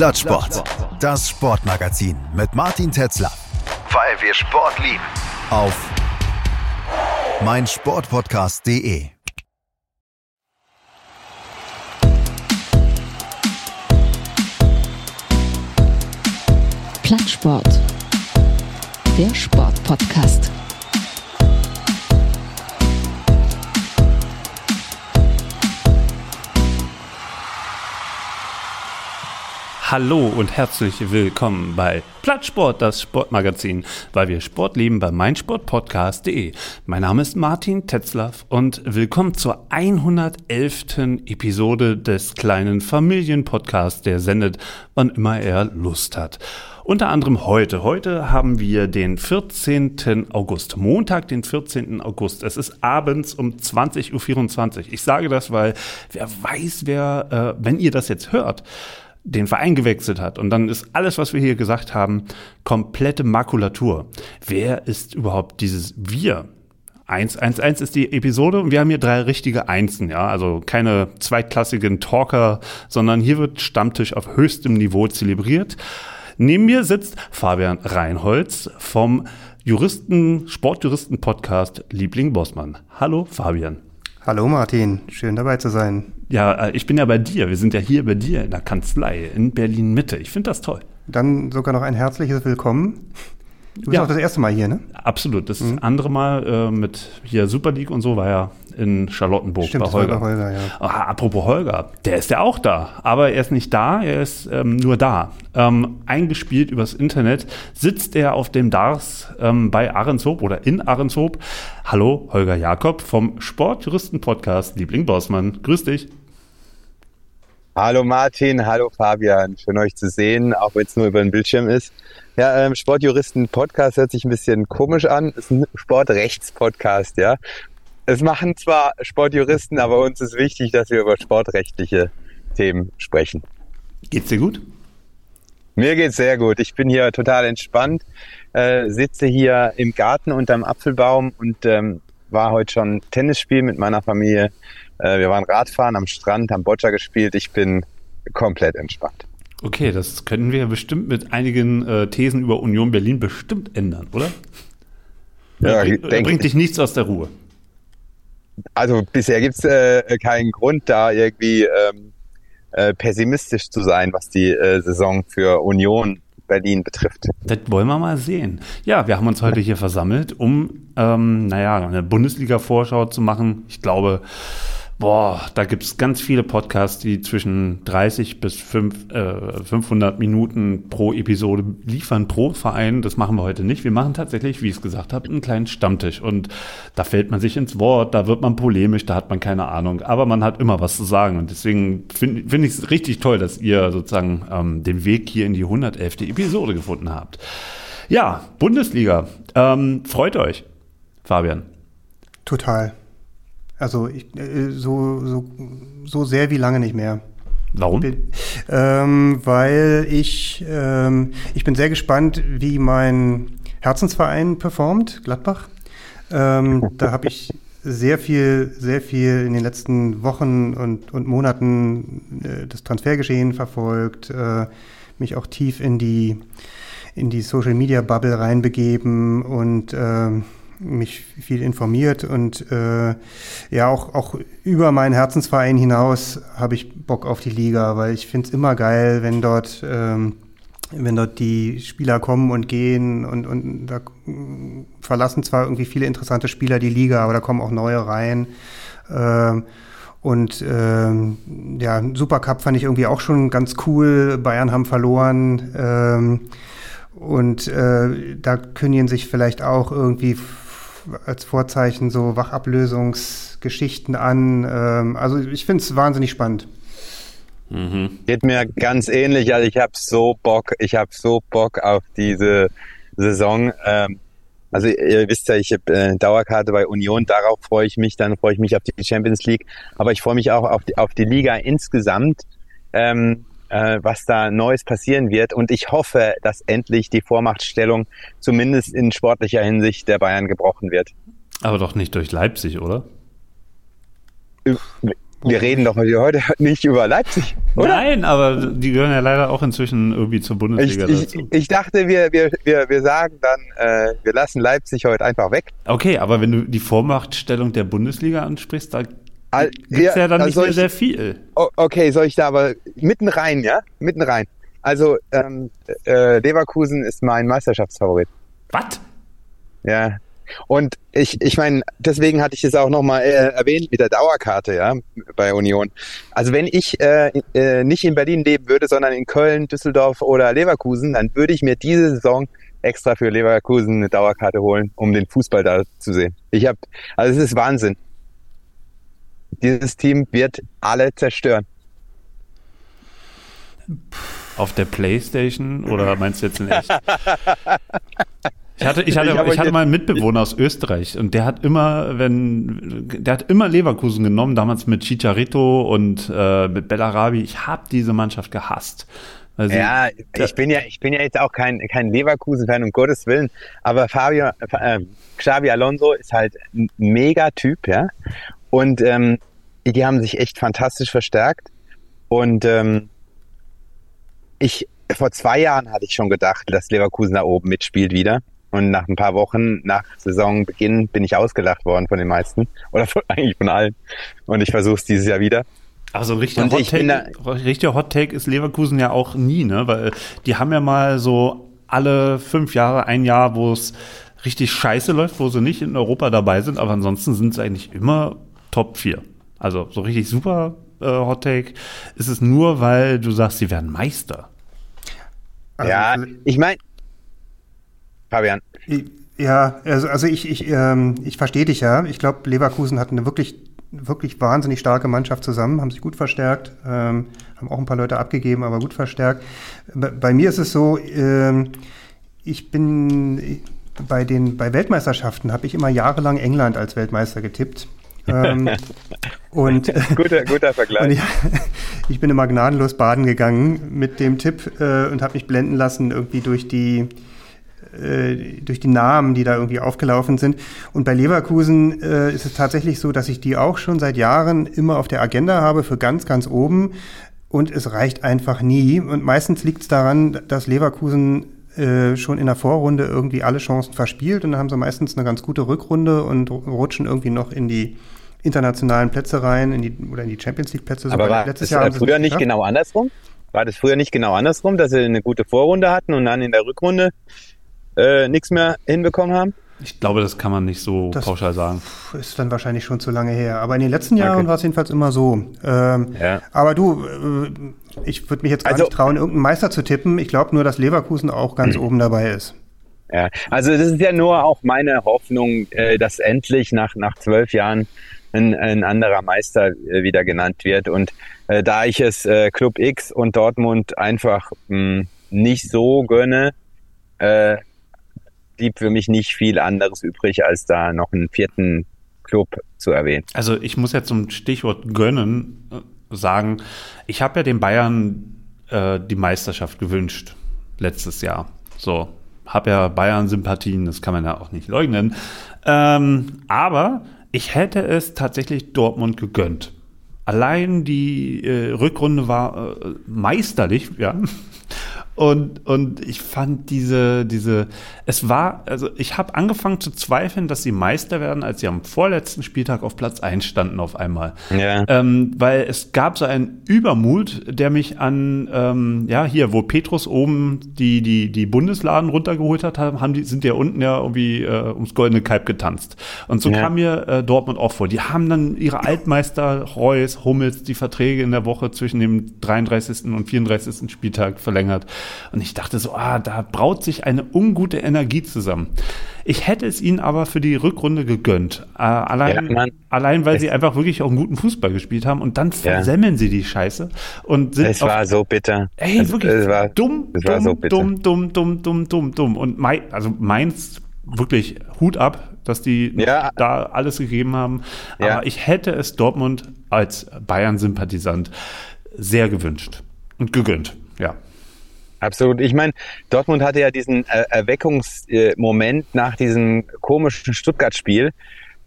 Plattsport. Das Sportmagazin mit Martin Tetzler. Weil wir Sport lieben. Auf meinsportpodcast.de. Plattsport. Der Sportpodcast. Hallo und herzlich willkommen bei Plattsport, das Sportmagazin, weil wir Sport lieben bei meinsportpodcast.de. Mein Name ist Martin Tetzlaff und willkommen zur 111. Episode des kleinen Familienpodcasts, der sendet, wann immer er Lust hat. Unter anderem heute. Heute haben wir den 14. August, Montag, den 14. August. Es ist abends um 20.24 Uhr. Ich sage das, weil wer weiß, wer, äh, wenn ihr das jetzt hört, den Verein gewechselt hat und dann ist alles, was wir hier gesagt haben, komplette Makulatur. Wer ist überhaupt dieses Wir? 111 ist die Episode und wir haben hier drei richtige Einsen, ja, also keine zweitklassigen Talker, sondern hier wird Stammtisch auf höchstem Niveau zelebriert. Neben mir sitzt Fabian Reinholz vom Juristen, Sportjuristen-Podcast Liebling Bossmann. Hallo Fabian. Hallo Martin, schön dabei zu sein. Ja, äh, ich bin ja bei dir. Wir sind ja hier bei dir in der Kanzlei in Berlin Mitte. Ich finde das toll. Dann sogar noch ein herzliches Willkommen. Du bist Ja. auch das erste Mal hier, ne? Absolut. Das andere Mal äh, mit hier Super League und so war ja in Charlottenburg Stimmt, bei das war Holger. bei Holger, ja. Ah, apropos Holger, der ist ja auch da, aber er ist nicht da, er ist ähm, nur da. Ähm, eingespielt übers Internet sitzt er auf dem Dars ähm, bei Ahrenshoop oder in Ahrenshoop. Hallo, Holger Jakob vom Sportjuristen-Podcast Liebling Bossmann. Grüß dich. Hallo Martin, hallo Fabian, schön euch zu sehen, auch wenn es nur über den Bildschirm ist. Ja, ähm, Sportjuristen-Podcast hört sich ein bisschen komisch an, ist ein Sportrechts-Podcast, ja. Es machen zwar Sportjuristen, aber uns ist wichtig, dass wir über sportrechtliche Themen sprechen. Geht's dir gut? Mir geht's sehr gut. Ich bin hier total entspannt, äh, sitze hier im Garten unterm Apfelbaum und ähm, war heute schon Tennis spielen mit meiner Familie. Äh, wir waren Radfahren am Strand, haben Boccia gespielt. Ich bin komplett entspannt. Okay, das können wir bestimmt mit einigen äh, Thesen über Union Berlin bestimmt ändern, oder? Ja, Bring- ich denke- bringt dich nichts aus der Ruhe. Also bisher gibt's äh, keinen Grund, da irgendwie ähm, äh, pessimistisch zu sein, was die äh, Saison für Union Berlin betrifft. Das wollen wir mal sehen. Ja, wir haben uns heute hier versammelt, um, ähm, naja, eine Bundesliga-Vorschau zu machen. Ich glaube, boah, da gibt es ganz viele Podcasts, die zwischen 30 bis 5, äh, 500 Minuten pro Episode liefern pro Verein. Das machen wir heute nicht. Wir machen tatsächlich, wie ich es gesagt habe, einen kleinen Stammtisch. Und da fällt man sich ins Wort, da wird man polemisch, da hat man keine Ahnung. Aber man hat immer was zu sagen. Und deswegen finde find ich es richtig toll, dass ihr sozusagen ähm, den Weg hier in die 111. Episode gefunden habt. Ja, Bundesliga. Ähm, freut euch, Fabian. Total. Also ich, äh, so, so, so sehr wie lange nicht mehr. Warum? Ähm, weil ich, ähm, ich bin sehr gespannt, wie mein Herzensverein performt, Gladbach. Ähm, da habe ich sehr viel, sehr viel in den letzten Wochen und, und Monaten äh, das Transfergeschehen verfolgt, äh, mich auch tief in die, in die Social Media Bubble reinbegeben und ähm, mich viel informiert und äh, ja auch, auch über meinen Herzensverein hinaus habe ich Bock auf die Liga, weil ich finde es immer geil, wenn dort ähm, wenn dort die Spieler kommen und gehen und, und da verlassen zwar irgendwie viele interessante Spieler die Liga, aber da kommen auch neue rein. Ähm, und ähm, ja, Supercup fand ich irgendwie auch schon ganz cool. Bayern haben verloren. Ähm, und äh, da kündigen sich vielleicht auch irgendwie als Vorzeichen so Wachablösungsgeschichten an. Ähm, also ich finde es wahnsinnig spannend. Geht mir ganz ähnlich. Also ich habe so Bock, ich habe so Bock auf diese Saison. Ähm, also ihr wisst ja, ich habe äh, Dauerkarte bei Union, darauf freue ich mich, dann freue ich mich auf die Champions League, aber ich freue mich auch auf die, auf die Liga insgesamt, ähm, äh, was da Neues passieren wird und ich hoffe, dass endlich die Vormachtstellung zumindest in sportlicher Hinsicht der Bayern gebrochen wird. Aber doch nicht durch Leipzig, oder? Wir reden doch heute nicht über Leipzig, oder? Nein, aber die gehören ja leider auch inzwischen irgendwie zur Ich, Bundesliga ich, dazu. ich dachte, wir, wir, wir, wir sagen dann, äh, wir lassen Leipzig heute einfach weg. Okay, aber wenn du die Vormachtstellung der Bundesliga ansprichst, da Al- gibt's ja, ja, dann also nicht soll mehr ich- sehr viel. Okay, soll ich da aber mitten rein, ja? Mitten rein. Also, ähm, äh, Leverkusen ist mein Meisterschaftsfavorit. Was? Ja. Und ich, ich meine, deswegen hatte ich es auch nochmal äh, erwähnt mit der Dauerkarte, ja, bei Union. Also wenn ich äh, äh, nicht in Berlin leben würde, sondern in Köln, Düsseldorf oder Leverkusen, dann würde ich mir diese Saison extra für Leverkusen eine Dauerkarte holen, um den Fußball da zu sehen. Ich habe, also es ist Wahnsinn. Dieses Team wird alle zerstören. Auf der Playstation oder meinst du jetzt in echt? Ich hatte, ich hatte, Ich ich hatte mal einen Mitbewohner aus Österreich und der hat immer, wenn, der hat immer Leverkusen genommen, damals mit Chicharito und äh, mit Bellarabi. Ich habe diese Mannschaft gehasst. Sie- Ja, ich bin ja, ich bin ja jetzt auch kein, kein Leverkusen-Fan, um Gottes Willen. Aber Fabio, äh, Xavi Alonso ist halt ein Mega-Typ, ja. Und ähm, die haben sich echt fantastisch verstärkt. Und ähm, ich, vor zwei Jahren hatte ich schon gedacht, dass Leverkusen da oben mitspielt wieder. Und nach ein paar Wochen nach Saisonbeginn bin ich ausgelacht worden von den meisten. Oder von, eigentlich von allen. Und ich versuche es dieses Jahr wieder. Aber so ein richtiger Hot Take, richtiger Hot Take ist Leverkusen ja auch nie, ne? Weil die haben ja mal so alle fünf Jahre ein Jahr, wo es richtig scheiße läuft, wo sie nicht in Europa dabei sind, aber ansonsten sind sie eigentlich immer Top 4. Also so richtig super äh, Hot Take ist es nur, weil du sagst, sie werden Meister. Also, ja, ich meine, Fabian, Ja, also, also ich, ich, ähm, ich verstehe dich ja. Ich glaube, Leverkusen hat eine wirklich, wirklich wahnsinnig starke Mannschaft zusammen, haben sich gut verstärkt, ähm, haben auch ein paar Leute abgegeben, aber gut verstärkt. Bei, bei mir ist es so, ähm, ich bin bei den bei Weltmeisterschaften habe ich immer jahrelang England als Weltmeister getippt. Ähm, und guter, guter Vergleich. ich, ich bin immer gnadenlos baden gegangen mit dem Tipp äh, und habe mich blenden lassen irgendwie durch die äh, durch die Namen, die da irgendwie aufgelaufen sind. Und bei Leverkusen äh, ist es tatsächlich so, dass ich die auch schon seit Jahren immer auf der Agenda habe für ganz, ganz oben. Und es reicht einfach nie. Und meistens liegt es daran, dass Leverkusen äh, schon in der Vorrunde irgendwie alle Chancen verspielt. Und dann haben sie meistens eine ganz gute Rückrunde und rutschen irgendwie noch in die internationalen Plätze rein, in die, oder in die Champions League Plätze. Aber war letztes das Jahr äh, früher nicht geschafft. genau andersrum? War das früher nicht genau andersrum, dass sie eine gute Vorrunde hatten und dann in der Rückrunde äh, nichts mehr hinbekommen haben? Ich glaube, das kann man nicht so Das- pauschal sagen. Ist dann wahrscheinlich schon zu lange her. Aber in den letzten Jahren Okay. war es jedenfalls immer so. Ähm, Ja. Aber du, äh, ich würde mich jetzt gar Also- nicht trauen, irgendeinen Meister zu tippen. Ich glaube nur, dass Leverkusen auch ganz Hm. oben dabei ist. Ja, also das ist ja nur auch meine Hoffnung, äh, dass endlich nach, nach zwölf Jahren ein, ein anderer Meister äh, wieder genannt wird. Und da ich es Club X und Dortmund einfach mh, nicht so gönne, äh, blieb für mich nicht viel anderes übrig, als da noch einen vierten Club zu erwähnen. Also ich muss jetzt zum Stichwort gönnen äh, sagen, ich habe ja den Bayern äh, die Meisterschaft gewünscht letztes Jahr. So, habe ja Bayern-Sympathien, das kann man ja auch nicht leugnen. Ähm, aber ich hätte es tatsächlich Dortmund gegönnt. Allein die äh, Rückrunde war äh, meisterlich, ja. Und, und ich fand diese, diese, es war, also ich habe angefangen zu zweifeln, dass sie Meister werden, als sie am vorletzten Spieltag auf Platz 1 standen auf einmal. Ja. Ähm, weil es gab so einen Übermut, der mich an, ähm, ja, hier, wo Petrus oben die, die, die Bundesladen runtergeholt hat, haben, die, sind ja unten ja irgendwie äh, ums goldene Kalb getanzt. Und so Ja. kam mir äh, Dortmund auch vor. Die haben dann ihre Altmeister Reus, Hummels, die Verträge in der Woche zwischen dem 33. und 34. Spieltag verlängert. Und ich dachte so, ah, da braut sich eine ungute Energie zusammen. Ich hätte es ihnen aber für die Rückrunde gegönnt. Äh, allein, Ja, allein, weil Es- sie einfach wirklich auch einen guten Fußball gespielt haben und dann Ja. versemmeln sie die Scheiße und sind Es auf war so bitter. Ey, es, wirklich es war, dumm, es war dumm, so bitter. dumm, dumm, dumm, dumm, dumm, dumm. Und mein, also meins wirklich Hut ab, dass die Ja. da alles gegeben haben. Ja. Aber ich hätte es Dortmund als Bayern-Sympathisant sehr gewünscht und gegönnt. Ja. Absolut. Ich meine, Dortmund hatte ja diesen äh, Erweckungsmoment nach diesem komischen Stuttgart-Spiel,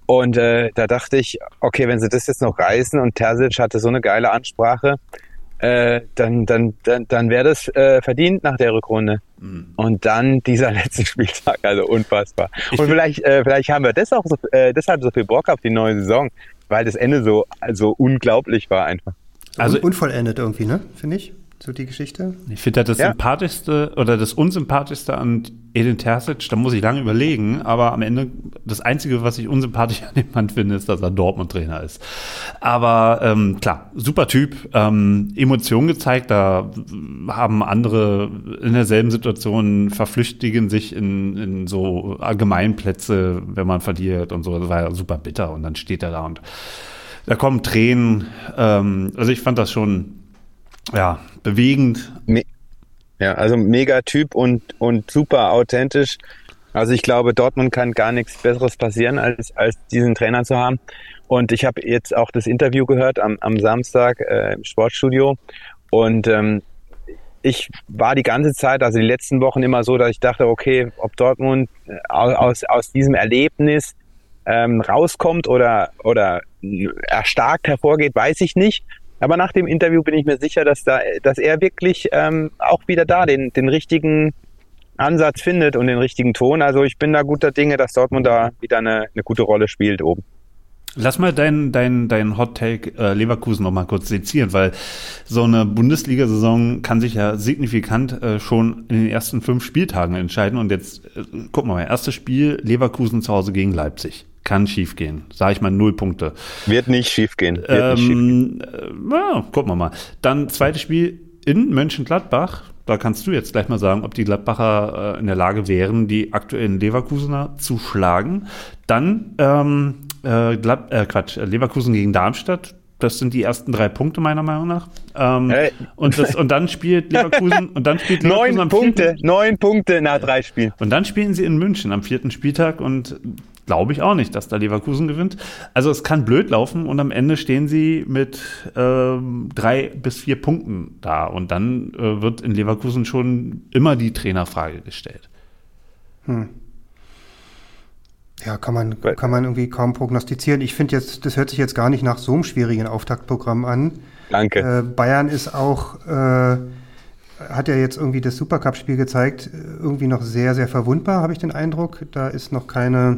Und äh, da dachte ich, okay, wenn sie das jetzt noch reißen und Terzic hatte so eine geile Ansprache, äh, dann, dann, dann, dann wäre das äh, verdient nach der Rückrunde. Mhm. Und dann dieser letzte Spieltag, also unfassbar. Ich und vielleicht, äh, vielleicht haben wir das auch so, äh, deshalb so viel Bock auf die neue Saison, weil das Ende so also unglaublich war einfach. Also unvollendet irgendwie, ne? Finde ich so die Geschichte. Ich finde das ja. sympathischste oder das unsympathischste an Edin Terzic, da muss ich lange überlegen, aber am Ende das Einzige, was ich unsympathisch an dem Mann finde, ist, dass er Dortmund-Trainer ist. Aber ähm, klar, super Typ, ähm, Emotionen gezeigt, da haben andere in derselben Situation verflüchtigen sich in, in so Allgemeinplätze, wenn man verliert und so. Das war ja super bitter und dann steht er da und da kommen Tränen. Ähm, also ich fand das schon ja, bewegend. Me ja, also mega Typ und, und super authentisch. Also ich glaube, Dortmund kann gar nichts Besseres passieren, als, als diesen Trainer zu haben. Und ich habe jetzt auch das Interview gehört am, am Samstag äh, im Sportstudio. Und ähm, ich war die ganze Zeit, also die letzten Wochen immer so, dass ich dachte, okay, ob Dortmund äh, aus, aus diesem Erlebnis ähm, rauskommt oder, oder erstarkt hervorgeht, weiß ich nicht. Aber nach dem Interview bin ich mir sicher, dass, da, dass er wirklich ähm, auch wieder da den, den richtigen Ansatz findet und den richtigen Ton. Also ich bin da guter Dinge, dass Dortmund da wieder eine, eine gute Rolle spielt oben. Lass mal deinen dein, dein Hot Take äh, Leverkusen noch mal kurz sezieren, weil so eine Bundesliga-Saison kann sich ja signifikant äh, schon in den ersten fünf Spieltagen entscheiden. Und jetzt äh, gucken wir mal, erstes Spiel Leverkusen zu Hause gegen Leipzig kann schiefgehen. Sage ich mal null Punkte. Wird nicht schiefgehen. Wird ähm, nicht schiefgehen. Äh, gucken wir mal. Dann zweites Spiel in Mönchengladbach. Da kannst du jetzt gleich mal sagen, ob die Gladbacher äh, in der Lage wären, die aktuellen Leverkusener zu schlagen. Dann ähm, äh, Glad äh, Quatsch, Leverkusen gegen Darmstadt. Das sind die ersten drei Punkte meiner Meinung nach. Ähm, hey. und, das, und dann spielt Leverkusen und dann spielt Leverkusen neun Punkte, vierten, neun Punkte nach drei Spielen. Und dann spielen sie in München am vierten Spieltag und glaube ich auch nicht, dass da Leverkusen gewinnt. Also es kann blöd laufen und am Ende stehen sie mit ähm, drei bis vier Punkten da und dann äh, wird in Leverkusen schon immer die Trainerfrage gestellt. Hm. Ja, kann man, kann man irgendwie kaum prognostizieren. Ich finde jetzt, das hört sich jetzt gar nicht nach so einem schwierigen Auftaktprogramm an. Danke. Äh, Bayern ist auch, äh, hat ja jetzt irgendwie das Supercup-Spiel gezeigt, irgendwie noch sehr, sehr verwundbar, habe ich den Eindruck. Da ist noch keine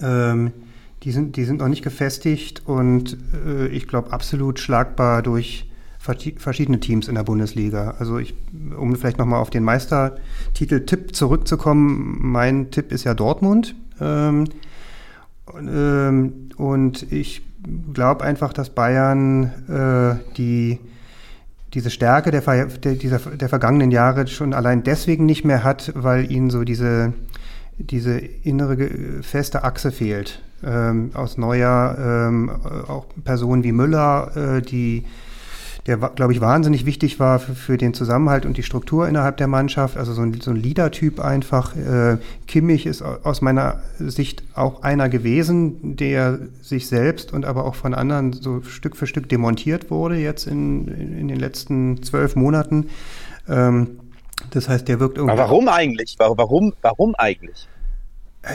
ähm, die, sind, die sind noch nicht gefestigt und äh, ich glaube absolut schlagbar durch verschiedene Teams in der Bundesliga. Also ich, um vielleicht nochmal auf den Meistertitel-Tipp zurückzukommen, mein Tipp ist ja Dortmund. Ähm, ähm, und ich glaube einfach, dass Bayern äh, die, diese Stärke der, der, dieser, der vergangenen Jahre schon allein deswegen nicht mehr hat, weil ihnen so diese diese innere feste Achse fehlt. Ähm, aus Neuer ähm, auch Personen wie Müller, äh, die der, glaube ich, wahnsinnig wichtig war für, für, den Zusammenhalt und die Struktur innerhalb der Mannschaft. Also so ein, so ein Leader-Typ einfach. Äh, Kimmich ist aus meiner Sicht auch einer gewesen, der sich selbst und aber auch von anderen so Stück für Stück demontiert wurde jetzt in, in den letzten zwölf Monaten. Ähm, das heißt, der wirkt irgendwie. Aber warum eigentlich? Warum, warum eigentlich?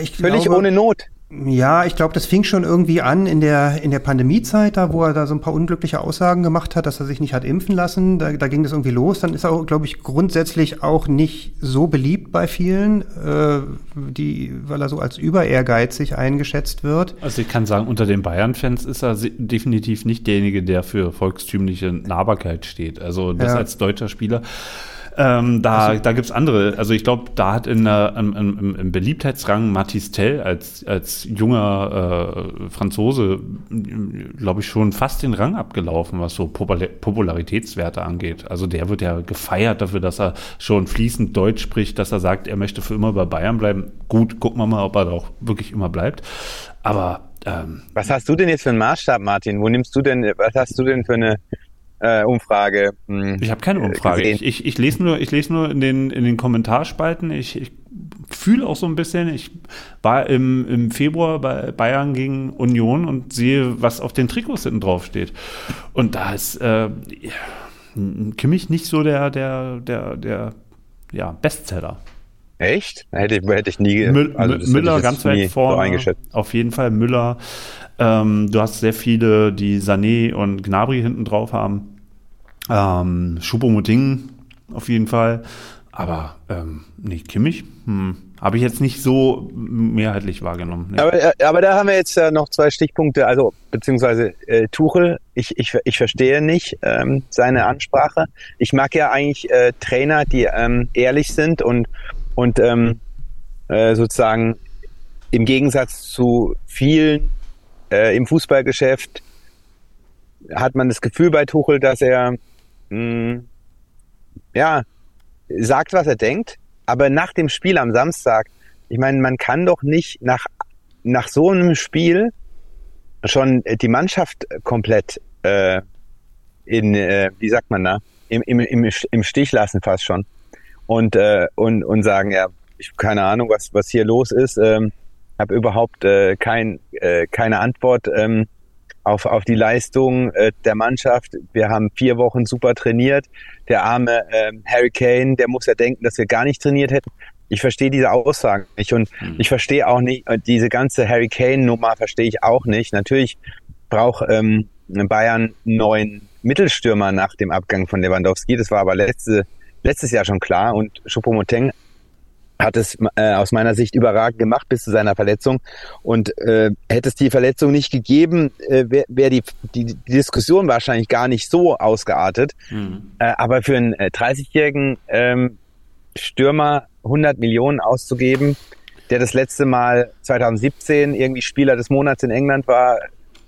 Ich Völlig glaube, ohne Not. Ja, ich glaube, das fing schon irgendwie an in der, in der Pandemiezeit, da wo er da so ein paar unglückliche Aussagen gemacht hat, dass er sich nicht hat impfen lassen. Da, da ging das irgendwie los. Dann ist er, glaube ich, grundsätzlich auch nicht so beliebt bei vielen, äh, die, weil er so als überehrgeizig eingeschätzt wird. Also ich kann sagen, unter den Bayern-Fans ist er definitiv nicht derjenige, der für volkstümliche Nahbarkeit steht. Also das ja. als deutscher Spieler ähm, da also, da gibt es andere. Also ich glaube, da hat in der, im, im, im Beliebtheitsrang Mathis Tell als, als junger äh, Franzose, glaube ich, schon fast den Rang abgelaufen, was so Popularitätswerte angeht. Also der wird ja gefeiert dafür, dass er schon fließend Deutsch spricht, dass er sagt, er möchte für immer bei Bayern bleiben. Gut, gucken wir mal, ob er da auch wirklich immer bleibt. Aber ähm, was hast du denn jetzt für einen Maßstab, Martin? Wo nimmst du denn, was hast du denn für eine äh, Umfrage. Hm, ich habe keine Umfrage. Ich, ich, ich, lese nur, ich lese nur in den, in den Kommentarspalten. Ich, ich fühle auch so ein bisschen. Ich war im, im Februar bei Bayern gegen Union und sehe, was auf den Trikots hinten drauf steht. Und da ist äh, Kimmich nicht so der, der, der, der ja, Bestseller. Echt? Hätte, hätte ich nie Müll, also Müller ganz weit so vorne. eingeschätzt. auf jeden Fall Müller. Ähm, du hast sehr viele, die Sané und Gnabry hinten drauf haben. Ähm, Choupo-Moting auf jeden Fall. Aber ähm, nee, Kimmich hm, habe ich jetzt nicht so mehrheitlich wahrgenommen. Nee. Aber, äh, aber da haben wir jetzt ja noch zwei Stichpunkte, also beziehungsweise äh, Tuchel, ich, ich, ich verstehe nicht ähm, seine Ansprache. Ich mag ja eigentlich äh, Trainer, die ähm, ehrlich sind und, und ähm, äh, sozusagen im Gegensatz zu vielen äh, im Fußballgeschäft hat man das Gefühl bei Tuchel, dass er mh, ja sagt, was er denkt, aber nach dem Spiel am Samstag, ich meine, man kann doch nicht nach, nach so einem Spiel schon die Mannschaft komplett äh, in, äh, wie sagt man da, im, im, im, im Stich lassen fast schon. Und, äh, und, und sagen, ja, ich keine Ahnung, was, was hier los ist, ähm, habe überhaupt äh, kein, äh, keine Antwort ähm, auf, auf die Leistung äh, der Mannschaft. Wir haben vier Wochen super trainiert. Der arme ähm, Harry Kane, der muss ja denken, dass wir gar nicht trainiert hätten. Ich verstehe diese Aussagen nicht und Hm. ich verstehe auch nicht, äh, diese ganze Harry Kane-Nummer verstehe ich auch nicht. Natürlich braucht ähm, Bayern neuen Mittelstürmer nach dem Abgang von Lewandowski. Das war aber letzte, letztes Jahr schon klar und Choupo-Moting hat es äh, aus meiner Sicht überragend gemacht bis zu seiner Verletzung. Und äh, hätte es die Verletzung nicht gegeben, äh, wäre wär die, die, die Diskussion wahrscheinlich gar nicht so ausgeartet. Hm. Äh, aber für einen äh, 30-jährigen ähm, Stürmer 100 Millionen auszugeben, der das letzte Mal 2017 irgendwie Spieler des Monats in England war,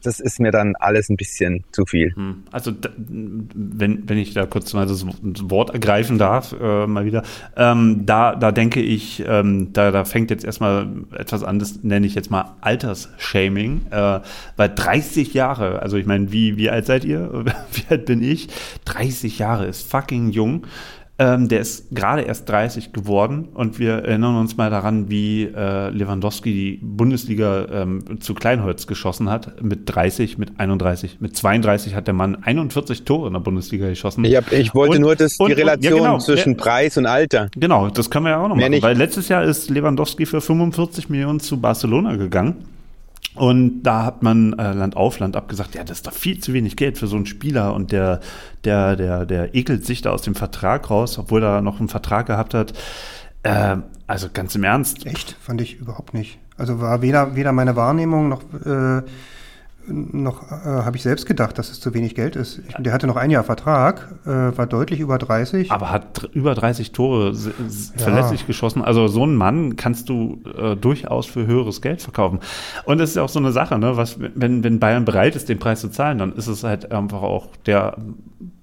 das ist mir dann alles ein bisschen zu viel. Hm. Also, wenn, wenn ich da kurz mal das Wort ergreifen darf, äh, mal wieder, ähm, da, da denke ich, ähm, da, da fängt jetzt erstmal etwas an, das nenne ich jetzt mal Altersshaming, äh, weil 30 Jahre, also ich meine, wie, wie alt seid ihr? wie alt bin ich? 30 Jahre ist fucking jung. Ähm, der ist gerade erst 30 geworden und wir erinnern uns mal daran, wie äh, Lewandowski die Bundesliga ähm, zu Kleinholz geschossen hat. Mit 30, mit 31, mit 32 hat der Mann 41 Tore in der Bundesliga geschossen. Ich, hab, ich wollte Und- nur das, und- die und- ja, Relation genau. zwischen Ja. Preis und Alter. Genau, das können wir ja auch noch machen, weil letztes Jahr ist Lewandowski für 45 Millionen zu Barcelona gegangen. Und da hat man äh, Land auf, Land ab gesagt, ja, das ist doch viel zu wenig Geld für so einen Spieler und der, der, der, der ekelt sich da aus dem Vertrag raus, obwohl er noch einen Vertrag gehabt hat. Äh, also ganz im Ernst. Echt? Fand ich überhaupt nicht. Also war weder, weder meine Wahrnehmung noch, äh, noch äh, habe ich selbst gedacht, dass es zu wenig Geld ist. Ich, der hatte noch ein Jahr Vertrag, äh, war deutlich über 30. Aber hat über 30 Tore s- verlässlich geschossen. Also so einen Mann kannst du äh, durchaus für höheres Geld verkaufen. Und das ist ja auch so eine Sache, ne? Was, wenn, wenn Bayern bereit ist, den Preis zu zahlen, dann ist es halt einfach auch der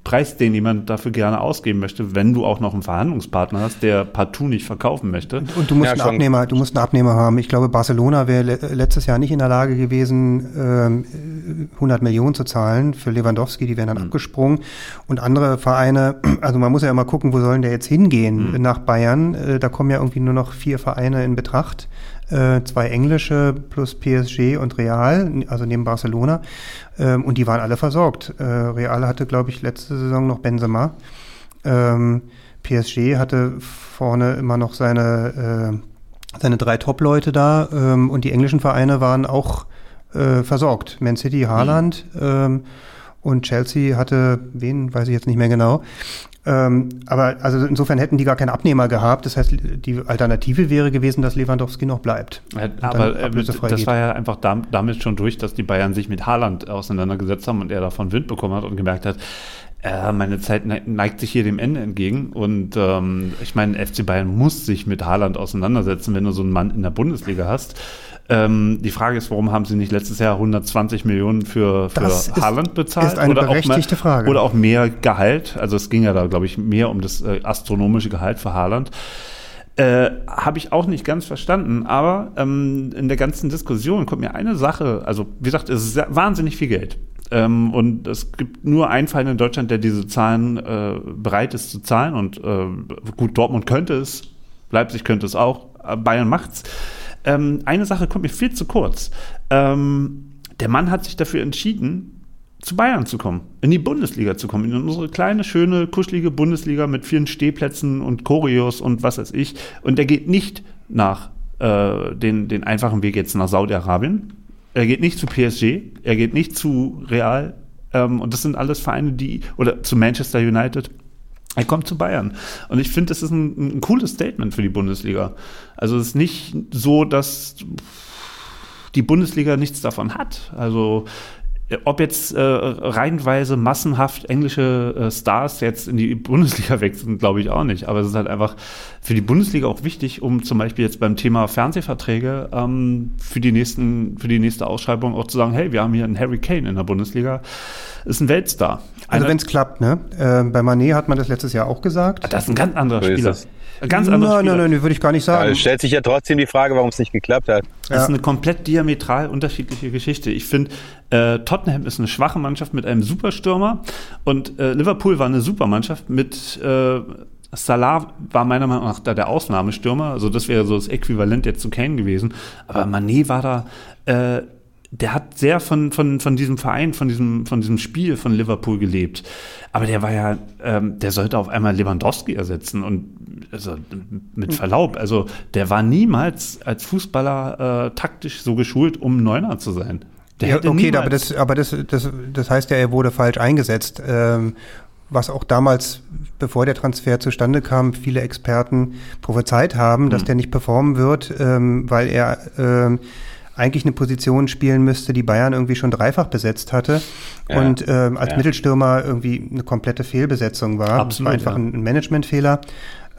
Preis, den jemand dafür gerne ausgeben möchte, wenn du auch noch einen Verhandlungspartner hast, der partout nicht verkaufen möchte. Und du musst, Ja, einen schon. Abnehmer, du musst einen Abnehmer haben. Ich glaube, Barcelona wäre le letztes Jahr nicht in der Lage gewesen, ähm, 100 Millionen zu zahlen für Lewandowski. Die wären dann abgesprungen. Und andere Vereine, also man muss ja immer gucken, wo sollen der jetzt hingehen nach Bayern. Äh, da kommen ja irgendwie nur noch vier Vereine in Betracht. Äh, zwei englische plus PSG und Real, also neben Barcelona. Ähm, und die waren alle versorgt. Äh, Real hatte, glaube ich, letzte Saison noch Benzema. Ähm, PSG hatte vorne immer noch seine, äh, seine drei Top-Leute da ähm, und die englischen Vereine waren auch äh, versorgt. Man City, Haaland ähm, und Chelsea hatte, wen, weiß ich jetzt nicht mehr genau. Ähm, aber also insofern hätten die gar keinen Abnehmer gehabt. Das heißt, die Alternative wäre gewesen, dass Lewandowski noch bleibt. Ja, Und aber äh, das geht. war ja einfach dam damit schon durch, dass die Bayern sich mit Haaland auseinandergesetzt haben und er davon Wind bekommen hat und gemerkt hat, äh, meine Zeit ne neigt sich hier dem Ende entgegen. Und ähm, ich meine, FC Bayern muss sich mit Haaland auseinandersetzen, wenn du so einen Mann in der Bundesliga hast. Ähm, die Frage ist, warum haben sie nicht letztes Jahr 120 Millionen für, für Das ist- Haaland bezahlt? ist eine oder berechtigte auch mehr, Frage. Oder auch mehr Gehalt. Also es ging ja da, glaube ich, mehr um das äh, astronomische Gehalt für Haaland. Äh, Habe ich auch nicht ganz verstanden, aber ähm, in der ganzen Diskussion kommt mir eine Sache, also wie gesagt, es ist wahnsinnig viel Geld. Ähm, und es gibt nur einen Verein in Deutschland, der diese Zahlen äh, bereit ist zu zahlen. Und äh, gut, Dortmund könnte es, Leipzig könnte es auch, äh, Bayern macht's. Ähm, eine Sache kommt mir viel zu kurz. Ähm, der Mann hat sich dafür entschieden, zu Bayern zu kommen, in die Bundesliga zu kommen, in unsere kleine, schöne, kuschelige Bundesliga mit vielen Stehplätzen und Choreos und was weiß ich. Und er geht nicht nach äh, den, den einfachen Weg jetzt nach Saudi-Arabien. Er geht nicht zu PSG, er geht nicht zu Real. Ähm, und das sind alles Vereine, die, oder zu Manchester United. Er kommt zu Bayern. Und ich finde, das ist ein, ein cooles Statement für die Bundesliga. Also es ist nicht so, dass die Bundesliga nichts davon hat. Also ob jetzt äh, reihenweise massenhaft englische äh, Stars jetzt in die Bundesliga wechseln, glaube ich auch nicht. Aber es ist halt einfach für die Bundesliga auch wichtig, um zum Beispiel jetzt beim Thema Fernsehverträge ähm, für die nächsten, für die nächste Ausschreibung auch zu sagen, hey, wir haben hier einen Harry Kane in der Bundesliga, ist ein Weltstar. Also wenn es klappt, ne? Äh, bei Manet hat man das letztes Jahr auch gesagt. Das ist ein ganz anderer So ist Spieler. Ein ganz anderer nein, Spieler. nein, nein, würde ich gar nicht sagen. Da stellt sich ja trotzdem die Frage, warum es nicht geklappt hat. Das ist eine komplett diametral unterschiedliche Geschichte. Ich finde, äh, Tottenham ist eine schwache Mannschaft mit einem Superstürmer und äh, Liverpool war eine Supermannschaft mit äh, Salah war meiner Meinung nach da der Ausnahmestürmer. Also das wäre so das Äquivalent jetzt zu Kane gewesen. Aber Manet war da, äh, der hat sehr von, von, von diesem Verein, von diesem, von diesem Spiel von Liverpool gelebt. Aber der war ja, ähm, der sollte auf einmal Lewandowski ersetzen. Und also mit Verlaub, also der war niemals als Fußballer äh, taktisch so geschult, um Neuner zu sein. Der Ja, okay, niemals- aber, das, aber das, das, das heißt ja, er wurde falsch eingesetzt. Ähm, was auch damals, bevor der Transfer zustande kam, viele Experten prophezeit haben, Hm. dass der nicht performen wird, ähm, weil er ähm, eigentlich eine Position spielen müsste, die Bayern irgendwie schon dreifach besetzt hatte Ja. und ähm, als Ja. Mittelstürmer irgendwie eine komplette Fehlbesetzung war. Absolut, war einfach ja. ein Managementfehler.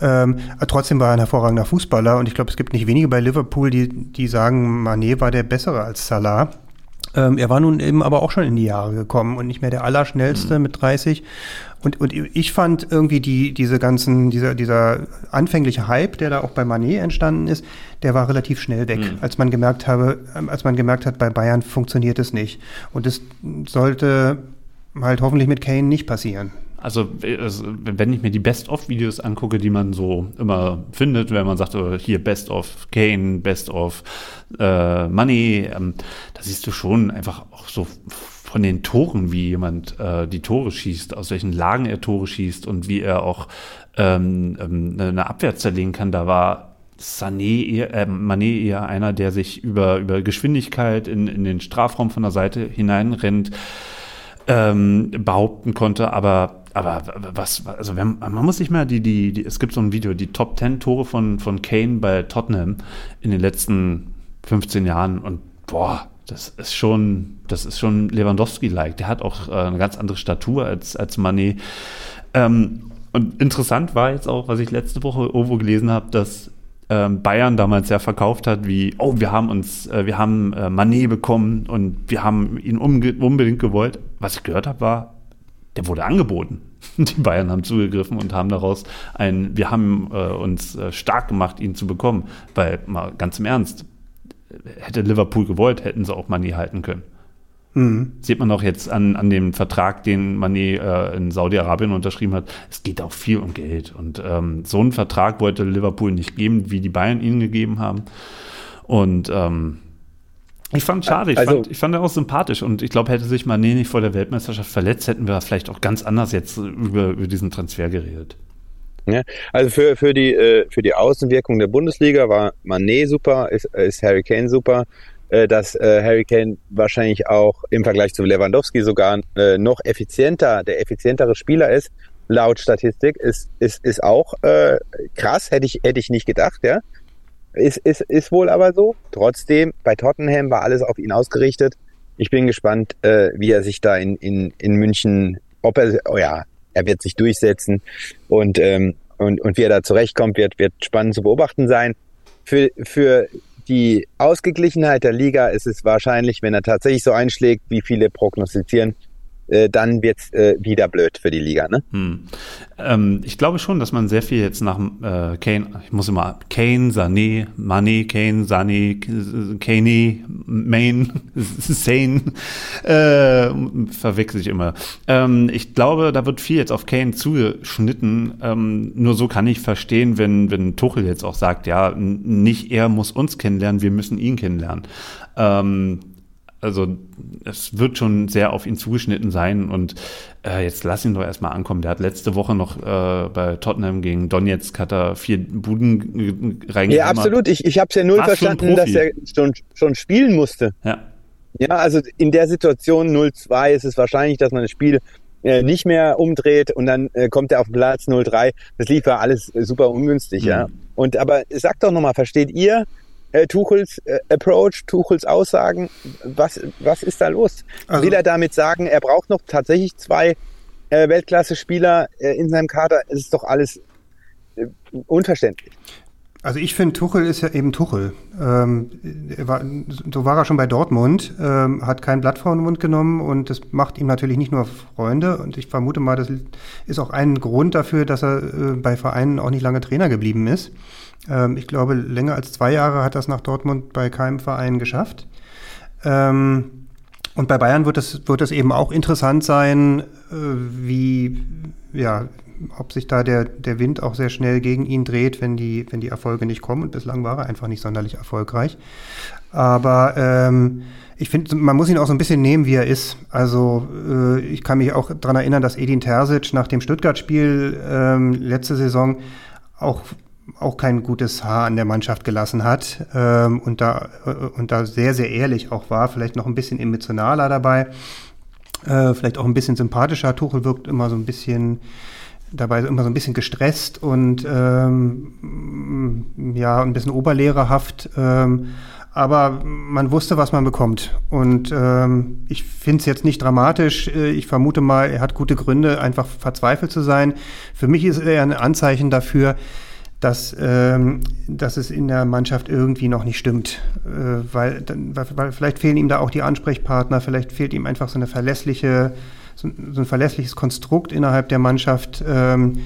Ähm, trotzdem war er ein hervorragender Fußballer und ich glaube, es gibt nicht wenige bei Liverpool, die, die sagen, Manet war der bessere als Salah. Ähm, er war nun eben aber auch schon in die Jahre gekommen und nicht mehr der Mhm. Allerschnellste mit 30. Und, und ich fand irgendwie die, diese ganzen, dieser, dieser anfängliche Hype, der da auch bei Manet entstanden ist, der war relativ schnell weg, Mhm. als man gemerkt habe, ähm, als man gemerkt hat, bei Bayern funktioniert es nicht. Und das sollte halt hoffentlich mit Kane nicht passieren. Also, äh, wenn ich mir die Best-of-Videos angucke, die man so immer findet, wenn man sagt, äh, hier Best-of Kane, Best-of äh, Money, ähm, da siehst du schon einfach auch so von den Toren, wie jemand äh, die Tore schießt, aus welchen Lagen er Tore schießt und wie er auch ähm, ähm, eine Abwehr zerlegen kann. Da war Sané eher, äh, Mané eher einer, der sich über, über Geschwindigkeit in, in den Strafraum von der Seite hineinrennt ähm, behaupten konnte, aber aber was, also wenn, man muss sich mal die, die, die, es gibt so ein Video, die Top 10 Tore von, von Kane bei Tottenham in den letzten 15 Jahren und boah, das ist schon, das ist schon Lewandowski-like. Der hat auch äh, eine ganz andere Statur als, als Mané. Ähm, und interessant war jetzt auch, was ich letzte Woche irgendwo gelesen habe, dass ähm, Bayern damals ja verkauft hat, wie, oh, wir haben uns, äh, wir haben äh, Mané bekommen und wir haben ihn unbedingt gewollt. Was ich gehört habe, war, der wurde angeboten. Die Bayern haben zugegriffen und haben daraus ein, wir haben äh, uns äh, stark gemacht, ihn zu bekommen. Weil, mal ganz im Ernst, hätte Liverpool gewollt, hätten sie auch Mané halten können. Mhm. Sieht man auch jetzt an, an dem Vertrag, den Mané äh, in Saudi-Arabien unterschrieben hat. Es geht auch viel um Geld. Und ähm, so einen Vertrag wollte Liverpool nicht geben, wie die Bayern ihn gegeben haben. Und ähm, ich fand schade, ich, Also- fand, ich fand er auch sympathisch und ich glaube, hätte sich Mané nicht vor der Weltmeisterschaft verletzt, hätten wir vielleicht auch ganz anders jetzt über, über diesen Transfer geredet. Ja, also für, für, die, äh, für die Außenwirkung der Bundesliga war Manet super, ist, ist Harry Kane super. Äh, dass äh, Harry Kane wahrscheinlich auch im Vergleich zu Lewandowski sogar noch effizienter, der effizientere Spieler ist, laut Statistik, ist, ist, ist auch krass, hätte ich, hätte ich nicht gedacht, ja. Ist, ist, ist wohl aber so. Trotzdem, bei Tottenham war alles auf ihn ausgerichtet. Ich bin gespannt, äh, wie er sich da in, in, in München, ob er, oh ja, er wird sich durchsetzen und, ähm, und, und wie er da zurechtkommt, wird, wird spannend zu beobachten sein. Für, für die Ausgeglichenheit der Liga ist es wahrscheinlich, wenn er tatsächlich so einschlägt, wie viele prognostizieren, äh, dann wird's äh, wieder blöd für die Liga. Ne? Hm. Ähm, ich glaube schon, dass man sehr viel jetzt nach äh, Kane, ich muss immer Kane, Sané, Mané, Kane, Sané, Kane, Main, Sane, äh, verwechsel ich immer. Ähm, ich glaube, da wird viel jetzt auf Kane zugeschnitten. Ähm, nur so kann ich verstehen, wenn, wenn Tuchel jetzt auch sagt, ja, nicht er muss uns kennenlernen, wir müssen ihn kennenlernen. Ähm, Also es wird schon sehr auf ihn zugeschnitten sein und äh, jetzt lass ihn doch erstmal ankommen. Der hat letzte Woche noch äh, bei Tottenham gegen Donetsk hat er vier Buden reingemacht. Ja, absolut. Ich, ich habe es ja null War's verstanden, dass er schon, schon spielen musste. Ja. Ja, also in der Situation 0-2 ist es wahrscheinlich, dass man das Spiel äh, nicht mehr umdreht und dann äh, kommt er auf Platz 0-3. Das lief ja alles super ungünstig, mhm. ja. Und aber sagt doch nochmal, versteht ihr äh, Tuchels äh, Approach, Tuchels Aussagen. Was, was ist da los? Also, Will er damit sagen, er braucht noch tatsächlich zwei äh, Weltklasse-Spieler äh, in seinem Kader? Es ist doch alles äh, unverständlich. Also ich finde, Tuchel ist ja eben Tuchel. Ähm, war, so war er schon bei Dortmund, ähm, hat kein Blatt vor den Mund genommen und das macht ihm natürlich nicht nur Freunde. Und ich vermute mal, das ist auch ein Grund dafür, dass er äh, bei Vereinen auch nicht lange Trainer geblieben ist. Ähm, ich glaube, länger als zwei Jahre hat das nach Dortmund bei keinem Verein geschafft. Ähm, und bei Bayern wird es, wird es eben auch interessant sein, äh, wie, ja, ob sich da der, der Wind auch sehr schnell gegen ihn dreht, wenn die, wenn die Erfolge nicht kommen. Und bislang war er einfach nicht sonderlich erfolgreich. Aber ähm, ich finde, man muss ihn auch so ein bisschen nehmen, wie er ist. Also äh, ich kann mich auch daran erinnern, dass Edin Terzic nach dem Stuttgart-Spiel ähm, letzte Saison auch auch kein gutes Haar an der Mannschaft gelassen hat ähm, und, da, äh, und da sehr, sehr ehrlich auch war, vielleicht noch ein bisschen emotionaler dabei, äh, vielleicht auch ein bisschen sympathischer. Tuchel wirkt immer so ein bisschen dabei immer so ein bisschen gestresst und ähm, ja, ein bisschen oberlehrerhaft. Ähm, aber man wusste, was man bekommt. Und ähm, ich finde es jetzt nicht dramatisch. Äh, ich vermute mal, er hat gute Gründe, einfach verzweifelt zu sein. Für mich ist er ein Anzeichen dafür, dass, ähm, dass es in der Mannschaft irgendwie noch nicht stimmt. Äh, weil, weil vielleicht fehlen ihm da auch die Ansprechpartner, vielleicht fehlt ihm einfach so eine verlässliche, so, so ein verlässliches Konstrukt innerhalb der Mannschaft. Ähm,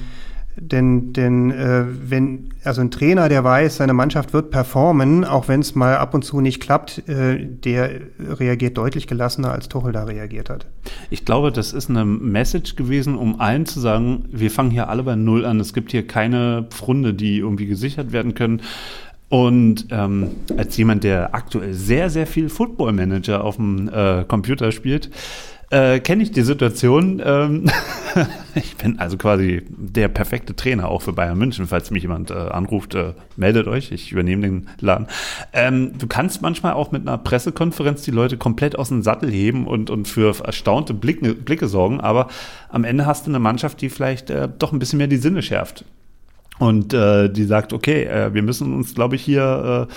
denn, denn äh, wenn, also ein Trainer, der weiß, seine Mannschaft wird performen, auch wenn es mal ab und zu nicht klappt, äh, der reagiert deutlich gelassener, als Tuchel da reagiert hat. Ich glaube, das ist eine Message gewesen, um allen zu sagen, wir fangen hier alle bei Null an. Es gibt hier keine Pfrunde, die irgendwie gesichert werden können. Und ähm, als jemand, der aktuell sehr, sehr viel Football Manager auf dem äh, Computer spielt, äh, kenne ich die Situation. Ähm, ich bin also quasi der perfekte Trainer auch für Bayern München. Falls mich jemand äh, anruft, äh, meldet euch. Ich übernehme den Laden. Ähm, du kannst manchmal auch mit einer Pressekonferenz die Leute komplett aus dem Sattel heben und, und für erstaunte Blicke, Blicke sorgen. Aber am Ende hast du eine Mannschaft, die vielleicht äh, doch ein bisschen mehr die Sinne schärft. Und äh, die sagt, okay, äh, wir müssen uns, glaube ich, hier, äh,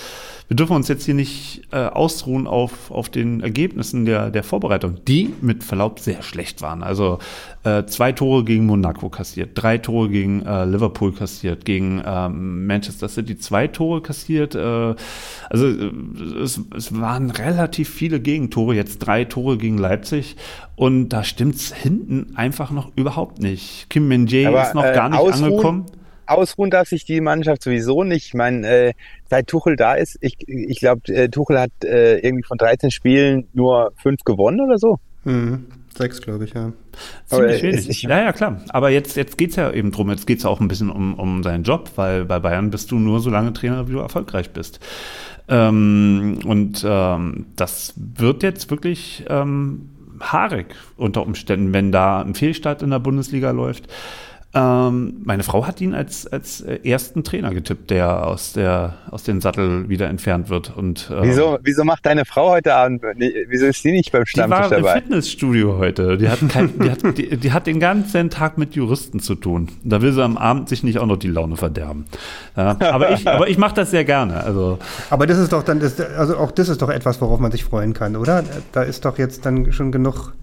wir dürfen uns jetzt hier nicht äh, ausruhen auf, auf den Ergebnissen der, der Vorbereitung, die mit Verlaub sehr schlecht waren. Also äh, zwei Tore gegen Monaco kassiert, drei Tore gegen äh, Liverpool kassiert, gegen ähm, Manchester City zwei Tore kassiert. Äh, also äh, es, es waren relativ viele Gegentore, jetzt drei Tore gegen Leipzig. Und da stimmt's hinten einfach noch überhaupt nicht. Kim Min-jae ist noch gar nicht ausruhen? angekommen ausruhen darf sich die Mannschaft sowieso nicht. Ich meine, äh, seit Tuchel da ist, ich, ich glaube, äh, Tuchel hat äh, irgendwie von 13 Spielen nur fünf gewonnen oder so. Mhm. Sechs, glaube ich, ja. Ziemlich wenig. Ja, ja, klar. Aber jetzt, jetzt geht es ja eben drum, jetzt geht es ja auch ein bisschen um, um seinen Job, weil bei Bayern bist du nur so lange Trainer, wie du erfolgreich bist. Ähm, und ähm, das wird jetzt wirklich ähm, haarig unter Umständen, wenn da ein Fehlstart in der Bundesliga läuft. Ähm, meine Frau hat ihn als, als ersten Trainer getippt, der aus, der aus dem Sattel wieder entfernt wird. Und, ähm, wieso, wieso macht deine Frau heute Abend, wieso ist sie nicht beim Stammtisch dabei? Die war im Fitnessstudio heute. Die hat, kein, die, hat, die, die, hat den ganzen Tag mit Juristen zu tun. Da will sie am Abend sich nicht auch noch die Laune verderben. Ja, aber ich, aber ich mache das sehr gerne. Also. Aber das ist doch dann, also auch das ist doch etwas, worauf man sich freuen kann, oder? Da ist doch jetzt dann schon genug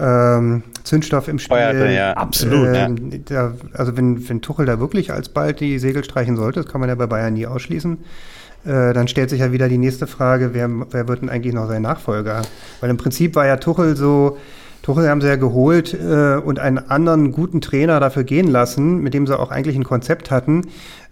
ähm, Zündstoff im Spiel. Feuerte, ja. Absolut. Äh, ja. Da, also wenn, wenn Tuchel da wirklich alsbald die Segel streichen sollte, das kann man ja bei Bayern nie ausschließen, äh, dann stellt sich ja wieder die nächste Frage, wer, wer wird denn eigentlich noch sein Nachfolger? Weil im Prinzip war ja Tuchel so, Tuchel haben sie ja geholt äh, und einen anderen guten Trainer dafür gehen lassen, mit dem sie auch eigentlich ein Konzept hatten,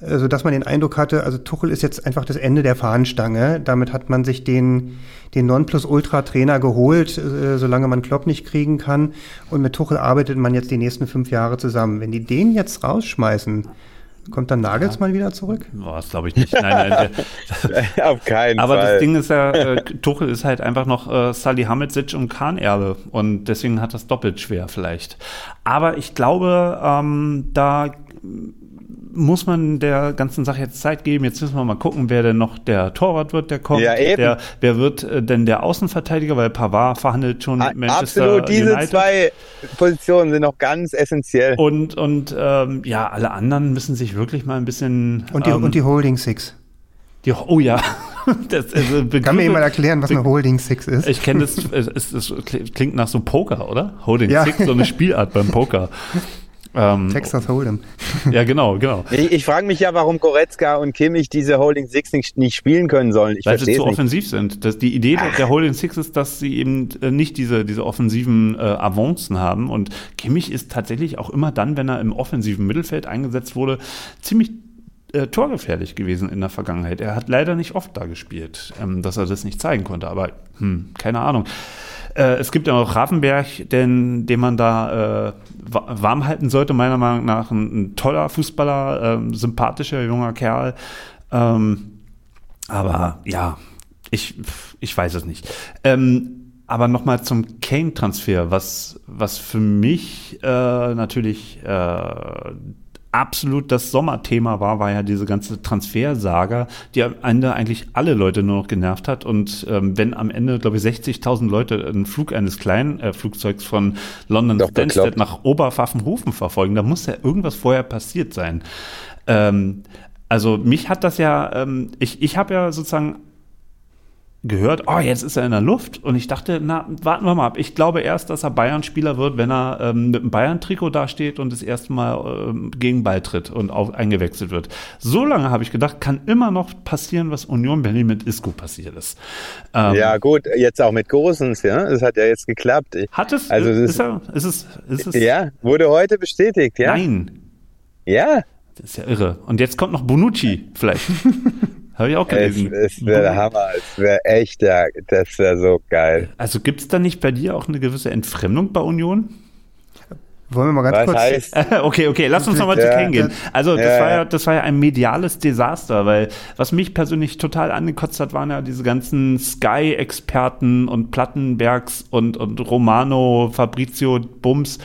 äh, sodass man den Eindruck hatte, also Tuchel ist jetzt einfach das Ende der Fahnenstange. Damit hat man sich den, den Nonplusultra-Trainer geholt, äh, solange man Klopp nicht kriegen kann. Und mit Tuchel arbeitet man jetzt die nächsten fünf Jahre zusammen. Wenn die den jetzt rausschmeißen, Kommt dann Nagelsmann ja. wieder zurück? Boah, das glaube ich nicht. Nein, nein. Der, Auf keinen aber Fall. Aber das Ding ist ja, äh, Tuchel ist halt einfach noch äh, Salihamidzic und Kahn-Erbe und deswegen hat das doppelt schwer vielleicht. Aber ich glaube, ähm, da muss man der ganzen Sache jetzt Zeit geben. Jetzt müssen wir mal gucken, wer denn noch der Torwart wird, der kommt. Ja, eben. Der, wer wird äh, denn der Außenverteidiger, weil Pavard verhandelt schon mit Manchester Absolut, diese United. zwei Positionen sind noch ganz essentiell. Und, und ähm, ja, alle anderen müssen sich wirklich mal ein bisschen. Und die, ähm, und die Holding Six. die, oh ja. Das, also Kann mir jemand erklären, was eine Holding Six ist? Ich kenne das, es, es, es klingt nach so Poker, oder? Holding Ja. Six, so eine Spielart beim Poker. Ähm, Texas Hold'em. ja, genau, genau. Ich, ich frage mich ja, warum Goretzka und Kimmich diese Holding Six nicht, nicht spielen können sollen. Ich Weil sie zu nicht. offensiv sind. Das, die Idee der, der Holding Six ist, dass sie eben äh, nicht diese, diese offensiven äh, Avancen haben. Und Kimmich ist tatsächlich auch immer dann, wenn er im offensiven Mittelfeld eingesetzt wurde, ziemlich äh, torgefährlich gewesen in der Vergangenheit. Er hat leider nicht oft da gespielt, ähm, dass er das nicht zeigen konnte. Aber hm, keine Ahnung. Äh, es gibt ja noch Raffenberg, den, den man da äh, wa- warm halten sollte, meiner Meinung nach. Ein, ein toller Fußballer, ähm, sympathischer junger Kerl. Ähm, aber ja, ich, ich weiß es nicht. Ähm, aber nochmal zum Kane-Transfer, was, was für mich äh, natürlich äh, absolut das Sommerthema war, war ja diese ganze Transfersaga, die am Ende eigentlich alle Leute nur noch genervt hat. Und ähm, wenn am Ende, glaube ich, 60.000 Leute einen Flug eines kleinen äh, Flugzeugs von London Doch, Stansted nach Oberpfaffenhofen verfolgen, da muss ja irgendwas vorher passiert sein. Ähm, also mich hat das ja, ähm, ich, ich habe ja sozusagen gehört, oh, jetzt ist er in der Luft. Und ich dachte, na, warten wir mal ab. Ich glaube erst, dass er Bayern-Spieler wird, wenn er ähm, mit einem Bayern-Trikot dasteht und das erste Mal ähm, gegen Ball tritt und auf, eingewechselt wird. So lange habe ich gedacht, kann immer noch passieren, was Union Berlin mit Isco passiert ist. Ähm, Ja, gut, jetzt auch mit Gosens, ja. Das hat ja jetzt geklappt. Hat es? Also das- ist, er, ist es? Ist es? Ja, wurde heute bestätigt, ja. Nein. Ja, Das ist ja irre. Und jetzt kommt noch Bonucci vielleicht. Habe ich auch es, gelesen. es wäre der Hammer. Es wäre echt, ja, das wäre so geil. Also gibt es da nicht bei dir auch eine gewisse Entfremdung bei Union? Wollen wir mal ganz Was kurz. heißt, Okay, okay, lass uns nochmal zu Ja. Kane gehen. Also das Ja, war ja, ja. das war ja ein mediales Desaster, weil was mich persönlich total angekotzt hat, waren ja diese ganzen Sky-Experten und Plattenbergs und, und Romano, Fabrizio Bums,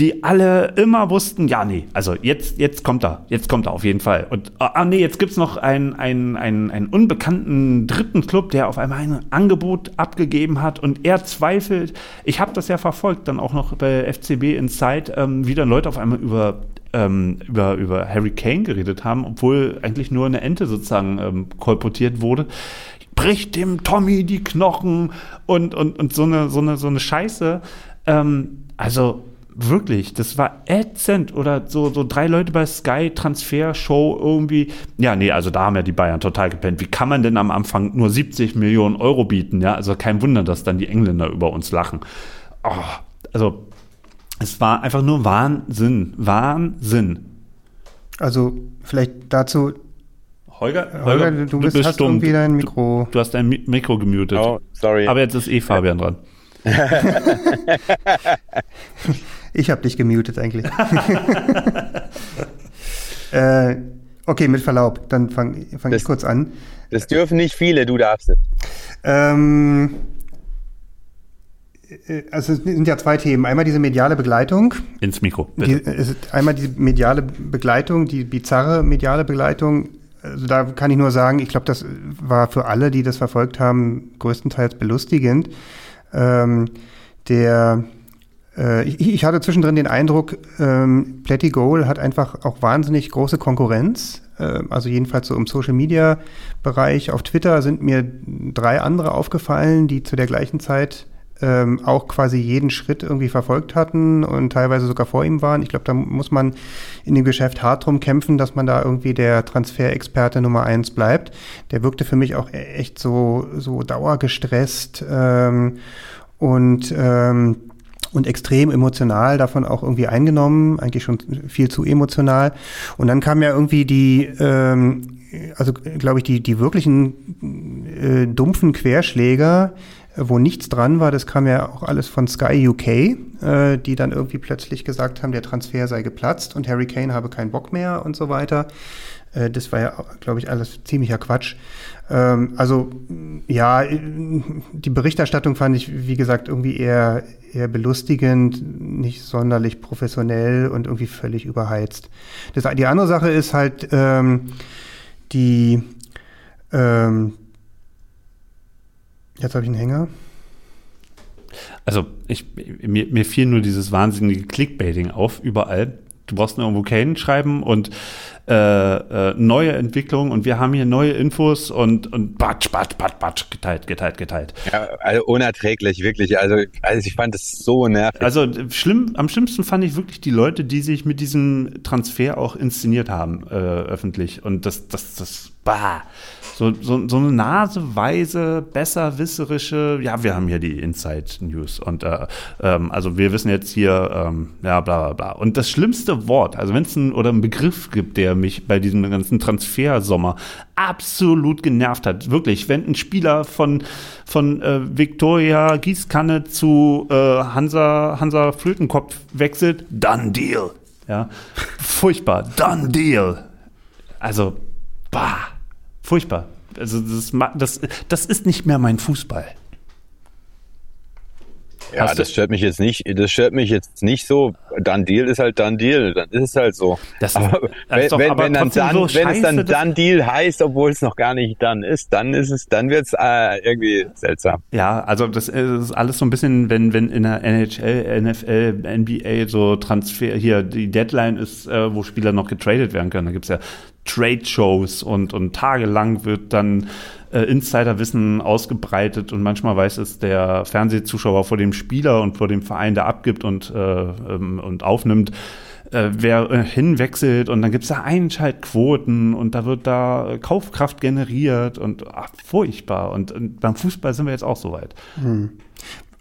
die alle immer wussten, ja, nee, also jetzt, jetzt kommt er, jetzt kommt er auf jeden Fall. Und ah, ah, nee, jetzt gibt's noch einen, einen, einen, einen unbekannten dritten Club, der auf einmal ein Angebot abgegeben hat und er zweifelt. Ich habe das ja verfolgt, dann auch noch bei FCB Inside, ähm, wie dann Leute auf einmal über ähm, über, über Harry Kane geredet haben, obwohl eigentlich nur eine Ente sozusagen ähm, kolportiert wurde. Bricht dem Tommy die Knochen und, und, und so eine, so eine, so eine Scheiße. Ähm, also wirklich, das war ätzend. Oder so, so drei Leute bei Sky Transfer Show irgendwie. Ja, nee, also da haben ja die Bayern total gepennt. Wie kann man denn am Anfang nur 70 Millionen Euro bieten? Ja, also kein Wunder, dass dann die Engländer über uns lachen. Oh, also es war einfach nur Wahnsinn. Wahnsinn. Also vielleicht dazu, Holger, Holger, du, bist, hast stumm. irgendwie dein Mikro. Du hast dein Mi- Mikro gemutet. oh, sorry. Aber jetzt ist eh Fabian dran. Ich habe dich gemutet eigentlich. äh, okay, mit Verlaub, dann fange fang ich kurz an. das dürfen nicht viele, du darfst es. Ähm, äh, also es sind ja zwei Themen. Einmal diese mediale Begleitung. Ins Mikro, Die, bitte. es ist einmal die mediale Begleitung, die bizarre mediale Begleitung. Also da kann ich nur sagen, ich glaube, das war für alle, die das verfolgt haben, größtenteils belustigend. Ähm, der ich, ich hatte zwischendrin den Eindruck, ähm, Plätti Goal hat einfach auch wahnsinnig große Konkurrenz. Äh, also jedenfalls so im Social Media Bereich. Auf Twitter sind mir drei andere aufgefallen, die zu der gleichen Zeit ähm, auch quasi jeden Schritt irgendwie verfolgt hatten und teilweise sogar vor ihm waren. Ich glaube, da muss man in dem Geschäft hart drum kämpfen, dass man da irgendwie der Transferexperte Nummer eins bleibt. Der wirkte für mich auch e- echt so, so dauergestresst ähm, und ähm, und extrem emotional davon auch irgendwie eingenommen, eigentlich schon viel zu emotional. Und dann kam ja irgendwie die, ähm, also glaube ich, die, die wirklichen äh, dumpfen Querschläger, wo nichts dran war, das kam ja auch alles von Sky UK, äh, die dann irgendwie plötzlich gesagt haben, der Transfer sei geplatzt und Harry Kane habe keinen Bock mehr und so weiter. Äh, das war ja, glaube ich, alles ziemlicher Quatsch. Ähm, also ja, die Berichterstattung fand ich, wie gesagt, irgendwie eher, eher belustigend, nicht sonderlich professionell und irgendwie völlig überheizt. Das, die andere Sache ist halt ähm, die ähm, Jetzt habe ich einen Hänger. Also ich, mir, mir fiel nur dieses wahnsinnige Clickbaiting auf, überall. Du brauchst nur irgendwo Kane schreiben und äh, äh, neue Entwicklungen und wir haben hier neue Infos und, und batsch, batsch, batsch, batsch, geteilt, geteilt, geteilt. Ja, also unerträglich, wirklich. Also, also ich fand es so nervig. Also schlimm, am schlimmsten fand ich wirklich die Leute, die sich mit diesem Transfer auch inszeniert haben, äh, öffentlich. Und das, das, das, bah so, so, so eine naseweise, besserwisserische, ja, wir haben hier die Inside News und äh, ähm, also wir wissen jetzt hier, ähm, ja, bla bla bla. Und das schlimmste Wort, also wenn es ein oder einen Begriff gibt, der mich bei diesem ganzen Transfersommer absolut genervt hat, wirklich, wenn ein Spieler von, von äh, Victoria Gießkanne zu äh, Hansa, Hansa Flötenkopf wechselt, done deal. Ja, furchtbar, done deal. Also, bah. Furchtbar. Also das, das, das ist nicht mehr mein Fußball. Ja, das stört mich jetzt nicht. Das stört mich jetzt nicht so. Dann Deal ist halt dann Deal. Dann ist es halt so. Das, aber wenn, doch, aber wenn, dann dann, so wenn es dann dann Deal heißt, obwohl es noch gar nicht dann ist, dann ist es, dann wird es äh, irgendwie seltsam. Ja, also das ist alles so ein bisschen, wenn wenn in der NHL, NFL, NBA so Transfer hier die Deadline ist, äh, wo Spieler noch getradet werden können. Da gibt's ja Trade-Shows und, und tagelang wird dann äh, Insiderwissen ausgebreitet und manchmal weiß es der Fernsehzuschauer vor dem Spieler und vor dem Verein, der abgibt und, äh, ähm, und aufnimmt, äh, wer äh, hinwechselt und dann gibt es da Einschaltquoten und da wird da Kaufkraft generiert und ach, furchtbar. Und, und, beim Fußball sind wir jetzt auch so weit. Hm.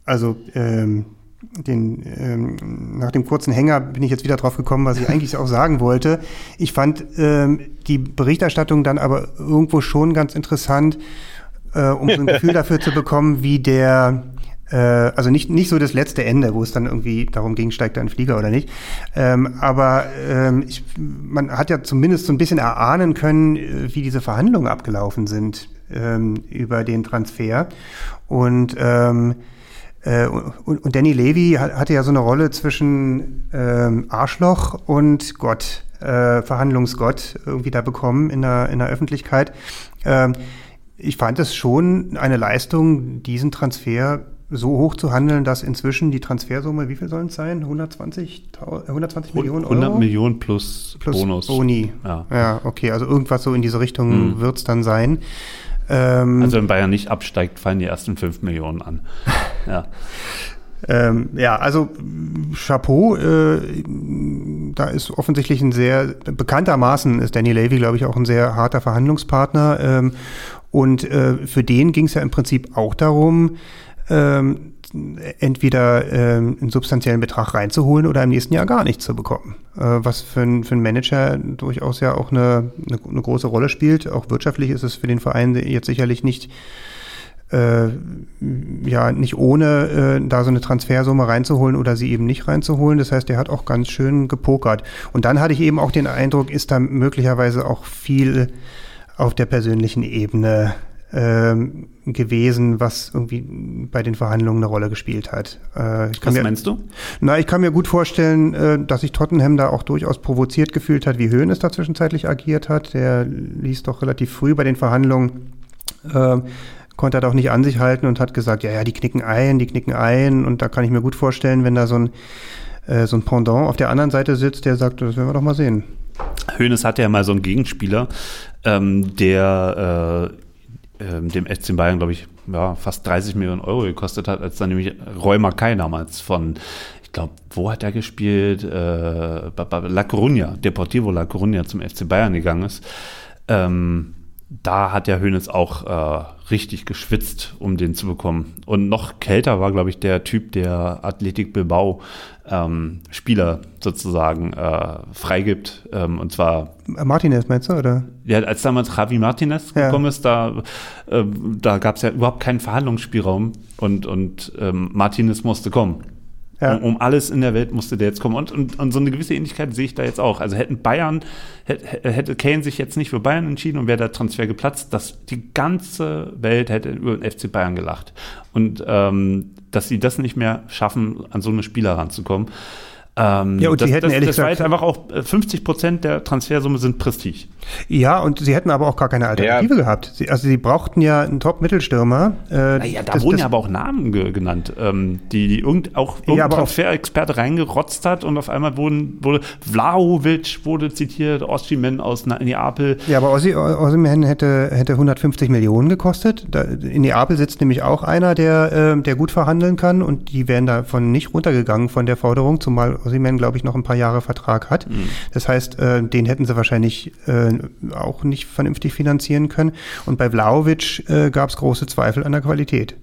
Also ähm, den, ähm, nach dem kurzen Hänger bin ich jetzt wieder drauf gekommen, was ich eigentlich auch sagen wollte. Ich fand ähm, die Berichterstattung dann aber irgendwo schon ganz interessant, äh, um so ein Gefühl dafür zu bekommen, wie der, äh, also nicht, nicht so das letzte Ende, wo es dann irgendwie darum ging, steigt da ein Flieger oder nicht. Ähm, aber ähm, ich, man hat ja zumindest so ein bisschen erahnen können, äh, wie diese Verhandlungen abgelaufen sind ähm, über den Transfer. Und ähm, äh, und, und, Danny Levy hatte ja so eine Rolle zwischen ähm, Arschloch und Gott, äh, Verhandlungsgott irgendwie da bekommen in der, in der Öffentlichkeit. Ähm, ich fand es schon eine Leistung, diesen Transfer so hoch zu handeln, dass inzwischen die Transfersumme, wie viel sollen es sein? 120, 120 Millionen Euro? 100 Millionen plus, plus Bonus. Boni. Ja. ja, okay, also irgendwas so in diese Richtung hm. wird es dann sein. Ähm, also wenn Bayern nicht absteigt, fallen die ersten 5 Millionen an. Ja. Ähm, ja, also Chapeau, äh, da ist offensichtlich ein sehr, bekanntermaßen ist Danny Levy, glaube ich, auch ein sehr harter Verhandlungspartner. Ähm, und äh, für den ging es ja im Prinzip auch darum, ähm, entweder ähm, einen substanziellen Betrag reinzuholen oder im nächsten Jahr gar nichts zu bekommen. Äh, was für, für einen Manager durchaus ja auch eine, eine, eine, große Rolle spielt. Auch wirtschaftlich ist es für den Verein jetzt sicherlich nicht äh, ja nicht ohne äh, da so eine Transfersumme reinzuholen oder sie eben nicht reinzuholen. Das heißt, er hat auch ganz schön gepokert. Und dann hatte ich eben auch den Eindruck, ist da möglicherweise auch viel auf der persönlichen Ebene ähm, gewesen, was irgendwie bei den Verhandlungen eine Rolle gespielt hat. Äh, was mir, meinst du? Na, ich kann mir gut vorstellen, äh, dass sich Tottenham da auch durchaus provoziert gefühlt hat, wie Höhn es da zwischenzeitlich agiert hat. Der ließ doch relativ früh bei den Verhandlungen äh, konnte er doch nicht an sich halten und hat gesagt, ja, ja, die knicken ein, die knicken ein. Und da kann ich mir gut vorstellen, wenn da so ein, äh, so ein Pendant auf der anderen Seite sitzt, der sagt, das werden wir doch mal sehen. Hönes hatte ja mal so einen Gegenspieler, ähm, der äh, äh, dem FC Bayern, glaube ich, ja, fast 30 Millionen Euro gekostet hat, als dann nämlich Roy Mackay damals von, ich glaube, wo hat er gespielt? Äh, La Coruña, Deportivo La Coruña zum FC Bayern gegangen ist. Ähm, da hat ja Hönes auch äh, richtig geschwitzt, um den zu bekommen. Und noch kälter war, glaube ich, der Typ, der Athletik Bilbao ähm, Spieler sozusagen äh, freigibt. Ähm, und zwar. Martinez meinst du, oder? Ja, als damals Javi Martinez ja. gekommen ist, da, äh, da gab es ja überhaupt keinen Verhandlungsspielraum und, und ähm, Martinez musste kommen. Ja. Um, um, alles in der Welt musste der jetzt kommen. Und, und, und so eine gewisse Ähnlichkeit sehe ich da jetzt auch. Also hätten Bayern, hätte, hätte Kane sich jetzt nicht für Bayern entschieden und wäre der Transfer geplatzt, dass die ganze Welt hätte über den FC Bayern gelacht. Und ähm, dass sie das nicht mehr schaffen, an so eine Spieler ranzukommen. Ähm, ja, und das, sie hätten das, ehrlich das gesagt, einfach auch 50 äh, Prozent der Transfersumme sind Prestige. Ja, und sie hätten aber auch gar keine Alternative ja. gehabt. Sie, also sie brauchten ja einen Top-Mittelstürmer. Äh, naja, da das, wurden ja aber auch Namen ge genannt, ähm, die, die irgend, auch irgendein ja, Transferexperte reingerotzt hat und auf einmal wurden, wurde Vlahovic wurde zitiert, Ossiman aus Neapel. Ja, aber Ossi, Ossiman hätte, hätte 150 Millionen gekostet. Da, in Neapel sitzt nämlich auch einer, der, äh, der gut verhandeln kann und die wären davon nicht runtergegangen von der Forderung, zumal Ossiman, glaube ich, noch ein paar Jahre Vertrag hat. Mhm. Das heißt, äh, den hätten sie wahrscheinlich äh, auch nicht vernünftig finanzieren können. Und bei Vlaovic äh, gab es große Zweifel an der Qualität.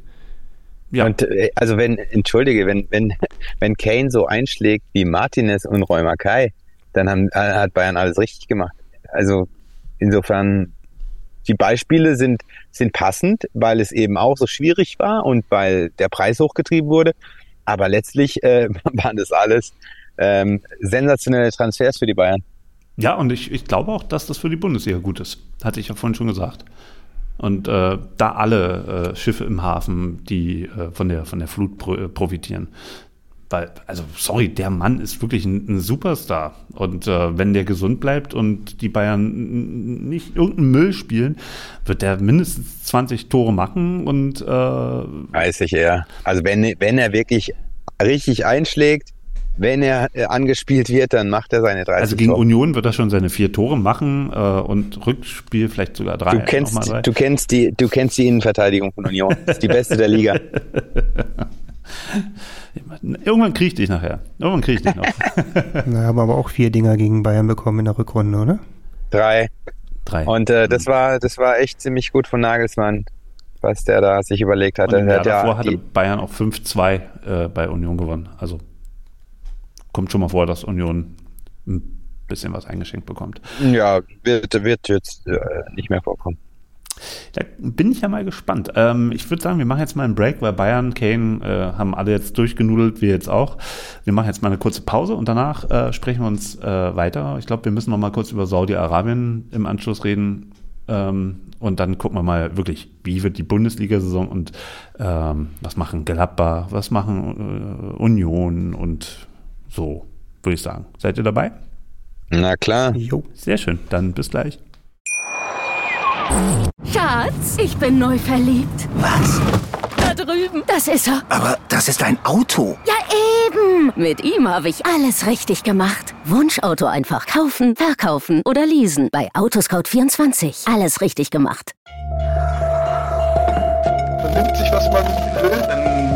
Ja. Und äh, also wenn, entschuldige, wenn, wenn, wenn Kane so einschlägt wie Martinez und Mackay, dann haben, äh, hat Bayern alles richtig gemacht. Also insofern, die Beispiele sind, sind passend, weil es eben auch so schwierig war und weil der Preis hochgetrieben wurde. Aber letztlich äh, waren das alles ähm, sensationelle Transfers für die Bayern. Ja, und ich, ich glaube auch, dass das für die Bundesliga gut ist. Hatte ich ja vorhin schon gesagt. Und äh, da alle äh, Schiffe im Hafen, die äh, von, der, von der Flut pro, äh, profitieren. Weil, also, sorry, der Mann ist wirklich ein, ein Superstar. Und äh, wenn der gesund bleibt und die Bayern nicht irgendeinen Müll spielen, wird der mindestens 20 Tore machen und äh, weiß ich eher. Also wenn, wenn er wirklich richtig einschlägt, wenn er äh, angespielt wird, dann macht er seine 30 Also gegen Tore. Union wird er schon seine vier Tore machen äh, und Rückspiel vielleicht sogar drei. Du kennst, du kennst, die, du kennst die Innenverteidigung von Union. Das ist die beste der Liga. Irgendwann kriege ich dich nachher. Irgendwann kriege ich dich noch. Na, haben aber auch vier Dinger gegen Bayern bekommen in der Rückrunde, oder? Drei. Drei. Und äh, das war das war echt ziemlich gut von Nagelsmann, was der da sich überlegt hatte. Und im Jahr davor hatte Bayern auch 5-2 äh, bei Union gewonnen. Also kommt schon mal vor, dass Union ein bisschen was eingeschenkt bekommt. Ja, wird, wird jetzt äh, nicht mehr vorkommen. Da bin ich ja mal gespannt. Ähm, ich würde sagen, wir machen jetzt mal einen Break, weil Bayern, Kane äh, haben alle jetzt durchgenudelt, wir jetzt auch. Wir machen jetzt mal eine kurze Pause und danach äh, sprechen wir uns äh, weiter. Ich glaube, wir müssen noch mal kurz über Saudi-Arabien im Anschluss reden. Ähm, und dann gucken wir mal wirklich, wie wird die Bundesliga-Saison und ähm, was machen Gladbach, was machen äh, Union und so, würde ich sagen. Seid ihr dabei? Na klar. Jo, sehr schön. Dann bis gleich. Schatz, ich bin neu verliebt. Was? Da drüben. Das ist er. Aber das ist ein Auto. Ja, eben. Mit ihm habe ich alles richtig gemacht. Wunschauto einfach kaufen, verkaufen oder leasen. Bei Autoscout24. Alles richtig gemacht. Vernimmt sich, was man will.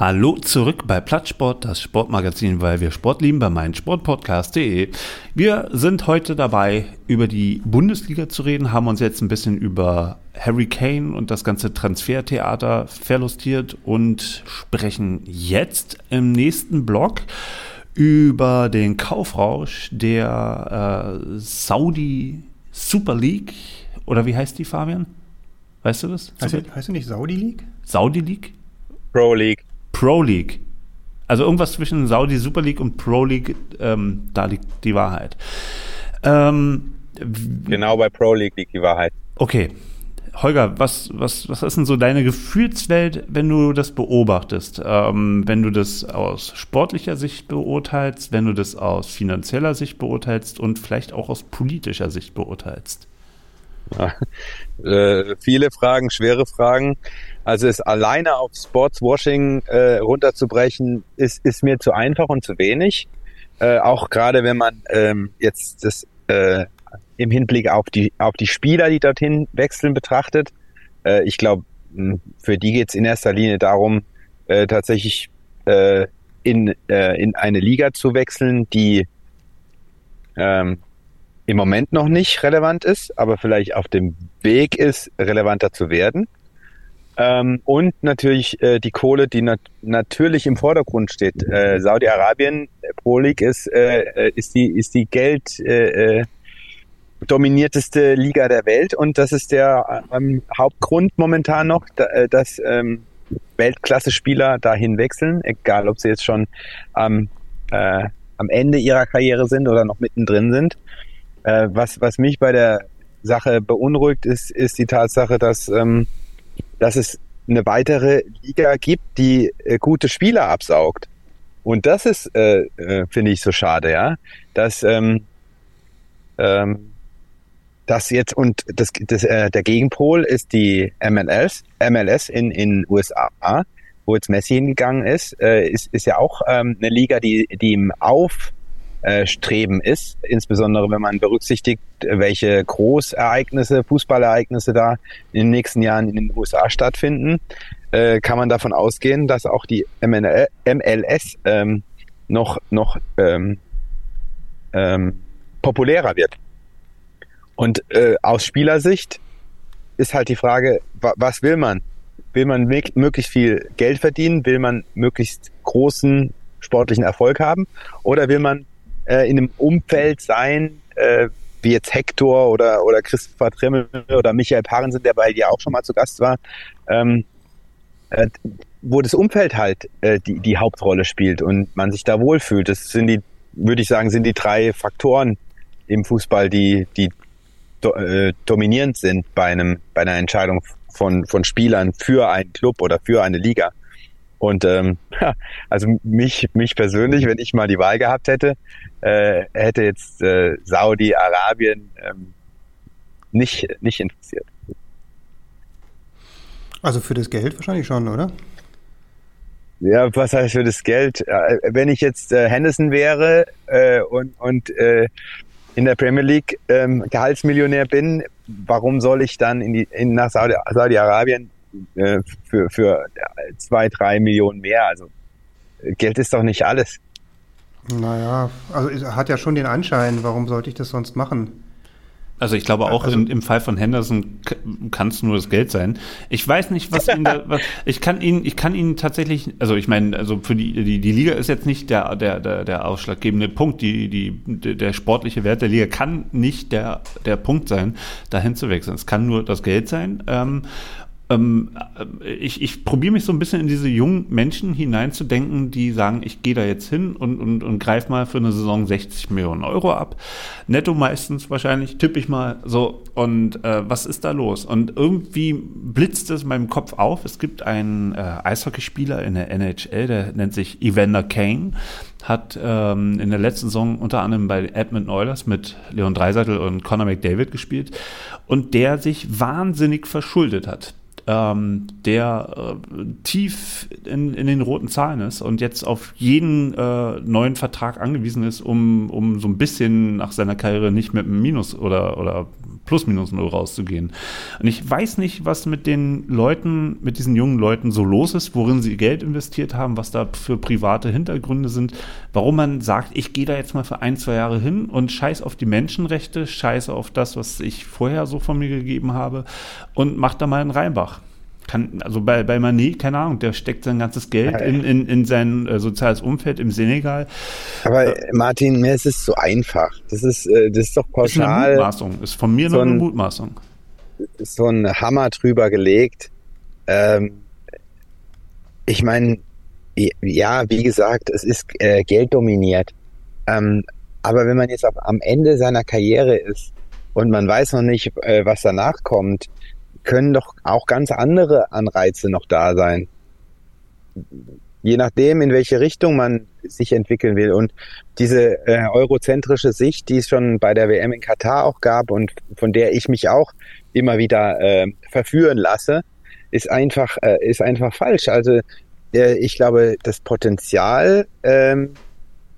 Hallo zurück bei Plattsport, das Sportmagazin, weil wir Sport lieben, bei meinsportpodcast.de. Wir sind heute dabei, über die Bundesliga zu reden, haben uns jetzt ein bisschen über Harry Kane und das ganze Transfertheater verlustiert und sprechen jetzt im nächsten Blog über den Kaufrausch der äh, Saudi Super League. Oder wie heißt die, Fabian? Weißt du das? Heißt, heißt du nicht Saudi League? Saudi League? Pro League. Pro League. Also irgendwas zwischen Saudi Super League und Pro League, ähm, da liegt die Wahrheit. Ähm, genau bei Pro League liegt die Wahrheit. Okay. Holger, was, was, was ist denn so deine Gefühlswelt, wenn du das beobachtest? Ähm, wenn du das aus sportlicher Sicht beurteilst, wenn du das aus finanzieller Sicht beurteilst und vielleicht auch aus politischer Sicht beurteilst? äh, viele Fragen, schwere Fragen. Also es alleine auf Sportswashing äh, runterzubrechen, ist, ist mir zu einfach und zu wenig. Äh, auch gerade wenn man ähm, jetzt das äh, im Hinblick auf die, auf die Spieler, die dorthin wechseln, betrachtet. Äh, ich glaube, für die geht es in erster Linie darum, äh, tatsächlich äh, in, äh, in eine Liga zu wechseln, die ähm, im Moment noch nicht relevant ist, aber vielleicht auf dem Weg ist, relevanter zu werden. Ähm, und natürlich äh, die Kohle, die nat natürlich im Vordergrund steht. Äh, Saudi-Arabien Pro League ist, äh, äh ist die, ist die Geld, äh, äh, dominierteste Liga der Welt und das ist der ähm, Hauptgrund momentan noch, da, äh, dass ähm, Weltklasse-Spieler dahin wechseln, egal ob sie jetzt schon am, äh, am Ende ihrer Karriere sind oder noch mittendrin sind. Äh, was, was mich bei der Sache beunruhigt, ist, ist die Tatsache, dass ähm, dass es eine weitere Liga gibt, die äh, gute Spieler absaugt. Und das ist, äh, äh, finde ich, so schade, ja, dass ähm, ähm, das jetzt und das, das äh, der Gegenpol ist die MLS, MLS in in USA, wo jetzt Messi hingegangen ist, äh, ist ist ja auch ähm, eine Liga, die die im Auf äh, Streben ist, insbesondere wenn man berücksichtigt, welche Großereignisse, Fußballereignisse da in den nächsten Jahren in den USA stattfinden, äh, kann man davon ausgehen, dass auch die MNL, MLS ähm, noch, noch ähm, ähm, populärer wird. Und äh, aus Spielersicht ist halt die Frage, wa was will man? Will man möglichst viel Geld verdienen? Will man möglichst großen sportlichen Erfolg haben? Oder will man äh, in einem Umfeld sein, äh, wie jetzt Hector oder, oder Christopher Trimmel oder Michael Parensen, der bei dir auch schon mal zu Gast war, ähm, äh, wo das Umfeld halt äh, die, die Hauptrolle spielt und man sich da wohlfühlt. Das sind die, würde ich sagen, sind die drei Faktoren im Fußball, die, die do, äh, dominierend sind bei einem, bei einer Entscheidung von, von Spielern für einen Club oder für eine Liga. Und ähm, also mich, mich persönlich, wenn ich mal die Wahl gehabt hätte, äh, hätte jetzt äh, Saudi-Arabien ähm, nicht, nicht interessiert. Also für das Geld wahrscheinlich schon, oder? Ja, was heißt für das Geld? Äh, wenn ich jetzt äh, Henderson wäre äh, und, und äh, in der Premier League ähm, Gehaltsmillionär bin, warum soll ich dann in die, in, nach Saudi-Arabien äh, für, für zwei, drei Millionen mehr? Also Geld ist doch nicht alles. Naja, also es hat ja schon den Anschein, warum sollte ich das sonst machen? Also ich glaube auch also, in, im Fall von Henderson kann es nur das Geld sein. Ich weiß nicht, was ihn da, was, ich kann ihn, ich kann ihn tatsächlich, also ich meine, also für die, die, die Liga ist jetzt nicht der, der, der, der ausschlaggebende Punkt. Die, die, der sportliche Wert der Liga kann nicht der, der Punkt sein, dahin zu wechseln. Es kann nur das Geld sein. Ähm, ähm, äh, ich, ich probiere mich so ein bisschen in diese jungen Menschen hineinzudenken, die sagen, ich gehe da jetzt hin und, und, und greife mal für eine Saison 60 Millionen Euro ab. Netto meistens wahrscheinlich, tippe ich mal so. Und äh, was ist da los? Und irgendwie blitzt es in meinem Kopf auf. Es gibt einen äh, Eishockeyspieler in der NHL, der nennt sich Evander Kane hat ähm, in der letzten Saison unter anderem bei Edmonton Oilers mit Leon Dreiseitel und Conor McDavid gespielt und der sich wahnsinnig verschuldet hat ähm, der äh, tief in, in den roten Zahlen ist und jetzt auf jeden äh, neuen Vertrag angewiesen ist, um, um so ein bisschen nach seiner Karriere nicht mit einem Minus oder, oder Plus-Minus Null rauszugehen. Und ich weiß nicht, was mit den Leuten, mit diesen jungen Leuten so los ist, worin sie Geld investiert haben, was da für private Hintergründe sind, warum man sagt, ich gehe da jetzt mal für ein, zwei Jahre hin und scheiß auf die Menschenrechte, scheiße auf das, was ich vorher so von mir gegeben habe und mach da mal einen Reinbach kann, also bei, bei Manet, keine Ahnung, der steckt sein ganzes Geld in, in, in sein äh, soziales Umfeld im Senegal. Aber äh, Martin, mir ist es so einfach. Das ist, äh, das ist doch pauschal. Ist eine Mutmaßung, ist von mir so nur eine Mutmaßung. Ist so ein Hammer drüber gelegt. Ähm, ich meine, ja, wie gesagt, es ist äh, Geld dominiert. Ähm, aber wenn man jetzt am Ende seiner Karriere ist und man weiß noch nicht, äh, was danach kommt, können doch auch ganz andere Anreize noch da sein. Je nachdem, in welche Richtung man sich entwickeln will. Und diese äh, eurozentrische Sicht, die es schon bei der WM in Katar auch gab und von der ich mich auch immer wieder äh, verführen lasse, ist einfach, äh, ist einfach falsch. Also äh, ich glaube, das Potenzial, ähm,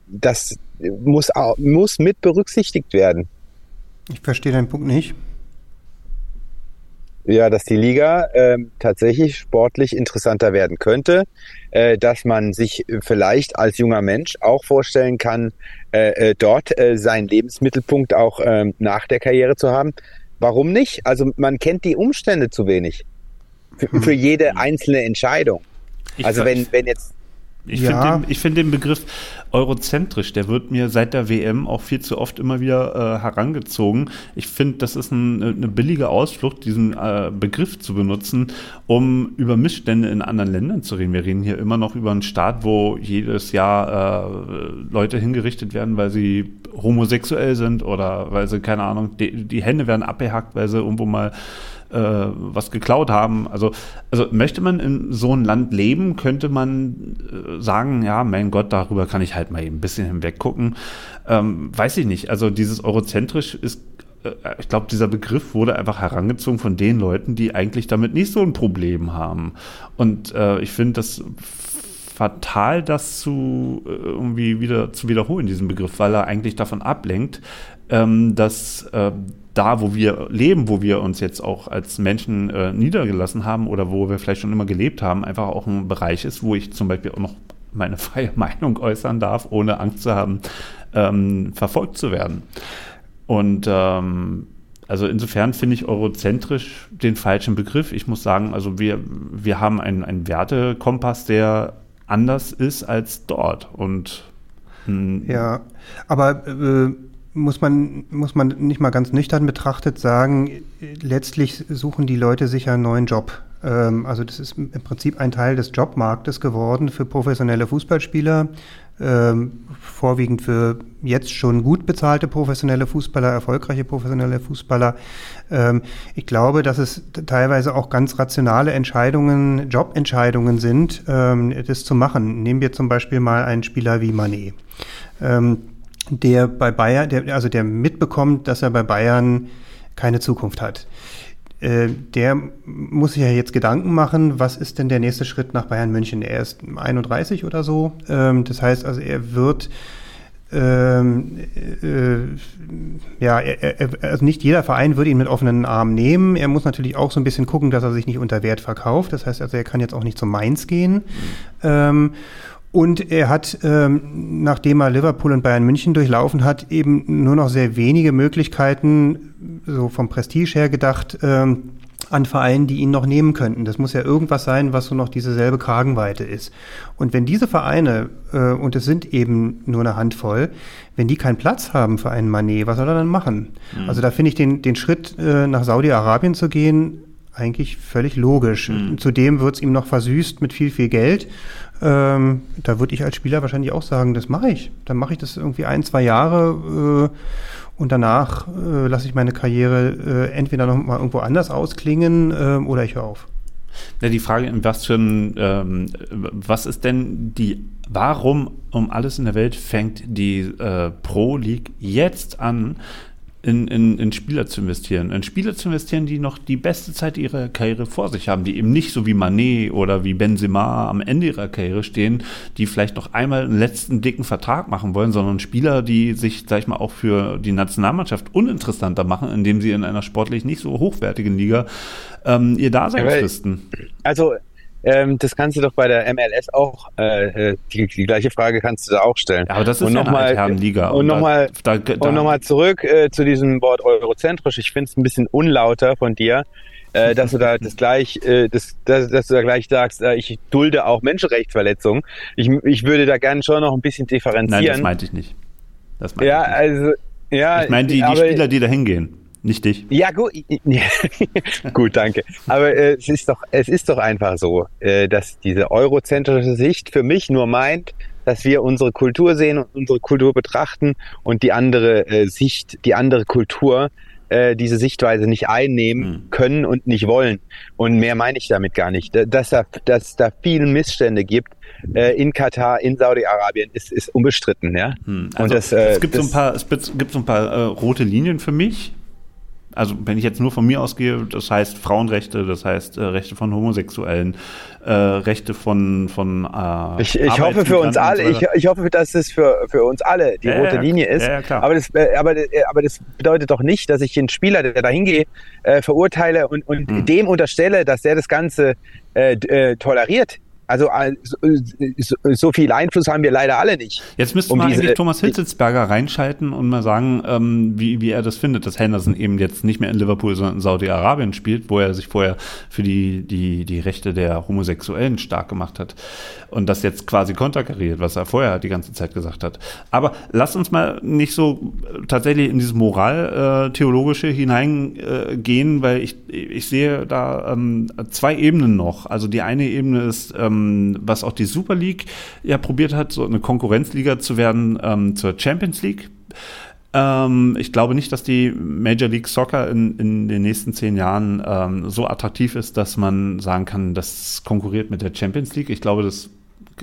das muss, muss mit berücksichtigt werden. Ich verstehe deinen Punkt nicht. Ja, dass die Liga äh, tatsächlich sportlich interessanter werden könnte, äh, dass man sich vielleicht als junger Mensch auch vorstellen kann, äh, äh dort äh, seinen Lebensmittelpunkt auch äh, nach der Karriere zu haben. Warum nicht? Also man kennt die Umstände zu wenig für, hm. für jede einzelne Entscheidung. Ich also wenn, wenn jetzt ich ja. finde den, find den Begriff eurozentrisch, der wird mir seit der WM auch viel zu oft immer wieder äh, herangezogen. Ich finde, das ist ein, eine billige Ausflucht, diesen äh, Begriff zu benutzen, um über Missstände in anderen Ländern zu reden. Wir reden hier immer noch über einen Staat, wo jedes Jahr äh, Leute hingerichtet werden, weil sie homosexuell sind oder weil sie, keine Ahnung, die, die Hände werden abgehackt, weil sie irgendwo mal äh, was geklaut haben. Also, also möchte man in so einem Land leben, könnte man äh, sagen, ja, mein Gott, darüber kann ich halt mal ein bisschen hinweg gucken. Ähm, weiß ich nicht. Also dieses eurozentrisch ist äh, ich glaube, dieser Begriff wurde einfach herangezogen von den Leuten, die eigentlich damit nicht so ein Problem haben. Und äh, ich finde das fatal, das zu äh, irgendwie wieder zu wiederholen, diesen Begriff, weil er eigentlich davon ablenkt, ähm, dass äh, da, wo wir leben, wo wir uns jetzt auch als Menschen äh, niedergelassen haben oder wo wir vielleicht schon immer gelebt haben, einfach auch ein Bereich ist, wo ich zum Beispiel auch noch meine freie Meinung äußern darf, ohne Angst zu haben, ähm, verfolgt zu werden. Und ähm, also insofern finde ich eurozentrisch den falschen Begriff. Ich muss sagen, also wir, wir haben einen, einen Wertekompass, der anders ist als dort. Und hm, ja, aber äh, muss man, muss man nicht mal ganz nüchtern betrachtet sagen, letztlich suchen die Leute sich einen neuen Job. Ähm, also das ist im Prinzip ein Teil des Jobmarktes geworden für professionelle Fußballspieler, ähm, vorwiegend für jetzt schon gut bezahlte professionelle Fußballer, erfolgreiche professionelle Fußballer. Ähm, ich glaube, dass es teilweise auch ganz rationale Entscheidungen, Jobentscheidungen sind, ähm, das zu machen. Nehmen wir zum Beispiel mal einen Spieler wie Manet. Der bei Bayern, der, also der mitbekommt, dass er bei Bayern keine Zukunft hat. Äh, der muss sich ja jetzt Gedanken machen, was ist denn der nächste Schritt nach Bayern München? Er ist 31 oder so. Ähm, das heißt also, er wird ähm, äh, ja, er, er, also nicht jeder Verein würde ihn mit offenen Armen nehmen. Er muss natürlich auch so ein bisschen gucken, dass er sich nicht unter Wert verkauft. Das heißt also, er kann jetzt auch nicht zum Mainz gehen. Mhm. Ähm, und er hat, ähm, nachdem er Liverpool und Bayern München durchlaufen hat, eben nur noch sehr wenige Möglichkeiten, so vom Prestige her gedacht, ähm, an Vereinen, die ihn noch nehmen könnten. Das muss ja irgendwas sein, was so noch dieselbe Kragenweite ist. Und wenn diese Vereine, äh, und es sind eben nur eine Handvoll, wenn die keinen Platz haben für einen Manet, was soll er dann machen? Mhm. Also da finde ich den, den Schritt, äh, nach Saudi-Arabien zu gehen, eigentlich völlig logisch. Mhm. Zudem wird es ihm noch versüßt mit viel, viel Geld. Ähm, da würde ich als Spieler wahrscheinlich auch sagen, das mache ich. Dann mache ich das irgendwie ein, zwei Jahre äh, und danach äh, lasse ich meine Karriere äh, entweder noch mal irgendwo anders ausklingen ähm, oder ich höre auf. Ja, die Frage, in was für ein, ähm, was ist denn die, warum um alles in der Welt fängt die äh, Pro League jetzt an, in, in, in Spieler zu investieren. In Spieler zu investieren, die noch die beste Zeit ihrer Karriere vor sich haben, die eben nicht so wie Manet oder wie Benzema am Ende ihrer Karriere stehen, die vielleicht noch einmal einen letzten dicken Vertrag machen wollen, sondern Spieler, die sich, sag ich mal, auch für die Nationalmannschaft uninteressanter machen, indem sie in einer sportlich nicht so hochwertigen Liga ähm, ihr Dasein fristen. Also ähm, das kannst du doch bei der MLS auch, äh, äh, die, die, gleiche Frage kannst du da auch stellen. Ja, aber das ist und ja noch mal, Liga. Und, und nochmal noch zurück äh, zu diesem Wort eurozentrisch. Ich finde es ein bisschen unlauter von dir, äh, dass du da das gleich, äh, das, dass, dass du da gleich sagst, äh, ich dulde auch Menschenrechtsverletzungen. Ich, ich würde da gerne schon noch ein bisschen differenzieren. Nein, das meinte ich nicht. Das meinte ja, ich nicht. also ja. Ich meine die, die Spieler, die da hingehen. Nicht dich. Ja, gut. gut, danke. Aber äh, es ist doch, es ist doch einfach so, äh, dass diese eurozentrische Sicht für mich nur meint, dass wir unsere Kultur sehen und unsere Kultur betrachten und die andere äh, Sicht, die andere Kultur äh, diese Sichtweise nicht einnehmen mhm. können und nicht wollen. Und mehr meine ich damit gar nicht. Dass da, dass da viele Missstände gibt, äh, in Katar, in Saudi-Arabien, ist, ist unbestritten. Ja? Hm. Also und das, äh, es gibt das, so ein paar, es gibt so ein paar äh, rote Linien für mich, Also wenn ich jetzt nur von mir ausgehe, das heißt Frauenrechte, das heißt äh, Rechte von Homosexuellen, äh, Rechte von von äh, Ich, ich hoffe für uns alle, ich, ich hoffe, dass es für, für uns alle die ja, rote ja, Linie ist. Ja, aber, das, äh, aber, äh, aber das bedeutet doch nicht, dass ich den Spieler, der da hingeht, äh, verurteile und, und hm. dem unterstelle, dass der das Ganze äh, äh, toleriert. Also so, so, viel Einfluss haben wir leider alle nicht. Jetzt müsste um eigentlich Thomas Hitzelsberger reinschalten und mal sagen, ähm, wie, wie er das findet, dass Henderson eben jetzt nicht mehr in Liverpool, sondern in Saudi-Arabien spielt, wo er sich vorher für die, die, die Rechte der Homosexuellen stark gemacht hat und das jetzt quasi konterkariert, was er vorher die ganze Zeit gesagt hat. Aber lass uns mal nicht so tatsächlich in dieses Moral-Theologische äh, hineingehen, weil ich, ich sehe da ähm, zwei Ebenen noch. Also die eine Ebene ist, ähm, ähm, was auch die Super League ja probiert hat, so eine Konkurrenzliga zu werden ähm, zur Champions League. Ähm, ich glaube nicht, dass die Major League Soccer in, in den nächsten zehn Jahren ähm, so attraktiv ist, dass man sagen kann, das konkurriert mit der Champions League. Ich glaube, das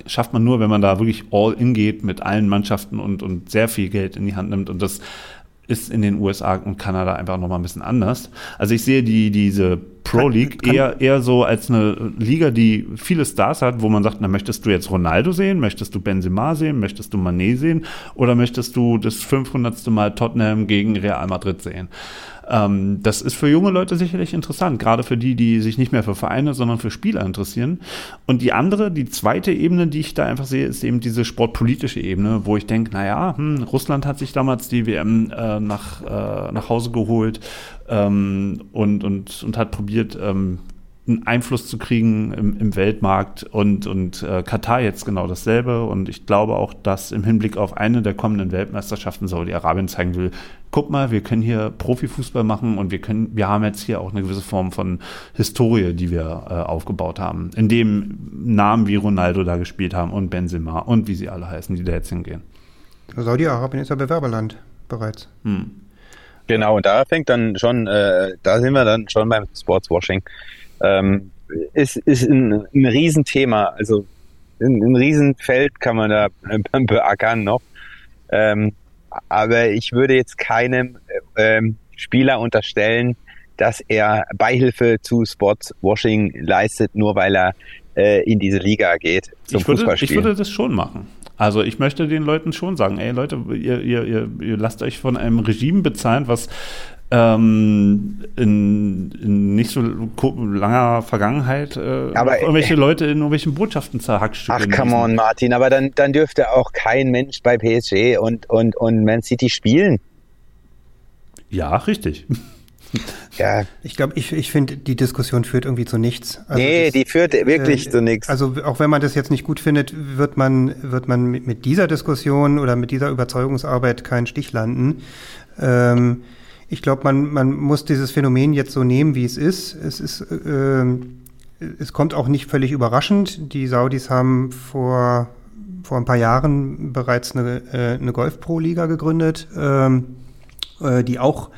schafft man nur, wenn man da wirklich all in geht mit allen Mannschaften und, und sehr viel Geld in die Hand nimmt. Und das ist in den USA und Kanada einfach nochmal ein bisschen anders. Also ich sehe die, diese Pro League kann, kann eher, eher so als eine Liga, die viele Stars hat, wo man sagt, na, möchtest du jetzt Ronaldo sehen, möchtest du Benzema sehen, möchtest du Manet sehen oder möchtest du das 500. Mal Tottenham gegen Real Madrid sehen? Ähm, das ist für junge Leute sicherlich interessant, gerade für die, die sich nicht mehr für Vereine, sondern für Spieler interessieren. Und die andere, die zweite Ebene, die ich da einfach sehe, ist eben diese sportpolitische Ebene, wo ich denke, naja, hm, Russland hat sich damals die WM äh, nach, äh, nach Hause geholt ähm, und, und, und hat probiert, ähm, einen Einfluss zu kriegen im, im Weltmarkt und, und äh, Katar jetzt genau dasselbe. Und ich glaube auch, dass im Hinblick auf eine der kommenden Weltmeisterschaften Saudi-Arabien zeigen will, guck mal, wir können hier Profifußball machen und wir können, wir haben jetzt hier auch eine gewisse Form von Historie, die wir äh, aufgebaut haben, in dem Namen wie Ronaldo da gespielt haben und Benzema und wie sie alle heißen, die da jetzt hingehen. Saudi-Arabien ist ja Bewerberland bereits. Hm. Genau, und da fängt dann schon, äh, da sind wir dann schon beim Sportswashing ähm, ist, ist ein, ein Riesenthema. Also ein, ein Riesenfeld kann man da beackern noch. Ähm, aber ich würde jetzt keinem ähm, Spieler unterstellen, dass er Beihilfe zu Sportswashing leistet, nur weil er äh, in diese Liga geht zum ich würde, Fußballspiel. Ich würde das schon machen. Also ich möchte den Leuten schon sagen, ey Leute, ihr, ihr, ihr, ihr lasst euch von einem Regime bezahlen, was ähm, in, in, nicht so langer Vergangenheit äh, aber, irgendwelche äh, Leute in irgendwelchen Botschaften zerhackstückeln. Ach, come on, Martin, aber dann, dann dürfte auch kein Mensch bei PSG und, und, und Man City spielen. Ja, richtig. Ja. Ich glaube, ich, ich finde, die Diskussion führt irgendwie zu nichts. Also nee, das, die führt wirklich äh, zu nichts. Also auch wenn man das jetzt nicht gut findet, wird man, wird man mit, mit dieser Diskussion oder mit dieser Überzeugungsarbeit keinen Stich landen. Ähm, ich glaube, man, man muss dieses Phänomen jetzt so nehmen, wie es ist. Es ist, äh, es kommt auch nicht völlig überraschend. Die Saudis haben vor, vor ein paar Jahren bereits eine, äh, eine Golf-Pro-Liga gegründet, ähm, äh, die auch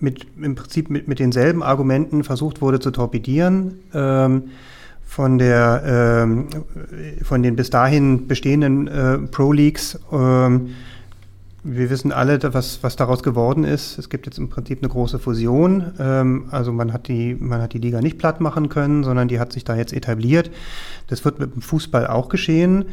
mit, im Prinzip mit, mit denselben Argumenten versucht wurde zu torpedieren. Ähm, von der ähm, von den bis dahin bestehenden äh, Pro Leagues ähm, wir wissen alle, was, was daraus geworden ist. Es gibt jetzt im Prinzip eine große Fusion. Ähm, also man hat, die, man hat die Liga nicht platt machen können, sondern die hat sich da jetzt etabliert. Das wird mit dem Fußball auch geschehen.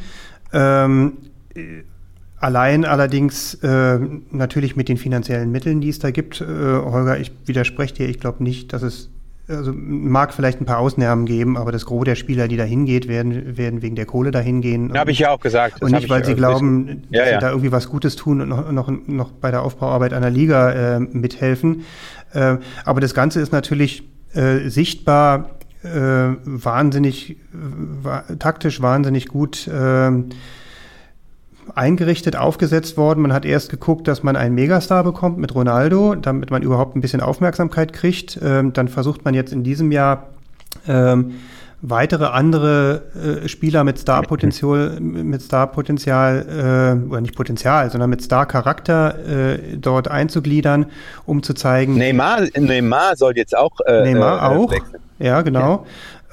Allein allerdings äh, natürlich mit den finanziellen Mitteln, die es da gibt. Äh, Holger, ich widerspreche dir. Ich glaube nicht, dass es also mag vielleicht ein paar Ausnahmen geben, aber das Gros der Spieler, die da hingeht, werden, werden wegen der Kohle dahin gehen. Habe ich ja auch gesagt. und nicht, weil sie glauben, dass ja, ja. sie da irgendwie was Gutes tun und noch, noch, noch bei der Aufbauarbeit einer Liga äh, mithelfen. Äh, aber das Ganze ist natürlich äh, sichtbar äh, wahnsinnig, taktisch wahnsinnig gut äh, eingerichtet, aufgesetzt worden. Man hat erst geguckt, dass man einen Megastar bekommt mit Ronaldo, damit man überhaupt ein bisschen Aufmerksamkeit kriegt. Ähm, dann versucht man jetzt in diesem Jahr ähm, weitere andere äh, Spieler mit Star-Potenzial, mit Star-Potenzial, äh, oder nicht Potenzial, sondern mit Star-Charakter äh, dort einzugliedern, um zu zeigen. Neymar, Neymar soll jetzt auch. Äh, Neymar äh, auch. Wechseln. Ja, genau.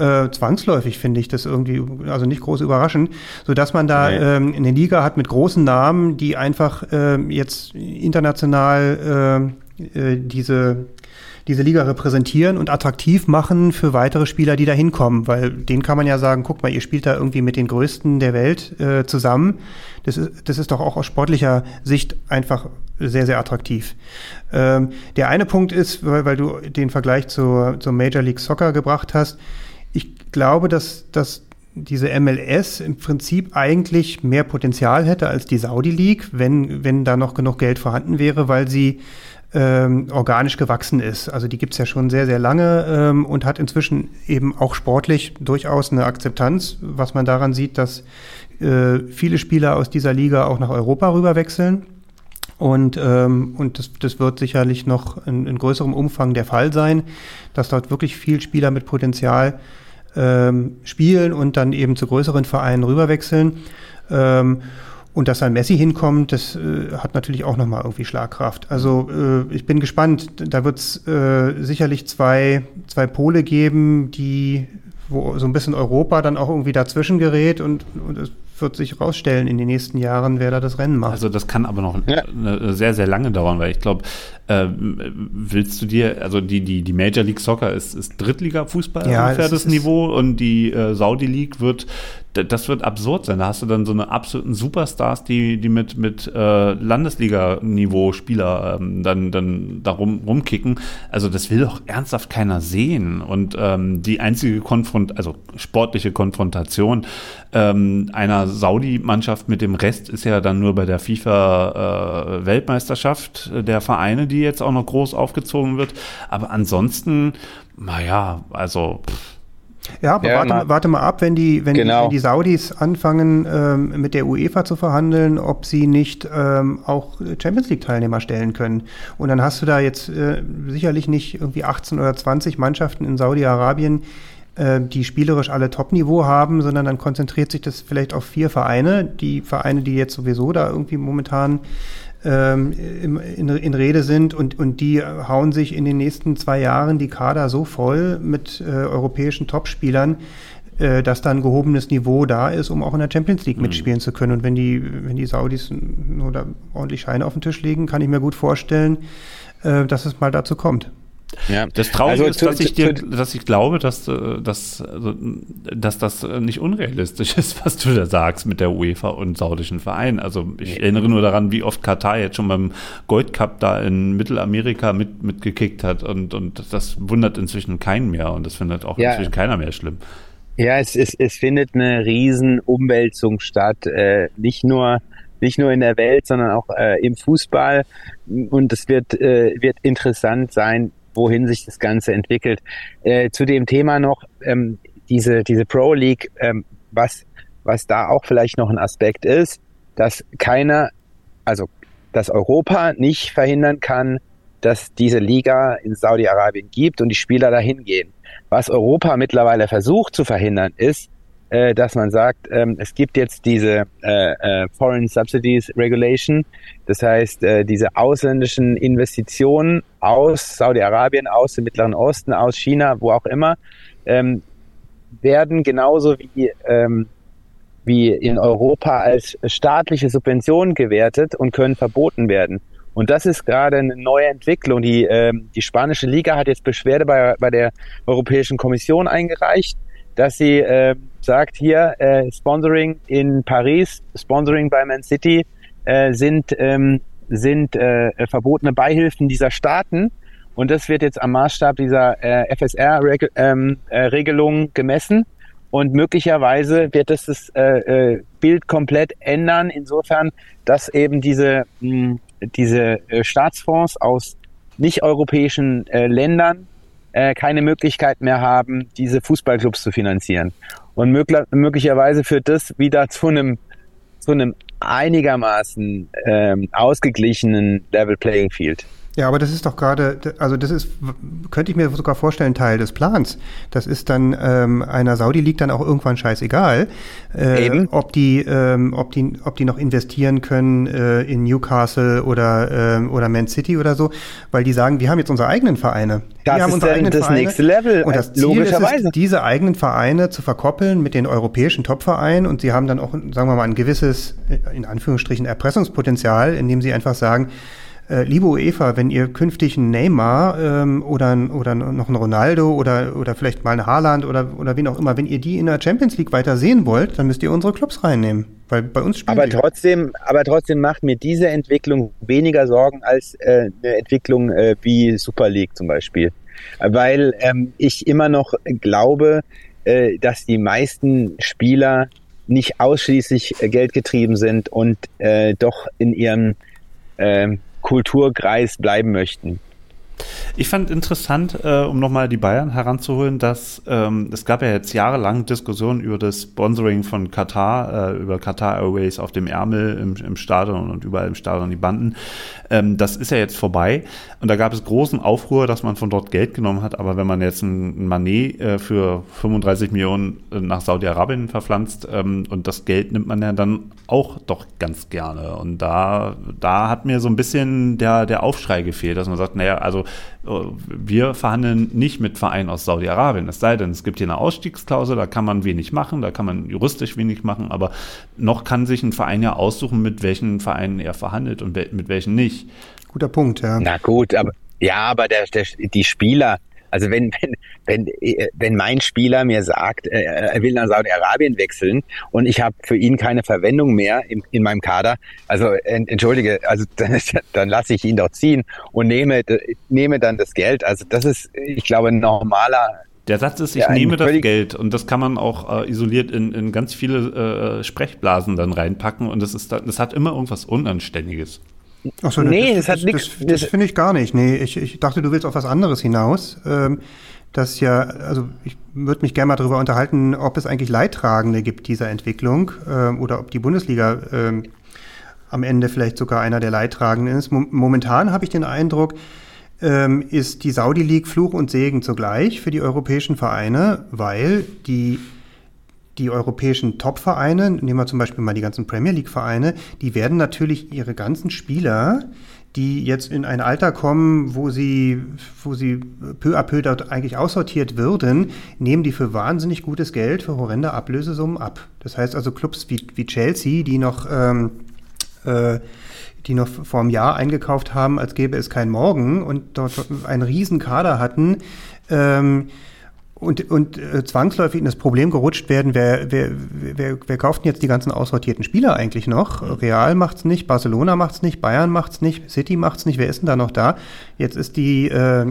Äh, zwangsläufig finde ich das irgendwie, also nicht groß überraschend, so dass man da ähm, eine Liga hat mit großen Namen, die einfach äh, jetzt international äh, äh, diese diese Liga repräsentieren und attraktiv machen für weitere Spieler, die da hinkommen. Weil denen kann man ja sagen, guck mal, ihr spielt da irgendwie mit den Größten der Welt äh, zusammen. Das ist, das ist doch auch aus sportlicher Sicht einfach sehr, sehr attraktiv. Ähm, der eine Punkt ist, weil, weil du den Vergleich zur, zur Major League Soccer gebracht hast, glaube, dass, dass diese MLS im Prinzip eigentlich mehr Potenzial hätte als die Saudi League, wenn, wenn da noch genug Geld vorhanden wäre, weil sie ähm, organisch gewachsen ist. Also die gibt's ja schon sehr, sehr lange ähm, und hat inzwischen eben auch sportlich durchaus eine Akzeptanz, was man daran sieht, dass äh, viele Spieler aus dieser Liga auch nach Europa rüberwechseln. Und, ähm, und das, das wird sicherlich noch in, in größerem Umfang der Fall sein, dass dort wirklich viel Spieler mit Potenzial ähm, spielen und dann eben zu größeren Vereinen rüberwechseln. Ähm, und dass ein Messi hinkommt, das äh, hat natürlich auch nochmal irgendwie Schlagkraft. Also äh, ich bin gespannt. Da wird es äh, sicherlich zwei, zwei Pole geben, die, wo so ein bisschen Europa dann auch irgendwie dazwischen gerät und, und es wird sich rausstellen in den nächsten Jahren, wer da das Rennen macht. Also das kann aber noch ja. sehr, sehr lange dauern, weil ich glaube, äh, willst du dir, also die, die, die Major League Soccer ist, ist Drittliga-Fußball ja, ungefähr das Niveau und die äh, Saudi League wird das wird absurd sein. Da hast du dann so eine absoluten Superstars, die, die mit, mit äh, Landesliga-Niveau Spieler ähm, dann, dann darum rumkicken. Also das will doch ernsthaft keiner sehen. Und ähm, die einzige Konfront, also sportliche Konfrontation ähm, einer Saudi-Mannschaft mit dem Rest ist ja dann nur bei der FIFA-Weltmeisterschaft äh, der Vereine, die jetzt auch noch groß aufgezogen wird. Aber ansonsten, naja, also pff, ja, aber ja, warte, mal, warte mal ab, wenn die, wenn, genau. die, wenn die Saudis anfangen, ähm, mit der UEFA zu verhandeln, ob sie nicht ähm, auch Champions League-Teilnehmer stellen können. Und dann hast du da jetzt äh, sicherlich nicht irgendwie 18 oder 20 Mannschaften in Saudi-Arabien, äh, die spielerisch alle Top-Niveau haben, sondern dann konzentriert sich das vielleicht auf vier Vereine. Die Vereine, die jetzt sowieso da irgendwie momentan ähm, in, in, Rede sind und, und die hauen sich in den nächsten zwei Jahren die Kader so voll mit äh, europäischen Topspielern, äh, dass da ein gehobenes Niveau da ist, um auch in der Champions League mhm. mitspielen zu können. Und wenn die, wenn die Saudis nur da ordentlich Scheine auf den Tisch legen, kann ich mir gut vorstellen, äh, dass es mal dazu kommt. Ja. Das Traurige also, ist, dass, ich dir, dass ich glaube, dass, äh, dass, also, dass das nicht unrealistisch ist, was du da sagst mit der UEFA und saudischen Vereinen. Also ich erinnere nur daran, wie oft Katar jetzt schon beim Gold Cup da in Mittelamerika mit, mitgekickt hat und, und das wundert inzwischen keinen mehr und das findet auch ja. inzwischen keiner mehr schlimm. Ja, es, es, es findet eine riesen Umwälzung statt, äh, nicht nur nicht nur in der Welt, sondern auch äh, im Fußball. Und es wird, äh, wird interessant sein, wohin sich das Ganze entwickelt. Äh, zu dem Thema noch ähm, diese, diese Pro League, ähm, was, was da auch vielleicht noch ein Aspekt ist, dass keiner, also dass Europa nicht verhindern kann, dass diese Liga in Saudi-Arabien gibt und die Spieler dahin gehen. Was Europa mittlerweile versucht zu verhindern, ist, äh, dass man sagt, ähm, es gibt jetzt diese äh, äh, Foreign Subsidies Regulation, das heißt äh, diese ausländischen Investitionen aus Saudi-Arabien, aus dem Mittleren Osten, aus China, wo auch immer, ähm, werden genauso wie ähm, wie in Europa als staatliche Subventionen gewertet und können verboten werden. Und das ist gerade eine neue Entwicklung. Die, ähm, die spanische Liga hat jetzt Beschwerde bei, bei der Europäischen Kommission eingereicht, dass sie äh, sagt, hier äh, Sponsoring in Paris, Sponsoring bei Man City äh, sind, ähm, sind äh, verbotene Beihilfen dieser Staaten. Und das wird jetzt am Maßstab dieser äh, FSR-Regelung ähm, äh, gemessen. Und möglicherweise wird es das äh, äh, Bild komplett ändern, insofern, dass eben diese, mh, diese äh, Staatsfonds aus nicht-europäischen äh, Ländern äh, keine Möglichkeit mehr haben, diese Fußballclubs zu finanzieren. Und möglich möglicherweise führt das wieder zu einem zu einem einigermaßen ähm, ausgeglichenen Level Playing Field. Ja, aber das ist doch gerade, also das ist, könnte ich mir sogar vorstellen, Teil des Plans. Das ist dann ähm, einer Saudi League dann auch irgendwann scheißegal, äh, Eben. ob die, ähm, ob die, ob die noch investieren können äh, in Newcastle oder ähm, oder Man City oder so, weil die sagen, wir haben jetzt unsere eigenen Vereine. Das wir haben ist dann das Vereine. nächste Level. Und das Ziel ist es, diese eigenen Vereine zu verkoppeln mit den europäischen Topvereinen und sie haben dann auch, sagen wir mal, ein gewisses, in Anführungsstrichen, Erpressungspotenzial, indem sie einfach sagen, äh, liebe UEFA, wenn ihr künftig einen Neymar ähm, oder, oder noch einen Ronaldo oder, oder vielleicht mal einen Haaland oder, oder wen auch immer, wenn ihr die in der Champions League weiter sehen wollt, dann müsst ihr unsere Clubs reinnehmen. Weil bei uns spielen aber trotzdem, aber trotzdem macht mir diese Entwicklung weniger Sorgen als äh, eine Entwicklung äh, wie Super League zum Beispiel. Weil ähm, ich immer noch glaube, äh, dass die meisten Spieler nicht ausschließlich äh, geldgetrieben sind und äh, doch in ihrem äh, Kulturkreis bleiben möchten. Ich fand interessant, äh, um nochmal die Bayern heranzuholen, dass ähm, es gab ja jetzt jahrelang Diskussionen über das Sponsoring von Katar, äh, über Qatar Airways auf dem Ärmel im, im Stadion und überall im Stadion die Banden. Ähm, das ist ja jetzt vorbei und da gab es großen Aufruhr, dass man von dort Geld genommen hat. Aber wenn man jetzt ein Manet äh, für 35 Millionen äh, nach Saudi-Arabien verpflanzt ähm, und das Geld nimmt man ja dann auch doch ganz gerne. Und da, da hat mir so ein bisschen der, der Aufschrei gefehlt, dass man sagt, naja, also wir verhandeln nicht mit Vereinen aus Saudi-Arabien. Es sei denn, es gibt hier eine Ausstiegsklausel, da kann man wenig machen, da kann man juristisch wenig machen, aber noch kann sich ein Verein ja aussuchen, mit welchen Vereinen er verhandelt und mit welchen nicht. Guter Punkt, ja. Na gut, aber ja, aber der, der, die Spieler, also wenn, wenn, wenn, wenn mein Spieler mir sagt, äh, er will nach Saudi-Arabien wechseln und ich habe für ihn keine Verwendung mehr in, in meinem Kader, also entschuldige, also dann, dann lasse ich ihn doch ziehen und nehme, nehme dann das Geld. Also das ist, ich glaube, ein normaler der Satz ist, ich ja, nehme das Geld und das kann man auch äh, isoliert in, in ganz viele äh, Sprechblasen dann reinpacken und das ist das hat immer irgendwas Unanständiges. Ach so, nee, das, das hat nichts. Das, das finde ich gar nicht. Nee, ich, ich dachte, du willst auf was anderes hinaus. Ähm, das ja, also ich würde mich gerne mal darüber unterhalten, ob es eigentlich Leidtragende gibt dieser Entwicklung ähm, oder ob die Bundesliga ähm, am Ende vielleicht sogar einer der Leidtragenden ist. Momentan habe ich den Eindruck, ähm, ist die Saudi League Fluch und Segen zugleich für die europäischen Vereine, weil die die europäischen Top-Vereine, nehmen wir zum Beispiel mal die ganzen Premier League-Vereine, die werden natürlich ihre ganzen Spieler, die jetzt in ein Alter kommen, wo sie, wo sie peu à peu dort eigentlich aussortiert würden, nehmen die für wahnsinnig gutes Geld, für horrende Ablösesummen ab. Das heißt also Clubs wie, wie Chelsea, die noch, ähm, äh, die noch vor einem Jahr eingekauft haben, als gäbe es kein Morgen und dort einen riesen Kader hatten, ähm, und, und äh, zwangsläufig in das Problem gerutscht werden, wer, wer, wer, wer kauft denn jetzt die ganzen aussortierten Spieler eigentlich noch? Real macht's nicht, Barcelona macht's nicht, Bayern macht's nicht, City macht's nicht, wer ist denn da noch da? Jetzt ist die, äh,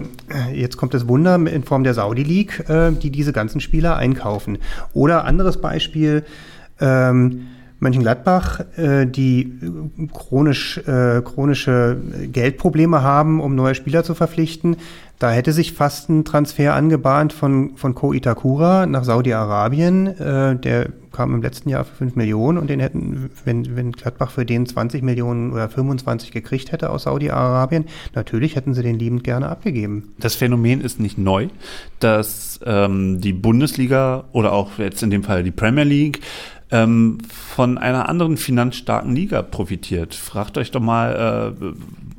jetzt kommt das Wunder in Form der Saudi League, äh, die diese ganzen Spieler einkaufen. Oder anderes Beispiel, ähm, Mönchengladbach, äh, die chronisch, äh, chronische Geldprobleme haben, um neue Spieler zu verpflichten. Da hätte sich fast ein Transfer angebahnt von, von Ko Itakura nach Saudi-Arabien. Äh, der kam im letzten Jahr für 5 Millionen und den hätten, wenn, wenn Gladbach für den 20 Millionen oder 25 gekriegt hätte aus Saudi-Arabien, natürlich hätten sie den liebend gerne abgegeben. Das Phänomen ist nicht neu, dass ähm, die Bundesliga oder auch jetzt in dem Fall die Premier League ähm, von einer anderen finanzstarken Liga profitiert. Fragt euch doch mal, äh,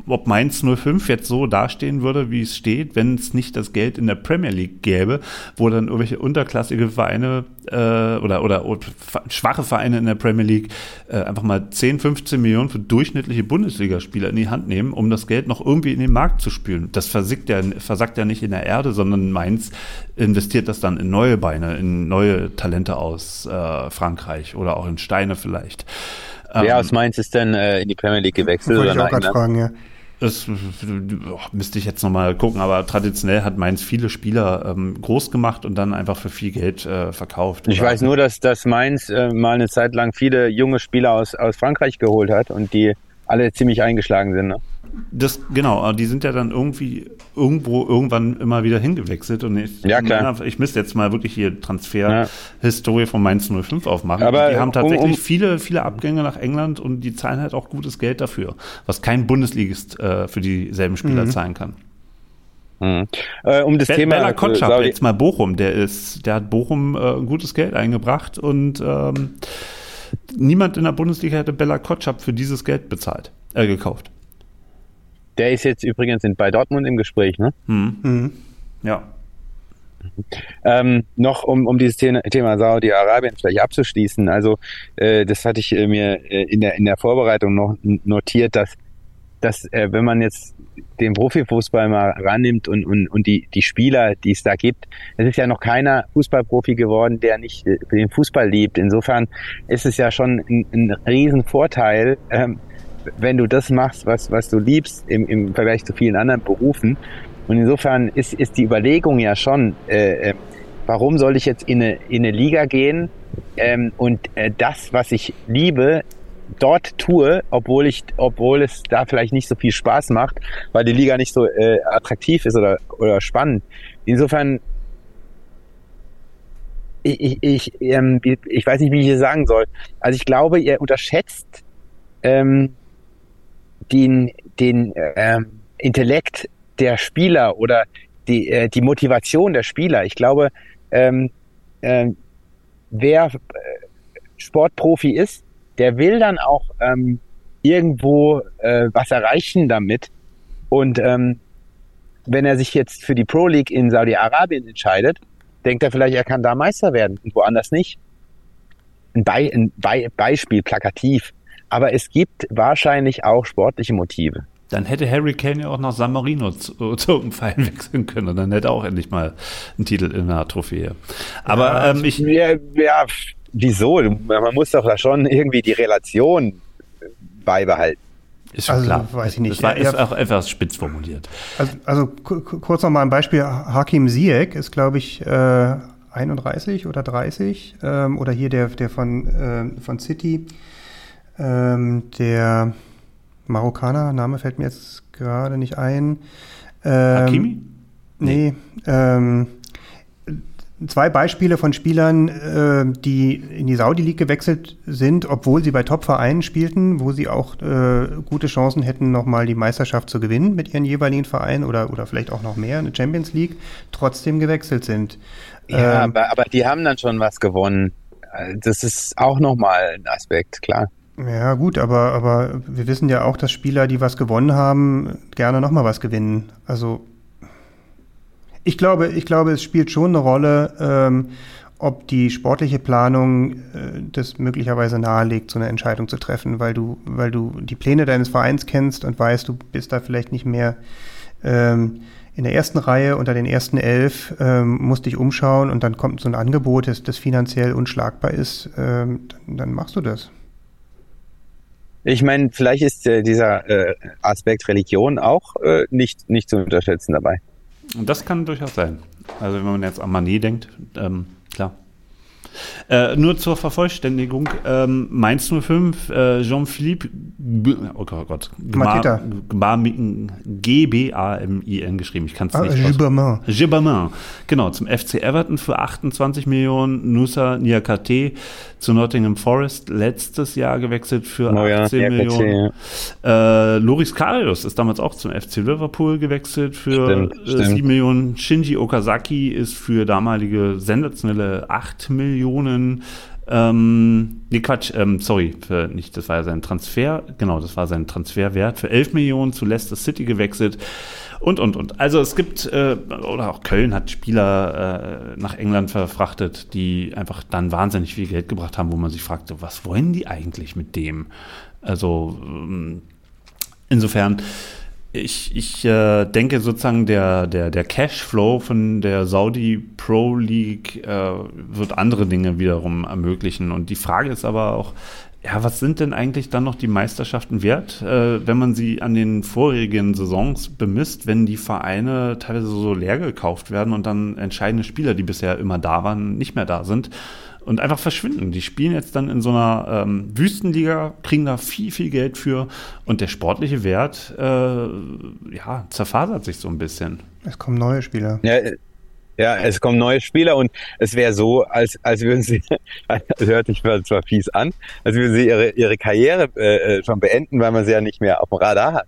ob Mainz 05 jetzt so dastehen würde, wie es steht, wenn es nicht das Geld in der Premier League gäbe, wo dann irgendwelche unterklassige Vereine äh, oder, oder, oder schwache Vereine in der Premier League äh, einfach mal 10, 15 Millionen für durchschnittliche Bundesligaspieler in die Hand nehmen, um das Geld noch irgendwie in den Markt zu spülen. Das versickt ja, versackt ja nicht in der Erde, sondern Mainz investiert das dann in neue Beine, in neue Talente aus äh, Frankreich oder auch in Steine vielleicht. Wer ähm, aus Mainz ist denn äh, in die Premier League gewechselt? Wollte ich auch gerade fragen, ja. Das oh, müsste ich jetzt nochmal gucken, aber traditionell hat Mainz viele Spieler ähm, groß gemacht und dann einfach für viel Geld äh, verkauft. Ich weiß nur, dass, dass Mainz äh, mal eine Zeit lang viele junge Spieler aus, aus Frankreich geholt hat und die alle ziemlich eingeschlagen sind. Ne? Das, genau, die sind ja dann irgendwie irgendwo irgendwann immer wieder hingewechselt und ich, ja, klar. ich müsste jetzt mal wirklich hier Transferhistorie ja. von Mainz 05 aufmachen. Aber die haben tatsächlich um, um viele, viele Abgänge nach England und die zahlen halt auch gutes Geld dafür, was kein Bundesligist äh, für dieselben Spieler mhm. zahlen kann. Mhm. Äh, um das Be Thema Bella Kotschap, äh, jetzt mal Bochum, der ist, der hat Bochum äh, gutes Geld eingebracht und ähm, niemand in der Bundesliga hätte Bella Kotschap für dieses Geld bezahlt, äh, gekauft. Der ist jetzt übrigens in, bei Dortmund im Gespräch, ne? Mhm. Mhm. Ja. Ähm, noch um, um dieses Thema Saudi-Arabien vielleicht abzuschließen. Also äh, das hatte ich äh, mir äh, in, der, in der Vorbereitung noch notiert, dass dass äh, wenn man jetzt den Profifußball mal rannimmt und, und, und die, die Spieler, die es da gibt, es ist ja noch keiner Fußballprofi geworden, der nicht den Fußball liebt. Insofern ist es ja schon ein, ein Riesenvorteil, ähm, wenn du das machst, was, was du liebst im, im Vergleich zu vielen anderen Berufen. Und insofern ist, ist die Überlegung ja schon, äh, äh warum soll ich jetzt in eine, in eine Liga gehen ähm, und äh, das, was ich liebe, dort tue, obwohl ich, obwohl es da vielleicht nicht so viel Spaß macht, weil die Liga nicht so äh, attraktiv ist oder, oder spannend. Insofern, ich, ich, ich, ähm, ich weiß nicht, wie ich hier sagen soll. Also ich glaube, ihr unterschätzt ähm, den, den ähm, Intellekt der Spieler oder die, äh, die Motivation der Spieler. Ich glaube, ähm, äh, wer Sportprofi ist, der will dann auch ähm, irgendwo äh, was erreichen damit. Und ähm, wenn er sich jetzt für die Pro League in Saudi-Arabien entscheidet, denkt er vielleicht, er kann da Meister werden und woanders nicht. Ein, Be ein Be Beispiel, plakativ. Aber es gibt wahrscheinlich auch sportliche Motive. Dann hätte Harry Kane ja auch nach San Marino zu, zum Verein wechseln können und dann hätte er auch endlich mal einen Titel in einer Trophäe. Aber ja, ähm, ich. Ja, ja, wieso? Man muss doch da schon irgendwie die Relation beibehalten. Ist schon also, klar. weiß ich nicht. Das war, Ja, ist auch etwas spitz formuliert. Also, also ku- ku- kurz noch mal ein Beispiel. Hakim Ziyech ist, glaube ich, äh, 31 oder 30. Ähm, oder hier der, der von, ähm, von City. Ähm, der Marokkaner, Name fällt mir jetzt gerade nicht ein. Ähm, Hakimi? Nee. Ähm, zwei Beispiele von Spielern, äh, die in die Saudi League gewechselt sind, obwohl sie bei Top-Vereinen spielten, wo sie auch äh, gute Chancen hätten, nochmal die Meisterschaft zu gewinnen mit ihren jeweiligen Vereinen oder, oder vielleicht auch noch mehr, eine Champions League, trotzdem gewechselt sind. Ja, Ähm, aber, aber die haben dann schon was gewonnen. Äh, Das ist auch nochmal ein Aspekt, klar. Ja, gut, aber, aber wir wissen ja auch, dass Spieler, die was gewonnen haben, gerne nochmal was gewinnen. Also ich glaube, ich glaube, es spielt schon eine Rolle, ähm, ob die sportliche Planung äh, das möglicherweise nahelegt, so eine Entscheidung zu treffen, weil du, weil du die Pläne deines Vereins kennst und weißt, du bist da vielleicht nicht mehr ähm, in der ersten Reihe unter den ersten elf, ähm, musst dich umschauen und dann kommt so ein Angebot, das, das finanziell unschlagbar ist, ähm, dann, dann machst du das. Ich meine, vielleicht ist äh, dieser äh, Aspekt Religion auch äh, nicht, nicht zu unterschätzen dabei. Und das kann durchaus sein. Also wenn man jetzt an Mané denkt, ähm. Äh, nur zur Vervollständigung, ähm, Mainz 05, äh, Jean-Philippe, G- oh Gott, oh. G-B-A-M-I-N geschrieben, ich kann es Ah, nicht Gibbermann. Gibbermann, genau, zum FC Everton für 28 Millionen, Nusa Niakate zu Nottingham Forest, letztes Jahr gewechselt für Neuer 18 Niakate, Millionen. Äh, Loris Karius ist damals auch zum FC Liverpool gewechselt für Stimmt, äh, stimmt. 7 Millionen. Shinji Okazaki ist für damalige sensationelle 8 Millionen. Ähm, nee, Quatsch, ähm, sorry, für nicht, das war ja sein Transfer, genau, das war sein Transferwert für 11 Millionen zu Leicester City gewechselt und, und, und. Also es gibt, äh, oder auch Köln hat Spieler äh, nach England verfrachtet, die einfach dann wahnsinnig viel Geld gebracht haben, wo man sich fragte, was wollen die eigentlich mit dem? Also ähm, insofern, ich, ich äh, denke sozusagen, der, der, der Cashflow von der Saudi Pro League äh, wird andere Dinge wiederum ermöglichen. Und die Frage ist aber auch, ja, was sind denn eigentlich dann noch die Meisterschaften wert, äh, wenn man sie an den vorigen Saisons bemisst, wenn die Vereine teilweise so leer gekauft werden und dann entscheidende Spieler, die bisher immer da waren, nicht mehr da sind und einfach verschwinden. Die spielen jetzt dann in so einer ähm, Wüstenliga, kriegen da viel, viel Geld für und der sportliche Wert, äh, ja, zerfasert sich so ein bisschen. Es kommen neue Spieler. Ja, ja, es kommen neue Spieler und es wäre so, als, als würden sie, das hört sich zwar zwar fies an, als würden sie ihre, ihre Karriere äh, äh, schon beenden, weil man sie ja nicht mehr auf dem Radar hat.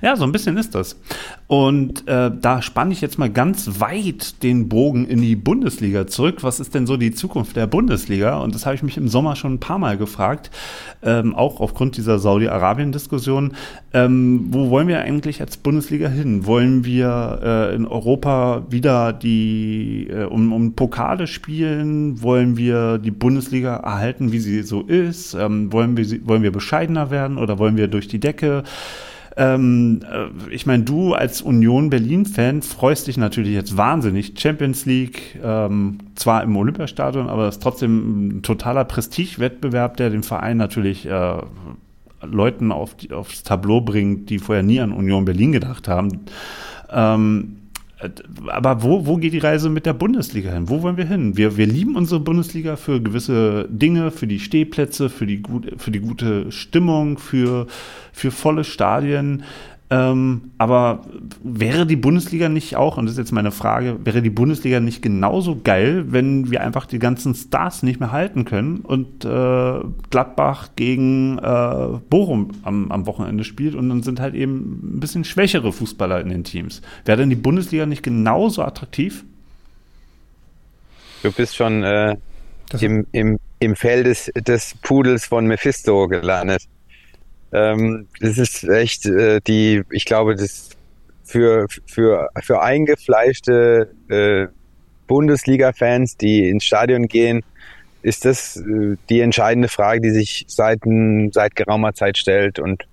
Ja, so ein bisschen ist das. Und äh, da spanne ich jetzt mal ganz weit den Bogen in die Bundesliga zurück. Was ist denn so die Zukunft der Bundesliga? Und das habe ich mich im Sommer schon ein paar Mal gefragt, ähm, auch aufgrund dieser Saudi-Arabien-Diskussion. Ähm, wo wollen wir eigentlich als Bundesliga hin? Wollen wir äh, in Europa wieder die äh, um, um Pokale spielen? Wollen wir die Bundesliga erhalten, wie sie so ist? Ähm, wollen, wir, wollen wir bescheidener werden oder wollen wir durch die Decke? Ähm, äh, ich meine, du als Union Berlin-Fan freust dich natürlich jetzt wahnsinnig. Champions League, ähm, zwar im Olympiastadion, aber es ist trotzdem ein totaler Prestigewettbewerb, der den Verein natürlich äh, Leuten auf die, aufs Tableau bringt, die vorher nie an Union Berlin gedacht haben. Ähm, aber wo, wo geht die Reise mit der Bundesliga hin? Wo wollen wir hin? Wir, wir lieben unsere Bundesliga für gewisse Dinge, für die Stehplätze, für die, gut, für die gute Stimmung, für, für volle Stadien. Ähm, aber wäre die Bundesliga nicht auch, und das ist jetzt meine Frage, wäre die Bundesliga nicht genauso geil, wenn wir einfach die ganzen Stars nicht mehr halten können und äh, Gladbach gegen äh, Bochum am, am Wochenende spielt und dann sind halt eben ein bisschen schwächere Fußballer in den Teams. Wäre denn die Bundesliga nicht genauso attraktiv? Du bist schon äh, im, im, im Feld des, des Pudels von Mephisto gelandet. Ähm, das ist echt äh, die, ich glaube, das für, für, für eingefleischte äh, Bundesliga-Fans, die ins Stadion gehen, ist das äh, die entscheidende Frage, die sich seit, seit geraumer Zeit stellt. Und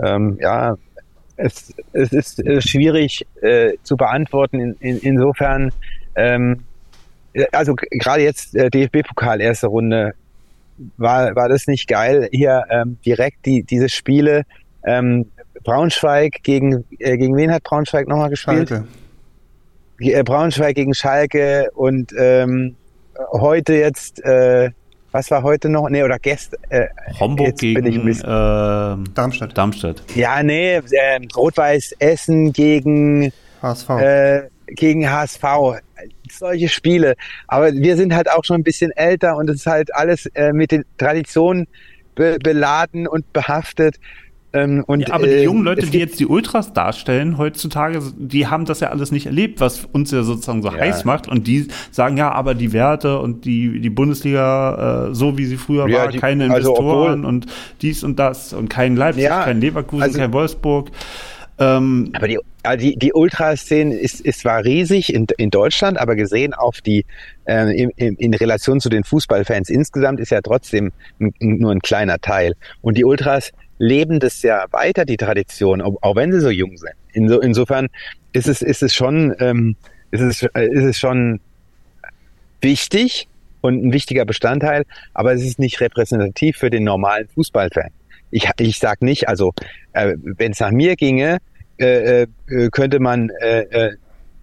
ähm, ja, es, es ist äh, schwierig äh, zu beantworten. In, in, insofern, ähm, also gerade jetzt äh, DFB-Pokal erste Runde, war, war das nicht geil, hier ähm, direkt die, diese Spiele ähm, Braunschweig gegen, äh, gegen wen hat Braunschweig nochmal gespielt? Schalke. Äh, Braunschweig gegen Schalke und ähm, heute jetzt, äh, was war heute noch? Nee, oder gestern. Äh, Homburg gegen äh, Darmstadt. Darmstadt. Ja, nee, äh, Rot-Weiß Essen gegen HSV. Gegen HSV solche Spiele. Aber wir sind halt auch schon ein bisschen älter und es ist halt alles äh, mit den Traditionen be beladen und behaftet. Ähm, und, ja, aber die äh, jungen Leute, die jetzt die Ultras darstellen heutzutage, die haben das ja alles nicht erlebt, was uns ja sozusagen so ja. heiß macht. Und die sagen ja, aber die Werte und die, die Bundesliga, äh, so wie sie früher ja, war, die, keine also Investoren also und dies und das und kein Leipzig, kein Leverkusen, also, kein Wolfsburg. Ähm, aber die, die, die Ultraszene ist, ist zwar riesig in, in Deutschland, aber gesehen auf die, äh, in, in Relation zu den Fußballfans insgesamt ist ja trotzdem ein, nur ein kleiner Teil. Und die Ultras leben das ja weiter, die Tradition, auch, wenn sie so jung sind. Inso, insofern ist es, ist es schon, ähm, ist es, ist es schon wichtig und ein wichtiger Bestandteil, aber es ist nicht repräsentativ für den normalen Fußballfan. Ich, ich sag nicht, also äh, wenn es nach mir ginge, äh, äh, könnte man äh, äh,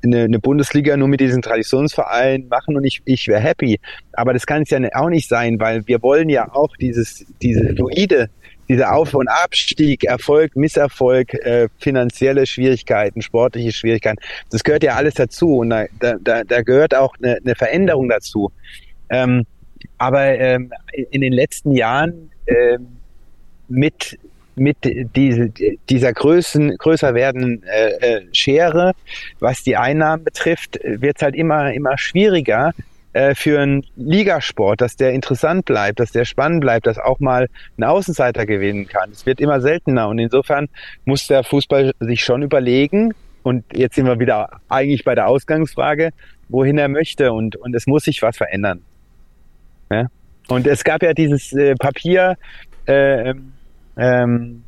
eine, eine Bundesliga nur mit diesen Traditionsvereinen machen und ich, ich wäre happy. Aber das kann es ja auch nicht sein, weil wir wollen ja auch dieses, diese fluide, dieser Auf- und Abstieg, Erfolg, Misserfolg, äh, finanzielle Schwierigkeiten, sportliche Schwierigkeiten, das gehört ja alles dazu und da, da, da gehört auch eine, eine Veränderung dazu. Ähm, aber ähm, in den letzten Jahren ähm, mit mit diese, dieser Größen, größer werdenden äh, äh, Schere, was die Einnahmen betrifft, wird es halt immer, immer schwieriger äh, für einen Ligasport, dass der interessant bleibt, dass der spannend bleibt, dass auch mal ein Außenseiter gewinnen kann. Es wird immer seltener und insofern muss der Fußball sich schon überlegen, und jetzt sind wir wieder eigentlich bei der Ausgangsfrage, wohin er möchte und, und es muss sich was verändern. Ja? Und es gab ja dieses äh, Papier, äh, ähm,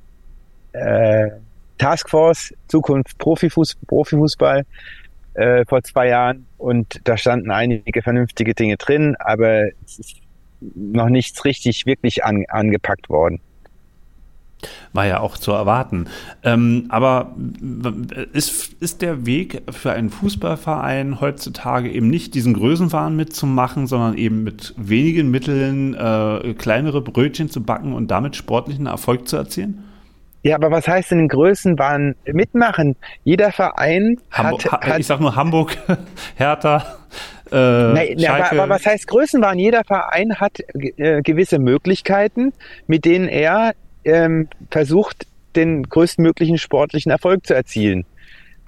äh, Taskforce Zukunft Profifuß, Profifußball äh, vor zwei Jahren und da standen einige vernünftige Dinge drin, aber es ist noch nichts richtig wirklich an, angepackt worden. War ja auch zu erwarten. Ähm, aber ist, ist der Weg für einen Fußballverein heutzutage eben nicht diesen Größenwahn mitzumachen, sondern eben mit wenigen Mitteln äh, kleinere Brötchen zu backen und damit sportlichen Erfolg zu erzielen? Ja, aber was heißt denn in Größenwahn mitmachen? Jeder Verein Hamburg, hat, hat, Ich sag nur Hamburg, Hertha. Äh, Nein, aber, aber, was heißt Größenwahn? Jeder Verein hat äh, gewisse Möglichkeiten, mit denen er ähm, versucht, den größtmöglichen sportlichen Erfolg zu erzielen.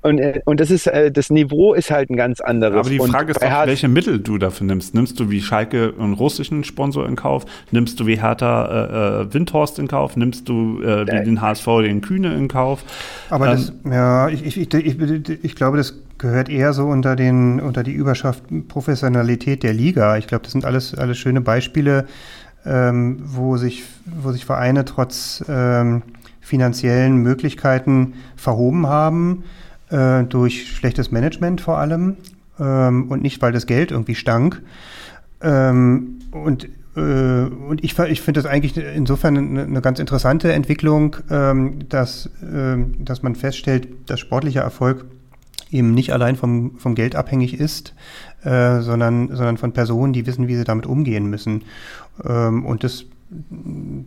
Und, äh, und das ist äh, das Niveau ist halt ein ganz anderes. Aber die Frage und ist doch, welche Mittel du dafür nimmst. Nimmst du wie Schalke einen russischen Sponsor in Kauf? Nimmst du wie Hertha äh, äh Windhorst in Kauf? Nimmst du äh, wie den HSV den Kühne in Kauf? Aber ähm, das, ja, ich, ich, ich, ich, ich glaube, das gehört eher so unter den unter die Überschrift Professionalität der Liga. Ich glaube, das sind alles alles schöne Beispiele, ähm, wo sich wo sich Vereine trotz ähm, finanziellen Möglichkeiten verhoben haben äh, durch schlechtes Management vor allem ähm, und nicht, weil das Geld irgendwie stank. Ähm, und äh, und ich, ich finde das eigentlich insofern eine, eine ganz interessante Entwicklung, ähm, dass, ähm, dass man feststellt, dass sportlicher Erfolg eben nicht allein vom, vom Geld abhängig ist, äh, sondern, sondern von Personen, die wissen, wie sie damit umgehen müssen. Ähm, und das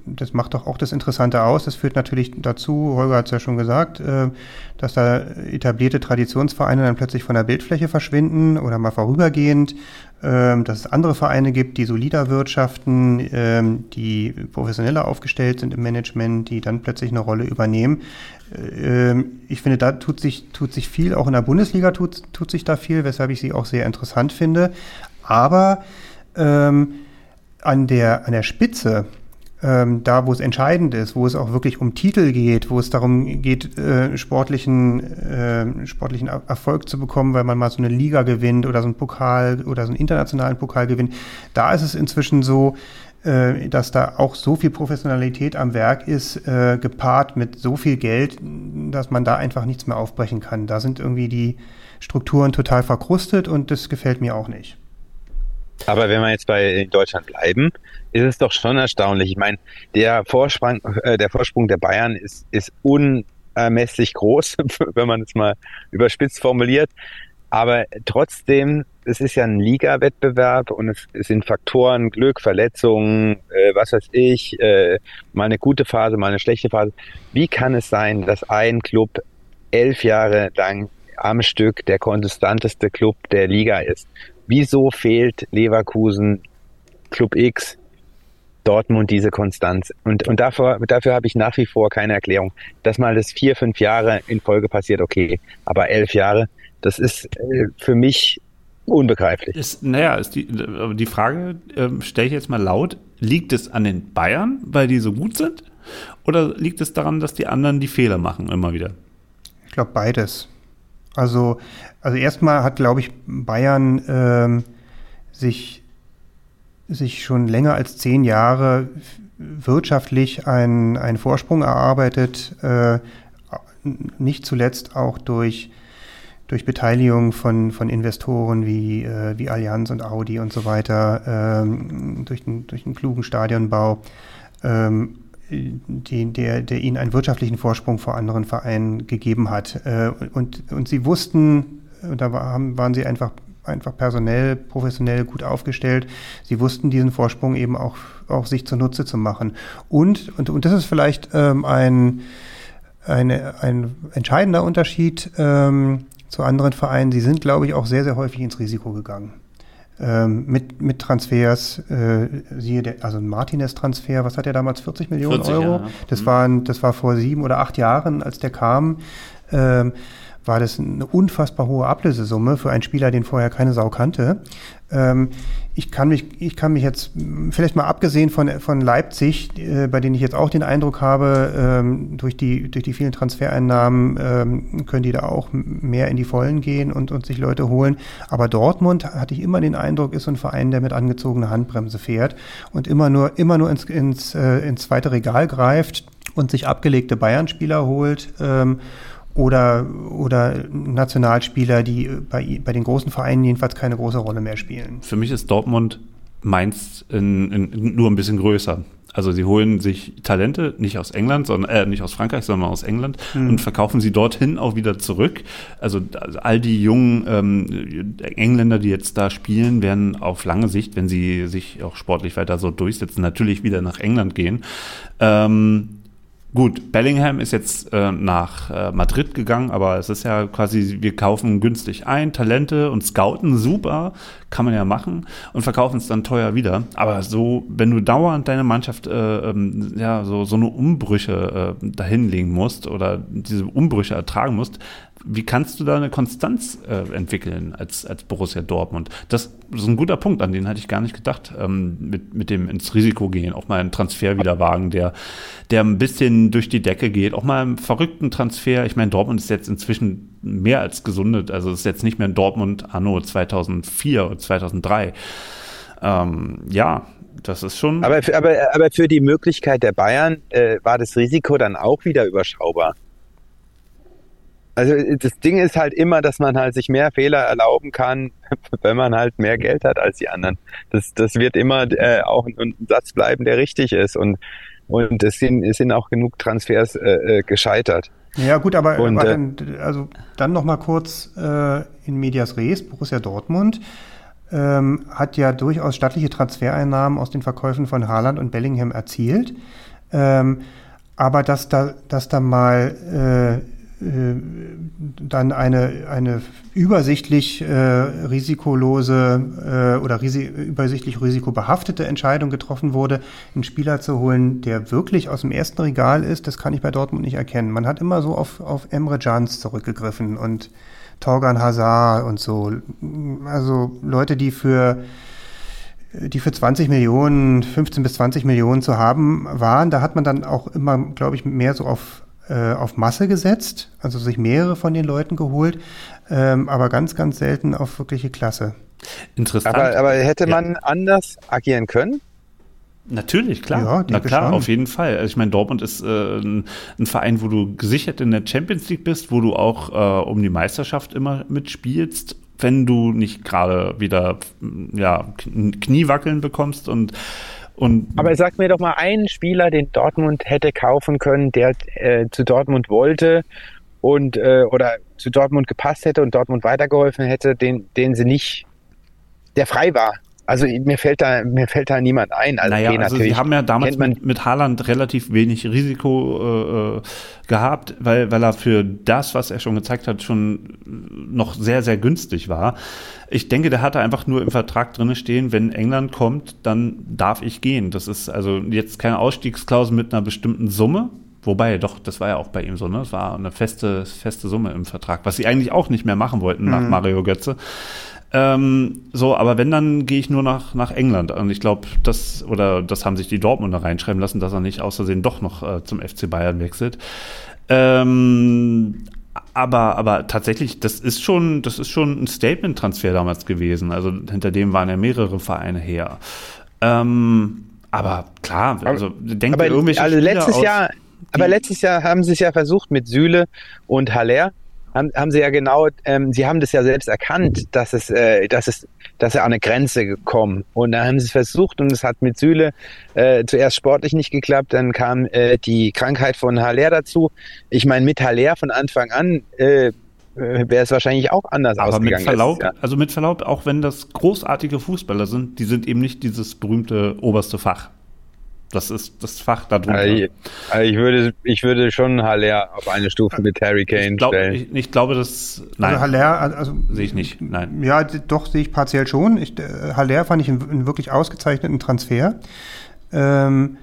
das macht doch auch das Interessante aus. Das führt natürlich dazu, Holger hat es ja schon gesagt, äh, dass da etablierte Traditionsvereine dann plötzlich von der Bildfläche verschwinden oder mal vorübergehend, ähm, dass es andere Vereine gibt, die solider wirtschaften, ähm, die professioneller aufgestellt sind im Management, die dann plötzlich eine Rolle übernehmen. Ähm, ich finde, da tut sich, tut sich viel, auch in der Bundesliga tut, tut sich da viel, weshalb ich sie auch sehr interessant finde. Aber ähm, an der, an der Spitze, ähm, da wo es entscheidend ist, wo es auch wirklich um Titel geht, wo es darum geht, äh, sportlichen, äh, sportlichen Erfolg zu bekommen, weil man mal so eine Liga gewinnt oder so einen Pokal oder so einen internationalen Pokal gewinnt, da ist es inzwischen so, äh, dass da auch so viel Professionalität am Werk ist, äh, gepaart mit so viel Geld, dass man da einfach nichts mehr aufbrechen kann. Da sind irgendwie die Strukturen total verkrustet und das gefällt mir auch nicht. Aber wenn wir jetzt bei Deutschland bleiben, ist es doch schon erstaunlich. Ich meine, der Vorsprung, äh, der Vorsprung der Bayern ist, ist unermesslich groß, wenn man es mal überspitzt formuliert. Aber trotzdem, es ist ja ein Liga-Wettbewerb und es, es, sind Faktoren, Glück, Verletzungen, äh, was weiß ich, äh, mal eine gute Phase, mal eine schlechte Phase. Wie kann es sein, dass ein Club elf Jahre lang am Stück der konstanteste Club der Liga ist? Wieso fehlt Leverkusen, Club X, Dortmund diese Konstanz? Und, und dafür, dafür habe ich nach wie vor keine Erklärung. Dass mal das vier, fünf Jahre in Folge passiert, okay. Aber elf Jahre, das ist äh, für mich unbegreiflich. Ist, naja, ist die, die Frage äh, stelle ich jetzt mal laut. Liegt es an den Bayern, weil die so gut sind? Oder liegt es daran, dass die anderen die Fehler machen immer wieder? Ich glaube beides. Also, also erstmal hat, glaube ich, Bayern ähm, sich, sich schon länger als zehn Jahre wirtschaftlich einen, einen Vorsprung erarbeitet, äh, nicht zuletzt auch durch, durch Beteiligung von, von Investoren wie, äh, wie Allianz und Audi und so weiter, ähm, durch, den, durch den klugen Stadionbau. Ähm, die, der, der ihnen einen wirtschaftlichen Vorsprung vor anderen Vereinen gegeben hat. Äh, und, und sie wussten, da waren sie einfach, einfach personell, professionell gut aufgestellt. Sie wussten diesen Vorsprung eben auch, auch sich zunutze zu machen. Und, und, und das ist vielleicht ähm, ein, eine, ein entscheidender Unterschied ähm, zu anderen Vereinen. Sie sind, glaube ich, auch sehr, sehr häufig ins Risiko gegangen mit, mit Transfers, äh, siehe der, also ein Martinez-Transfer, was hat er damals, 40 Millionen 40, Euro? Ja. Das, mhm. war, das war vor sieben oder acht Jahren, als der kam. Ähm, war das eine unfassbar hohe Ablösesumme für einen Spieler, den vorher keine Sau kannte. Ähm, ich, kann mich, ich kann mich jetzt, vielleicht mal abgesehen von, von Leipzig, äh, bei denen ich jetzt auch den Eindruck habe, ähm, durch, die, durch die vielen Transfereinnahmen ähm, können die da auch mehr in die Vollen gehen und, und sich Leute holen. Aber Dortmund, hatte ich immer den Eindruck, ist so ein Verein, der mit angezogener Handbremse fährt und immer nur, immer nur ins, ins, äh, ins zweite Regal greift und sich abgelegte Bayern-Spieler holt. Ähm, oder, oder Nationalspieler, die bei, bei den großen Vereinen jedenfalls keine große Rolle mehr spielen. Für mich ist Dortmund Mainz in, in, nur ein bisschen größer. Also sie holen sich Talente nicht aus England, sondern äh, nicht aus Frankreich, sondern aus England mhm. und verkaufen sie dorthin auch wieder zurück. Also, also all die jungen ähm, Engländer, die jetzt da spielen, werden auf lange Sicht, wenn sie sich auch sportlich weiter so durchsetzen, natürlich wieder nach England gehen. Ähm, Gut, Bellingham ist jetzt äh, nach äh, Madrid gegangen, aber es ist ja quasi, wir kaufen günstig ein, Talente und scouten super, kann man ja machen und verkaufen es dann teuer wieder. Aber so, wenn du dauernd deine Mannschaft äh, ähm, ja so, so eine Umbrüche äh, dahinlegen musst oder diese Umbrüche ertragen musst, wie kannst du da eine Konstanz äh, entwickeln als, als Borussia Dortmund? Das ist ein guter Punkt, an den hatte ich gar nicht gedacht, ähm, mit, mit dem ins Risiko gehen, auch mal einen Transfer wieder wagen, der, der ein bisschen durch die Decke geht, auch mal einen verrückten Transfer. Ich meine, Dortmund ist jetzt inzwischen mehr als gesundet, also ist jetzt nicht mehr ein Dortmund anno 2004 oder 2003. Ähm, ja, das ist schon. Aber, für, aber, aber für die Möglichkeit der Bayern äh, war das Risiko dann auch wieder überschaubar. Also das Ding ist halt immer, dass man halt sich mehr Fehler erlauben kann, wenn man halt mehr Geld hat als die anderen. Das, das wird immer äh, auch ein, ein Satz bleiben, der richtig ist. Und, und es sind, es sind auch genug Transfers äh, äh gescheitert. Ja gut, aber, und, aber äh, dann, also dann noch mal kurz äh, in Medias Res, Borussia Dortmund ähm, hat ja durchaus stattliche Transfereinnahmen aus den Verkäufen von Haaland und Bellingham erzielt. Ähm, aber dass da, dass da mal äh, dann eine, eine übersichtlich äh, risikolose äh, oder risi übersichtlich risikobehaftete Entscheidung getroffen wurde, einen Spieler zu holen, der wirklich aus dem ersten Regal ist, das kann ich bei Dortmund nicht erkennen. Man hat immer so auf, auf Emre Jans zurückgegriffen und Torgan Hazard und so. Also Leute, die für die für 20 Millionen, 15 bis 20 Millionen zu haben waren, da hat man dann auch immer, glaube ich, mehr so auf äh, auf Masse gesetzt, also sich mehrere von den Leuten geholt, ähm, aber ganz, ganz selten auf wirkliche Klasse. Interessant. Aber, aber hätte man ja. anders agieren können? Natürlich, klar. Ja, Na klar, schon. auf jeden Fall. Also ich meine, Dortmund ist äh, ein, ein, Verein, wo du gesichert in der Champions League bist, wo du auch äh, um die Meisterschaft immer mitspielst, wenn du nicht gerade wieder ja, Kniewackeln bekommst und und Aber sag mir doch mal einen Spieler, den Dortmund hätte kaufen können, der äh, zu Dortmund wollte und äh, oder zu Dortmund gepasst hätte und Dortmund weitergeholfen hätte, den, den sie nicht, der frei war. Also mir fällt da mir fällt da niemand ein. Also, naja, also sie haben ja damals mit, mit Haaland relativ wenig Risiko äh, gehabt, weil weil er für das, was er schon gezeigt hat, schon noch sehr sehr günstig war. Ich denke, der hatte einfach nur im Vertrag drinne stehen, wenn England kommt, dann darf ich gehen. Das ist also jetzt keine Ausstiegsklausel mit einer bestimmten Summe. Wobei, doch, das war ja auch bei ihm so, ne? Es war eine feste, feste Summe im Vertrag, was sie eigentlich auch nicht mehr machen wollten mhm. nach Mario Götze. Ähm, so, aber wenn, dann gehe ich nur nach, nach England. Und ich glaube, das, oder das haben sich die Dortmunder reinschreiben lassen, dass er nicht aus Versehen doch noch äh, zum FC Bayern wechselt. Ähm, aber, aber tatsächlich, das ist schon, das ist schon ein Statement-Transfer damals gewesen. Also hinter dem waren ja mehrere Vereine her. Ähm, aber klar, also denkt aber, irgendwelche also letztes Jahr, aber letztes Jahr haben sie es ja versucht mit Süle und Haller haben, haben sie ja genau, ähm, sie haben das ja selbst erkannt, dass es, äh, dass es, dass sie an eine Grenze gekommen. Und da haben sie es versucht und es hat mit Süle äh, zuerst sportlich nicht geklappt, dann kam äh, die Krankheit von Haller dazu. Ich meine, mit Haller von Anfang an äh, wäre es wahrscheinlich auch anders Aber ausgegangen. Mit Verlaub, also mit Verlaub, auch wenn das großartige Fußballer sind, die sind eben nicht dieses berühmte oberste Fach. Das ist das Fach darunter. Also ich, also ich, würde, ich würde schon Haller auf eine Stufe mit Harry Kane ich glaub, stellen. Ich, ich, glaube, das. Nein. Also Haller, also, sehe ich nicht. Nein. Ja, doch sehe ich partiell schon. Ich, Haller fand ich einen, einen wirklich ausgezeichneten Transfer. Ähm,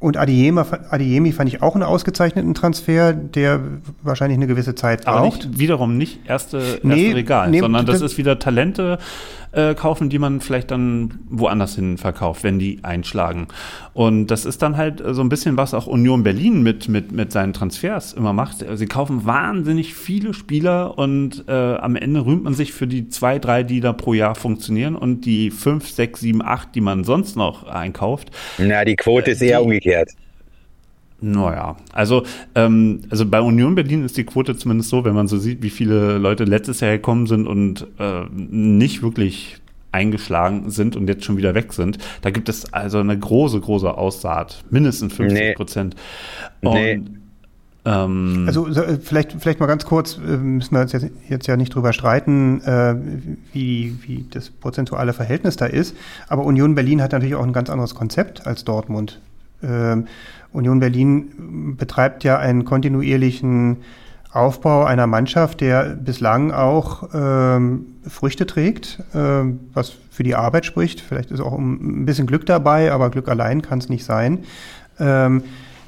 und Adiemi, Adiemi fand ich auch einen ausgezeichneten Transfer, der wahrscheinlich eine gewisse Zeit braucht. Aber nicht, wiederum nicht erste, erste nee, Regal, nee, sondern das, das, ist wieder Talente äh, kaufen, die man vielleicht dann woanders hin verkauft, wenn die einschlagen. Und das ist dann halt so ein bisschen, was auch Union Berlin mit, mit, mit seinen Transfers immer macht. Sie kaufen wahnsinnig viele Spieler und äh, am Ende rühmt man sich für die zwei, drei, die da pro Jahr funktionieren und die fünf, sechs, sieben, acht, die man sonst noch einkauft. Na, die Quote ist eher die, umgekehrt. Naja, also, ähm, also bei Union Berlin ist die Quote zumindest so, wenn man so sieht, wie viele Leute letztes Jahr gekommen sind und äh, nicht wirklich eingeschlagen sind und jetzt schon wieder weg sind. Da gibt es also eine große, große Aussaat, mindestens 50 Prozent. Nee. nee. Ähm, also äh, vielleicht, vielleicht mal ganz kurz, äh, müssen wir jetzt, jetzt ja nicht drüber streiten, äh, wie, wie das prozentuale Verhältnis da ist. Aber Union Berlin hat natürlich auch ein ganz anderes Konzept als Dortmund. Ähm, Union Berlin betreibt ja einen kontinuierlichen Aufbau einer Mannschaft, der bislang auch ähm, Früchte trägt, ähm, was für die Arbeit spricht. Vielleicht ist auch ein bisschen Glück dabei, aber Glück allein kann es nicht sein. Ähm,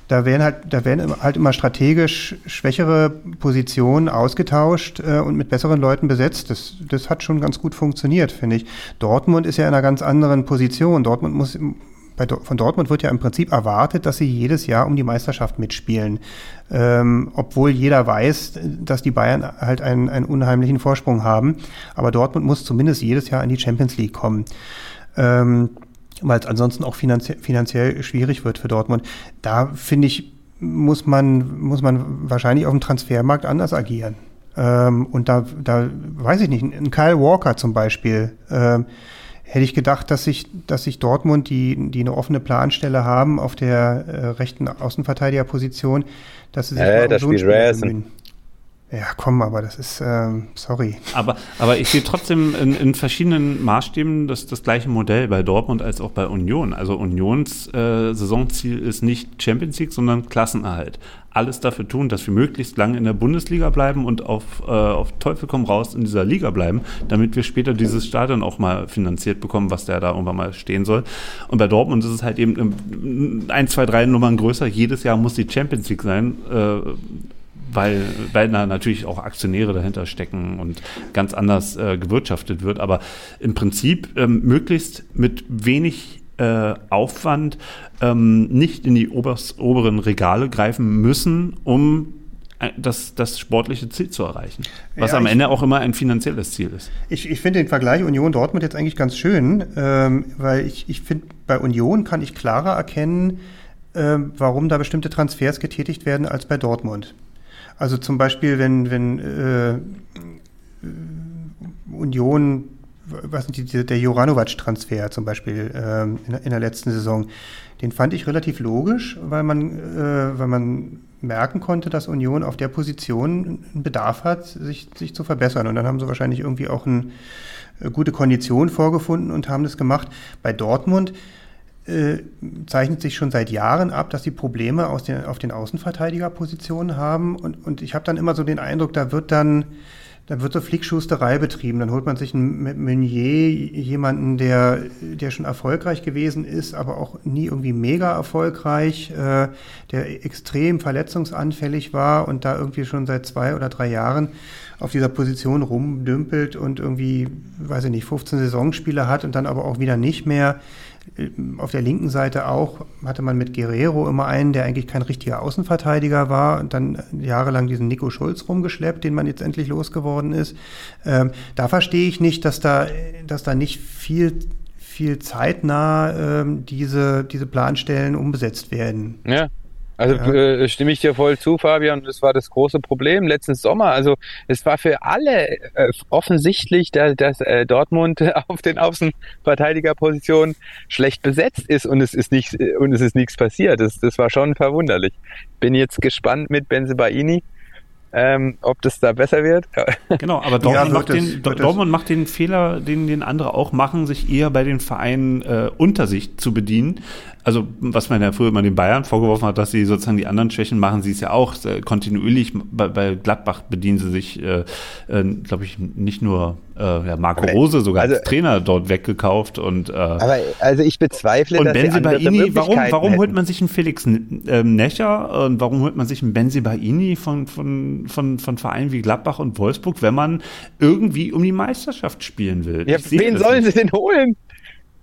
da werden halt, da werden halt immer strategisch schwächere Positionen ausgetauscht äh, und mit besseren Leuten besetzt. Das, das hat schon ganz gut funktioniert, finde ich. Dortmund ist ja in einer ganz anderen Position. Dortmund muss bei, von Dortmund wird ja im Prinzip erwartet, dass sie jedes Jahr um die Meisterschaft mitspielen. Ähm, obwohl jeder weiß, dass die Bayern halt einen, einen unheimlichen Vorsprung haben. Aber Dortmund muss zumindest jedes Jahr in die Champions League kommen. Ähm, weil es ansonsten auch finanzie finanziell schwierig wird für Dortmund. Da finde ich, muss man, muss man wahrscheinlich auf dem Transfermarkt anders agieren. Ähm, und da, da weiß ich nicht, ein Kyle Walker zum Beispiel, ähm, hätte ich gedacht, dass sich, dass sich Dortmund, die, die eine offene Planstelle haben auf der äh, rechten Außenverteidigerposition, dass sie sich äh, das so spielt Reyerson. Ja, komm, aber das ist, ähm, sorry. Aber, aber ich sehe trotzdem in, in verschiedenen Maßstäben das, das gleiche Modell bei Dortmund als auch bei Union. Also Unions äh, Saisonziel ist nicht Champions League, sondern Klassenerhalt. Alles dafür tun, dass wir möglichst lange in der Bundesliga bleiben und auf, äh, auf Teufel komm raus in dieser Liga bleiben, damit wir später dieses Stadion auch mal finanziert bekommen, was der da irgendwann mal stehen soll. Und bei Dortmund ist es halt eben ein, zwei, drei Nummern größer. Jedes Jahr muss die Champions League sein. Äh, weil, weil da natürlich auch Aktionäre dahinter stecken und ganz anders äh, gewirtschaftet wird. Aber im Prinzip ähm, möglichst mit wenig äh, Aufwand ähm, nicht in die obers, oberen Regale greifen müssen, um äh, das, das sportliche Ziel zu erreichen. Was ja, am Ende auch immer ein finanzielles Ziel ist. Ich, ich finde den Vergleich Union Dortmund jetzt eigentlich ganz schön, ähm, weil ich, ich finde, bei Union kann ich klarer erkennen, ähm, warum da bestimmte Transfers getätigt werden als bei Dortmund. Also zum Beispiel, wenn, wenn äh, Union, was sind die, der Joranovac-Transfer zum Beispiel äh, in, in, der letzten Saison, den fand ich relativ logisch, weil man, äh, weil man merken konnte, dass Union auf der Position einen Bedarf hat, sich, sich zu verbessern. Und dann haben sie wahrscheinlich irgendwie auch eine äh, gute Kondition vorgefunden und haben das gemacht. Bei Dortmund äh, zeichnet sich schon seit Jahren ab, dass sie Probleme aus den, auf den Außenverteidigerpositionen haben. Und, und ich habe dann immer so den Eindruck, da wird dann, da wird so Flickschusterei betrieben. Dann holt man sich einen Meunier, jemanden, der, der schon erfolgreich gewesen ist, aber auch nie irgendwie mega erfolgreich, äh, der extrem verletzungsanfällig war und da irgendwie schon seit zwei oder drei Jahren auf dieser Position rumdümpelt und irgendwie, weiß ich nicht, 15 Saisonspiele hat und dann aber auch wieder nicht mehr. Auf der linken Seite auch hatte man mit Guerrero immer einen, der eigentlich kein richtiger Außenverteidiger war und dann jahrelang diesen Nico Schulz rumgeschleppt, den man jetzt endlich losgeworden ist. Ähm, da verstehe ich nicht, dass da, dass da nicht viel viel zeitnah ähm, diese, diese Planstellen umgesetzt werden. Ja, also ja. äh, stimme ich dir voll zu, Fabian. Das war das große Problem letzten Sommer. Also es war für alle äh, offensichtlich, dass, dass äh, Dortmund auf den Außenverteidigerpositionen schlecht besetzt ist und es ist nicht und es ist nichts passiert. Das, das war schon verwunderlich. Bin jetzt gespannt mit Benzebaini. Ähm, ob das da besser wird. Genau, aber Dortmund, ja, macht, den, Dortmund macht den Fehler, den, den andere auch machen, sich eher bei den Vereinen äh, unter sich zu bedienen also was man ja früher immer den Bayern vorgeworfen hat, dass sie sozusagen die anderen Schwächen machen, sie es ja auch kontinuierlich. Bei, bei, Gladbach bedienen sie sich, äh, äh, glaube ich, nicht nur äh, ja, Marco aber, Rose sogar also, als Trainer dort weggekauft und äh, aber also ich bezweifle, und dass Benzi Baini, warum, warum holt man sich einen Felix äh, Necher und warum holt man sich einen Benzi Baini von, von, von, von Vereinen wie Gladbach und Wolfsburg, wenn man irgendwie um die Meisterschaft spielen will? Ja, wen sollen nicht. sie denn holen?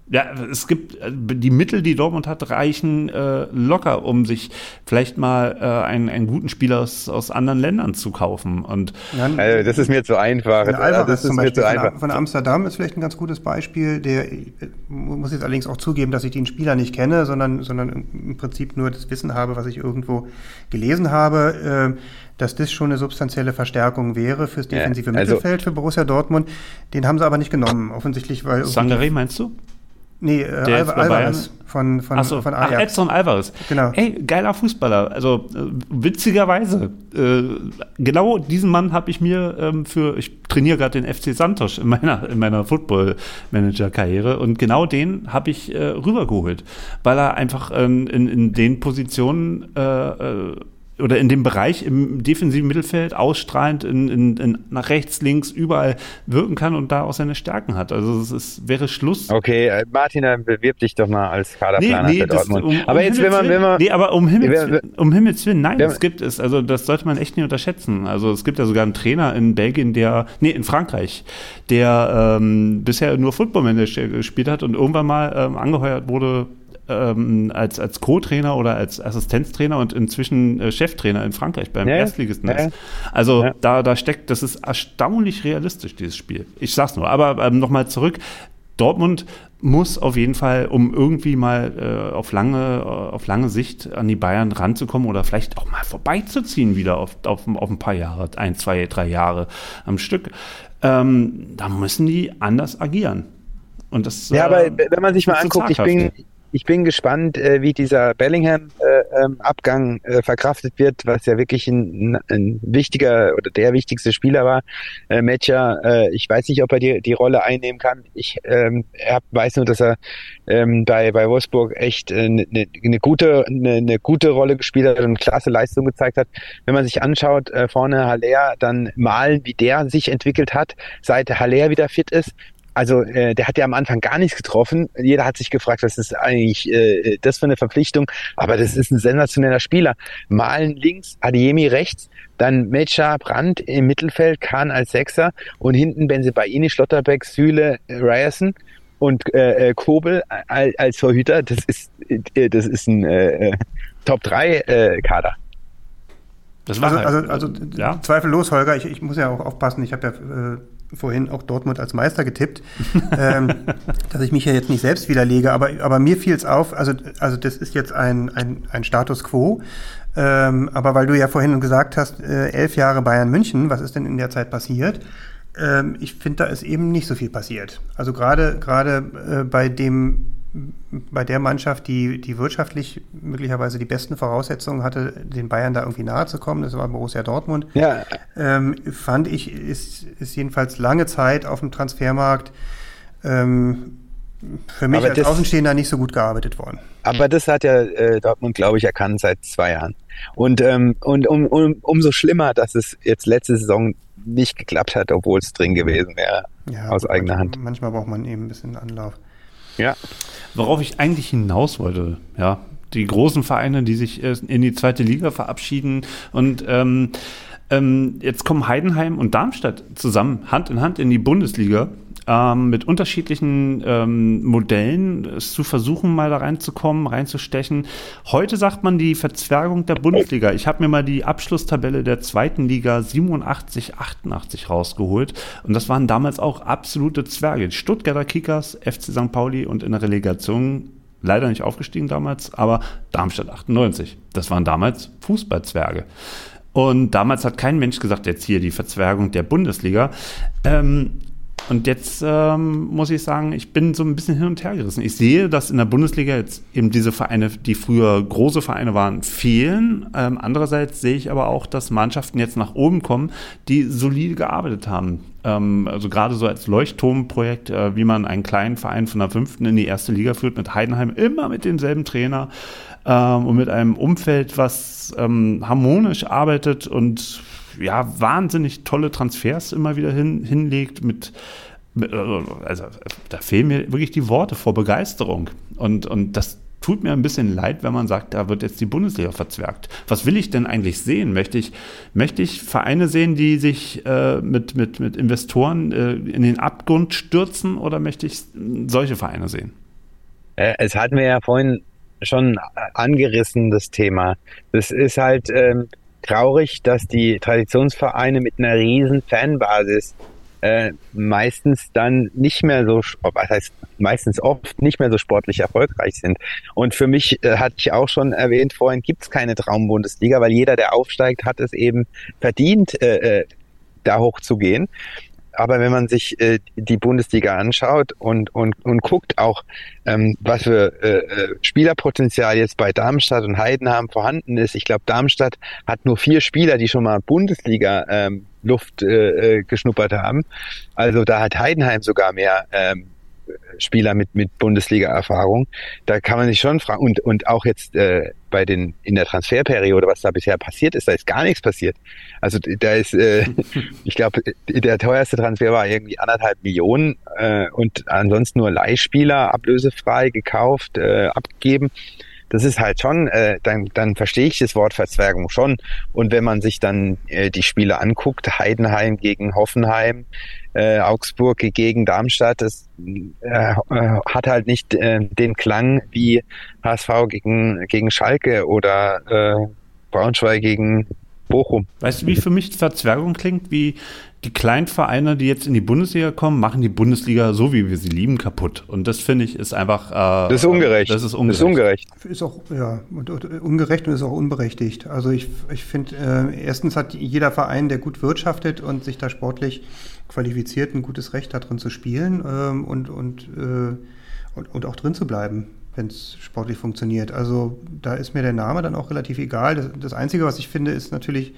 Ja, es gibt äh, die Mittel, die Dortmund hat, reichen äh, locker, um sich vielleicht mal äh, einen, einen guten Spieler aus, aus anderen Ländern zu kaufen. Und also, das ist mir zu einfach. das ist mir zu einfach. Von Amsterdam ist vielleicht ein ganz gutes Beispiel. Der muss jetzt allerdings auch zugeben, dass ich den Spieler nicht kenne, sondern, sondern im Prinzip nur das Wissen habe, was ich irgendwo gelesen habe. Äh, dass das schon eine substanzielle Verstärkung wäre fürs defensive ja, also Mittelfeld für Borussia Dortmund. Den haben sie aber nicht genommen, offensichtlich, weil. Sangare meinst du? Nee, äh, Der Alva- Alvarez von, von, Ach so, von ach, Ajax. Edson Alvarez. Genau. Ey, geiler Fußballer. Also äh, witzigerweise, äh, genau diesen Mann habe ich mir ähm, für, ich trainiere gerade den FC Santos in meiner, in meiner Football-Manager-Karriere und genau den habe ich äh, rübergeholt, weil er einfach ähm, in, in den Positionen äh, äh, oder in dem Bereich im defensiven Mittelfeld ausstrahlend in, in, in nach rechts, links, überall wirken kann und da auch seine Stärken hat. Also es ist, wäre Schluss. Okay, äh, Martin, dann bewirb dich doch mal als Kaderplaner für das- Dortmund. um- aber um jetzt, wenn man, wenn man, Nee, aber um Himmels, Willen- um Himmels Willen, nein, es gibt es. Also das sollte man echt nicht unterschätzen. Also es gibt ja sogar einen Trainer in Belgien, der, nee, in Frankreich, der ähm, bisher nur Football Manager gespielt hat und irgendwann mal ähm, angeheuert wurde ähm, als, als Co-Trainer oder als Assistenztrainer und inzwischen äh, Cheftrainer in Frankreich beim Ja. Erstligisten Ja, ist. Also Ja. da, da steckt, das ist erstaunlich realistisch, dieses Spiel. Ich sag's nur, aber ähm, nochmal zurück. Dortmund muss auf jeden Fall, um irgendwie mal äh, auf, lange, äh, auf lange Sicht an die Bayern ranzukommen oder vielleicht auch mal vorbeizuziehen wieder auf, auf, auf ein paar Jahre, ein, zwei, drei Jahre am Stück, ähm, da müssen die anders agieren. Und das, Ja, äh, aber wenn man sich mal anguckt, ich bin, ich bin gespannt, äh, wie dieser Bellingham-Abgang äh, verkraftet wird, was ja wirklich ein, ein wichtiger oder der wichtigste Spieler war. Äh, Mecha, äh, ich weiß nicht, ob er die, die Rolle einnehmen kann. Ich ähm, er weiß nur, dass er ähm, bei, bei Wolfsburg echt eine äh, ne, ne gute, eine ne gute Rolle gespielt hat und eine klasse Leistung gezeigt hat. Wenn man sich anschaut, äh, vorne Haller, dann malen, wie der sich entwickelt hat, seit Haller wieder fit ist, also äh, der hat ja am Anfang gar nichts getroffen. Jeder hat sich gefragt, was ist eigentlich äh, das für eine Verpflichtung? Aber das ist ein sensationeller Spieler. Malen links, Adiemi rechts, dann Mecha, Brandt im Mittelfeld, Kahn als Sechser und hinten Benzebaini, Schlotterbeck, Süle, äh, Ryerson und äh, äh, Kobel als, als Torhüter. Das ist äh, das ist ein äh, Top 3 äh, Kader. das war Also, halt, also, also ja. zweifellos, Holger, ich, ich muss ja auch aufpassen, ich habe ja äh, vorhin auch Dortmund als Meister getippt, ähm, dass ich mich ja jetzt nicht selbst widerlege, aber, aber mir fiel es auf, also, also das ist jetzt ein, ein, ein Status quo, ähm, aber weil du ja vorhin gesagt hast, äh, elf Jahre Bayern München, was ist denn in der Zeit passiert? Ähm, ich finde, da ist eben nicht so viel passiert. Also gerade gerade äh, bei dem bei der Mannschaft, die, die wirtschaftlich möglicherweise die besten Voraussetzungen hatte, den Bayern da irgendwie nahe zu kommen, das war Borussia Dortmund, Ja, ähm, fand ich, ist, ist jedenfalls lange Zeit auf dem Transfermarkt ähm, für mich Aber als das- Außenstehender nicht so gut gearbeitet worden. Aber das hat ja äh, Dortmund, glaube ich, erkannt seit zwei Jahren. Und, ähm, und um, um, umso schlimmer, dass es jetzt letzte Saison nicht geklappt hat, obwohl es drin gewesen wäre. Ja, Aus eigener Hand. Manchmal braucht man eben ein bisschen Anlauf. Ja. Worauf ich eigentlich hinaus wollte, ja, die großen Vereine, die sich in die zweite Liga verabschieden und ähm, ähm, jetzt kommen Heidenheim und Darmstadt zusammen Hand in Hand in die Bundesliga ähm, mit unterschiedlichen ähm, Modellen es zu versuchen, mal da reinzukommen, reinzustechen. Heute sagt man die Verzwergung der Bundesliga. Ich habe mir mal die Abschlusstabelle der zweiten Liga 87, 88 rausgeholt und das waren damals auch absolute Zwerge. Stuttgarter Kickers, FC St. Pauli und in der Relegation leider nicht aufgestiegen damals, aber Darmstadt 98. Das waren damals Fußballzwerge. Und damals hat kein Mensch gesagt, jetzt hier die Verzwergung der Bundesliga. Ähm, und jetzt ähm, muss ich sagen, ich bin so ein bisschen hin und her gerissen. Ich sehe, dass in der Bundesliga jetzt eben diese Vereine, die früher große Vereine waren, fehlen. Ähm, andererseits sehe ich aber auch, dass Mannschaften jetzt nach oben kommen, die solide gearbeitet haben. Ähm, also gerade so als Leuchtturmprojekt, äh, wie man einen kleinen Verein von der fünften in die erste Liga führt, mit Heidenheim immer mit demselben Trainer ähm, und mit einem Umfeld, was ähm, harmonisch arbeitet und ja, wahnsinnig tolle Transfers immer wieder hin, hinlegt mit, mit, also da fehlen mir wirklich die Worte vor Begeisterung. Und, und das tut mir ein bisschen leid, wenn man sagt, da wird jetzt die Bundesliga verzwergt. Was will ich denn eigentlich sehen? Möchte ich, möchte ich Vereine sehen, die sich äh, mit, mit, mit Investoren äh, in den Abgrund stürzen oder möchte ich solche Vereine sehen? Äh, Es hatten wir ja vorhin schon angerissen, das Thema. Das ist halt ähm, traurig, dass die Traditionsvereine mit einer riesen Fanbasis äh, meistens dann nicht mehr so, was heißt meistens oft nicht mehr so sportlich erfolgreich sind. Und für mich, äh, hatte ich auch schon erwähnt vorhin, gibt es keine Traumbundesliga, weil jeder, der aufsteigt, hat es eben verdient, äh, äh, da hochzugehen. Aber wenn man sich äh, die Bundesliga anschaut und, und, und guckt auch, ähm, was für äh, äh, Spielerpotenzial jetzt bei Darmstadt und Heidenheim vorhanden ist, ich glaube, Darmstadt hat nur vier Spieler, die schon mal Bundesliga ähm, Luft äh, äh geschnuppert haben. Also da hat Heidenheim sogar mehr ähm, Spieler mit, mit Bundesliga-Erfahrung. Da kann man sich schon fragen, und, und auch jetzt äh, bei den in der Transferperiode, was da bisher passiert ist, da ist gar nichts passiert. Also da ist, äh, ich glaube, der teuerste Transfer war irgendwie anderthalb Millionen äh, und ansonsten nur Leihspieler ablösefrei gekauft, äh, abgegeben das ist halt schon, äh, dann, dann verstehe ich das Wort Verzwergung schon. Und wenn man sich dann äh, die Spiele anguckt, Heidenheim gegen Hoffenheim, äh, Augsburg gegen Darmstadt, das äh, äh, hat halt nicht äh, den Klang wie HSV gegen, gegen Schalke oder äh, Braunschweig gegen Bochum. Weißt du, wie für mich Verzwergung klingt? Wie die kleinen Vereine, die jetzt in die Bundesliga kommen, machen die Bundesliga so, wie wir sie lieben, kaputt. Und das finde ich ist einfach. Äh, das ist ungerecht. Das ist ungerecht. Das ist ungerecht. Ist auch, ja, und, und, ungerecht und ist auch unberechtigt. Also ich, ich finde, äh, erstens hat jeder Verein, der gut wirtschaftet und sich da sportlich qualifiziert, ein gutes Recht da drin zu spielen ähm, und, und, äh, und, und auch drin zu bleiben wenn es sportlich funktioniert. Also da ist mir der Name dann auch relativ egal. Das, das, Einzige, was ich finde, ist natürlich,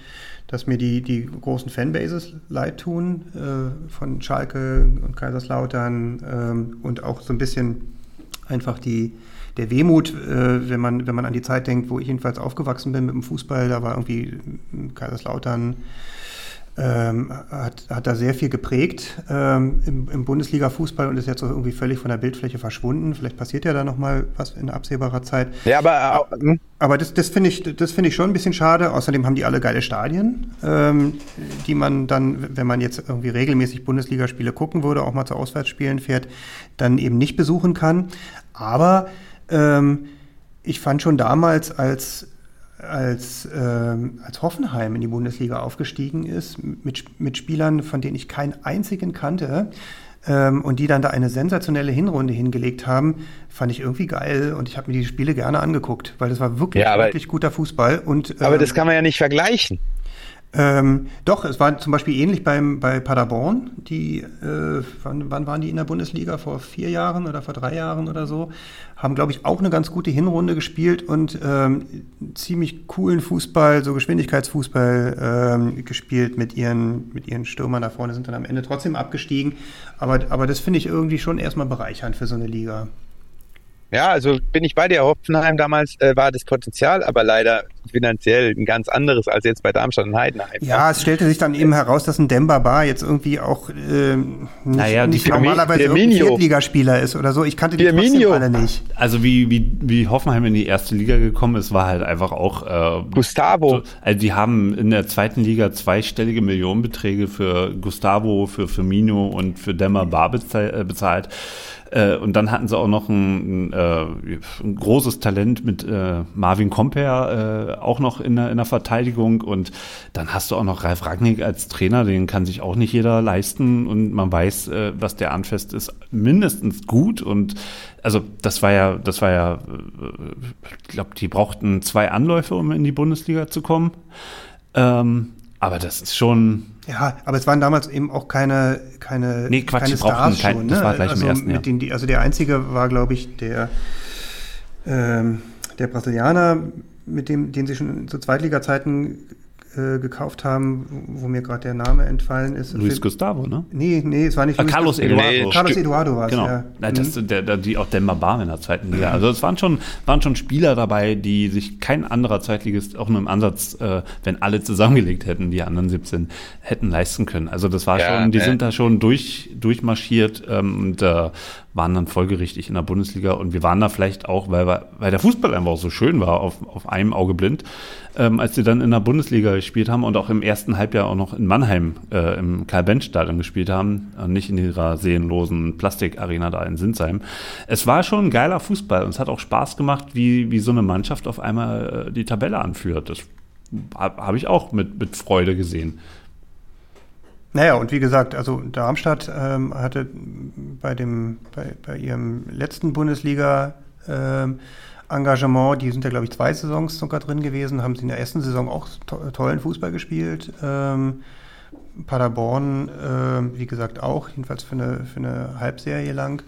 dass mir die, die großen Fanbases leid tun äh, von Schalke und Kaiserslautern ähm, und auch so ein bisschen einfach die, der Wehmut, äh, wenn, man, wenn man an die Zeit denkt, wo ich jedenfalls aufgewachsen bin mit dem Fußball, da war irgendwie Kaiserslautern ähm, hat, hat da sehr viel geprägt ähm, im, im Bundesliga-Fußball und ist jetzt auch irgendwie völlig von der Bildfläche verschwunden. Vielleicht passiert ja da nochmal was in absehbarer Zeit. Ja, aber, äh, aber das, das finde ich, das ich schon ein bisschen schade. Außerdem haben die alle geile Stadien, ähm, die man dann, wenn man jetzt irgendwie regelmäßig Bundesligaspiele gucken würde, auch mal zu Auswärtsspielen fährt, dann eben nicht besuchen kann. Aber ähm, ich fand schon damals, als als, ähm, als Hoffenheim in die Bundesliga aufgestiegen ist, mit, mit Spielern, von denen ich keinen einzigen kannte, ähm, und die dann da eine sensationelle Hinrunde hingelegt haben, fand ich irgendwie geil und ich habe mir die Spiele gerne angeguckt, weil das war wirklich, ja, aber, wirklich guter Fußball. Und, ähm, aber das kann man ja nicht vergleichen. Ähm, doch, es war zum Beispiel ähnlich beim, bei Paderborn. Die, äh, wann, wann, waren die in der Bundesliga? Vor vier Jahren oder vor drei Jahren oder so? Haben, glaube ich, auch eine ganz gute Hinrunde gespielt und ähm, ziemlich coolen Fußball, so Geschwindigkeitsfußball ähm, gespielt mit ihren, mit ihren Stürmern da vorne, sind dann am Ende trotzdem abgestiegen. Aber, aber das finde ich irgendwie schon erstmal bereichernd für so eine Liga. Ja, also bin ich bei dir. Hoffenheim damals äh, war das Potenzial, aber leider finanziell ein ganz anderes als jetzt bei Darmstadt und Heidenheim. Ja, es stellte sich dann eben heraus, dass ein Demba Bar jetzt irgendwie auch äh, nicht, naja, nicht normalerweise ein Viertligaspieler ist oder so. Ich kannte die trotzdem alle nicht. Also wie, wie, wie Hoffenheim in die erste Liga gekommen ist, war halt einfach auch äh, Gustavo. also die haben in der zweiten Liga zweistellige Millionenbeträge für Gustavo, für Firmino und für Demba Bar äh, bezahlt. Äh, und dann hatten sie auch noch ein, ein, äh, ein großes Talent mit äh, Marvin Comper äh, auch noch in der, in der Verteidigung. Und dann hast du auch noch Ralf Ragnick als Trainer, den kann sich auch nicht jeder leisten. Und man weiß, äh, was der anfasst, ist mindestens gut. Und also das war ja, das war ja, ich glaube, die brauchten zwei Anläufe, um in die Bundesliga zu kommen. Ähm, aber das ist schon, ja, aber es waren damals eben auch keine, keine, nee, Quatsch, keine Stars kein, schon. Ne? Das war gleich also, im ersten, ja. den, also der einzige war, glaube ich, der, ähm, der Brasilianer, mit dem, den sie schon zu Zweitliga-Zeiten äh, gekauft haben, wo mir gerade der Name entfallen ist. Luis Für, Gustavo, ne? Nee, nee, es war nicht ah, Luis Carlos Eduardo. Nee, Carlos Eduardo war es, genau. ja. Nein, das, mhm. der, der, die auch Demba Bar in der zweiten Liga. Also es waren schon, waren schon Spieler dabei, die sich kein anderer Zweitligist auch nur im Ansatz, äh, wenn alle zusammengelegt hätten, die anderen 17, hätten leisten können. Also das war ja, schon, die äh. sind da schon durch, durchmarschiert ähm, und äh, waren dann folgerichtig in der Bundesliga und wir waren da vielleicht auch, weil, weil der Fußball einfach so schön war, auf, auf einem Auge blind, ähm, als sie dann in der Bundesliga gespielt haben und auch im ersten Halbjahr auch noch in Mannheim äh, im Karl-Benz-Stadion gespielt haben, und nicht in ihrer seelenlosen Plastikarena da in Sinsheim. Es war schon ein geiler Fußball und es hat auch Spaß gemacht, wie, wie so eine Mannschaft auf einmal äh, die Tabelle anführt. Das habe hab ich auch mit, mit Freude gesehen. Naja, und wie gesagt, also Darmstadt ähm, hatte bei, dem, bei, bei ihrem letzten Bundesliga ähm, Engagement, die sind ja, glaube ich, zwei Saisons sogar drin gewesen, haben sie in der ersten Saison auch to tollen Fußball gespielt. Ähm, Paderborn, äh, wie gesagt, auch, jedenfalls für eine, für eine Halbserie lang.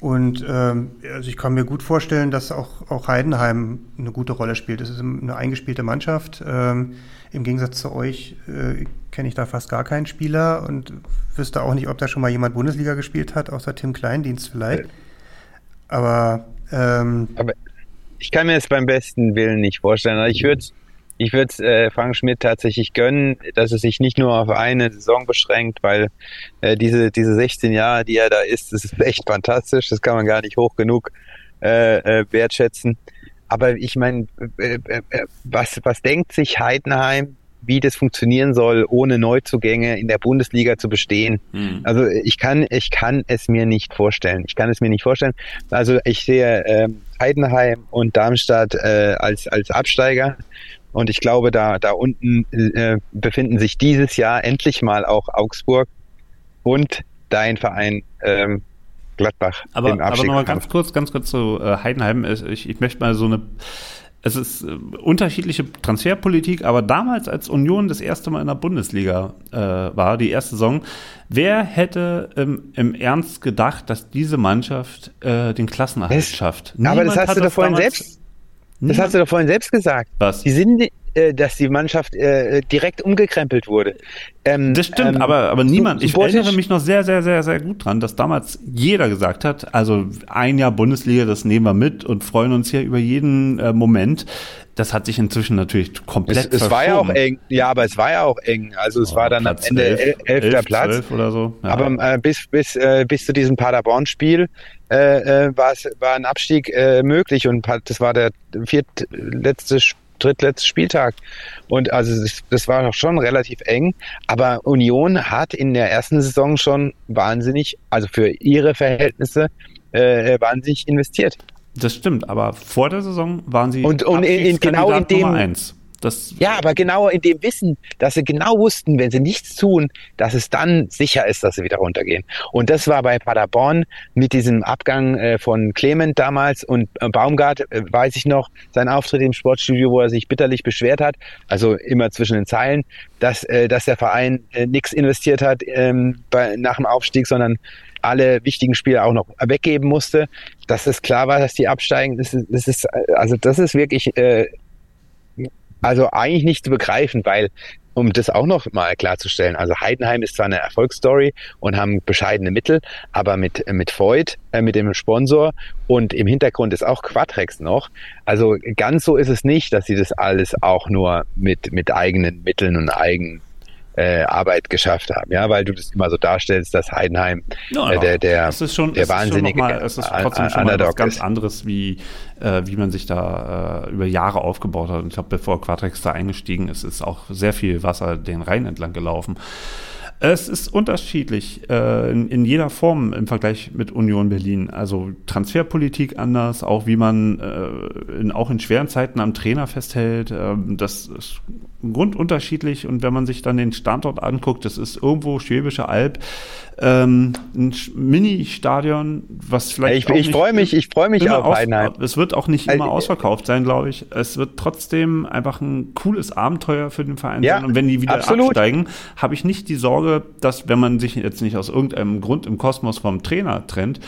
Und ähm, also ich kann mir gut vorstellen, dass auch, auch Heidenheim eine gute Rolle spielt. Es ist eine eingespielte Mannschaft. Ähm, Im Gegensatz zu euch äh, kenne ich da fast gar keinen Spieler und wüsste auch nicht, ob da schon mal jemand Bundesliga gespielt hat, außer Tim Kleindienst vielleicht. Aber, ähm, Aber ich kann mir das beim besten Willen nicht vorstellen. Also ich würde ich würde äh, Frank Schmidt tatsächlich gönnen, dass es sich nicht nur auf eine Saison beschränkt, weil äh, diese, diese 16 Jahre, die er da ist, das ist echt fantastisch. Das kann man gar nicht hoch genug äh, äh, wertschätzen. Aber ich meine, äh, äh, was, was denkt sich Heidenheim, wie das funktionieren soll, ohne Neuzugänge in der Bundesliga zu bestehen? Hm. Also ich kann, ich kann es mir nicht vorstellen. Ich kann es mir nicht vorstellen. Also ich sehe äh, Heidenheim und Darmstadt äh, als, als Absteiger und ich glaube, da, da unten äh, befinden sich dieses Jahr endlich mal auch Augsburg und dein Verein ähm, Gladbach. Aber, im aber nochmal Abstiegskampf. ganz kurz, ganz kurz zu äh, Heidenheim. Ich, ich möchte mal so eine. Es ist äh, unterschiedliche Transferpolitik, aber damals, als Union das erste Mal in der Bundesliga äh, war, die erste Saison, wer hätte ähm, im Ernst gedacht, dass diese Mannschaft äh, den Klassenerhalt schafft? aber das Niemand hast du doch vorhin selbst, das niemand- hast du doch vorhin selbst gesagt. Was? Die sind, äh, dass die Mannschaft äh, direkt umgekrempelt wurde. Ähm, Das stimmt, ähm, aber, aber niemand, ich erinnere mich noch sehr, sehr, sehr, sehr gut dran, dass damals jeder gesagt hat, also ein Jahr Bundesliga, das nehmen wir mit und freuen uns hier über jeden äh, Moment. Das hat sich inzwischen natürlich Es, komplett es war ja auch eng, ja, aber es war ja auch eng. Also es war dann am Platz Ende elf, el elfter elf, Platz. oder so. Ja. Aber äh, bis, bis, äh, bis zu diesem Paderborn-Spiel äh, äh, war es ein Abstieg äh, möglich und das war der viertletzte, Sp- drittletzte Spieltag. Und also das, war doch schon relativ eng. Aber Union hat in der ersten Saison schon wahnsinnig, also für ihre Verhältnisse, äh, wahnsinnig investiert. das stimmt, aber vor der Saison waren sie Und- und in- in- genau in dem- Nummer eins. Das, Ja, aber genau in dem Wissen, dass sie genau wussten, wenn sie nichts tun, dass es dann sicher ist, dass sie wieder runtergehen. Und das war bei Paderborn mit diesem Abgang äh, von Clement damals und äh, Baumgart, äh, weiß ich noch, sein Auftritt im Sportstudio, wo er sich bitterlich beschwert hat, also immer zwischen den Zeilen, dass, dass der Verein nichts investiert hat ähm, bei, nach dem Aufstieg, sondern alle wichtigen Spiele auch noch weggeben musste, dass es klar war, dass die absteigen. Das ist, das ist also das ist wirklich also eigentlich nicht zu begreifen, weil, um das auch noch mal klarzustellen, also Heidenheim ist zwar eine Erfolgsstory und haben bescheidene Mittel, aber mit, mit Voigt, äh, mit dem Sponsor und im Hintergrund ist auch Quatrex noch. Also ganz so ist es nicht, dass sie das alles auch nur mit, mit eigenen Mitteln und eigen äh, Arbeit geschafft haben, ja, weil du das immer so darstellst, dass Heidenheim Ja, äh, der, der, es ist schon, der es ist schon wahnsinnige mal, es ist trotzdem schon mal was ganz ist. anderes, wie, äh, wie man sich da äh, über Jahre aufgebaut hat. Und ich glaube, bevor Quatrix da eingestiegen ist, ist auch sehr viel Wasser den Rhein entlang gelaufen. Es ist unterschiedlich äh, in, in jeder Form im Vergleich mit Union Berlin. Also Transferpolitik anders, auch wie man äh, in, auch in schweren Zeiten am Trainer festhält. Ähm, das ist grundunterschiedlich. Und wenn man sich dann den Standort anguckt, das ist irgendwo Schwäbische Alb, ähm, ein Mini-Stadion, was vielleicht Ich, ich freue mich, ich freue mich auf Heidenheim. Es wird auch nicht Also, immer ausverkauft sein, glaube ich. Es wird trotzdem einfach ein cooles Abenteuer für den Verein Ja, sein. Und wenn die wieder absolut. absteigen, habe ich nicht die Sorge, dass, wenn man sich jetzt nicht aus irgendeinem Grund im Kosmos vom Trainer trennt,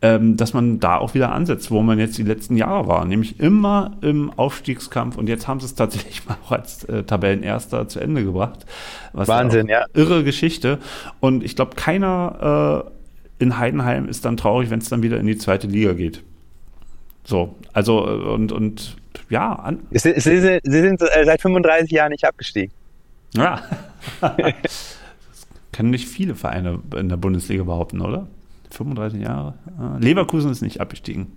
ähm, dass man da auch wieder ansetzt, wo man jetzt die letzten Jahre war, nämlich immer im Aufstiegskampf. Und jetzt haben sie es tatsächlich mal auch als äh, Tabellenerster zu Ende gebracht. Was Wahnsinn, ja. Irre Geschichte. Und ich glaube, keiner äh, in Heidenheim ist dann traurig, wenn es dann wieder in die zweite Liga geht. So, also äh, und, und ja, an, Sie, Sie, Sie Sie sind äh, seit 35 Jahren nicht abgestiegen. ja. das können nicht viele Vereine in der Bundesliga behaupten, oder? 35 Jahre. Ah, Leverkusen ist nicht abgestiegen.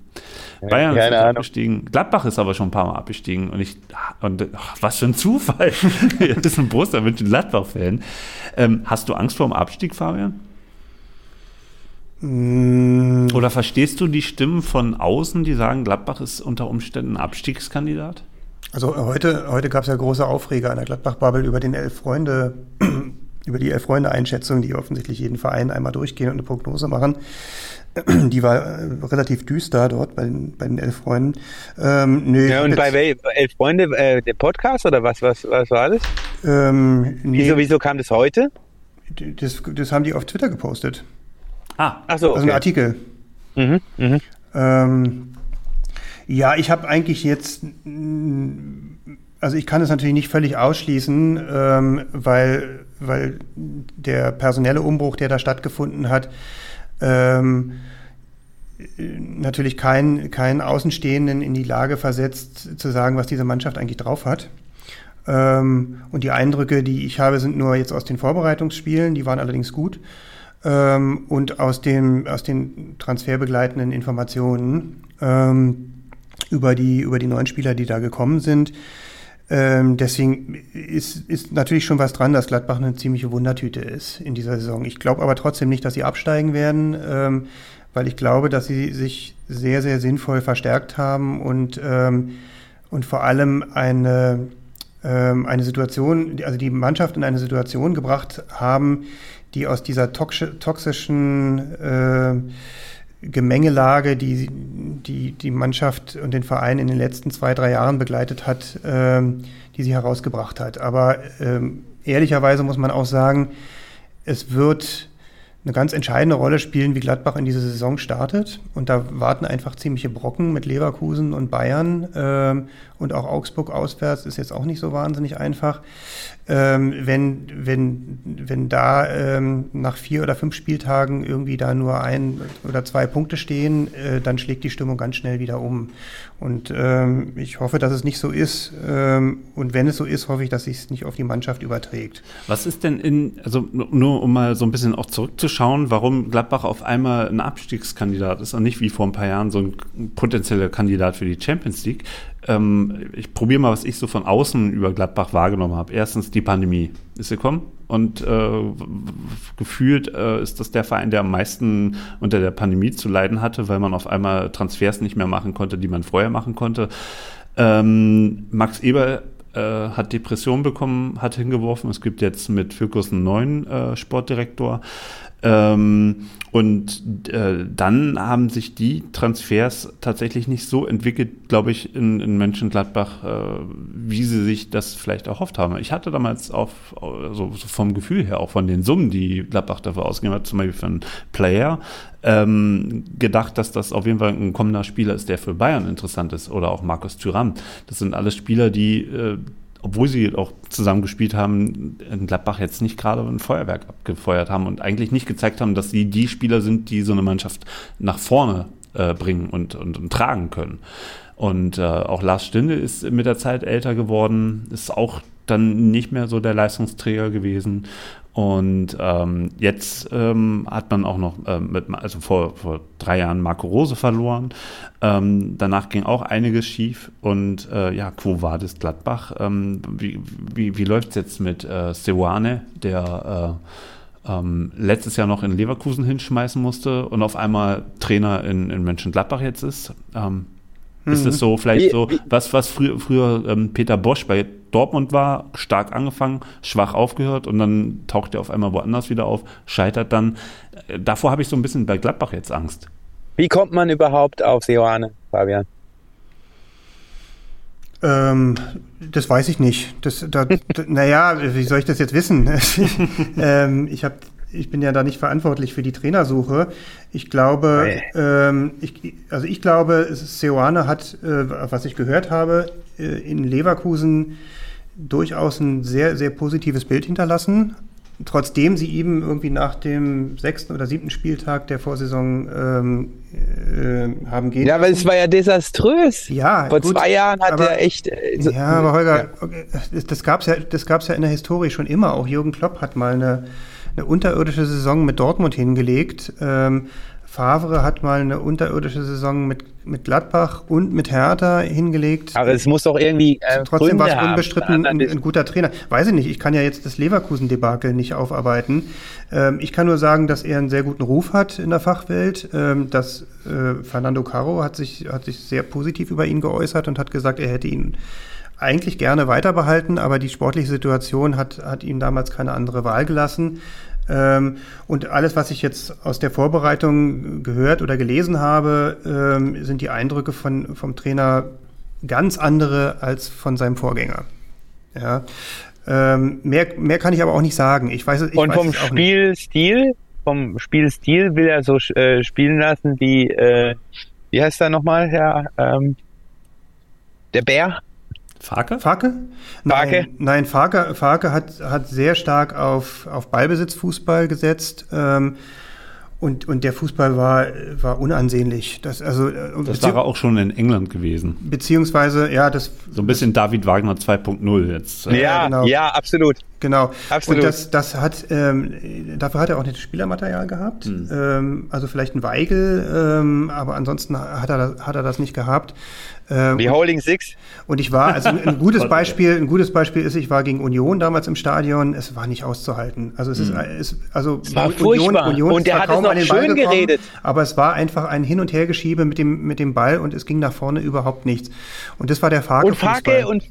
Bayern ist keine nicht Ahnung. abgestiegen. Gladbach ist aber schon ein paar Mal abgestiegen. Und ich, und ach, was für ein Zufall. das ist ein Borussia Mönchengladbach-Fan. Ähm, hast du Angst vor dem Abstieg, Fabian? Mm, Oder verstehst du die Stimmen von außen, die sagen, Gladbach ist unter Umständen ein Abstiegskandidat? Also heute, heute gab es ja große Aufreger an der Gladbach-Bubble über den elf Freunde, über die elf Freunde-Einschätzung, die offensichtlich jeden Verein einmal durchgehen und eine Prognose machen. Die war äh, relativ düster dort bei den, bei den elf Freunden. Ähm, nö, Ja, und jetzt- bei wel- Elf Freunde, äh, der Podcast oder was, was, was war das? Ähm, nee, Wieso, wieso kam das heute? das, das haben die auf Twitter gepostet. Ah, Ach so, Also ein okay. Artikel. Mhm, mhm. Ähm, ja, ich habe eigentlich jetzt, also ich kann es natürlich nicht völlig ausschließen, ähm, weil, weil der personelle Umbruch, der da stattgefunden hat, ähm, natürlich keinen keinen Außenstehenden in die Lage versetzt, zu sagen, was diese Mannschaft eigentlich drauf hat. Ähm, und die Eindrücke, die ich habe, sind nur jetzt aus den Vorbereitungsspielen, die waren allerdings gut. Ähm, und aus, dem, aus den transferbegleitenden Informationen ähm, über, die, über die neuen Spieler, die da gekommen sind. Ähm, deswegen ist, ist natürlich schon was dran, dass Gladbach eine ziemliche Wundertüte ist in dieser Saison. Ich glaube aber trotzdem nicht, dass sie absteigen werden, ähm, weil ich glaube, dass sie sich sehr, sehr sinnvoll verstärkt haben und, ähm, und vor allem eine, ähm, eine Situation, also die Mannschaft in eine Situation gebracht haben, die aus dieser toxi- toxischen äh, Gemengelage, die, die die Mannschaft und den Verein in den letzten zwei, drei Jahren begleitet hat, ähm, die sie herausgebracht hat. Aber ähm, ehrlicherweise muss man auch sagen, es wird eine ganz entscheidende Rolle spielen, wie Gladbach in diese Saison startet. Und da warten einfach ziemliche Brocken mit Leverkusen und Bayern ähm, und auch Augsburg auswärts ist jetzt auch nicht so wahnsinnig einfach. Ähm, wenn, wenn, wenn da ähm, nach vier oder fünf Spieltagen irgendwie da nur ein oder zwei Punkte stehen, äh, dann schlägt die Stimmung ganz schnell wieder um. Und ähm, ich hoffe, dass es nicht so ist. Ähm, und wenn es so ist, hoffe ich, dass sich es nicht auf die Mannschaft überträgt. Was ist denn in, also nur um mal so ein bisschen auch zurückzuschauen, warum Gladbach auf einmal ein Abstiegskandidat ist und nicht wie vor ein paar Jahren so ein potenzieller Kandidat für die Champions League? Ähm, ich probiere mal, was ich so von außen über Gladbach wahrgenommen habe. Erstens, die Pandemie ist gekommen und äh, gefühlt äh, ist das der Verein, der am meisten unter der Pandemie zu leiden hatte, weil man auf einmal Transfers nicht mehr machen konnte, die man vorher machen konnte. Ähm, Max Eber äh, hat Depression bekommen, hat hingeworfen. Es gibt jetzt mit Fürkus einen neuen äh, Sportdirektor. Ähm, und äh, dann haben sich die Transfers tatsächlich nicht so entwickelt, glaube ich, in, in Mönchengladbach, äh, wie sie sich das vielleicht erhofft haben. Ich hatte damals auf, so, so vom Gefühl her, auch von den Summen, die Gladbach dafür ausgegeben hat, zum Beispiel für einen Player, ähm, gedacht, dass das auf jeden Fall ein kommender Spieler ist, der für Bayern interessant ist. Oder auch Markus Thuram. Das sind alles Spieler, die äh, obwohl sie auch zusammen gespielt haben, in Gladbach jetzt nicht gerade ein Feuerwerk abgefeuert haben und eigentlich nicht gezeigt haben, dass sie die Spieler sind, die so eine Mannschaft nach vorne äh, bringen und, und, und, tragen können. Und äh, auch Lars Stinde ist mit der Zeit älter geworden, ist auch dann nicht mehr so der Leistungsträger gewesen. Und ähm, jetzt ähm, hat man auch noch, äh, mit, also vor, vor drei Jahren Marco Rose verloren. Ähm, danach ging auch einiges schief. Und äh, ja, Quo Vadis Gladbach. Ähm, wie wie, wie läuft es jetzt mit äh, Seoane, der äh, ähm, letztes Jahr noch in Leverkusen hinschmeißen musste und auf einmal Trainer in, in Mönchengladbach jetzt ist? Ähm, ist es so vielleicht so, was, was früher, früher ähm, Peter Bosch bei Dortmund war, stark angefangen, schwach aufgehört und dann taucht er auf einmal woanders wieder auf, scheitert dann. Äh, Davor habe ich so ein bisschen bei Gladbach jetzt Angst. Wie kommt man überhaupt auf Seoane, Fabian? Ähm, das weiß ich nicht. Das, da, naja, wie soll ich das jetzt wissen? ähm, ich, hab, ich bin ja da nicht verantwortlich für die Trainersuche. Ich glaube, Nee. ähm, ich, also ich glaube, Seoane hat, äh, was ich gehört habe, äh, in Leverkusen durchaus ein sehr, sehr positives Bild hinterlassen. Trotzdem sie eben irgendwie nach dem sechsten oder siebten Spieltag der Vorsaison ähm, äh, haben gehen Ja, aber es war ja desaströs. Ja, Vor gut, zwei Jahren hat aber- er echt. äh, so- Ja, aber Holger, okay, das, das gab es ja, das gab's ja in der Historie schon immer. Auch Jürgen Klopp hat mal eine, eine unterirdische Saison mit Dortmund hingelegt. Ähm, Favre hat mal eine unterirdische Saison mit, mit Gladbach und mit Hertha hingelegt. Aber es muss doch irgendwie. Äh, Trotzdem war es Gründe unbestritten ein, ein guter Trainer. Weiß ich nicht, ich kann ja jetzt das Leverkusen-Debakel nicht aufarbeiten. Ähm, ich kann nur sagen, dass er einen sehr guten Ruf hat in der Fachwelt. Ähm, dass äh, Fernando Caro hat sich, hat sich sehr positiv über ihn geäußert und hat gesagt, er hätte ihn eigentlich gerne weiter behalten, aber die sportliche Situation hat, hat ihm damals keine andere Wahl gelassen. Ähm, und alles, was ich jetzt aus der Vorbereitung gehört oder gelesen habe, ähm, sind die Eindrücke von, vom Trainer ganz andere als von seinem Vorgänger. Ja. Ähm, mehr, mehr kann ich aber auch nicht sagen. Ich weiß, ich und vom. Spielstil, vom Spielstil will er so äh, spielen lassen wie, äh, wie heißt er nochmal, Herr, ähm, der Bär? Farke? Farke? Farke? Nein, nein Farke, Farke hat, hat sehr stark auf, auf Ballbesitzfußball gesetzt. Ähm, und, und der Fußball war, war unansehnlich. Das, also, äh, Das war auch schon in England gewesen. Beziehungsweise, ja, das. So ein bisschen David Wagner 2.0 jetzt. äh, Ja, genau. ja, absolut. Genau. Absolut. Und das, das hat, ähm, dafür hat er auch nicht das Spielermaterial gehabt. Hm. Ähm, also vielleicht ein Weigel, ähm, aber ansonsten hat er, das- hat er das nicht gehabt. Ähm, Wie Holding Six? und ich war, also ein gutes Beispiel, ein gutes Beispiel ist, ich war gegen Union damals im Stadion, es war nicht auszuhalten. Also es ist, es, also Hm. war Union. Union Und der hat es kaum noch den Ball schön gekommen, geredet. aber es war einfach ein Hin- und Hergeschiebe mit dem, mit dem Ball und es ging nach vorne überhaupt nichts. Und das war der Farke Und Farke und,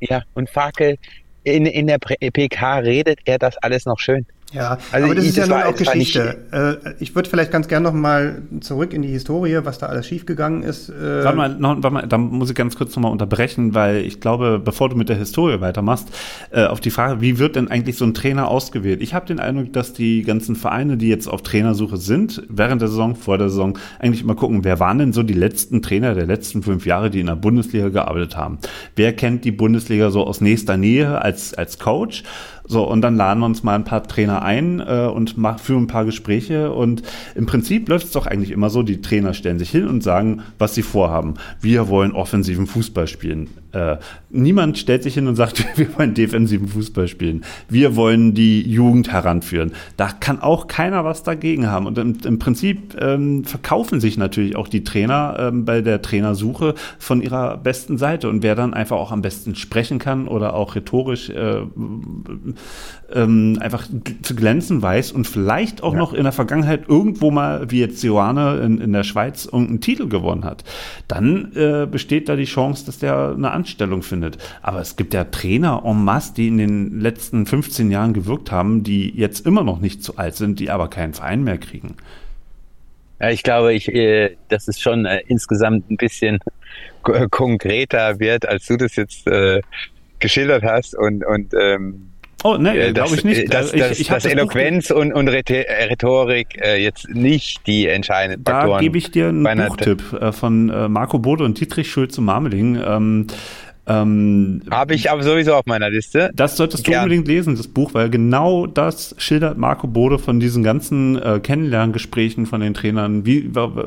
ja, und Farke, in, in der PK redet er das alles noch schön. Ja, Also aber das ich- ist ja das nun auch Geschichte. Äh, ich würde vielleicht ganz gern noch mal zurück in die Historie, was da alles schiefgegangen ist. Äh, Warte mal, noch, warte mal, da muss ich ganz kurz nochmal unterbrechen, weil ich glaube, bevor du mit der Historie weitermachst, äh, auf die Frage, wie wird denn eigentlich so ein Trainer ausgewählt? Ich habe den Eindruck, dass die ganzen Vereine, die jetzt auf Trainersuche sind, während der Saison, vor der Saison, eigentlich immer gucken, wer waren denn so die letzten Trainer der letzten fünf Jahre, die in der Bundesliga gearbeitet haben? Wer kennt die Bundesliga so aus nächster Nähe als, als Coach? So, und dann laden wir uns mal ein paar Trainer ein äh, und führen ein paar Gespräche. Und im Prinzip läuft es doch eigentlich immer so, die Trainer stellen sich hin und sagen, was sie vorhaben. Wir wollen offensiven Fußball spielen. Äh, niemand stellt sich hin und sagt, wir wollen defensiven Fußball spielen. Wir wollen die Jugend heranführen. Da kann auch keiner was dagegen haben. Und im, im Prinzip ähm, verkaufen sich natürlich auch die Trainer ähm, bei der Trainersuche von ihrer besten Seite. Und wer dann einfach auch am besten sprechen kann oder auch rhetorisch äh, ähm, einfach zu glänzen weiß und vielleicht auch noch in der Vergangenheit irgendwo mal, wie jetzt Johanne in, in der Schweiz, irgendeinen Titel gewonnen hat, dann äh, besteht da die Chance, dass der eine Anstellung findet. Aber es gibt ja Trainer en masse, die in den letzten 15 Jahren gewirkt haben, die jetzt immer noch nicht zu alt sind, die aber keinen Verein mehr kriegen. Ja, ich glaube, ich, äh, dass es schon äh, insgesamt ein bisschen k- konkreter wird, als du das jetzt äh, geschildert hast und, und ähm, Oh, ne, äh, glaube ich nicht. äh, dass, ich, dass, ich hab dass das Buch- Eloquenz und, und äh, Rhetorik äh, jetzt nicht die entscheidenden Da Faktoren gebe ich dir einen Buchtipp äh, von äh, Marco Bode und Dietrich Schulze-Marmeling. Ähm, ähm, Habe ich aber sowieso auf meiner Liste. Das solltest du Gern. unbedingt lesen, das Buch, weil genau das schildert Marco Bode von diesen ganzen äh, Kennenlerngesprächen von den Trainern, wie, wa, wa-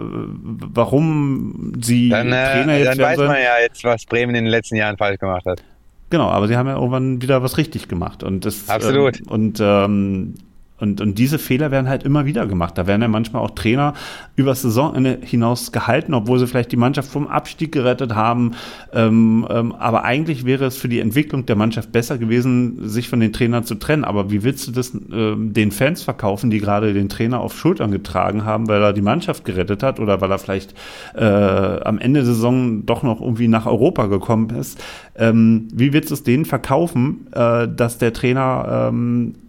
warum sie Dann, äh, Trainer jetzt dann weiß man ja jetzt, was Bremen in den letzten Jahren falsch gemacht hat. Genau, aber sie haben ja irgendwann wieder was richtig gemacht. Und das, Absolut. Ähm, und, ähm, und, und diese Fehler werden halt immer wieder gemacht. Da werden ja manchmal auch Trainer über Saisonende hinaus gehalten, obwohl sie vielleicht die Mannschaft vom Abstieg gerettet haben. Ähm, ähm, aber eigentlich wäre es für die Entwicklung der Mannschaft besser gewesen, sich von den Trainern zu trennen. Aber wie willst du das ähm, den Fans verkaufen, die gerade den Trainer auf Schultern getragen haben, weil er die Mannschaft gerettet hat oder weil er vielleicht äh, am Ende der Saison doch noch irgendwie nach Europa gekommen ist? Ähm, wie willst du es denen verkaufen, äh, dass der Trainer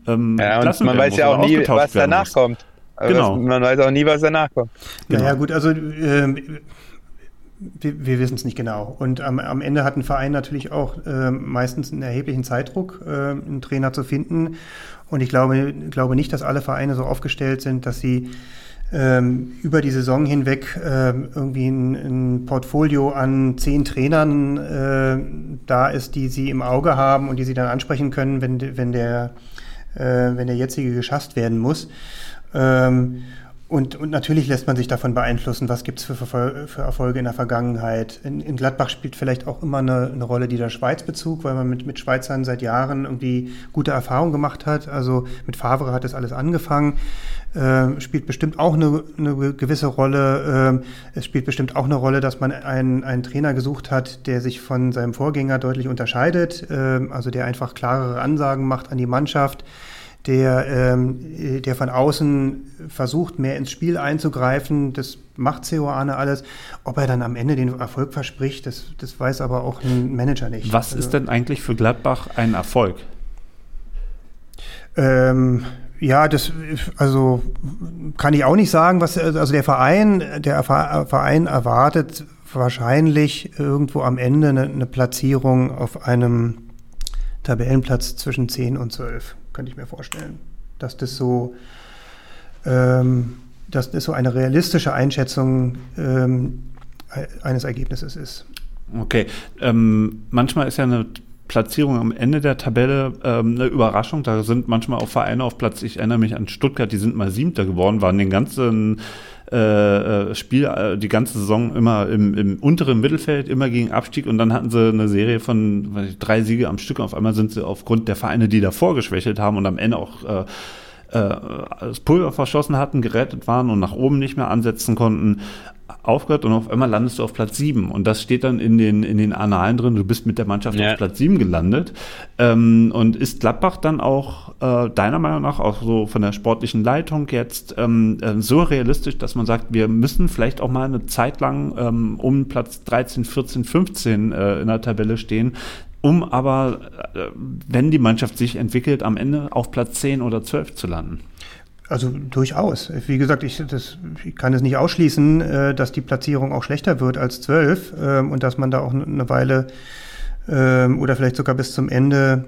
ähm, Ja, und man weiß ja auch nie, was danach muss? kommt. Also Genau. Was, man weiß auch nie, was danach kommt. Genau. Naja, gut, also ähm, wir, wir wissen es nicht genau. Und am, am Ende hat ein Verein natürlich auch ähm, meistens einen erheblichen Zeitdruck, ähm, einen Trainer zu finden. Und ich glaube, glaube nicht, dass alle Vereine so aufgestellt sind, dass sie ähm, über die Saison hinweg ähm, irgendwie ein, ein Portfolio an zehn Trainern äh, da ist, die sie im Auge haben und die sie dann ansprechen können, wenn, wenn, der, äh, wenn der jetzige geschasst werden muss. Ähm, und, und natürlich lässt man sich davon beeinflussen, was gibt es für, für Erfolge in der Vergangenheit. In, in Gladbach spielt vielleicht auch immer eine, eine Rolle dieser Schweizbezug, weil man mit, mit Schweizern seit Jahren irgendwie gute Erfahrungen gemacht hat. Also mit Favre hat das alles angefangen. Ähm, spielt bestimmt auch eine, eine gewisse Rolle. Ähm, es spielt bestimmt auch eine Rolle, dass man einen, einen Trainer gesucht hat, der sich von seinem Vorgänger deutlich unterscheidet. Ähm, also der einfach klarere Ansagen macht an die Mannschaft der, ähm, der von außen versucht, mehr ins Spiel einzugreifen. Das macht Ceoane alles. Ob er dann am Ende den Erfolg verspricht, das, das weiß aber auch ein Manager nicht. Was Also, ist denn eigentlich für Gladbach ein Erfolg? Ähm, ja, das, also kann ich auch nicht sagen, was, also der Verein, der Verein erwartet wahrscheinlich irgendwo am Ende eine, eine Platzierung auf einem Tabellenplatz zwischen 10 und 12, könnte ich mir vorstellen. Dass das so, ähm, dass das so eine realistische Einschätzung ähm, eines Ergebnisses ist. Okay. Ähm, manchmal ist ja eine Platzierung am Ende der Tabelle ähm, eine Überraschung. Da sind manchmal auch Vereine auf Platz, ich erinnere mich an Stuttgart, die sind mal Siebter geworden, waren den ganzen äh, äh Spiel, äh, die ganze Saison immer im, im unteren Mittelfeld, immer gegen Abstieg und dann hatten sie eine Serie von ich, drei Siege am Stück. Auf einmal sind sie aufgrund der Vereine, die davor geschwächelt haben und am Ende auch äh, äh, das Pulver verschossen hatten, gerettet waren und nach oben nicht mehr ansetzen konnten, aufgehört und auf einmal landest du auf Platz 7. Und das steht dann in den, in den Annalen drin, du bist mit der Mannschaft ja. auf Platz 7 gelandet. Ähm, und ist Gladbach dann auch äh, deiner Meinung nach, auch so von der sportlichen Leitung jetzt ähm, äh, so realistisch, dass man sagt, wir müssen vielleicht auch mal eine Zeit lang ähm, um Platz 13, 14, 15 äh, in der Tabelle stehen, um aber, äh, wenn die Mannschaft sich entwickelt, am Ende auf Platz 10 oder 12 zu landen. Also durchaus. Wie gesagt, ich, das, ich kann es nicht ausschließen, äh, dass die Platzierung auch schlechter wird als 12 ähm, und dass man da auch eine Weile ähm, oder vielleicht sogar bis zum Ende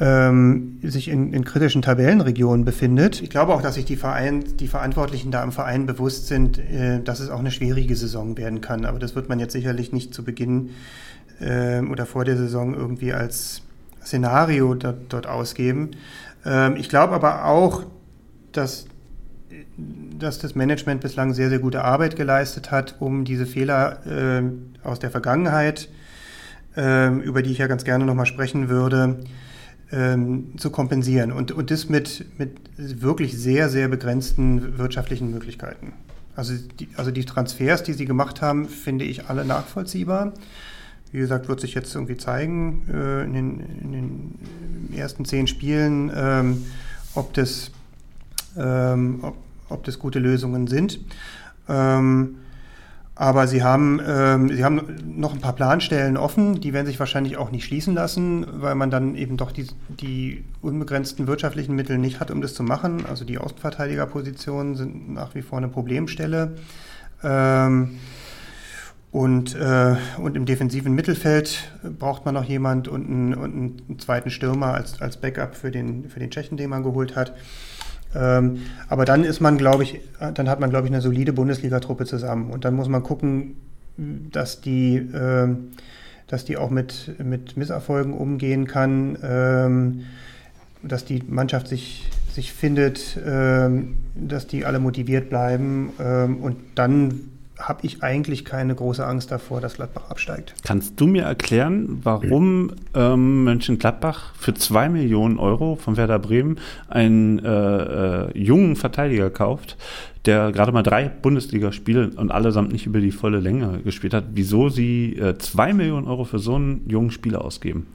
ähm, sich in, in, kritischen Tabellenregionen befindet. Ich glaube auch, dass sich die, Verein, die Verantwortlichen da im Verein bewusst sind, äh, dass es auch eine schwierige Saison werden kann. Aber das wird man jetzt sicherlich nicht zu Beginn oder vor der Saison irgendwie als Szenario dort, dort ausgeben. Ich glaube aber auch, dass, dass das Management bislang sehr, sehr gute Arbeit geleistet hat, um diese Fehler äh, aus der Vergangenheit, äh, über die ich ja ganz gerne nochmal sprechen würde, ähm, zu kompensieren. Und, und das mit, mit wirklich sehr, sehr begrenzten wirtschaftlichen Möglichkeiten. Also die, also die Transfers, die sie gemacht haben, finde ich alle nachvollziehbar. Wie gesagt, wird sich jetzt irgendwie zeigen äh, in, den, in, den, ersten zehn Spielen, ähm, ob, das, ähm, ob, ob, das gute Lösungen sind. Ähm, aber sie haben, ähm, sie haben noch ein paar Planstellen offen, die werden sich wahrscheinlich auch nicht schließen lassen, weil man dann eben doch die, die unbegrenzten wirtschaftlichen Mittel nicht hat, um das zu machen. Also die Außenverteidigerpositionen sind nach wie vor eine Problemstelle. Ähm, und, äh, und im defensiven Mittelfeld braucht man noch jemand und einen, und einen zweiten Stürmer als, als Backup für den, für den Tschechen, den man geholt hat. Ähm, aber dann ist man, glaube ich, dann hat man, glaube ich, eine solide Bundesliga-Truppe zusammen. Und dann muss man gucken, dass die, äh, dass die auch mit, mit Misserfolgen umgehen kann, ähm, dass die Mannschaft sich, sich findet, ähm, dass die alle motiviert bleiben. Ähm, und dann habe ich eigentlich keine große Angst davor, dass Gladbach absteigt. Kannst du mir erklären, warum ähm, Mönchengladbach für zwei Millionen Euro von Werder Bremen einen äh, äh, jungen Verteidiger kauft, der gerade mal drei Bundesligaspiele und allesamt nicht über die volle Länge gespielt hat? Wieso sie äh, zwei Millionen Euro für so einen jungen Spieler ausgeben?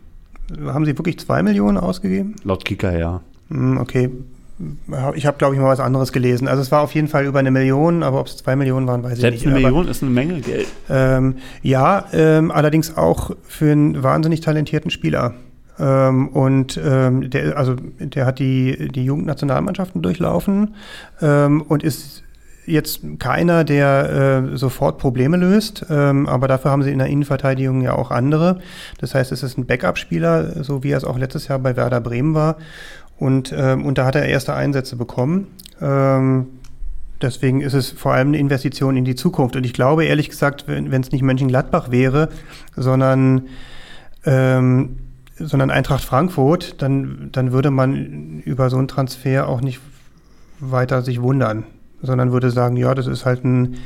Haben sie wirklich zwei Millionen ausgegeben? Laut Kika, ja. Hm, okay, ich habe, glaube ich, mal was anderes gelesen. Also es war auf jeden Fall über eine Million, aber ob es zwei Millionen waren, weiß Selbst ich nicht. eine Million aber, ist eine Menge Geld. Ähm, ja, ähm, allerdings auch für einen wahnsinnig talentierten Spieler. Ähm, und ähm, der, also der hat die, die Jugendnationalmannschaften durchlaufen ähm, und ist jetzt keiner, der äh, sofort Probleme löst, ähm, aber dafür haben sie in der Innenverteidigung ja auch andere. Das heißt, es ist ein Backup-Spieler, so wie er es auch letztes Jahr bei Werder Bremen war. Und, ähm, und da hat er erste Einsätze bekommen. Ähm, deswegen ist es vor allem eine Investition in die Zukunft. Und ich glaube, ehrlich gesagt, wenn es nicht Mönchengladbach wäre, sondern, ähm, sondern Eintracht Frankfurt, dann, dann würde man über so einen Transfer auch nicht weiter sich wundern, sondern würde sagen, ja, das ist halt ein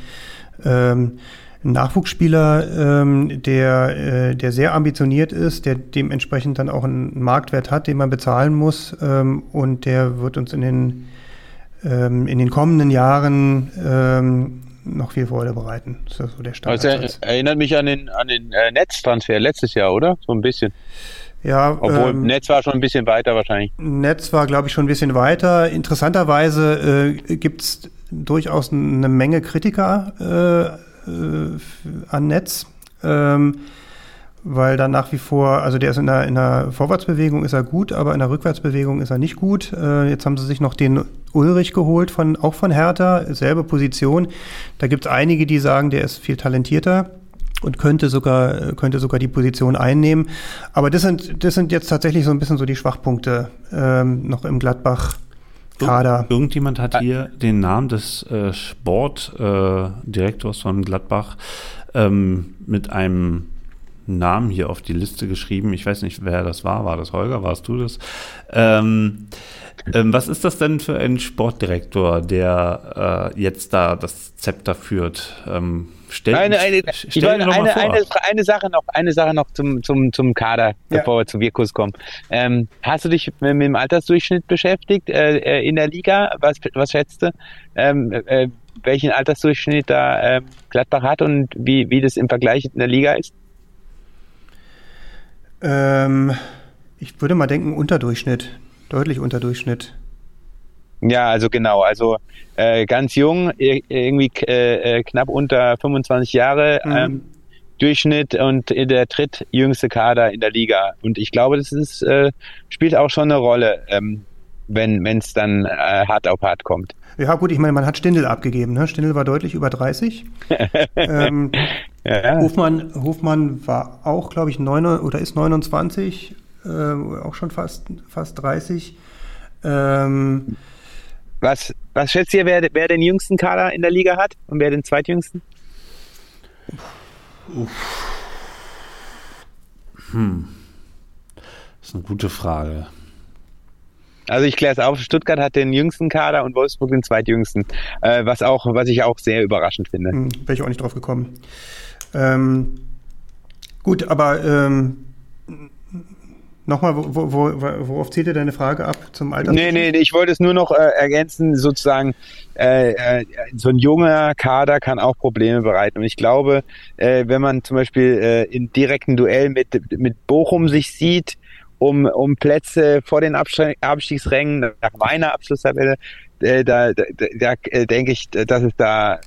ähm, ein Nachwuchsspieler, ähm, der, äh, der sehr ambitioniert ist, der dementsprechend dann auch einen Marktwert hat, den man bezahlen muss. Ähm, und der wird uns in den, ähm, in den kommenden Jahren ähm, noch viel Freude bereiten. Das ist so der Standard. Also er, erinnert mich an den, an den äh, Netztransfer letztes Jahr, oder? So ein bisschen. Ja, Obwohl ähm, Netz war schon ein bisschen weiter wahrscheinlich. Netz war, glaube ich, schon ein bisschen weiter. Interessanterweise äh, gibt es durchaus eine Menge Kritiker äh, äh, an Netz. Ähm, weil dann nach wie vor, also der ist in der, in der Vorwärtsbewegung ist er gut, aber in der Rückwärtsbewegung ist er nicht gut. Äh, jetzt haben sie sich noch den Ulrich geholt, von, auch von Hertha, selbe Position. Da gibt es einige, die sagen, der ist viel talentierter. und könnte sogar, könnte sogar die Position einnehmen. Aber das sind, das sind jetzt tatsächlich so ein bisschen so die Schwachpunkte ähm, noch im Gladbach. Kader. Irgendjemand hat hier den Namen des äh, Sportdirektors äh, von Gladbach ähm, mit einem Namen hier auf die Liste geschrieben. Ich weiß nicht, wer das war. War das Holger? Warst du das? Ähm, ähm, was ist das denn für ein Sportdirektor, der äh, jetzt da das Zepter führt? Ähm, stell, eine, eine, stell eine, eine, eine, eine, Sache noch, eine Sache noch zum, zum, zum Kader, ja. bevor wir zu Virkus kommen. Ähm, hast du dich mit, mit dem Altersdurchschnitt beschäftigt äh, äh in der Liga? Was, was schätzt du? Ähm, äh, welchen Altersdurchschnitt da äh, Gladbach hat und wie, wie das im Vergleich in der Liga ist? Ähm, ich würde mal denken, Unterdurchschnitt. Deutlich Unterdurchschnitt. Ja, also genau. Also äh, ganz jung, irgendwie äh, äh, knapp unter 25 Jahre mhm. ähm, Durchschnitt und der drittjüngste Kader in der Liga. Und ich glaube, das ist, äh, spielt auch schon eine Rolle, ähm, wenn es dann äh, hart auf hart kommt. Ja gut, ich meine, man hat Stindel abgegeben. Ne? Stindel war deutlich über 30. ähm, ja. Hofmann, Hofmann war auch, glaube ich, 9, oder ist 29, äh, auch schon fast, fast 30. Ähm, was, was schätzt ihr, wer, wer den jüngsten Kader in der Liga hat und wer den zweitjüngsten? Hm. Das ist eine gute Frage. Also ich kläre es auf, Stuttgart hat den jüngsten Kader und Wolfsburg den zweitjüngsten, äh, was auch, was ich auch sehr überraschend finde. Hm, Wäre ich auch nicht drauf gekommen. Ähm, gut, aber ähm, Nochmal, wo, wo, worauf zählt ihr deine Frage ab zum Alter? Nee, nee, ich wollte es nur noch äh, ergänzen, sozusagen, äh, äh, so ein junger Kader kann auch Probleme bereiten. Und ich glaube, äh, wenn man zum Beispiel äh, in direkten Duell mit, mit Bochum sich sieht, um, um Plätze vor den Abstiegsrängen nach meiner Abschlusstabelle, äh, da, da, da denke ich, dass es da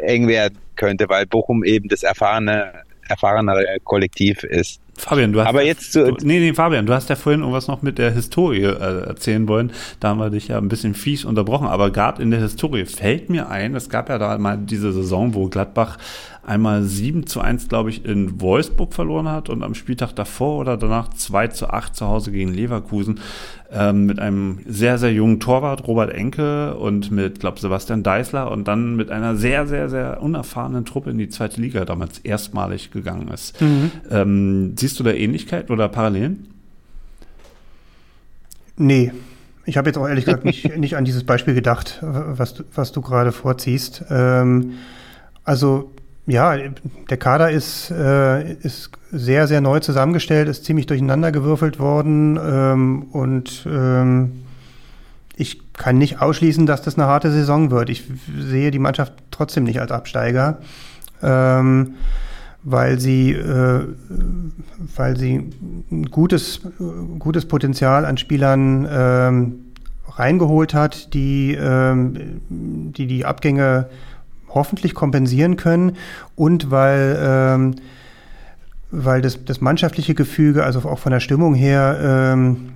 eng werden könnte, weil Bochum eben das erfahrene, erfahrenere Kollektiv ist. Fabian, du hast. Aber jetzt zu, du, nee, nee, Fabian, du hast ja vorhin irgendwas noch mit der Historie äh, erzählen wollen. Da haben wir dich ja ein bisschen fies unterbrochen. Aber gerade in der Historie fällt mir ein, es gab ja da mal diese Saison, wo Gladbach einmal 7 zu 1, glaube ich, in Wolfsburg verloren hat und am Spieltag davor oder danach 2 zu 8 zu Hause gegen Leverkusen ähm, mit einem sehr, sehr jungen Torwart, Robert Enke und mit, glaube Sebastian Deißler und dann mit einer sehr, sehr, sehr unerfahrenen Truppe in die zweite Liga damals erstmalig gegangen ist. Mhm. Ähm, siehst du da Ähnlichkeit oder Parallelen? Nee, ich habe jetzt auch ehrlich gesagt nicht, nicht an dieses Beispiel gedacht, was du, was du gerade vorziehst. Ähm, also ja, der Kader ist, äh, ist sehr, sehr neu zusammengestellt, ist ziemlich durcheinandergewürfelt worden ähm, und ähm, ich kann nicht ausschließen, dass das eine harte Saison wird. Ich sehe die Mannschaft trotzdem nicht als Absteiger, ähm, weil sie, äh, weil sie ein gutes, gutes Potenzial an Spielern ähm, reingeholt hat, die, ähm, die die Abgänge hoffentlich kompensieren können und weil, ähm, weil das, das mannschaftliche Gefüge, also auch von der Stimmung her, ähm,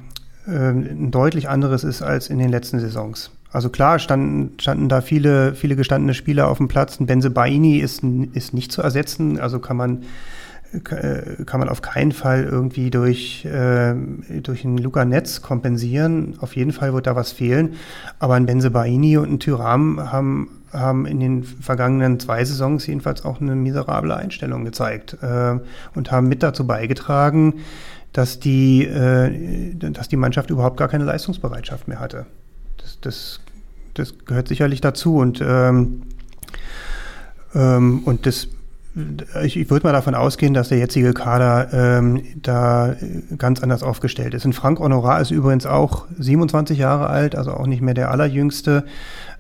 äh, ein deutlich anderes ist als in den letzten Saisons. Also klar standen, standen da viele, viele gestandene Spieler auf dem Platz. Ein Benze Baini ist, ist nicht zu ersetzen, also kann man äh, kann man auf keinen Fall irgendwie durch, äh, durch einen Luca Netz kompensieren. Auf jeden Fall wird da was fehlen. Aber ein Benze Baini und ein Tyram haben haben in den vergangenen zwei Saisons jedenfalls auch eine miserable Einstellung gezeigt äh, und haben mit dazu beigetragen, dass die, äh, dass die Mannschaft überhaupt gar keine Leistungsbereitschaft mehr hatte. Das, das, das gehört sicherlich dazu und, ähm, ähm, und das ich, ich würde mal davon ausgehen, dass der jetzige Kader ähm, da ganz anders aufgestellt ist. Und Frank Honorar ist übrigens auch 27 Jahre alt, also auch nicht mehr der allerjüngste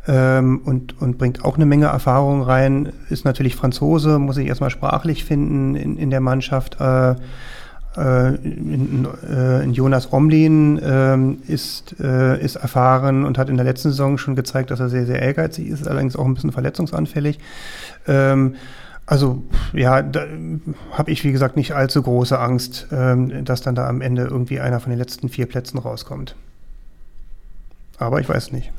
ähm, und, und bringt auch eine Menge Erfahrung rein. Ist natürlich Franzose, muss sich erstmal sprachlich finden in, in der Mannschaft. Äh, äh, in, äh, in Jonas Romlin ähm, ist, äh, ist erfahren und hat in der letzten Saison schon gezeigt, dass er sehr, sehr ehrgeizig ist, allerdings auch ein bisschen verletzungsanfällig. Ähm, also ja, da habe ich wie gesagt nicht allzu große Angst, ähm, dass dann da am Ende irgendwie einer von den letzten vier Plätzen rauskommt. Aber ich weiß nicht.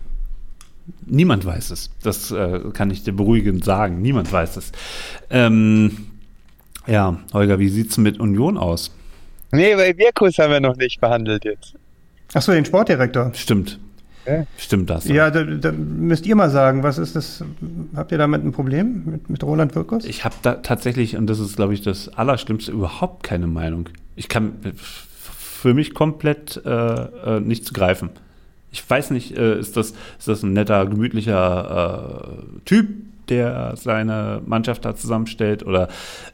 Niemand weiß es. Das äh, kann ich dir beruhigend sagen. Niemand weiß es. Ähm, Ja, Holger, wie sieht's mit Union aus? Nee, bei Wirkus haben wir noch nicht behandelt jetzt. Achso, den Sportdirektor. Stimmt. Ja. Stimmt das? Ja, da, da müsst ihr mal sagen, was ist das? Habt ihr damit ein Problem mit, mit Roland Wirkus? Ich habe da tatsächlich, und das ist, glaube ich, das Allerschlimmste, überhaupt keine Meinung. Ich kann für mich komplett äh, äh, nicht zu greifen. Ich weiß nicht, äh, ist, das, ist das ein netter, gemütlicher äh, Typ, der seine Mannschaft da zusammenstellt? Oder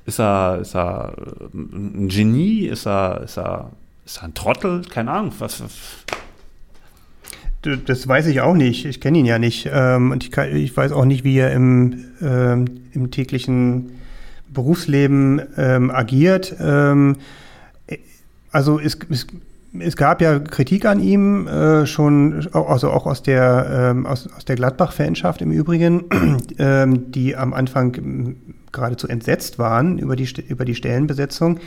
ist er, ist er äh, ein Genie? Ist er, ist er, ist er ein Trottel? Keine Ahnung. Was, was Das weiß ich auch nicht. Ich kenne ihn ja nicht. Ähm, und ich, kann, ich weiß auch nicht, wie er im, ähm, im täglichen Berufsleben ähm, agiert. Ähm, äh, also es, es, es gab ja Kritik an ihm, äh, schon, also auch aus der, ähm, aus, aus der Gladbach-Fanschaft im Übrigen, ähm, die am Anfang ähm, geradezu entsetzt waren über die, über die Stellenbesetzung.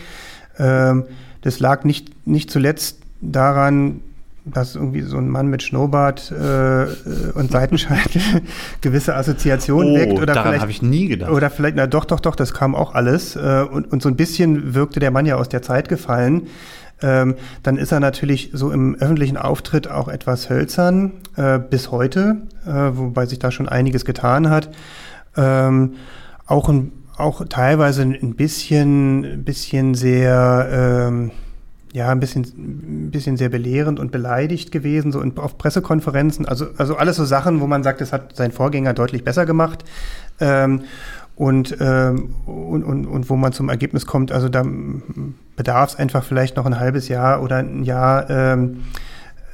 Ähm, das lag nicht, nicht zuletzt daran, dass irgendwie so ein Mann mit Schnurrbart äh, äh, und Seitenscheitel gewisse Assoziationen oh, weckt. Oder daran vielleicht, habe ich nie gedacht. oder vielleicht, na doch, doch, doch, das kam auch alles. Äh, und, und so ein bisschen wirkte der Mann ja aus der Zeit gefallen. Ähm, dann ist er natürlich so im öffentlichen Auftritt auch etwas hölzern, äh, bis heute, äh, wobei sich da schon einiges getan hat. Ähm, auch, ein, auch teilweise ein bisschen, ein bisschen sehr, ähm, ja, ein bisschen, ein bisschen sehr belehrend und beleidigt gewesen, so in, auf Pressekonferenzen. Also, also alles so Sachen, wo man sagt, das hat sein Vorgänger deutlich besser gemacht. Ähm, und, ähm, und, und, und wo man zum Ergebnis kommt, also da bedarf es einfach vielleicht noch ein halbes Jahr oder ein Jahr ähm,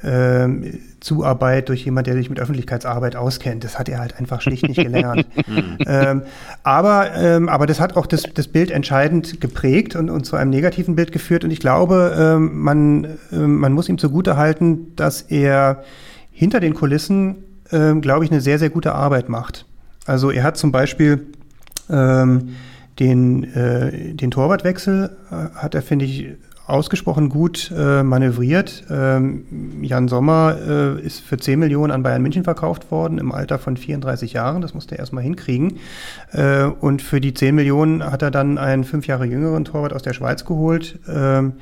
ähm, Zuarbeit durch jemand, der sich mit Öffentlichkeitsarbeit auskennt. Das hat er halt einfach schlicht nicht gelernt. ähm, aber, ähm, aber das hat auch das, das Bild entscheidend geprägt und, und zu einem negativen Bild geführt. Und ich glaube, ähm, man, ähm, man muss ihm zugutehalten, dass er hinter den Kulissen, ähm, glaube ich, eine sehr, sehr gute Arbeit macht. Also er hat zum Beispiel ähm, den, äh, den Torwartwechsel, äh, hat er, finde ich, ausgesprochen gut äh, manövriert. Ähm, Jan Sommer äh, ist für 10 Millionen an Bayern München verkauft worden, im Alter von 34 Jahren. Das musste er erstmal hinkriegen. Äh, und für die 10 Millionen hat er dann einen fünf Jahre jüngeren Torwart aus der Schweiz geholt. Ähm,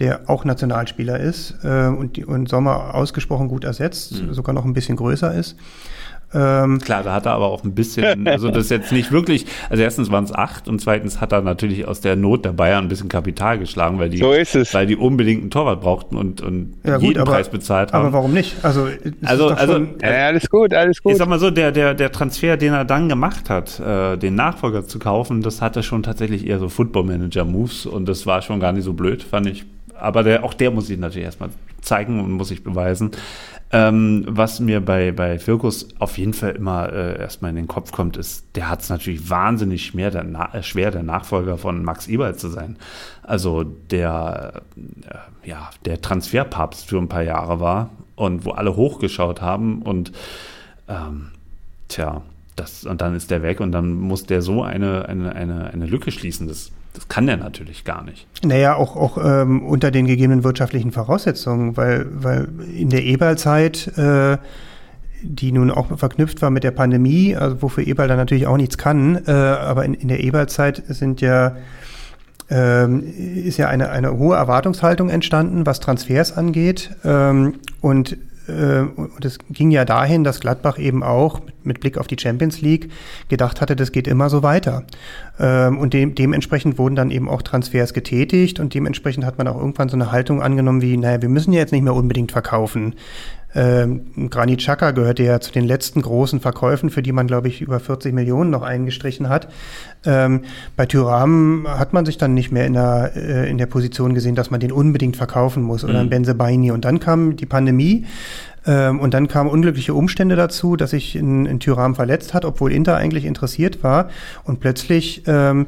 der auch Nationalspieler ist äh, und, die, und Sommer ausgesprochen gut ersetzt, Mhm. sogar noch ein bisschen größer ist. Ähm, Klar, da hat er aber auch ein bisschen, also das ist jetzt nicht wirklich, also erstens waren es acht und zweitens hat er natürlich aus der Not der Bayern ein bisschen Kapital geschlagen, weil die, So ist es. weil die unbedingt einen Torwart brauchten und, und ja, jeden gut, aber, Preis bezahlt haben. aber warum nicht? Also, Also- also- schon, Ja, alles gut, alles gut. Ich sag mal so, der, der, der Transfer, den er dann gemacht hat, äh, den Nachfolger zu kaufen, das hatte schon tatsächlich eher so Football-Manager-Moves und das war schon gar nicht so blöd, fand ich. Aber der, auch der muss sich natürlich erstmal zeigen und muss sich beweisen. Ähm, was mir bei, bei Firkus auf jeden Fall immer äh, erstmal in den Kopf kommt, ist, der hat es natürlich wahnsinnig schwer der, äh, schwer, der Nachfolger von Max Eberl zu sein. Also der, äh, ja, der Transferpapst für ein paar Jahre war und wo alle hochgeschaut haben und ähm, tja, das, und dann ist der weg und dann muss der so eine, eine, eine, eine Lücke schließen. Das, das kann der natürlich gar nicht. Naja, auch, auch ähm, unter den gegebenen wirtschaftlichen Voraussetzungen, weil, weil in der Eberl-Zeit, äh, die nun auch verknüpft war mit der Pandemie, also wofür Eberl dann natürlich auch nichts kann, äh, aber in, in der Eberl-Zeit sind ja ähm, ist ja eine, eine hohe Erwartungshaltung entstanden, was Transfers angeht. Ähm, und und es ging ja dahin, dass Gladbach eben auch mit Blick auf die Champions League gedacht hatte, das geht immer so weiter. Ähm, und dem, dementsprechend wurden dann eben auch Transfers getätigt und dementsprechend hat man auch irgendwann so eine Haltung angenommen wie, naja, wir müssen ja jetzt nicht mehr unbedingt verkaufen. Ähm, Granit Xhaka gehörte ja zu den letzten großen Verkäufen, für die man, glaube ich, über 40 Millionen noch eingestrichen hat. Ähm, bei Thuram hat man sich dann nicht mehr in der, äh, in der Position gesehen, dass man den unbedingt verkaufen muss oder Mhm. ein Benzebaini. Und dann kam die Pandemie ähm, und dann kamen unglückliche Umstände dazu, dass sich in, in Thuram verletzt hat, obwohl Inter eigentlich interessiert war. Und plötzlich ähm,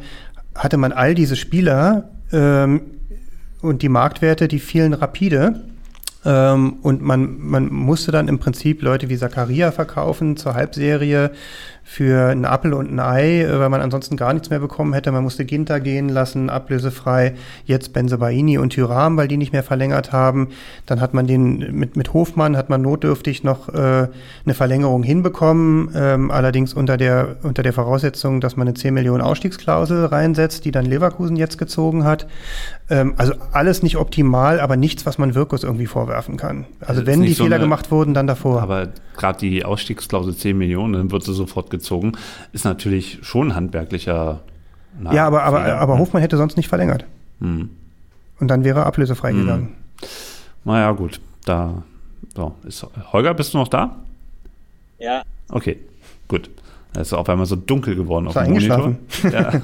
hatte man all diese Spieler ähm, und die Marktwerte, die fielen rapide. Ähm, und man, man musste dann im Prinzip Leute wie Zakaria verkaufen zur Halbserie für einen Apfel und ein Ei, äh, weil man ansonsten gar nichts mehr bekommen hätte. Man musste Ginter gehen lassen, ablösefrei. Jetzt Benzebaini und Tyram, weil die nicht mehr verlängert haben. Dann hat man den mit, mit Hofmann hat man notdürftig noch äh, eine Verlängerung hinbekommen, ähm, allerdings unter der, unter der Voraussetzung, dass man eine 10 Millionen Ausstiegsklausel reinsetzt, die dann Leverkusen jetzt gezogen hat. Ähm, also alles nicht optimal, aber nichts, was man Wirkus irgendwie vorwerfen kann. Also, Also wenn die so Fehler eine- gemacht wurden, dann davor. Aber gerade die Ausstiegsklausel 10 Millionen, dann wird sie sofort gezogen, ist natürlich schon ein handwerklicher. na, ja, aber, aber, Fehler. aber Hofmann hätte sonst nicht verlängert. Hm. Und dann wäre er ablösefrei gegangen. Naja, gut. Da so, ist, Holger, bist du noch da? Ja. Okay, gut. Es ist auf einmal so dunkel geworden auf Ist er dem Monitor. eingeschlafen?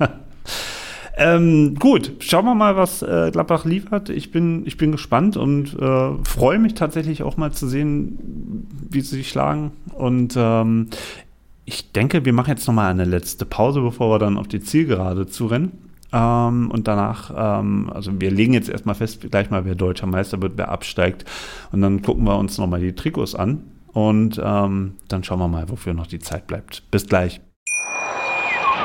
Ja. ähm, gut, schauen wir mal, was äh, Gladbach liefert. Ich bin, ich bin gespannt und äh, freue mich tatsächlich auch mal zu sehen, wie sie sich schlagen. Und ähm, ich denke, wir machen jetzt noch mal eine letzte Pause, bevor wir dann auf die Zielgerade zurennen. Ähm, und danach, ähm, also wir legen jetzt erstmal fest, gleich mal, wer deutscher Meister wird, wer absteigt. Und dann gucken wir uns nochmal die Trikots an. Und ähm, dann schauen wir mal, wofür noch die Zeit bleibt. Bis gleich.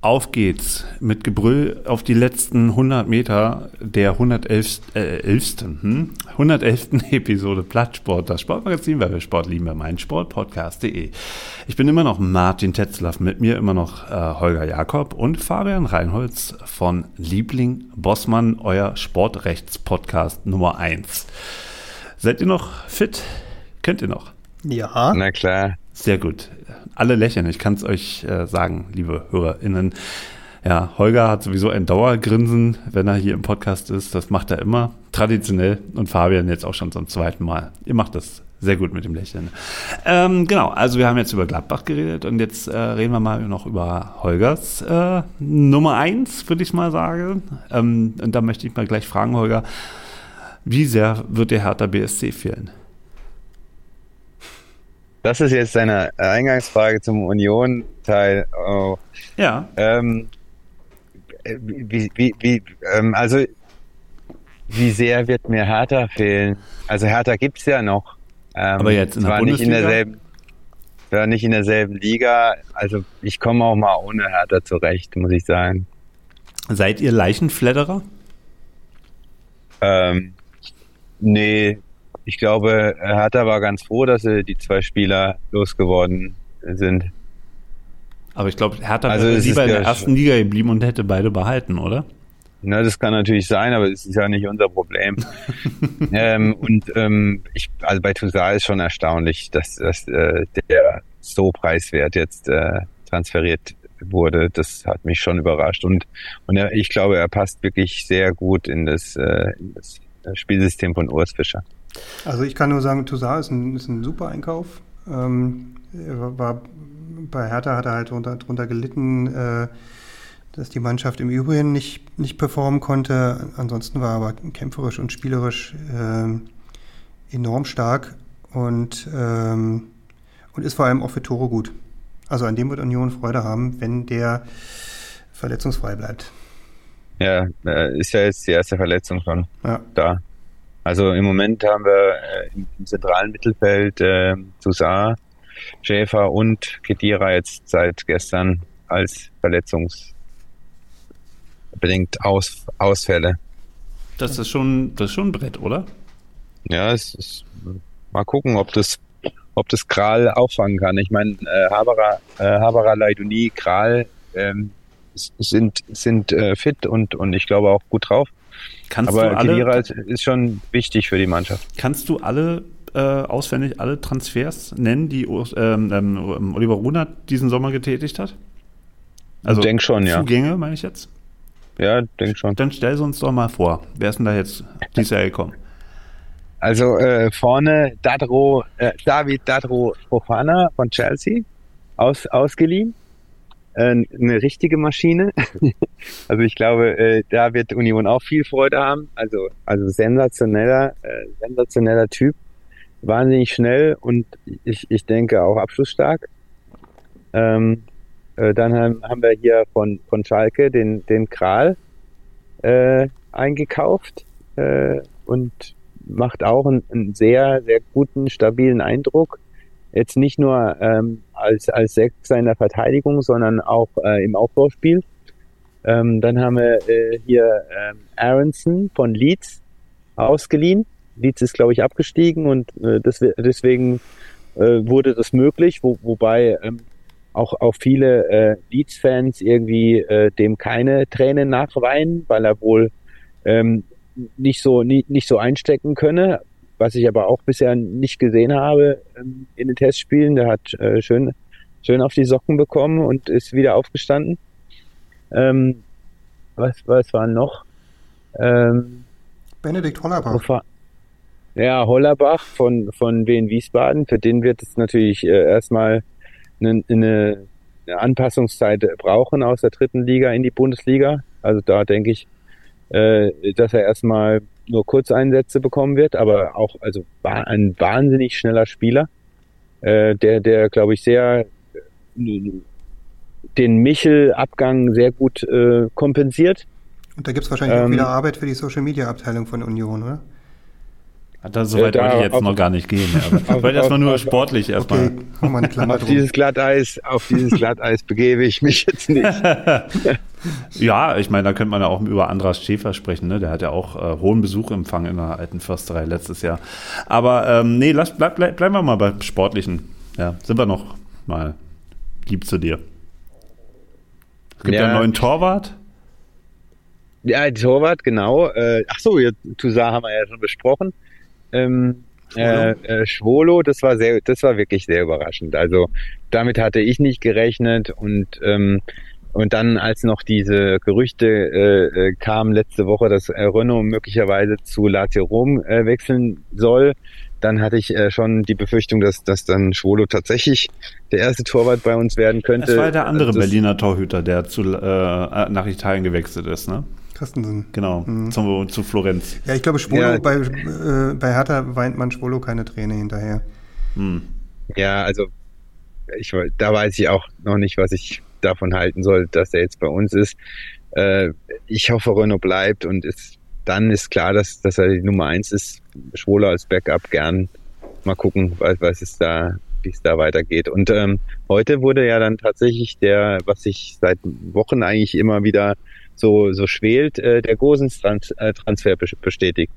Auf geht's mit Gebrüll auf die letzten 100 Meter der 111. Äh, 11. Hm? 111. Episode Plattsport, das Sportmagazin, weil wir Sport lieben bei meinsportpodcast.de. Ich bin immer noch Martin Tetzlaff, mit mir immer noch äh, Holger Jakob und Fabian Reinholz von Liebling Bossmann, euer Sportrechtspodcast Nummer 1. Seid ihr noch fit? Könnt ihr noch? Ja. Na klar. Sehr gut. Alle lächeln. Ich kann es euch äh, sagen, liebe HörerInnen. Ja, Holger hat sowieso ein Dauergrinsen, wenn er hier im Podcast ist. Das macht er immer traditionell. Und Fabian jetzt auch schon zum zweiten Mal. Ihr macht das sehr gut mit dem Lächeln. Ähm, genau, also wir haben jetzt über Gladbach geredet und jetzt äh, reden wir mal noch über Holgers äh, Nummer eins, würde ich mal sagen. Ähm, und da möchte ich mal gleich fragen, Holger, wie sehr wird dir Hertha BSC fehlen? Das ist jetzt deine Eingangsfrage zum Union-Teil. Oh. Ja. Ähm, wie, wie, wie, ähm, also, wie sehr wird mir Hertha fehlen? Also, Hertha gibt's ja noch. Ähm, Aber jetzt in der zwar nicht in Bundesliga? derselben, zwar nicht in derselben Liga. Also, ich komme auch mal ohne Hertha zurecht, muss ich sagen. Seid ihr Leichenfledderer? Ähm, nee, ich glaube, Hertha war ganz froh, dass sie die zwei Spieler losgeworden sind. Aber ich glaube, Hertha Also wäre lieber in der ersten Liga geblieben und hätte beide behalten, oder? Na, das kann natürlich sein, aber es ist ja nicht unser Problem. ähm, und ähm, ich, also bei Toussaint ist schon erstaunlich, dass, dass äh, der so preiswert jetzt äh, transferiert wurde. Das hat mich schon überrascht. Und, und er, ich glaube, er passt wirklich sehr gut in das, äh, in das Spielsystem von Urs Fischer. Also ich kann nur sagen, Toussaint ist ein, ist ein super Einkauf. Ähm, er war, bei Hertha hat er halt drunter, drunter gelitten, äh, dass die Mannschaft im Übrigen nicht, nicht performen konnte. Ansonsten war er aber kämpferisch und spielerisch äh, enorm stark und, ähm, und ist vor allem auch für Tore gut. Also an dem wird Union Freude haben, wenn der verletzungsfrei bleibt. Ja, äh, ist ja jetzt die erste Verletzung schon Ja. da. Also im Moment haben wir äh, im, im zentralen Mittelfeld äh, Toussaint, Schäfer und Kedira jetzt seit gestern als verletzungsbedingt Aus, Ausfälle. Das ist schon, das ist schon ein Brett, oder? Ja, es ist, mal gucken, ob das, ob das Kral auffangen kann. Ich meine, äh, Haberer, äh, Haberer, Leiduni, Kral ähm, sind, sind äh, fit und, und ich glaube auch gut drauf. Kannst Aber du alle, Kedira ist, ist schon wichtig für die Mannschaft. kannst du alle äh, auswendig alle Transfers nennen, die Urs- ähm, ähm, Oliver Runert diesen Sommer getätigt hat? Also denk schon, ja. Zugänge, meine ich jetzt? Ja, denk schon. Dann stell sie uns doch mal vor. Wer ist denn da jetzt dieses Jahr gekommen? Also äh, vorne Dadro, äh, David Dadro Fofana von Chelsea aus, ausgeliehen. Äh, eine richtige Maschine. also ich glaube, äh, da wird Union auch viel Freude haben. Also, also sensationeller, äh, sensationeller Typ. Wahnsinnig schnell und ich, ich denke auch abschlussstark. Ähm, äh, dann haben, haben wir hier von, von Schalke den, den Kral äh, eingekauft äh, und macht auch einen, einen sehr, sehr guten, stabilen Eindruck. Jetzt nicht nur ähm, als, als Sechser in der Verteidigung, sondern auch äh, im Aufbauspiel. Ähm, dann haben wir äh, hier ähm, Aronson von Leeds ausgeliehen. Leeds ist, glaube ich, abgestiegen und äh, das, deswegen äh, wurde das möglich, wo, wobei ähm, auch, auch viele äh, Leeds-Fans irgendwie äh, dem keine Tränen nachweinen, weil er wohl ähm, nicht so nicht, nicht so einstecken könne was ich aber auch bisher nicht gesehen habe ähm, in den Testspielen. Der hat äh, schön, schön auf die Socken bekommen und ist wieder aufgestanden. Ähm, was, was war noch? Ähm, Benedikt Hollerbach. Ja, Hollerbach von, von Wien Wiesbaden. Für den wird es natürlich äh, erstmal eine, eine, eine Anpassungszeit brauchen aus der dritten Liga in die Bundesliga. Also da denke ich, äh, dass er erstmal nur Kurzeinsätze bekommen wird, aber auch also ein wahnsinnig schneller Spieler, äh, der, der glaube ich sehr äh, den Michel-Abgang sehr gut äh, kompensiert. Und da gibt es wahrscheinlich ähm, auch wieder Arbeit für die Social-Media-Abteilung von Union, oder? Da, soweit äh, wollte ich jetzt auf, noch gar nicht gehen. Aber ich wollte erstmal nur auf, sportlich erstmal. Okay, auf dieses Glatteis, auf dieses Glatteis begebe ich mich jetzt nicht. ja, ich meine, da könnte man ja auch über Andras Schäfer sprechen. Ne? Der hat ja auch äh, hohen Besuch empfangen in der alten Försterei letztes Jahr. Aber ähm, nee, lass, bleib, bleib, bleiben wir mal beim Sportlichen. Ja, sind wir noch mal lieb zu dir. Es gibt ja, ja einen neuen Torwart. Ja, Torwart, genau. Äh, ach so, Toussaint haben wir ja schon besprochen. Ähm, Schwolo. Äh, äh, Schwolo, das war sehr, das war wirklich sehr überraschend. Also damit hatte ich nicht gerechnet und ähm, und dann, als noch diese Gerüchte äh, äh kamen letzte Woche, dass äh, Renault möglicherweise zu Lazio Rom äh, wechseln soll, dann hatte ich äh, schon die Befürchtung, dass, dass dann Schwolo tatsächlich der erste Torwart bei uns werden könnte. Das war der andere das, Berliner Torhüter, der zu, äh, nach Italien gewechselt ist, ne? Christensen. Genau, mhm. zu, zu Florenz. Ja, ich glaube, Schwolo, ja. bei, äh, bei Hertha weint man Schwolo keine Träne hinterher. Mhm. Ja, also ich, da weiß ich auch noch nicht, was ich davon halten soll, dass er jetzt bei uns ist. Äh, ich hoffe, Renault bleibt und ist, dann ist klar, dass, dass er die Nummer eins ist. Schwolo als Backup gern. Mal gucken, was, was ist da, wie es da weitergeht. Und ähm, heute wurde ja dann tatsächlich der, was ich seit Wochen eigentlich immer wieder so, so schwelt, äh, der Gosens-Transfer äh, bestätigt.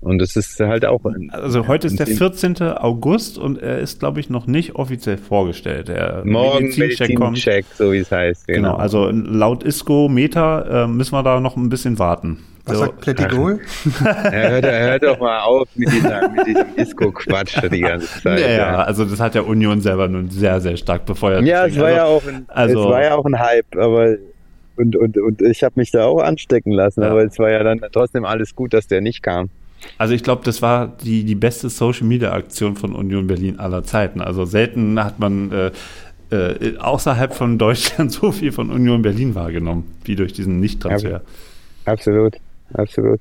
Und es ist halt auch. Also heute ist der 14. August und er ist, glaube ich, noch nicht offiziell vorgestellt. Der Morgen Medizincheck, kommt. so wie es heißt. Genau. genau. also laut ISCO Meter äh, müssen wir da noch ein bisschen warten. Was so. sagt Plätigol? er, hört, er hört doch mal auf mit, dieser, mit diesem ISCO-Quatsch die ganze Zeit. Ja, ja, also das hat ja Union selber nun sehr, sehr stark befeuert. Ja, es war, also, ja auch ein, also, es war ja auch ein Hype, aber und, und, und ich habe mich da auch anstecken lassen, ja. aber es war ja dann trotzdem alles gut, dass der nicht kam. Also ich glaube, das war die, die beste Social-Media-Aktion von Union Berlin aller Zeiten. Also selten hat man äh, äh, außerhalb von Deutschland so viel von Union Berlin wahrgenommen, wie durch diesen Nicht-Transfer. Absolut, absolut.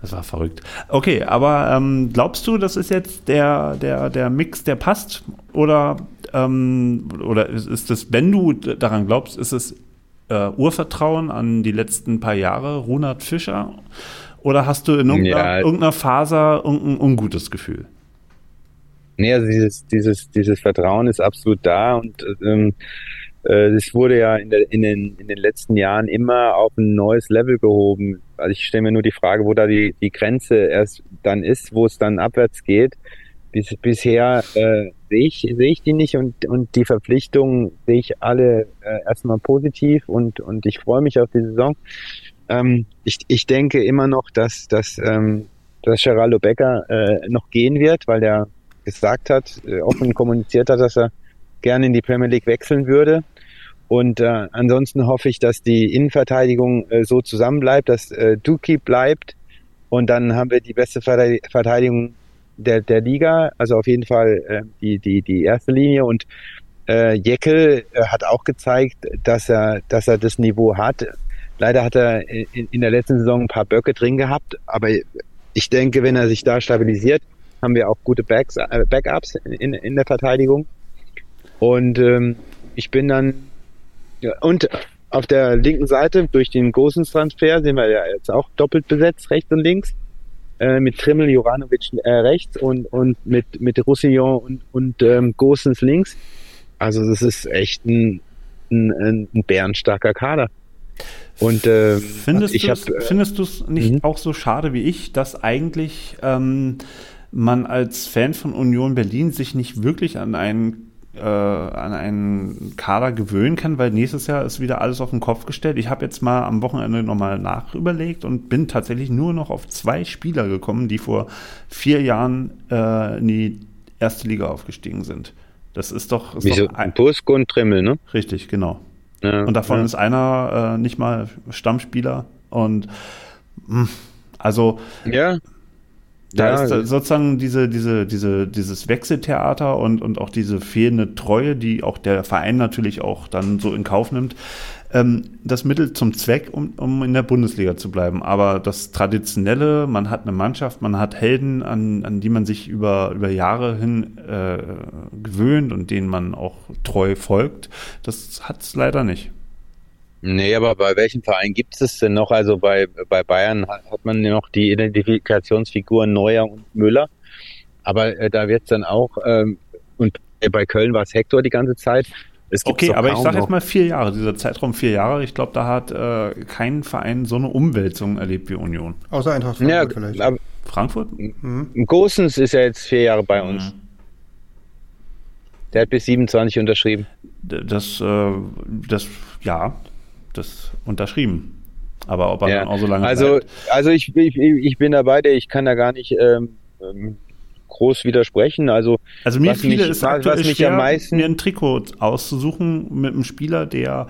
Das war verrückt. Okay, aber ähm, glaubst du, das ist jetzt der, der, der Mix, der passt? Oder, ähm, oder ist, ist das, wenn du daran glaubst, ist es äh, Urvertrauen an die letzten paar Jahre, Ronald Fischer? Oder hast du in irgendeiner, ja. irgendeiner Phase irgendein ungutes Gefühl? Nee, also dieses, dieses, dieses Vertrauen ist absolut da und ähm, äh, es wurde ja in, der, in, den, in den letzten Jahren immer auf ein neues Level gehoben. Also ich stelle mir nur die Frage, wo da die, die Grenze erst dann ist, wo es dann abwärts geht. Bis, bisher äh, sehe ich, sehe ich die nicht und, und die Verpflichtungen sehe ich alle äh, erstmal positiv und, und ich freue mich auf die Saison. Ähm, ich, ich denke immer noch, dass, dass, ähm, dass Geraldo Becker äh, noch gehen wird, weil er gesagt hat, äh, offen kommuniziert hat, dass er gerne in die Premier League wechseln würde. Und äh, ansonsten hoffe ich, dass die Innenverteidigung äh, so zusammenbleibt, dass äh, Duki bleibt. Und dann haben wir die beste Verteidigung der, der Liga, also auf jeden Fall äh, die, die, die erste Linie. Und Äh, Jeckel äh, hat auch gezeigt, dass er, dass er das Niveau hat. Leider hat er in, in der letzten Saison ein paar Böcke drin gehabt, aber ich denke, wenn er sich da stabilisiert, haben wir auch gute Backs, äh, Backups in, in der Verteidigung. Und ähm, ich bin dann ja, und auf der linken Seite durch den Gosens-Transfer sind wir ja jetzt auch doppelt besetzt, rechts und links. Äh, mit Trimmel, Juranovic äh, rechts und, und mit, mit Roussillon und, und ähm, Gosens links. Also das ist echt ein, ein, ein bärenstarker Kader. Und ähm, findest ich hab, äh, findest du es nicht mhm. auch so schade wie ich, dass eigentlich ähm, man als Fan von Union Berlin sich nicht wirklich an einen äh, an einen Kader gewöhnen kann, weil nächstes Jahr ist wieder alles auf den Kopf gestellt. Ich habe jetzt mal am Wochenende nochmal nachüberlegt und bin tatsächlich nur noch auf zwei Spieler gekommen, die vor vier Jahren äh, in die erste Liga aufgestiegen sind. Das ist doch. Ist Wieso? Doch ein Tusk und Trimmel, ne? Richtig, genau. Ja, und davon ja. ist einer äh, nicht mal Stammspieler. Und mh, hm, also. Ja. Da ja, ist sozusagen diese, diese, diese, dieses Wechseltheater und, und auch diese fehlende Treue, die auch der Verein natürlich auch dann so in Kauf nimmt, ähm, das Mittel zum Zweck, um, um in der Bundesliga zu bleiben. Aber das Traditionelle, man hat eine Mannschaft, man hat Helden, an, an die man sich über, über Jahre hin äh, gewöhnt und denen man auch treu folgt, das hat es leider nicht. Nee, aber bei welchem Verein gibt es denn noch? Also bei, bei Bayern hat man noch die Identifikationsfiguren Neuer und Müller. Aber äh, da wird es dann auch, ähm, und bei Köln war es Hector die ganze Zeit. okay, aber ich sage jetzt mal vier Jahre, dieser Zeitraum vier Jahre. Ich glaube, da hat äh, kein Verein so eine Umwälzung erlebt wie Union. Außer Eintracht Frankfurt ja, vielleicht. Aber Frankfurt? Mhm. Gosens ist ja jetzt vier Jahre bei uns. Mhm. Der hat bis 27 unterschrieben. Das, äh, das, ja, das unterschrieben. Aber ob er ja. dann auch so lange Also, bleibt. also ich, ich, ich bin dabei, der ich kann da gar nicht ähm, ähm, groß widersprechen. Also, also mir viele mich, ist was mich schwer, am meisten mir ein Trikot auszusuchen mit einem Spieler, der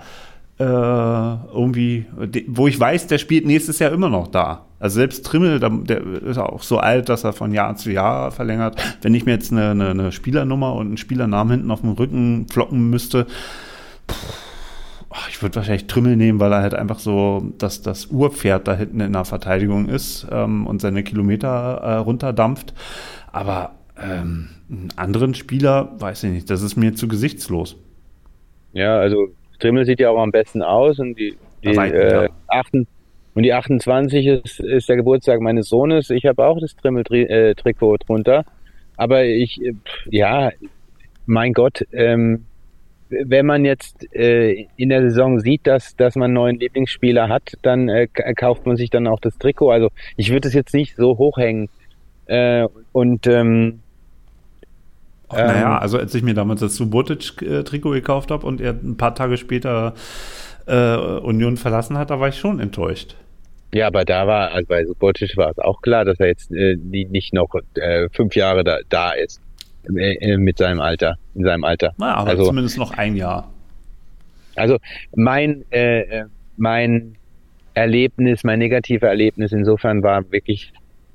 äh, irgendwie, wo ich weiß, der spielt nächstes Jahr immer noch da. Also selbst Trimmel, der ist auch so alt, dass er von Jahr zu Jahr verlängert. Wenn ich mir jetzt eine, eine, eine Spielernummer und einen Spielernamen hinten auf dem Rücken flocken müsste, pff, ich würde wahrscheinlich Trümmel nehmen, weil er halt einfach so dass das Urpferd da hinten in der Verteidigung ist ähm, und seine Kilometer äh, runterdampft. Aber ähm, einen anderen Spieler, weiß ich nicht, das ist mir zu gesichtslos. Ja, also Trimmel sieht ja auch am besten aus und die, die äh, achten, und die 28 ist, ist der Geburtstag meines Sohnes. Ich habe auch das Trimmel-Trikot äh, drunter. Aber ich, äh, ja, mein Gott, ähm, wenn man jetzt äh, in der Saison sieht, dass, dass man einen neuen Lieblingsspieler hat, dann äh, kauft man sich dann auch das Trikot. Also ich würde es jetzt nicht so hochhängen. Äh, und ähm, Ach, naja, ähm, also als ich mir damals das Subotic-Trikot gekauft habe und er ein paar Tage später äh, Union verlassen hat, da war ich schon enttäuscht. Ja, aber da war, also bei Subotic war es auch klar, dass er jetzt äh, nicht noch äh, fünf Jahre da, da ist. Äh, mit seinem Alter, in seinem Alter. Na, aber also, zumindest noch ein Jahr. Also mein, äh, äh, mein Erlebnis, mein negatives Erlebnis insofern war wirklich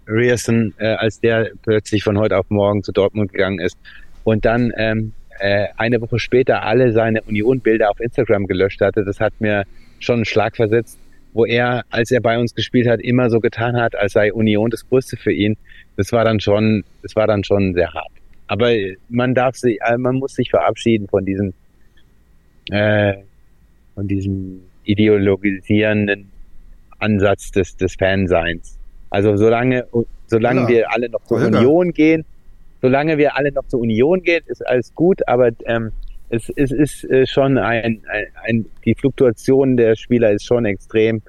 Rierson, äh, als der plötzlich von heute auf morgen zu Dortmund gegangen ist und dann ähm, äh, eine Woche später alle seine Union-Bilder auf Instagram gelöscht hatte. Das hat mir schon einen Schlag versetzt, wo er, als er bei uns gespielt hat, immer so getan hat, als sei Union das Größte für ihn. Das war dann schon, das war dann schon sehr hart. Aber man darf sich, äh, man muss sich verabschieden von diesem, äh, von diesem ideologisierenden Ansatz des, des Fanseins. Also solange, solange ja. wir alle noch zur Holger. Union gehen, solange wir alle noch zur Union gehen, ist alles gut, aber ähm, es, es ist äh, schon ein, ein, ein, die Fluktuation der Spieler ist schon extrem.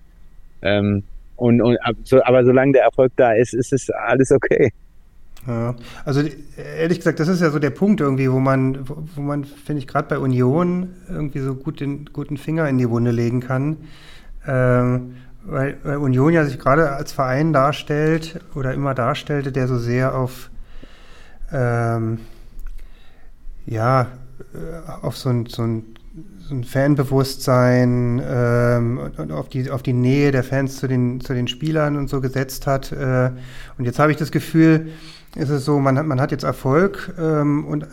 Ähm, und, und aber solange der Erfolg da ist, ist es alles okay. Ja, also ehrlich gesagt, das ist ja so der Punkt irgendwie, wo man, wo man, finde ich, gerade bei Union irgendwie so gut den guten Finger in die Wunde legen kann. Ähm, weil, weil Union ja sich gerade als Verein darstellt oder immer darstellte, der so sehr auf ähm, ja, äh, auf so ein, so ein so ein Fanbewusstsein ähm, und auf die, auf die Nähe der Fans zu den, zu den Spielern und so gesetzt hat. Äh, und jetzt habe ich das Gefühl, ist es so, man hat, man hat jetzt Erfolg ähm, und äh,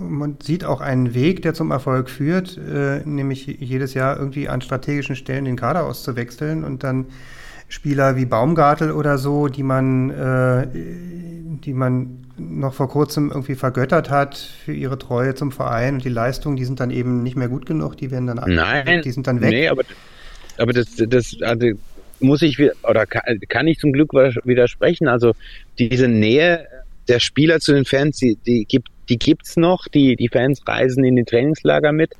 man sieht auch einen Weg, der zum Erfolg führt, äh, nämlich jedes Jahr irgendwie an strategischen Stellen den Kader auszuwechseln und dann Spieler wie Baumgartel oder so, die man, äh, die man noch vor kurzem irgendwie vergöttert hat für ihre Treue zum Verein und die Leistungen, die sind dann eben nicht mehr gut genug, die werden dann Nein, die sind dann weg. Nee, aber, aber das, das also muss ich oder kann, kann ich zum Glück widersprechen. Also diese Nähe der Spieler zu den Fans, die, die gibt die gibt's noch. Die, die Fans reisen in den Trainingslager mit.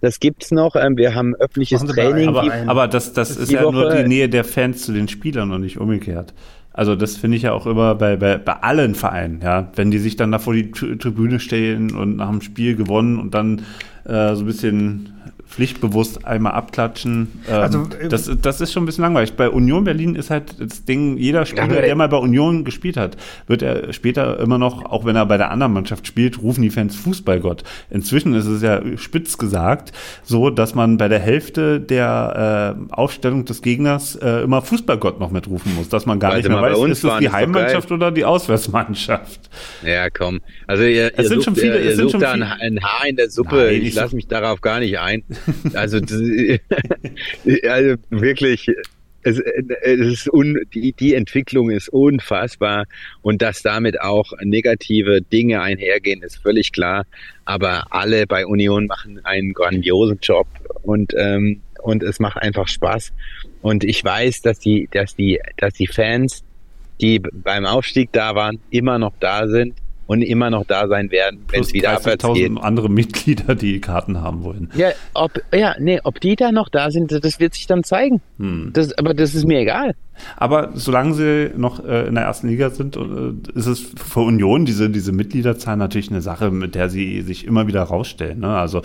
Das gibt's noch. Ähm, wir haben öffentliches Training. Aber, aber das, das ist ja Woche, nur die Nähe der Fans zu den Spielern und nicht umgekehrt. Also das finde ich ja auch immer bei, bei, bei allen Vereinen, ja. Wenn die sich dann da vor die Tribüne stellen und nach dem Spiel gewonnen und dann äh, so ein bisschen pflichtbewusst einmal abklatschen. Ähm, also, äh, das, das ist schon ein bisschen langweilig. Bei Union Berlin ist halt das Ding, jeder Spieler, der mal bei Union gespielt hat, wird er später immer noch, auch wenn er bei der anderen Mannschaft spielt, rufen die Fans Fußballgott. Inzwischen ist es ja spitz gesagt so, dass man bei der Hälfte der äh, Aufstellung des Gegners äh, immer Fußballgott noch mitrufen muss, dass man gar Warte nicht mehr weiß, ist es die Heimmannschaft oder die Auswärtsmannschaft. Ja, komm. Also ihr, es ihr sind sucht, schon viele, ihr, ihr sucht da ein, ein Haar in der Suppe. Nein, ich lasse mich darauf gar nicht ein. Also, also wirklich, es, es ist un, die, die Entwicklung ist unfassbar und dass damit auch negative Dinge einhergehen, ist völlig klar. Aber alle bei Union machen einen grandiosen Job und ähm, und es macht einfach Spaß. Und ich weiß, dass die, dass die, dass die Fans, die beim Aufstieg da waren, immer noch da sind und immer noch da sein werden, wenn es wieder abwärts geht. andere Mitglieder, die Karten haben wollen. Ja, ob, ja, nee, ob die da noch da sind, das wird sich dann zeigen. Hm. Das, aber das ist mir egal. Aber solange sie noch äh, in der ersten Liga sind, äh, ist es für Union diese, diese Mitgliederzahl natürlich eine Sache, mit der sie sich immer wieder rausstellen. Ne? Also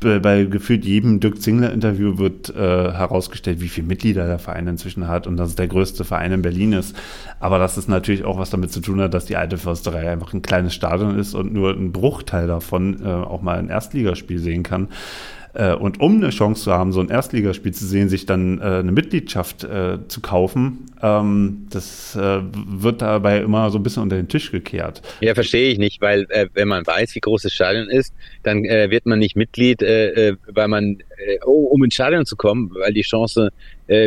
bei, gefühlt jedem Dirk Zingler-Interview wird äh, herausgestellt, wie viele Mitglieder der Verein inzwischen hat und dass es der größte Verein in Berlin ist. Aber dass es natürlich auch was damit zu tun hat, dass die alte Försterei einfach ein kleines Stadion ist und nur ein Bruchteil davon äh, auch mal ein Erstligaspiel sehen kann. Äh, und um eine Chance zu haben, so ein Erstligaspiel zu sehen, sich dann äh, eine Mitgliedschaft äh, zu kaufen, ähm, das äh, wird dabei immer so ein bisschen unter den Tisch gekehrt. Ja, verstehe ich nicht, weil äh, wenn man weiß, wie groß das Stadion ist, dann äh, wird man nicht Mitglied, weil man, oh, um ins Stadion zu kommen, weil die Chance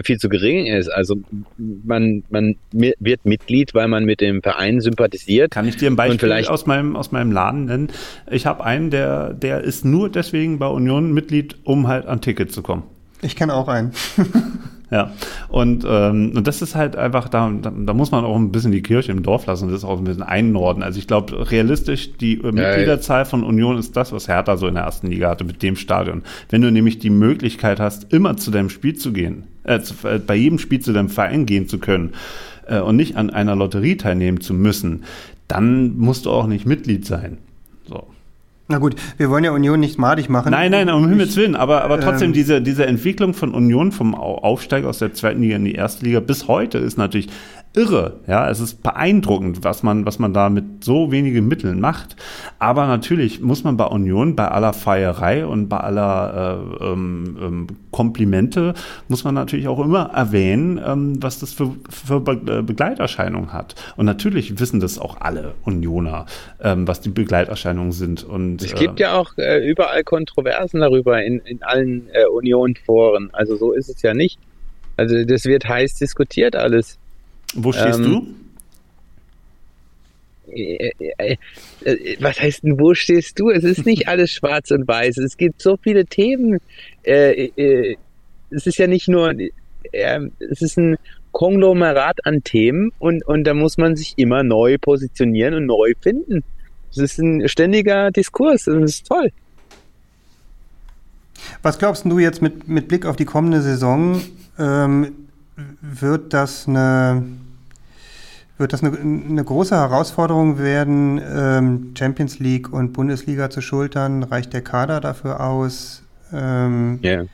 viel zu gering ist. Also man, man wird Mitglied, weil man mit dem Verein sympathisiert. Kann ich dir ein Beispiel aus meinem, aus meinem Laden nennen? Ich habe einen, der, der ist nur deswegen bei Union Mitglied, um halt an Ticket zu kommen. Ich kenne auch einen. Ja, und, ähm, und das ist halt einfach, da, da, da, muss man auch ein bisschen die Kirche im Dorf lassen, das auch ein bisschen einnorden. Also ich glaube, realistisch, die äh, Mitgliederzahl von Union ist das, was Hertha so in der ersten Liga hatte mit dem Stadion. Wenn du nämlich die Möglichkeit hast, immer zu deinem Spiel zu gehen, äh, zu, äh, bei jedem Spiel zu deinem Verein gehen zu können äh, und nicht an einer Lotterie teilnehmen zu müssen, dann musst du auch nicht Mitglied sein. So. Na gut, wir wollen ja Union nicht madig machen. Nein, nein, um Himmels Willen, aber, aber trotzdem ähm, diese, diese Entwicklung von Union vom Aufsteig aus der zweiten Liga in die erste Liga bis heute ist natürlich irre. Ja, es ist beeindruckend, was man, was man da mit so wenigen Mitteln macht. Aber natürlich muss man bei Union, bei aller Feierei und bei aller äh, ähm, ähm, Komplimente, muss man natürlich auch immer erwähnen, ähm, was das für, für Be äh, Begleiterscheinungen hat. Und natürlich wissen das auch alle Unioner, ähm, was die Begleiterscheinungen sind. Und, es gibt äh, ja auch äh, überall Kontroversen darüber in, in allen äh, Union-Foren. Also so ist es ja nicht. Also das wird heiß diskutiert alles. Wo stehst ähm, du? Äh, äh, äh, was heißt denn, wo stehst du? Es ist nicht alles schwarz und weiß. Es gibt so viele Themen. Äh, äh, es ist ja nicht nur, es ist ein Konglomerat an Themen und, und da muss man sich immer neu positionieren und neu finden. Es ist ein ständiger Diskurs und es ist toll. Was glaubst du jetzt mit, mit Blick auf die kommende Saison? Ähm, wird das eine wird das eine, eine große Herausforderung werden, ähm, Champions League und Bundesliga zu schultern? Reicht der Kader dafür aus? Ähm, yeah.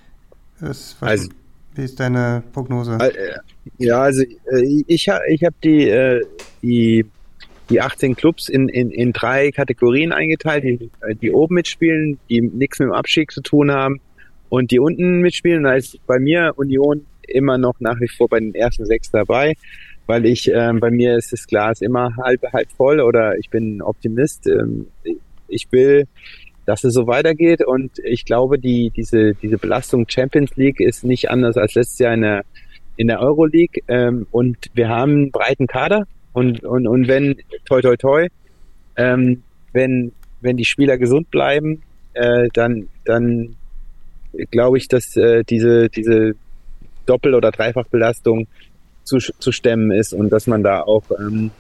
ist, was, also, wie ist deine Prognose? Äh, ja, also äh, ich, ich habe die, äh, die, die 18 Clubs in, in, in drei Kategorien eingeteilt, die, die oben mitspielen, die nichts mit dem Abstieg zu tun haben und die unten mitspielen. Da ist bei mir Union immer noch nach wie vor bei den ersten sechs dabei, weil ich, ähm, bei mir ist das Glas immer halb, halb voll oder ich bin Optimist. Ähm, ich will, dass es so weitergeht und ich glaube, die, diese, diese Belastung Champions League ist nicht anders als letztes Jahr in der, in der Euroleague ähm, und wir haben einen breiten Kader und, und, und wenn, toi, toi, toi, ähm, wenn, wenn die Spieler gesund bleiben, äh, dann, dann glaube ich, dass äh, diese, diese Doppel- oder Dreifachbelastung zu, zu stemmen ist und dass man da auch ähm,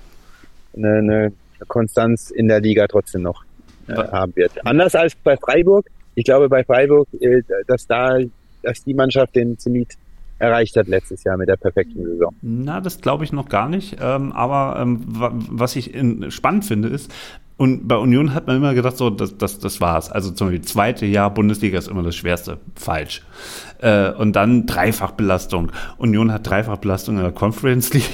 eine, eine Konstanz in der Liga trotzdem noch äh, haben wird. Anders als bei Freiburg. Ich glaube bei Freiburg, äh, dass da, dass die Mannschaft den Zenit erreicht hat letztes Jahr mit der perfekten Saison. Na, das glaube ich noch gar nicht. Ähm, aber ähm, was ich in, spannend finde, ist, und bei Union hat man immer gedacht, so, das, das, das war's. Also zum Beispiel zweite Jahr Bundesliga ist immer das Schwerste. Falsch. Äh, und dann Dreifachbelastung. Union hat Dreifachbelastung in der Conference League.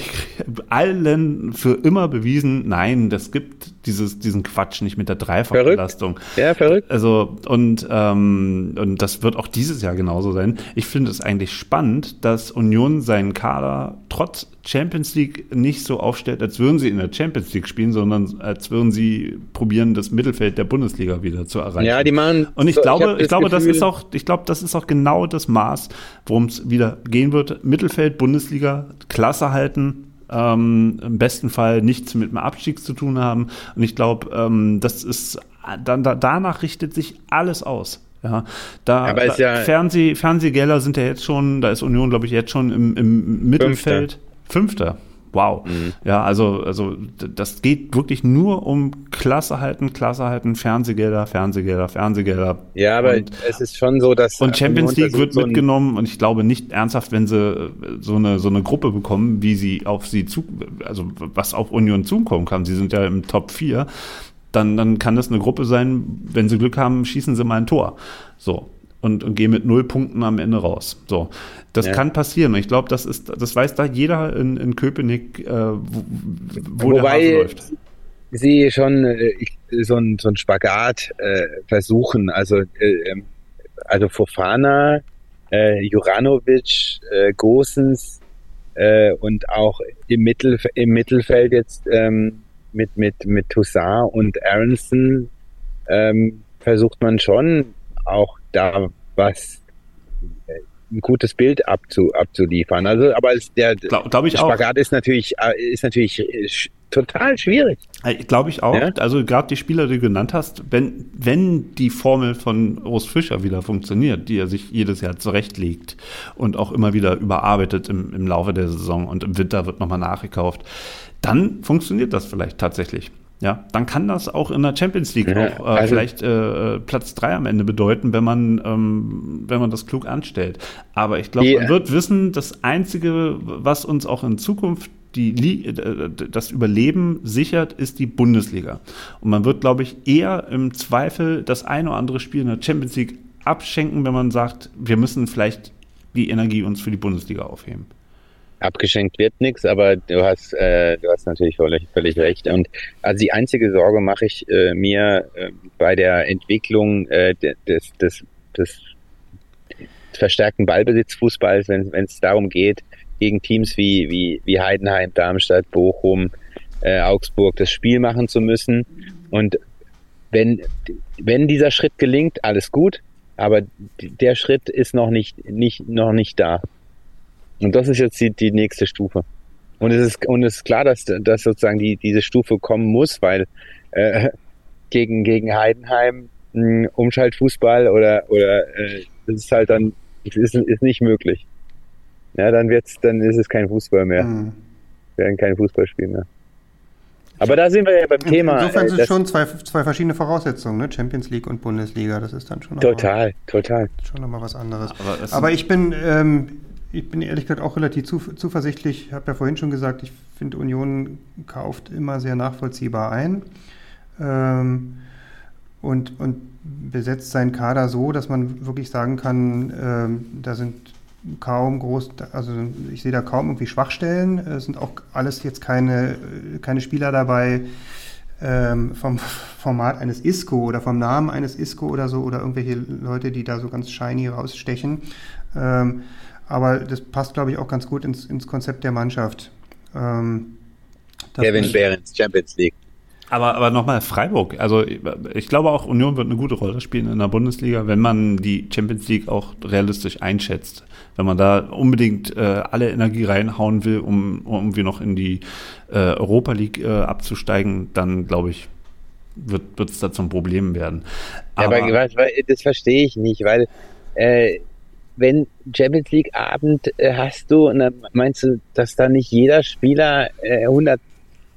Allen für immer bewiesen, nein, das gibt dieses, diesen Quatsch nicht mit der Dreifachbelastung. Verrückt. Ja, verrückt. Also, und, ähm, und das wird auch dieses Jahr genauso sein. Ich finde es eigentlich spannend, dass Union seinen Kader trotz Champions League nicht so aufstellt, als würden sie in der Champions League spielen, sondern als würden sie probieren, das Mittelfeld der Bundesliga wieder zu erreichen. Ja, die machen. Und ich so, glaube, ich, ich glaube, Gefühl, das ist auch, ich glaube, das ist auch genau das Maß, worum es wieder gehen wird. Mittelfeld, Bundesliga, Klasse halten, ähm, im besten Fall nichts mit dem Abstieg zu tun haben. Und ich glaube, ähm, das ist dann da, danach richtet sich alles aus. Ja, da, da ja Fernseh, Fernsehgelder sind ja jetzt schon, da ist Union, glaube ich, jetzt schon im, im Mittelfeld. Fünfter. Fünfter. Wow. Mhm. Ja, also, also das geht wirklich nur um Klasse halten, Klasse halten, Fernsehgelder, Fernsehgelder, Fernsehgelder. Ja, aber und, es ist schon so, dass. Und Champions League wird so mitgenommen und ich glaube nicht ernsthaft, wenn sie äh, so eine, so eine Gruppe bekommen, wie sie auf sie zu, also was auf Union zukommen kann. Sie sind ja im Top 4. Dann, dann kann das eine Gruppe sein, wenn sie Glück haben, schießen sie mal ein Tor. So und, und gehe mit null Punkten am Ende raus. So, das ja. kann passieren. Und ich glaube, das ist, das weiß da jeder in, in Köpenick, äh, wo, wo Wobei der Hase läuft. Sie schon äh, so ein, so ein Spagat äh, versuchen. Also, äh, ähm, also Fofana, äh, Juranovic, Gosens und auch im, Mittel, im Mittelfeld jetzt ähm, mit, mit, mit Toussaint und Aronson ähm, versucht man schon auch da was ein gutes Bild abzu, abzuliefern. Also, aber der glaub, glaub Spagat auch. ist natürlich, äh, ist natürlich äh, total schwierig. Glaube ich auch. Ja? Also gerade die Spieler, die du genannt hast, wenn, wenn die Formel von Urs Fischer wieder funktioniert, die er sich jedes Jahr zurechtlegt und auch immer wieder überarbeitet im, im Laufe der Saison und im Winter wird nochmal nachgekauft, dann funktioniert das vielleicht tatsächlich. Ja, dann kann das auch in der Champions League ja, auch äh, also vielleicht äh, Platz 3 am Ende bedeuten, wenn man, ähm, wenn man das klug anstellt. Aber ich glaube, man wird wissen, das Einzige, was uns auch in Zukunft die, äh, das Überleben sichert, ist die Bundesliga. Und man wird, glaube ich, eher im Zweifel das eine oder andere Spiel in der Champions League abschenken, wenn man sagt, wir müssen vielleicht die Energie uns für die Bundesliga aufheben abgeschenkt wird nichts, aber du hast, äh, du hast natürlich völlig, völlig recht. Und also die einzige Sorge mache ich äh, mir äh, bei der Entwicklung äh, des, des, des verstärkten Ballbesitzfußballs, wenn es darum geht, gegen Teams wie, wie, wie Heidenheim, Darmstadt, Bochum, äh, Augsburg das Spiel machen zu müssen. Und wenn, wenn dieser Schritt gelingt, alles gut, aber der Schritt ist noch nicht, nicht, noch nicht da. Und das ist jetzt die, die nächste Stufe. Und es ist, und es ist klar, dass, dass sozusagen die, diese Stufe kommen muss, weil äh, gegen, gegen Heidenheim mh, Umschaltfußball oder, oder äh, das ist halt dann, ist, ist nicht möglich. Ja, dann wird's, dann ist es kein Fußball mehr. Mhm. Werden kein Fußballspiel mehr. Aber da sind wir ja beim Thema. Insofern äh, sind es schon zwei, zwei verschiedene Voraussetzungen, ne? Champions League und Bundesliga. Das ist dann schon total, mal, total. Schon nochmal was anderes. Aber, Aber ich bin, ähm, ich bin ehrlich gesagt auch relativ zuversichtlich. Ich habe ja vorhin schon gesagt, ich finde, Union kauft immer sehr nachvollziehbar ein ähm, und, und besetzt seinen Kader so, dass man wirklich sagen kann, ähm, da sind kaum groß, also ich sehe da kaum irgendwie Schwachstellen. Es sind auch alles jetzt keine, keine Spieler dabei, ähm, vom Format eines ISCO oder vom Namen eines ISCO oder so oder irgendwelche Leute, die da so ganz shiny rausstechen. Ähm, aber das passt, glaube ich, auch ganz gut ins, ins Konzept der Mannschaft. Ähm, Kevin Behrens, Champions League. Aber, aber nochmal Freiburg. Also ich glaube auch, Union wird eine gute Rolle spielen in der Bundesliga, wenn man die Champions League auch realistisch einschätzt. Wenn man da unbedingt äh, alle Energie reinhauen will, um, um irgendwie noch in die äh, Europa League äh, abzusteigen, dann glaube ich, wird es da zum Problem werden. Aber, ja, aber das verstehe ich nicht, weil äh, wenn Champions League Abend äh, hast du, und dann meinst du, dass da nicht jeder Spieler äh, 100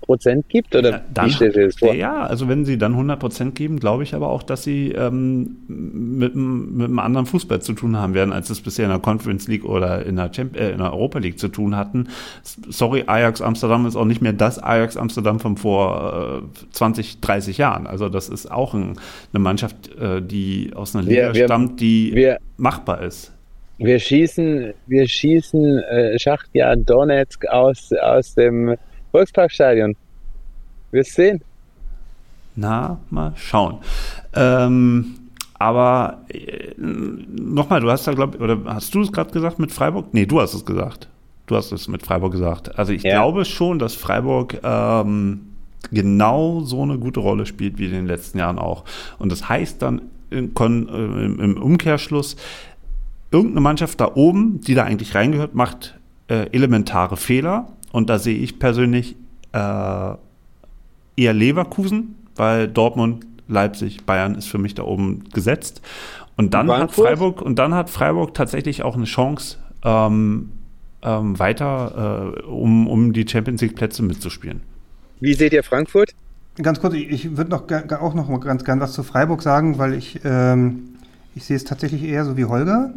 Prozent gibt? Oder dann, wie stellst du das vor? Ja, also wenn sie dann 100 Prozent geben, glaube ich aber auch, dass sie ähm, mit, mit einem anderen Fußball zu tun haben werden, als es bisher in der Conference League oder in der, Champ äh, in der Europa League zu tun hatten. Sorry, Ajax Amsterdam ist auch nicht mehr das Ajax Amsterdam von vor äh, 20, 30 Jahren. Also das ist auch ein, eine Mannschaft, äh, die aus einer Liga wir, stammt, die wir, machbar ist. Wir schießen, wir schießen äh, Schachtja Donetsk aus, aus dem Volksparkstadion. Wirst sehen. Na, mal schauen. Ähm, aber äh, nochmal, du hast da, glaube oder hast du es gerade gesagt mit Freiburg? Nee, du hast es gesagt. Du hast es mit Freiburg gesagt. Also ich ja. glaube schon, dass Freiburg ähm, genau so eine gute Rolle spielt wie in den letzten Jahren auch. Und das heißt dann äh, im Umkehrschluss, irgendeine Mannschaft da oben, die da eigentlich reingehört, macht äh, elementare Fehler und da sehe ich persönlich äh, eher Leverkusen, weil Dortmund, Leipzig, Bayern ist für mich da oben gesetzt. Und dann hat Freiburg und dann hat Freiburg tatsächlich auch eine Chance, ähm, ähm, weiter äh, um, um die Champions League Plätze mitzuspielen. Wie seht ihr Frankfurt? Ganz kurz, ich, ich würde noch auch noch ganz gern was zu Freiburg sagen, weil ich, ähm, ich sehe es tatsächlich eher so wie Holger.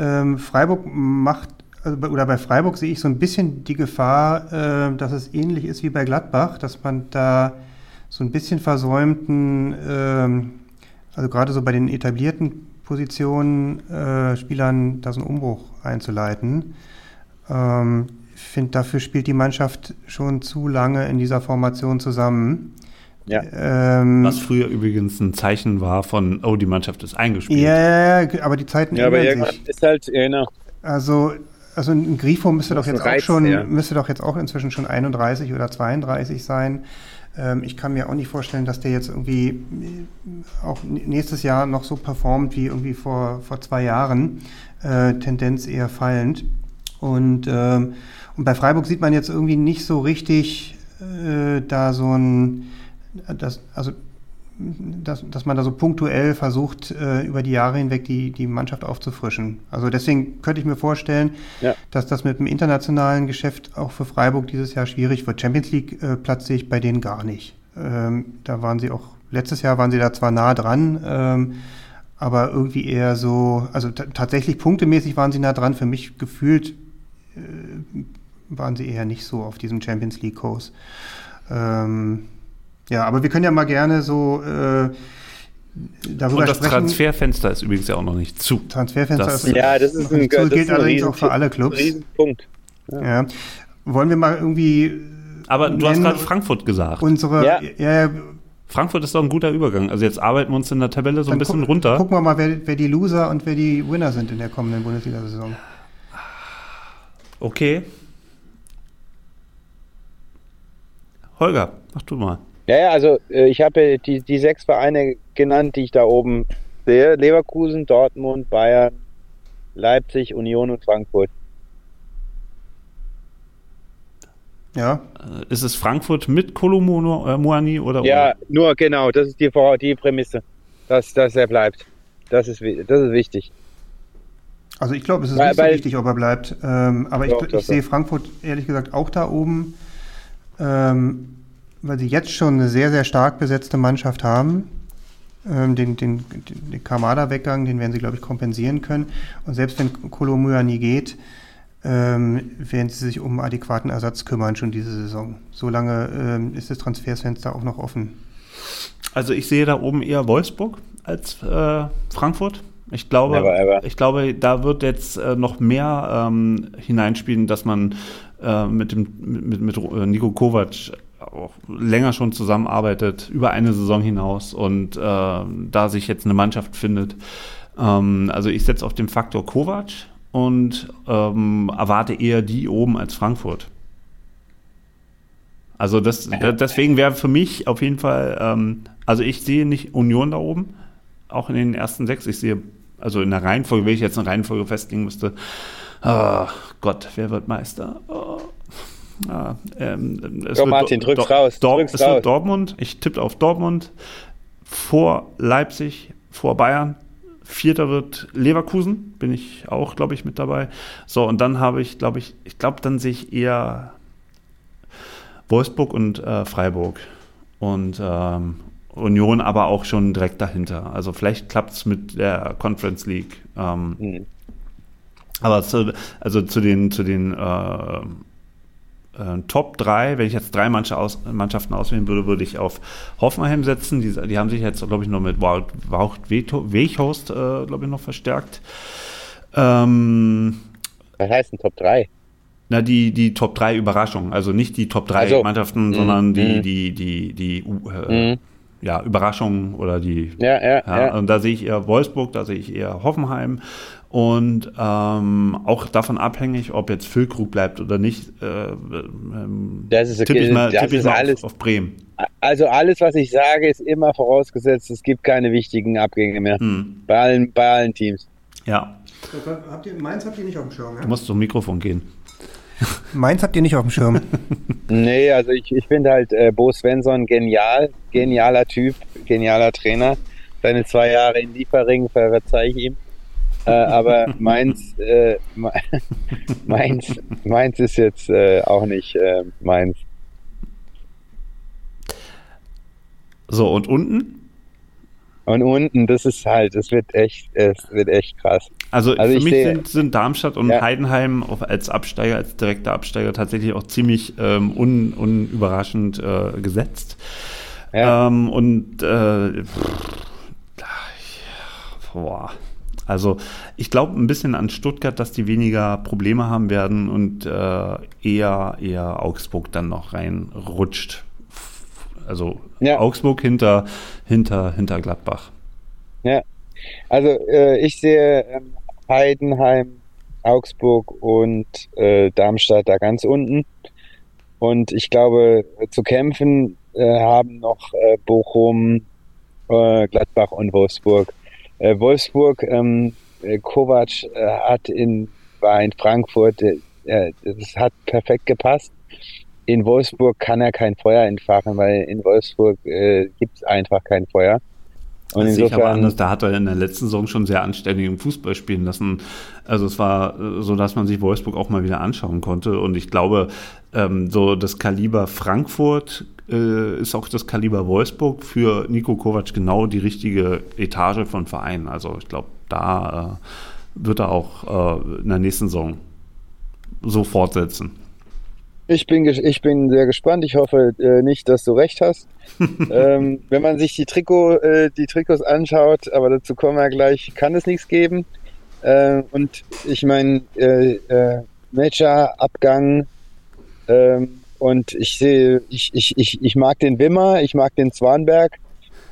Ähm, Freiburg macht also oder bei Freiburg sehe ich so ein bisschen die Gefahr, äh, dass es ähnlich ist wie bei Gladbach, dass man da so ein bisschen versäumten, äh, also gerade so bei den etablierten Positionen, äh, Spielern da so einen Umbruch einzuleiten. Ähm, ich finde, dafür spielt die Mannschaft schon zu lange in dieser Formation zusammen. Ja. Ähm, Was früher übrigens ein Zeichen war von, oh, die Mannschaft ist eingespielt. Ja, aber die Zeiten ja, aber irgendwann sich. ist halt, genau. Also also ein Grifo müsste doch jetzt Reiz, auch schon, ja. müsste doch jetzt auch inzwischen schon 31 oder 32 sein. Ähm, ich kann mir auch nicht vorstellen, dass der jetzt irgendwie äh, auch nächstes Jahr noch so performt wie irgendwie vor, vor zwei Jahren. Äh, Tendenz eher fallend. Und, ähm, und bei Freiburg sieht man jetzt irgendwie nicht so richtig äh, da so ein, das, also dass, dass man da so punktuell versucht, äh, über die Jahre hinweg die, die Mannschaft aufzufrischen. Also deswegen könnte ich mir vorstellen, ja. dass das mit dem internationalen Geschäft auch für Freiburg dieses Jahr schwierig wird. Champions League äh, Platz sehe ich bei denen gar nicht. Ähm, da waren sie auch, letztes Jahr waren sie da zwar nah dran, ähm, aber irgendwie eher so, also tatsächlich punktemäßig waren sie nah dran. Für mich gefühlt äh, waren sie eher nicht so auf diesem Champions League-Kurs. Ähm, ja, aber wir können ja mal gerne so äh, darüber Und das sprechen. Transferfenster ist übrigens ja auch noch nicht zu. Transferfenster das, ist ja, das ist ein, zu, das gilt ist allerdings auch für alle Clubs. Riesenpunkt. Ja. ja. Wollen wir mal irgendwie. Aber du hast gerade Frankfurt gesagt. Unsere, ja. ja. Frankfurt ist doch ein guter Übergang. Also jetzt arbeiten wir uns in der Tabelle so ein bisschen guck, runter. Gucken wir mal, wer, wer, die Loser und wer die Winner sind in der kommenden Bundesliga-Saison. Okay. Holger, mach du mal. Ja, ja, also äh, ich habe die, die sechs Vereine genannt, die ich da oben sehe. Leverkusen, Dortmund, Bayern, Leipzig, Union und Frankfurt. Ja. Äh, ist es Frankfurt mit Kolomuani äh, oder? Ja, nur genau, das ist die, die Prämisse, dass, dass er bleibt. Das ist, das ist wichtig. Also ich glaube, es ist weil, nicht so wichtig, ob er bleibt. Ähm, aber doch, ich, ich sehe Frankfurt ehrlich gesagt auch da oben. Ähm, weil sie jetzt schon eine sehr, sehr stark besetzte Mannschaft haben. Ähm, den, den, den Kamada-Weggang, den werden sie, glaube ich, kompensieren können. Und selbst wenn Kolomyani geht, ähm, werden sie sich um adäquaten Ersatz kümmern, schon diese Saison. Solange ähm, ist das Transferfenster auch noch offen. Also ich sehe da oben eher Wolfsburg als äh, Frankfurt. Ich glaube, never, ich glaube, da wird jetzt äh, noch mehr ähm, hineinspielen, dass man äh, mit, dem, mit, mit Nico Kovac auch länger schon zusammenarbeitet, über eine Saison hinaus und äh, da sich jetzt eine Mannschaft findet. Ähm, also ich setze auf den Faktor Kovac und ähm, erwarte eher die oben als Frankfurt. Also das, deswegen wäre für mich auf jeden Fall, ähm, also ich sehe nicht Union da oben, auch in den ersten sechs. Ich sehe, also in der Reihenfolge, wenn ich jetzt eine Reihenfolge festlegen müsste, oh Gott, wer wird Meister? Oh. Ah, ähm, es Komm, Martin, drück's Do raus. Dor drück's es raus. wird Dortmund. Ich tippe auf Dortmund. Vor Leipzig, vor Bayern. Vierter wird Leverkusen, bin ich auch, glaube ich, mit dabei. So, und dann habe ich, glaube ich, ich glaube, dann sehe ich eher Wolfsburg und äh, Freiburg. Und ähm, Union aber auch schon direkt dahinter. Also vielleicht klappt es mit der Conference League. Ähm, mhm. Aber zu, also zu den, zu den äh, äh, Top 3, wenn ich jetzt drei Mannschaften auswählen würde, würde ich auf Hoffenheim setzen. Die, die haben sich jetzt, glaube ich, noch mit Wout Weghost, äh, glaube ich, noch verstärkt. Ähm, Was heißt ein Top 3? Na, die, die Top 3 Überraschungen. Also nicht die Top 3 also, Mannschaften, mm, sondern die, mm. die, die, die, äh, mm. ja, Überraschungen oder die. Ja, ja, ja. Und da sehe ich eher Wolfsburg, da sehe ich eher Hoffenheim und ähm, auch davon abhängig, ob jetzt Füllkrug bleibt oder nicht, äh, ähm, das ist okay. tippe ich mal, tipp ich mal alles, auf, auf, Bremen. Also alles, was ich sage, ist immer vorausgesetzt, es gibt keine wichtigen Abgänge mehr. Hm. Bei, allen, bei allen Teams. Ja. Habt ihr, Mainz habt ihr nicht auf dem Schirm, ja? Du musst zum Mikrofon gehen. Mainz habt ihr nicht auf dem Schirm. nee, also ich, ich finde halt äh, Bo Svensson genial, genialer Typ, genialer Trainer. Seine zwei Jahre in Liefering verzeih ich ihm äh, aber meins, äh, meins, meins ist jetzt äh, auch nicht äh, meins. So, und unten? Und unten, das ist halt, es wird echt, es wird echt krass. Also, also für mich seh, sind, sind, Darmstadt und ja. Heidenheim als Absteiger, als direkter Absteiger tatsächlich auch ziemlich ähm, un, unüberraschend äh, gesetzt. Ja. Ähm, und äh, pff, boah. Also ich glaube ein bisschen an Stuttgart, dass die weniger Probleme haben werden und äh, eher, eher Augsburg dann noch reinrutscht. Also ja. Augsburg hinter, hinter, hinter Gladbach. Ja, also äh, ich sehe ähm, Heidenheim, Augsburg und äh, Darmstadt da ganz unten. Und ich glaube, zu kämpfen äh, haben noch äh, Bochum, äh, Gladbach und Wolfsburg. Äh, Wolfsburg, ähm, äh, Kovac äh, hat in, war in Frankfurt, äh, das hat perfekt gepasst. In Wolfsburg kann er kein Feuer entfachen, weil in Wolfsburg gibt es einfach kein Feuer. Und das insofern, aber anders, da hat er in der letzten Saison schon sehr anständigen Fußball spielen lassen. Also es war so, dass man sich Wolfsburg auch mal wieder anschauen konnte. Und ich glaube, ähm, so das Kaliber Frankfurt äh, ist auch das Kaliber Wolfsburg für Nico Kovac genau die richtige Etage von Vereinen. Also ich glaube, da äh, wird er auch äh, in der nächsten Saison so fortsetzen. Ich bin, ich bin sehr gespannt. Ich hoffe äh, nicht, dass du recht hast. ähm, wenn man sich die, Trikot, äh, die Trikots anschaut, aber dazu kommen wir gleich, kann es nichts geben. Äh, und ich meine, äh, äh, Matcher-Abgang ähm, und ich sehe, ich, ich, ich, ich mag den Wimmer, ich mag den Zwanberg,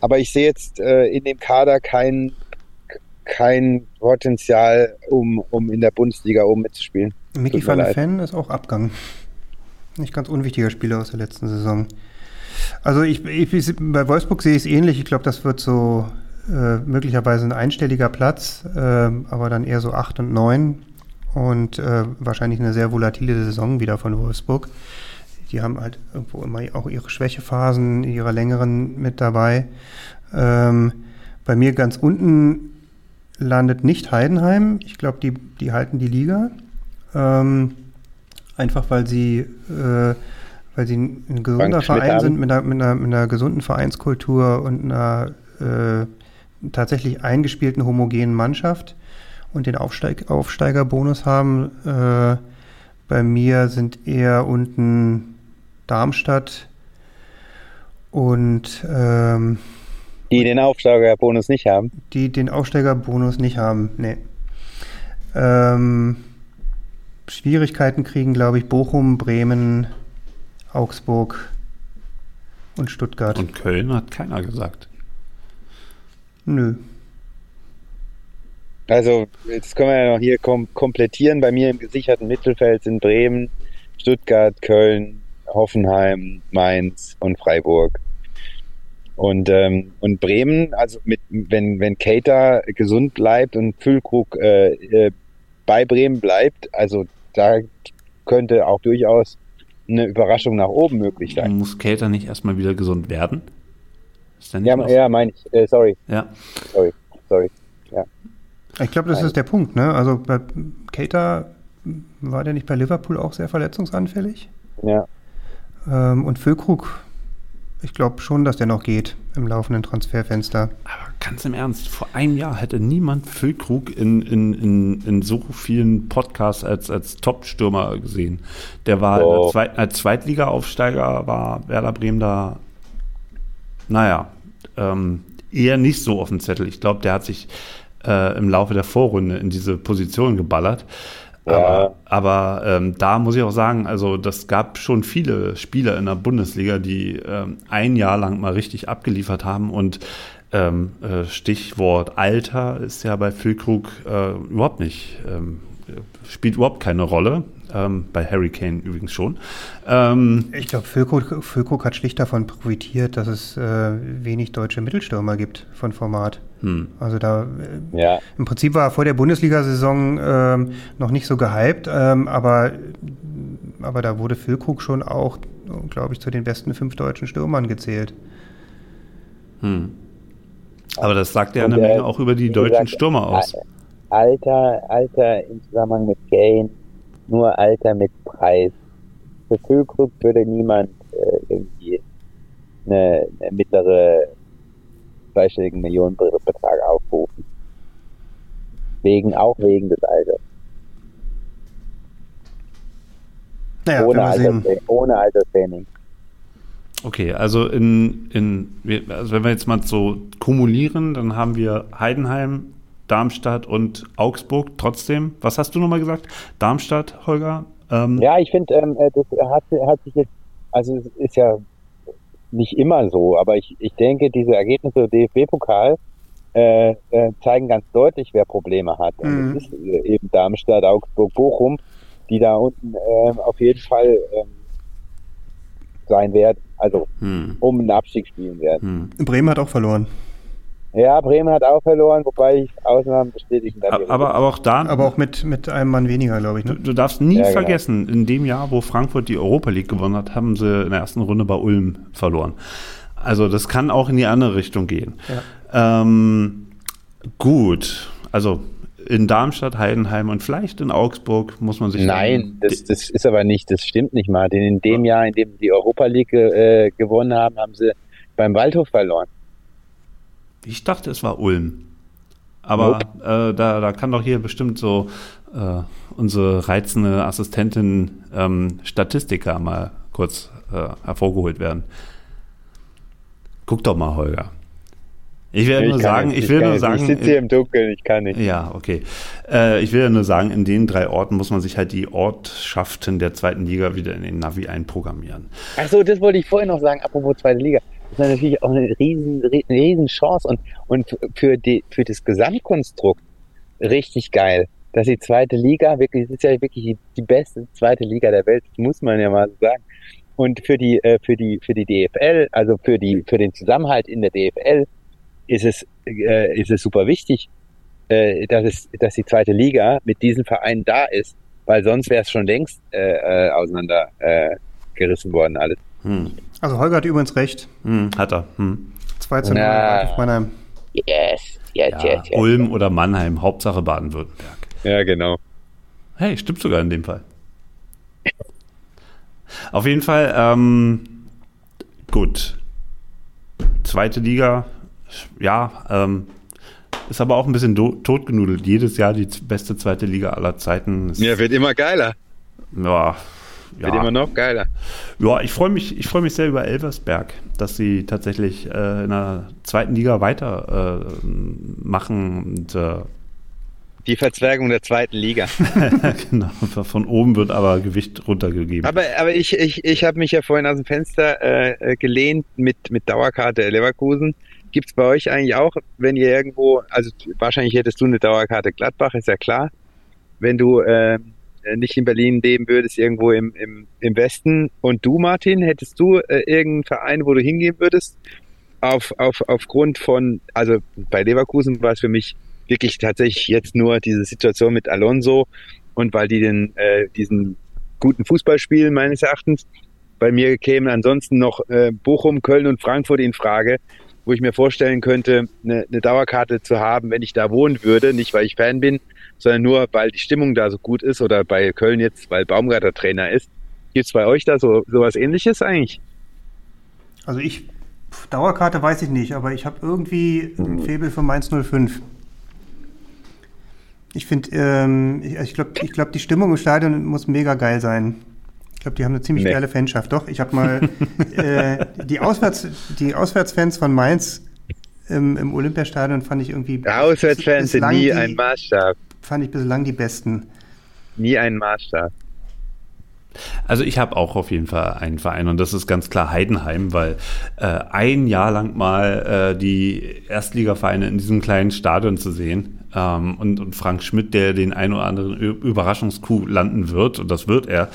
aber ich sehe jetzt äh, in dem Kader kein, kein Potenzial, um, um in der Bundesliga oben mitzuspielen. Mickey van der Fan ist auch Abgang. Nicht ganz unwichtiger Spieler aus der letzten Saison. Also ich, ich bei Wolfsburg sehe ich es ähnlich. Ich glaube, das wird so äh, möglicherweise ein einstelliger Platz, äh, aber dann eher so 8 und 9 und äh, wahrscheinlich eine sehr volatile Saison wieder von Wolfsburg. Die haben halt irgendwo immer auch ihre Schwächephasen, ihre längeren mit dabei. Ähm, bei mir ganz unten landet nicht Heidenheim. Ich glaube, die, die halten die Liga. Ähm, einfach weil sie, äh, weil sie ein gesunder Verein sind mit einer, mit, einer, mit einer, gesunden Vereinskultur und einer äh, tatsächlich eingespielten homogenen Mannschaft und den Aufsteig, Aufsteigerbonus haben. Äh, bei mir sind eher unten Darmstadt und ähm, die den Aufsteigerbonus nicht haben. Die den Aufsteigerbonus nicht haben, nee. Ähm, Schwierigkeiten kriegen, glaube ich, Bochum, Bremen, Augsburg und Stuttgart. Und Köln hat keiner gesagt. Nö. Also, jetzt können wir ja noch hier kom komplettieren. Bei mir im gesicherten Mittelfeld sind Bremen, Stuttgart, Köln, Hoffenheim, Mainz und Freiburg. Und, ähm, und Bremen, also mit, wenn, wenn Cater gesund bleibt und Füllkrug äh, äh, bei Bremen bleibt, also da könnte auch durchaus eine Überraschung nach oben möglich sein. Muss Cater nicht erstmal wieder gesund werden? Ist ja, ja meine ich. Äh, sorry. Ja. Sorry. Sorry. Ich glaube, das ist der Punkt, ne? Also bei Cater war der nicht bei Liverpool auch sehr verletzungsanfällig? Ja. Ähm, und Füllkrug, ich glaube schon, dass der noch geht im laufenden Transferfenster. Aber ganz im Ernst, vor einem Jahr hätte niemand Füllkrug in, in, in, in so vielen Podcasts als, als Top-Stürmer gesehen. Der war Oh. Zweit, als Zweitliga-Aufsteiger, war Werder Bremen da, naja, ähm, eher nicht so auf dem Zettel. Ich glaube, der hat sich äh, im Laufe der Vorrunde in diese Position geballert. Aber, aber ähm, da muss ich auch sagen, also das gab schon viele Spieler in der Bundesliga, die ähm, ein Jahr lang mal richtig abgeliefert haben und ähm, äh, Stichwort Alter ist ja bei Füllkrug äh, überhaupt nicht, ähm, spielt überhaupt keine Rolle. Ähm, bei Harry Kane übrigens schon. Ähm, Ich glaube, Füllkrug, Füllkrug hat schlicht davon profitiert, dass es äh, wenig deutsche Mittelstürmer gibt von Format. hm. Also da äh, Ja. im Prinzip war er vor der Bundesliga-Saison ähm, noch nicht so gehypt, ähm, aber, aber da wurde Füllkrug schon auch, glaube ich, zu den besten fünf deutschen Stürmern gezählt. Hm. Aber das sagt ja eine Menge auch über die deutschen gesagt, Stürmer aus. Alter, Alter im Zusammenhang mit Kane, nur Alter mit Preis. Für Füllkrug würde niemand äh, irgendwie eine, eine mittlere zweistelligen Millionenbetrag aufrufen. Wegen, auch wegen des Alters. Naja, ohne. Alterstraining, ohne Alterstraining. Okay, also in, in also wenn wir jetzt mal so kumulieren, dann haben wir Heidenheim, Darmstadt und Augsburg trotzdem. Was hast du nochmal gesagt? Darmstadt, Holger? Ähm, Ja, ich finde, ähm, äh, das hat, hat sich jetzt, also es ist ja nicht immer so, aber ich, ich denke, diese Ergebnisse DFB-Pokal äh, äh, zeigen ganz deutlich, wer Probleme hat. Und Mhm. es ist äh, eben Darmstadt, Augsburg, Bochum, die da unten ähm, auf jeden Fall ähm, sein werden, also Hm, um einen Abstieg spielen werden. hm. Bremen hat auch verloren. Ja, Bremen hat auch verloren, wobei ich Ausnahmen bestätigen ihre- Aber, aber auch da, Aber auch mit, mit einem Mann weniger, glaube ich. du, Ne? du darfst nie Ja, genau. vergessen, in dem Jahr, wo Frankfurt die Europa League gewonnen hat, haben sie in der ersten Runde bei Ulm verloren. Also das kann auch in die andere Richtung gehen. Ähm, gut, also in Darmstadt, Heidenheim und vielleicht in Augsburg muss man sich Nein, das, das ist aber nicht, das stimmt nicht, Martin. In dem Jahr, in dem die Europa League äh, gewonnen haben, haben sie beim Waldhof verloren. Ich dachte, es war Ulm. Aber äh, da, da kann doch hier bestimmt so äh, unsere reizende Assistentin ähm, Statistiker mal kurz äh, hervorgeholt werden. Guck doch mal, Holger. Ich will nur kann sagen, jetzt- ich will nur jetzt- sagen, Ich sitze hier im Dunkeln, ich kann nicht. ja, okay. Äh, ich will nur sagen, in den drei Orten muss man sich halt die Ortschaften der zweiten Liga wieder in den Navi einprogrammieren. Ach so, das wollte ich vorhin noch sagen, apropos zweite Liga. Ist natürlich auch eine riesen, riesen Chance und, und für, die, für das Gesamtkonstrukt richtig geil, dass die zweite Liga wirklich, das ist ja wirklich die, die beste zweite Liga der Welt, muss man ja mal so sagen. Und für die, äh, für die, für die DFL, also für die, für den Zusammenhalt in der DFL, ist es, äh, ist es super wichtig, äh, dass es, dass die zweite Liga mit diesen Vereinen da ist, weil sonst wäre es schon längst äh, äh, auseinander äh, worden alles. Hm. Also Holger hat übrigens recht. Hm, hat er. Hm. 2 zu 0 Na. auf Mannheim. Yes, yes, Ja, yes, yes. Ulm oder Mannheim, Hauptsache Baden-Württemberg. Ja, genau. Hey, stimmt sogar in dem Fall. Auf jeden Fall, ähm, gut. Zweite Liga, ja, ähm, ist aber auch ein bisschen totgenudelt. Jedes Jahr die beste zweite Liga aller Zeiten. Ist, Ja, wird immer geiler. ja, Wird immer ja, noch geiler. ja, ich freue mich, ich freue mich sehr über Elversberg, dass sie tatsächlich äh, in der zweiten Liga weiter äh, machen und äh, Die Verzwergung der zweiten Liga. genau, von oben wird aber Gewicht runtergegeben. Aber, aber ich, ich, ich habe mich ja vorhin aus dem Fenster äh, gelehnt mit, mit Dauerkarte Leverkusen. Gibt es bei euch eigentlich auch, wenn ihr irgendwo, also wahrscheinlich hättest du eine Dauerkarte Gladbach, ist ja klar. Wenn du äh, nicht in Berlin leben würdest, irgendwo im, im, im Westen. Und du, Martin, hättest du äh, irgendeinen Verein, wo du hingehen würdest? Auf, auf, aufgrund von, also bei Leverkusen war es für mich wirklich tatsächlich jetzt nur diese Situation mit Alonso und weil die den, äh, diesen guten Fußball spielen, meines Erachtens. Bei mir kämen ansonsten noch äh, Bochum, Köln und Frankfurt in Frage, wo ich mir vorstellen könnte, eine, eine Dauerkarte zu haben, wenn ich da wohnen würde. Nicht, weil ich Fan bin, sondern nur, weil die Stimmung da so gut ist oder bei Köln jetzt, weil Baumgarter Trainer ist. Gibt es bei euch da so sowas ähnliches eigentlich? Also ich, Dauerkarte weiß ich nicht, aber ich habe irgendwie ein Faible für Mainz 05. Ich finde, ähm, ich, ich glaube, ich glaub, die Stimmung im Stadion muss mega geil sein. Ich glaube, die haben eine ziemlich nee. geile Fanschaft. Doch, ich habe mal äh, die, Auswärts, die Auswärtsfans von Mainz im, im Olympiastadion fand ich irgendwie. Auswärtsfans sind nie die, ein Maßstab. Fand ich bislang die besten. Nie ein Maßstab. Also ich habe auch auf jeden Fall einen Verein und das ist ganz klar Heidenheim, weil äh, ein Jahr lang mal äh, die Erstligavereine in diesem kleinen Stadion zu sehen ähm, und, und Frank Schmidt, der den ein oder anderen Überraschungskuh landen wird und das wird er,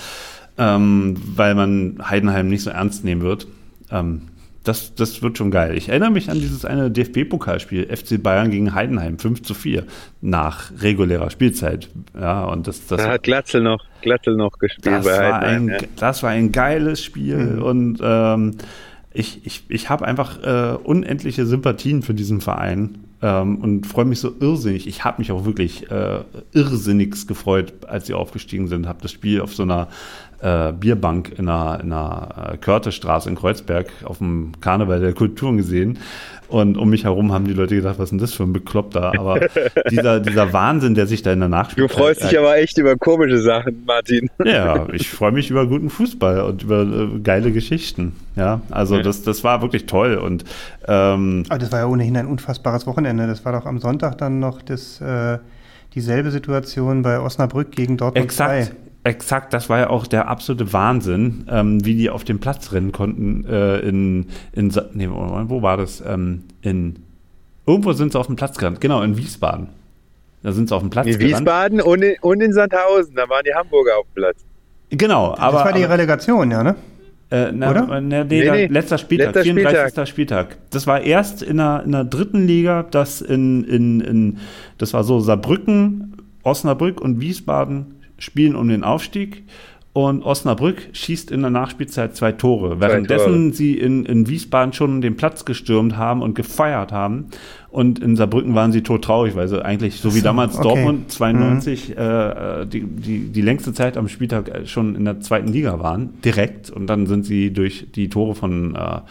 ähm, weil man Heidenheim nicht so ernst nehmen wird. Ähm, das, das wird schon geil. Ich erinnere mich an dieses eine DFB-Pokalspiel, FC Bayern gegen Heidenheim, 5 zu 4, nach regulärer Spielzeit. Ja, und das, das da hat Glatzel noch, Glatzel noch gespielt das bei war Heidenheim. Ein, ja. Das war ein geiles Spiel mhm. und ähm, ich, ich, ich habe einfach äh, unendliche Sympathien für diesen Verein ähm, und freue mich so irrsinnig. Ich habe mich auch wirklich äh, irrsinnig gefreut, als sie aufgestiegen sind. Habe das Spiel auf so einer äh, Bierbank in einer, in einer äh, Körtestraße in Kreuzberg auf dem Karneval der Kulturen gesehen. Und um mich herum haben die Leute gedacht, was ist denn das für ein Bekloppter? Aber dieser, dieser Wahnsinn, der sich da in der Nachspielzeit... Du freust dich aber echt über komische Sachen, Martin. Ja, ich freue mich über guten Fußball und über äh, geile Geschichten. Ja, also ja. Das, das war wirklich toll. Und, ähm, aber das war ja ohnehin ein unfassbares Wochenende. Das war doch am Sonntag dann noch das, äh, dieselbe Situation bei Osnabrück gegen Dortmund Exakt. 2. Exakt, das war ja auch der absolute Wahnsinn, ähm, wie die auf den Platz rennen konnten. Äh, in, in nee, wo war das? Ähm, in irgendwo sind sie auf dem Platz gerannt. Genau, in Wiesbaden. Da sind sie auf dem Platz in gerannt. Wiesbaden und in, und in Sandhausen, da waren die Hamburger auf dem Platz. Genau, aber. Das war die Relegation, ja, ne? Äh, na, Oder? Na, nee, nee, nee, letzter Spieltag, letzter 34. Spieltag. Spieltag. Das war erst in der, in der dritten Liga, das in, in, in, das war so Saarbrücken, Osnabrück und Wiesbaden spielen um den Aufstieg und Osnabrück schießt in der Nachspielzeit zwei Tore, währenddessen Tore. sie in, in Wiesbaden schon den Platz gestürmt haben und gefeiert haben. Und in Saarbrücken waren sie todtraurig, weil sie eigentlich, so wie damals okay. Dortmund 92, mhm. äh, die, die, die längste Zeit am Spieltag schon in der zweiten Liga waren, direkt. Und dann sind sie durch die Tore von äh,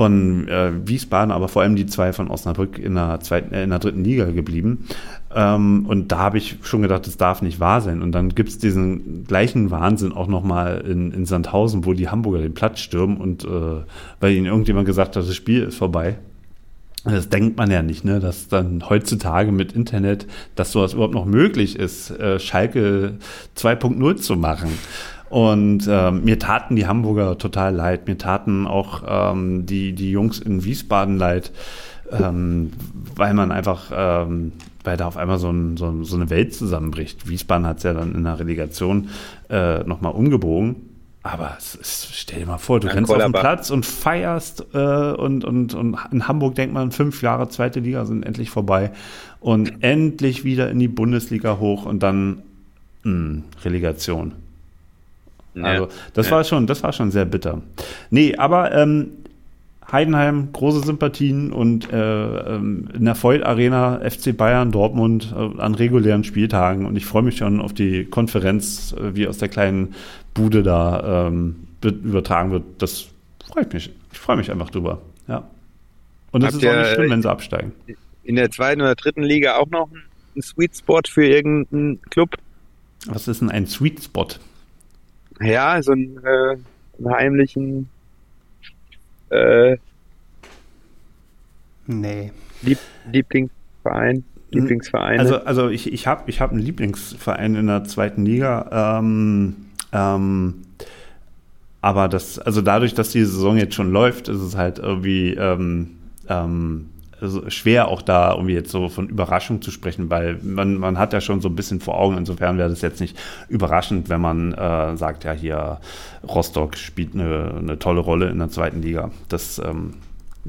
von äh, Wiesbaden, aber vor allem die zwei von Osnabrück in der, zweiten, äh, in der dritten Liga geblieben. Ähm, und da habe ich schon gedacht, das darf nicht wahr sein. Und dann gibt es diesen gleichen Wahnsinn auch nochmal in, in Sandhausen, wo die Hamburger den Platz stürmen und äh, weil ihnen irgendjemand gesagt hat, das Spiel ist vorbei. Das denkt man ja nicht, ne? dass dann heutzutage mit Internet, dass sowas überhaupt noch möglich ist, äh, Schalke 2.0 zu machen. Und ähm, mir taten die Hamburger total leid. Mir taten auch ähm, die, die Jungs in Wiesbaden leid, ähm, weil man einfach, ähm, weil da auf einmal so, ein, so, so eine Welt zusammenbricht. Wiesbaden hat es ja dann in der Relegation äh, nochmal umgebogen. Aber es, es, stell dir mal vor, du ja, rennst auf den Platz und feierst äh, und, und, und in Hamburg denkt man, fünf Jahre zweite Liga sind endlich vorbei und endlich wieder in die Bundesliga hoch und dann mh, hm, Relegation. Also das ja. war schon, das war schon sehr bitter. Nee, aber ähm, Heidenheim, große Sympathien und äh, ähm, in der Void Arena FC Bayern, Dortmund äh, an regulären Spieltagen und ich freue mich schon auf die Konferenz, äh, wie aus der kleinen Bude da ähm, übertragen wird. Das freut mich. Ich freue mich einfach drüber. Ja. Und es ist auch nicht schlimm, wenn sie absteigen. In der zweiten oder dritten Liga auch noch ein Sweet Spot für irgendeinen Club? Was ist denn ein Sweet Spot? Ja, so einen, äh, einen heimlichen äh, nee. Lieb Lieblingsverein. Lieblingsvereine? Also, also ich, ich habe ich hab einen Lieblingsverein in der zweiten Liga. Ähm, ähm, aber das, also dadurch, dass die Saison jetzt schon läuft, ist es halt irgendwie ähm, ähm, also schwer auch da irgendwie jetzt so von Überraschung zu sprechen, weil man, man hat ja schon so ein bisschen vor Augen, insofern wäre das jetzt nicht überraschend, wenn man äh, sagt, ja hier Rostock spielt eine, eine tolle Rolle in der zweiten Liga. Das ähm,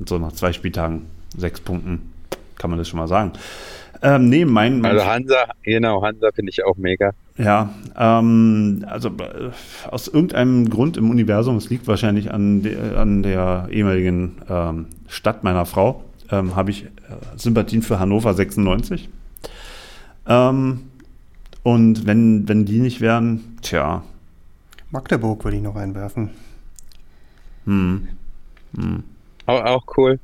so nach zwei Spieltagen, sechs Punkten, kann man das schon mal sagen. Ähm, nee, mein, mein also Hansa, genau, Hansa finde ich auch mega. Ja, ähm, also äh, aus irgendeinem Grund im Universum, es liegt wahrscheinlich an, de, an der ehemaligen ähm, Stadt meiner Frau, ähm, habe ich äh, Sympathien für Hannover 96. Ähm, und wenn, wenn die nicht wären, tja. Magdeburg würde ich noch einwerfen. Hm. Hm. Auch, auch cool.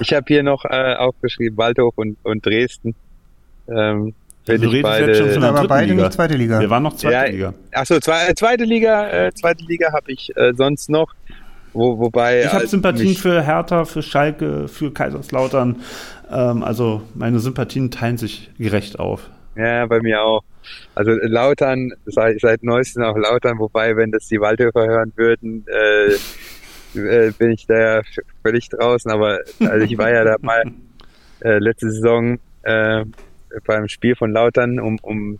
Ich habe hier noch äh, aufgeschrieben, Waldhof und, und Dresden. Ähm, du redest beide, jetzt schon von der aber beide Liga. nicht zweite Liga. Wir waren noch zweite Ja, Liga. Achso, zwei, zweite Liga, äh, zweite Liga habe ich äh, sonst noch. Wo, wobei. Ich habe also Sympathien für Hertha, für Schalke, für Kaiserslautern. Ähm, also meine Sympathien teilen sich gerecht auf. Ja, bei mir auch. Also Lautern, seit, seit neuestem auch Lautern, wobei, wenn das die Waldhöfer hören würden, äh, äh, bin ich da ja völlig draußen. Aber also ich war ja da mal äh, letzte Saison äh, beim Spiel von Lautern, um, um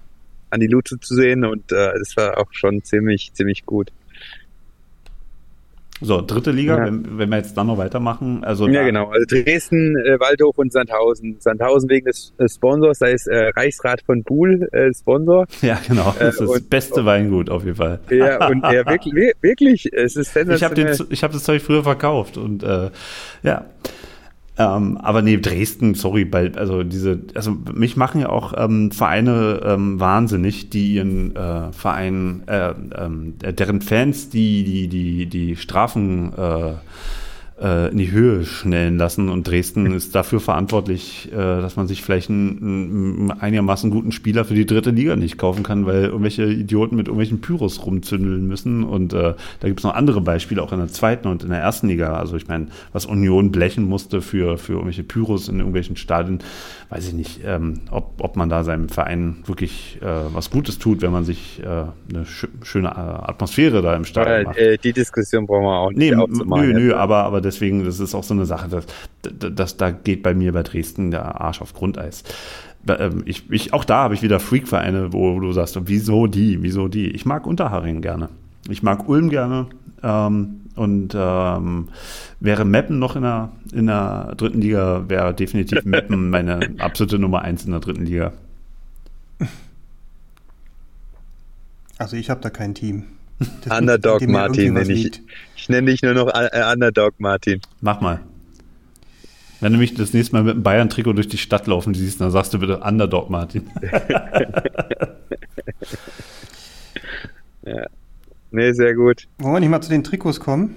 Andi Luze zu sehen und äh, das war auch schon ziemlich, ziemlich gut. So, dritte Liga, Ja. wenn, wenn wir jetzt dann noch weitermachen. Also Ja, genau. Also Dresden, äh, Waldhof und Sandhausen. Sandhausen wegen des äh, Sponsors, da ist äh, Reichsrat von Buhl äh, Sponsor. Ja, genau. Das ist das und- beste Weingut auf jeden Fall. Ja, und ja, wirklich, wir- wirklich, es ist Ich habe sensationell. ich hab das Zeug früher verkauft und äh, ja. Ähm, aber nee, Dresden, sorry, bei, also diese, also mich machen ja auch ähm, Vereine ähm, wahnsinnig, die ihren äh, Verein, äh, ähm, deren Fans die, die, die, die Strafen äh, äh, in die Höhe schnellen lassen und Dresden ist dafür verantwortlich, äh, dass man sich vielleicht einen, einen einigermaßen guten Spieler für die dritte Liga nicht kaufen kann, weil irgendwelche Idioten mit irgendwelchen Pyros rumzündeln müssen und äh, da gibt es noch andere Beispiele, auch in der zweiten und in der ersten Liga. Also ich meine, was Union blechen musste für, für irgendwelche Pyros in irgendwelchen Stadien, weiß ich nicht, ähm, ob, ob man da seinem Verein wirklich äh, was Gutes tut, wenn man sich äh, eine schö schöne äh, Atmosphäre da im Stadion macht. Äh, die Diskussion brauchen wir auch nicht Nee, nö, nö, aber, aber deswegen, das ist auch so eine Sache, dass, dass, da geht bei mir bei Dresden der Arsch auf Grundeis. Ähm, Ich, ich, auch da habe ich wieder Freak-Vereine, wo du sagst, wieso die, wieso die? Ich mag Unterharing gerne. Ich mag Ulm gerne. Ähm, und ähm, wäre Meppen noch in der, in der dritten Liga, wäre definitiv Meppen meine absolute Nummer eins in der dritten Liga. Also ich habe da kein Team. Das Underdog Martin nenne ich. Ich nenne dich nur noch äh, Underdog Martin. Mach mal. Wenn du mich das nächste Mal mit einem Bayern-Trikot durch die Stadt laufen siehst, dann sagst du bitte Underdog, Martin. Nee, sehr gut. Wollen wir nicht mal zu den Trikots kommen?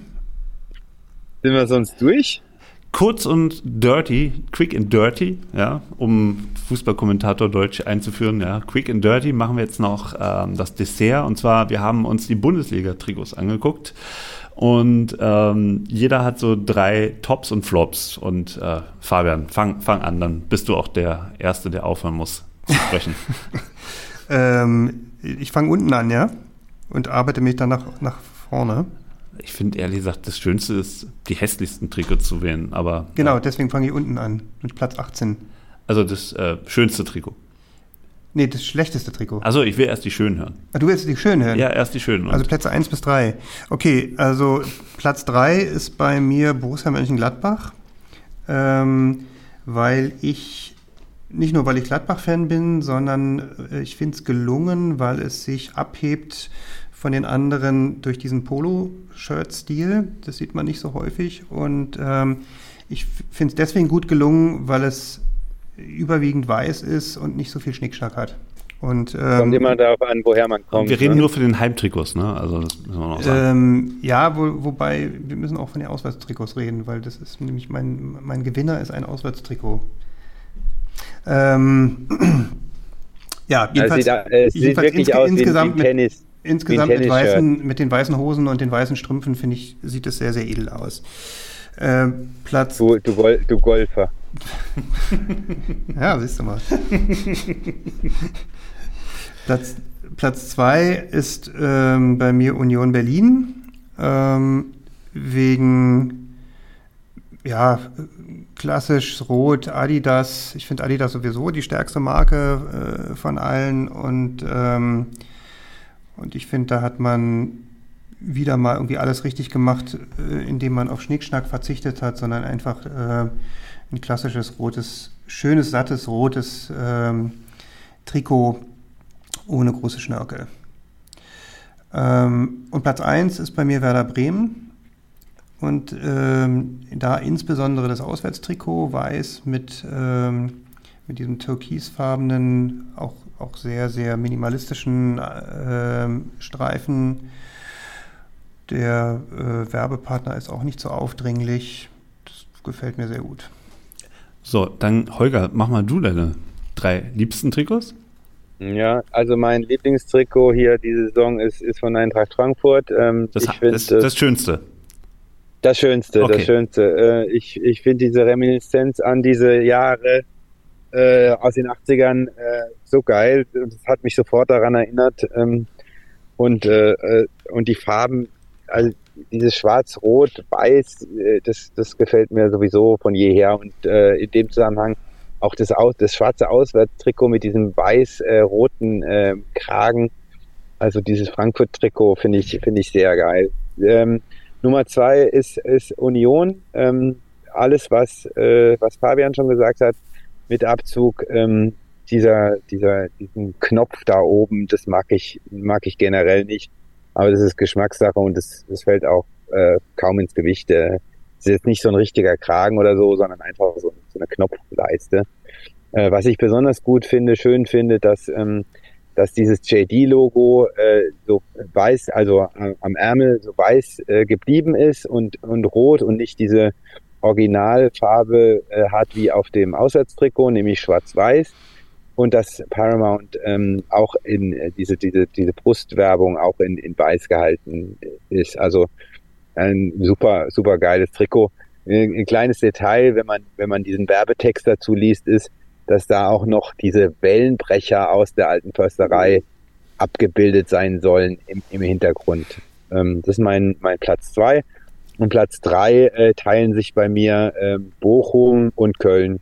Sind wir sonst durch? Kurz und dirty, quick and dirty, ja, um Fußballkommentator Deutsch einzuführen, ja. Quick and dirty machen wir jetzt noch ähm, das Dessert und zwar, wir haben uns die Bundesliga-Trikots angeguckt und ähm, jeder hat so drei Tops und Flops und äh, Fabian, fang, fang an, dann bist du auch der Erste, der aufhören muss zu sprechen. Ähm, ich fange unten an, ja? Und arbeite mich dann nach, nach vorne. ich finde ehrlich gesagt, das Schönste ist, die hässlichsten Trikots zu wählen, aber Genau, ja, deswegen fange ich unten an. Mit Platz 18. also das äh, schönste Trikot. Nee, das schlechteste Trikot. Also ich will erst die schönen hören. Ah, du willst die schön hören? Ja, erst die schönen. Also Plätze 1 bis 3. Okay, also Platz 3 ist bei mir Borussia Mönchengladbach, ähm, weil ich, nicht nur weil ich Gladbach-Fan bin, sondern äh, ich finde es gelungen, weil es sich abhebt von den anderen durch diesen Polo-Shirt-Stil. Das sieht man nicht so häufig. Und ähm, ich finde es deswegen gut gelungen, weil es überwiegend weiß ist und nicht so viel Schnickschnack hat. Und, ähm, Kommt immer darauf an, woher man kommt. wir reden ne? nur für den Heimtrikots, ne? Also das müssen wir noch sagen. Ähm, ja, wo, wobei wir müssen auch von den Auswärtstrikots reden, weil das ist nämlich mein, mein Gewinner ist ein Auswärtstrikot. Ähm, ja, Also jedenfalls, sieht, da- äh, jedenfalls wirklich insge- aus insgesamt mit, Tennis. insgesamt mit, weißen, mit den weißen Hosen und den weißen Strümpfen finde ich sieht es sehr sehr edel aus. Ähm, Platz Du, du, du Golfer. ja, siehst du mal. Platz, Platz zwei ist ähm, bei mir Union Berlin. Ähm, wegen, ja, klassisch Rot, Adidas. Ich finde Adidas sowieso die stärkste Marke äh, von allen. Und, ähm, und ich finde, da hat man wieder mal irgendwie alles richtig gemacht, äh, indem man auf Schnickschnack verzichtet hat, sondern einfach äh, ein klassisches rotes, schönes, sattes, rotes ähm, Trikot ohne große Schnörkel. Ähm, und Platz 1 ist bei mir Werder Bremen. Und ähm, da insbesondere das Auswärtstrikot weiß mit, ähm, mit diesem türkisfarbenen, auch, auch sehr, sehr minimalistischen äh, Streifen. Der äh, Werbepartner ist auch nicht so aufdringlich. Das gefällt mir sehr gut. So, dann Holger, mach mal du deine drei liebsten Trikots. Ja, also mein Lieblingstrikot hier diese Saison ist, ist von Eintracht Frankfurt. Ähm, das, ich find, das, das, Schönste. Das Schönste, okay. das Schönste. Äh, ich ich finde diese Reminiszenz an diese Jahre äh, aus den 80ern äh, so geil. Das hat mich sofort daran erinnert. Ähm, und, äh, äh, und die Farben, also dieses Schwarz, Rot, Weiß, äh, das, das gefällt mir sowieso von jeher. Und in dem Zusammenhang auch das, Aus, das schwarze Auswärtstrikot mit diesem weiß-roten äh, Kragen, also dieses Frankfurt-Trikot finde ich, finde ich sehr geil. Ähm, Nummer zwei ist, ist Union. Ähm, alles, was, äh, was Fabian schon gesagt hat, mit Abzug ähm, dieser, dieser, diesen Knopf da oben, das mag ich, mag ich generell nicht. Aber das ist Geschmackssache und das, das fällt auch äh, kaum ins Gewicht. Äh, ist jetzt nicht so ein richtiger Kragen oder so, sondern einfach so, so eine Knopfleiste. Äh, was ich besonders gut finde, schön finde, dass, ähm, dass dieses JD-Logo äh, so weiß, also äh, am Ärmel so weiß äh, geblieben ist und, und rot und nicht diese Originalfarbe äh, hat wie auf dem Auswärtstrikot, nämlich schwarz-weiß. Und dass Paramount ähm, auch in äh, diese, diese, diese Brustwerbung auch in, in weiß gehalten ist. Also ein super, super geiles Trikot. Ein kleines Detail, wenn man, wenn man diesen Werbetext dazu liest, ist, dass da auch noch diese Wellenbrecher aus der alten Försterei abgebildet sein sollen im, im Hintergrund. Ähm, das ist mein, mein Platz zwei. Und Platz drei äh, teilen sich bei mir äh, Bochum und Köln.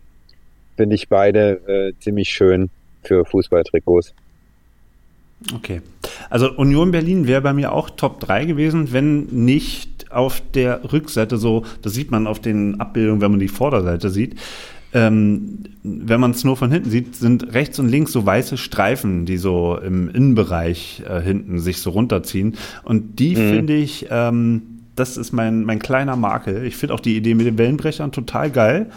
Finde ich beide äh, ziemlich schön für Fußballtrikots. Okay. Also Union Berlin wäre bei mir auch Top 3 gewesen, wenn nicht auf der Rückseite so, das sieht man auf den Abbildungen, wenn man die Vorderseite sieht, ähm, wenn man es nur von hinten sieht, sind rechts und links so weiße Streifen, die so im Innenbereich äh, hinten sich so runterziehen. Und die mhm. finde ich, ähm, das ist mein, mein kleiner Makel. Ich finde auch die Idee mit den Wellenbrechern total geil.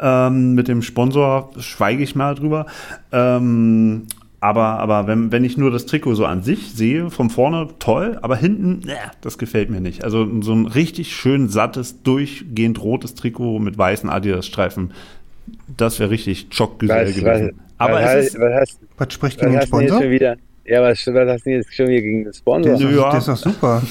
Ähm, mit dem Sponsor schweige ich mal drüber. Ähm, aber, aber wenn, wenn ich nur das Trikot so an sich sehe, von vorne toll, aber hinten, äh, das gefällt mir nicht. Also so ein richtig schön sattes, durchgehend rotes Trikot mit weißen Adidas-Streifen, das wäre richtig Schockgesell gewesen. Was, aber was, es ist, was, hast, was spricht gegen den Sponsor? Ja, was, was hast du jetzt schon wieder gegen den Sponsor? Das, ja. das ist doch super.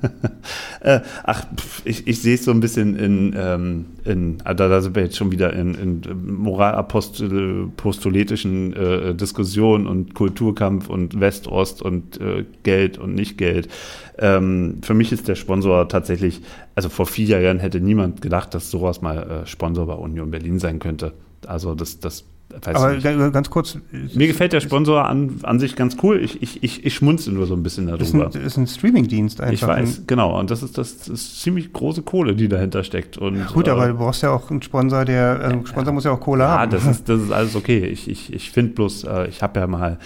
äh, ach, pff, ich, ich sehe es so ein bisschen in, ähm, in ah, da, da sind wir jetzt schon wieder in, in moralapostoletischen äh, Diskussionen und Kulturkampf und West-Ost und äh, Geld und nicht Geld. Ähm, für mich ist der Sponsor tatsächlich, also vor vier Jahren hätte niemand gedacht, dass sowas mal äh, Sponsor bei Union Berlin sein könnte. Also das, das Aber nicht. ganz kurz. Mir gefällt der Sponsor an, an sich ganz cool. Ich, ich, ich, ich schmunze nur so ein bisschen darüber. Ist ein, ist ein Streamingdienst einfach. Ich weiß, genau. Und das ist, das, ist ziemlich große Kohle, die dahinter steckt. Und, Gut, aber äh, du brauchst ja auch einen Sponsor, der, also ein Sponsor muss ja auch Kohle ja, haben. Ja, das ist, das ist alles okay. Ich, ich, ich finde bloß, äh, ich habe ja mal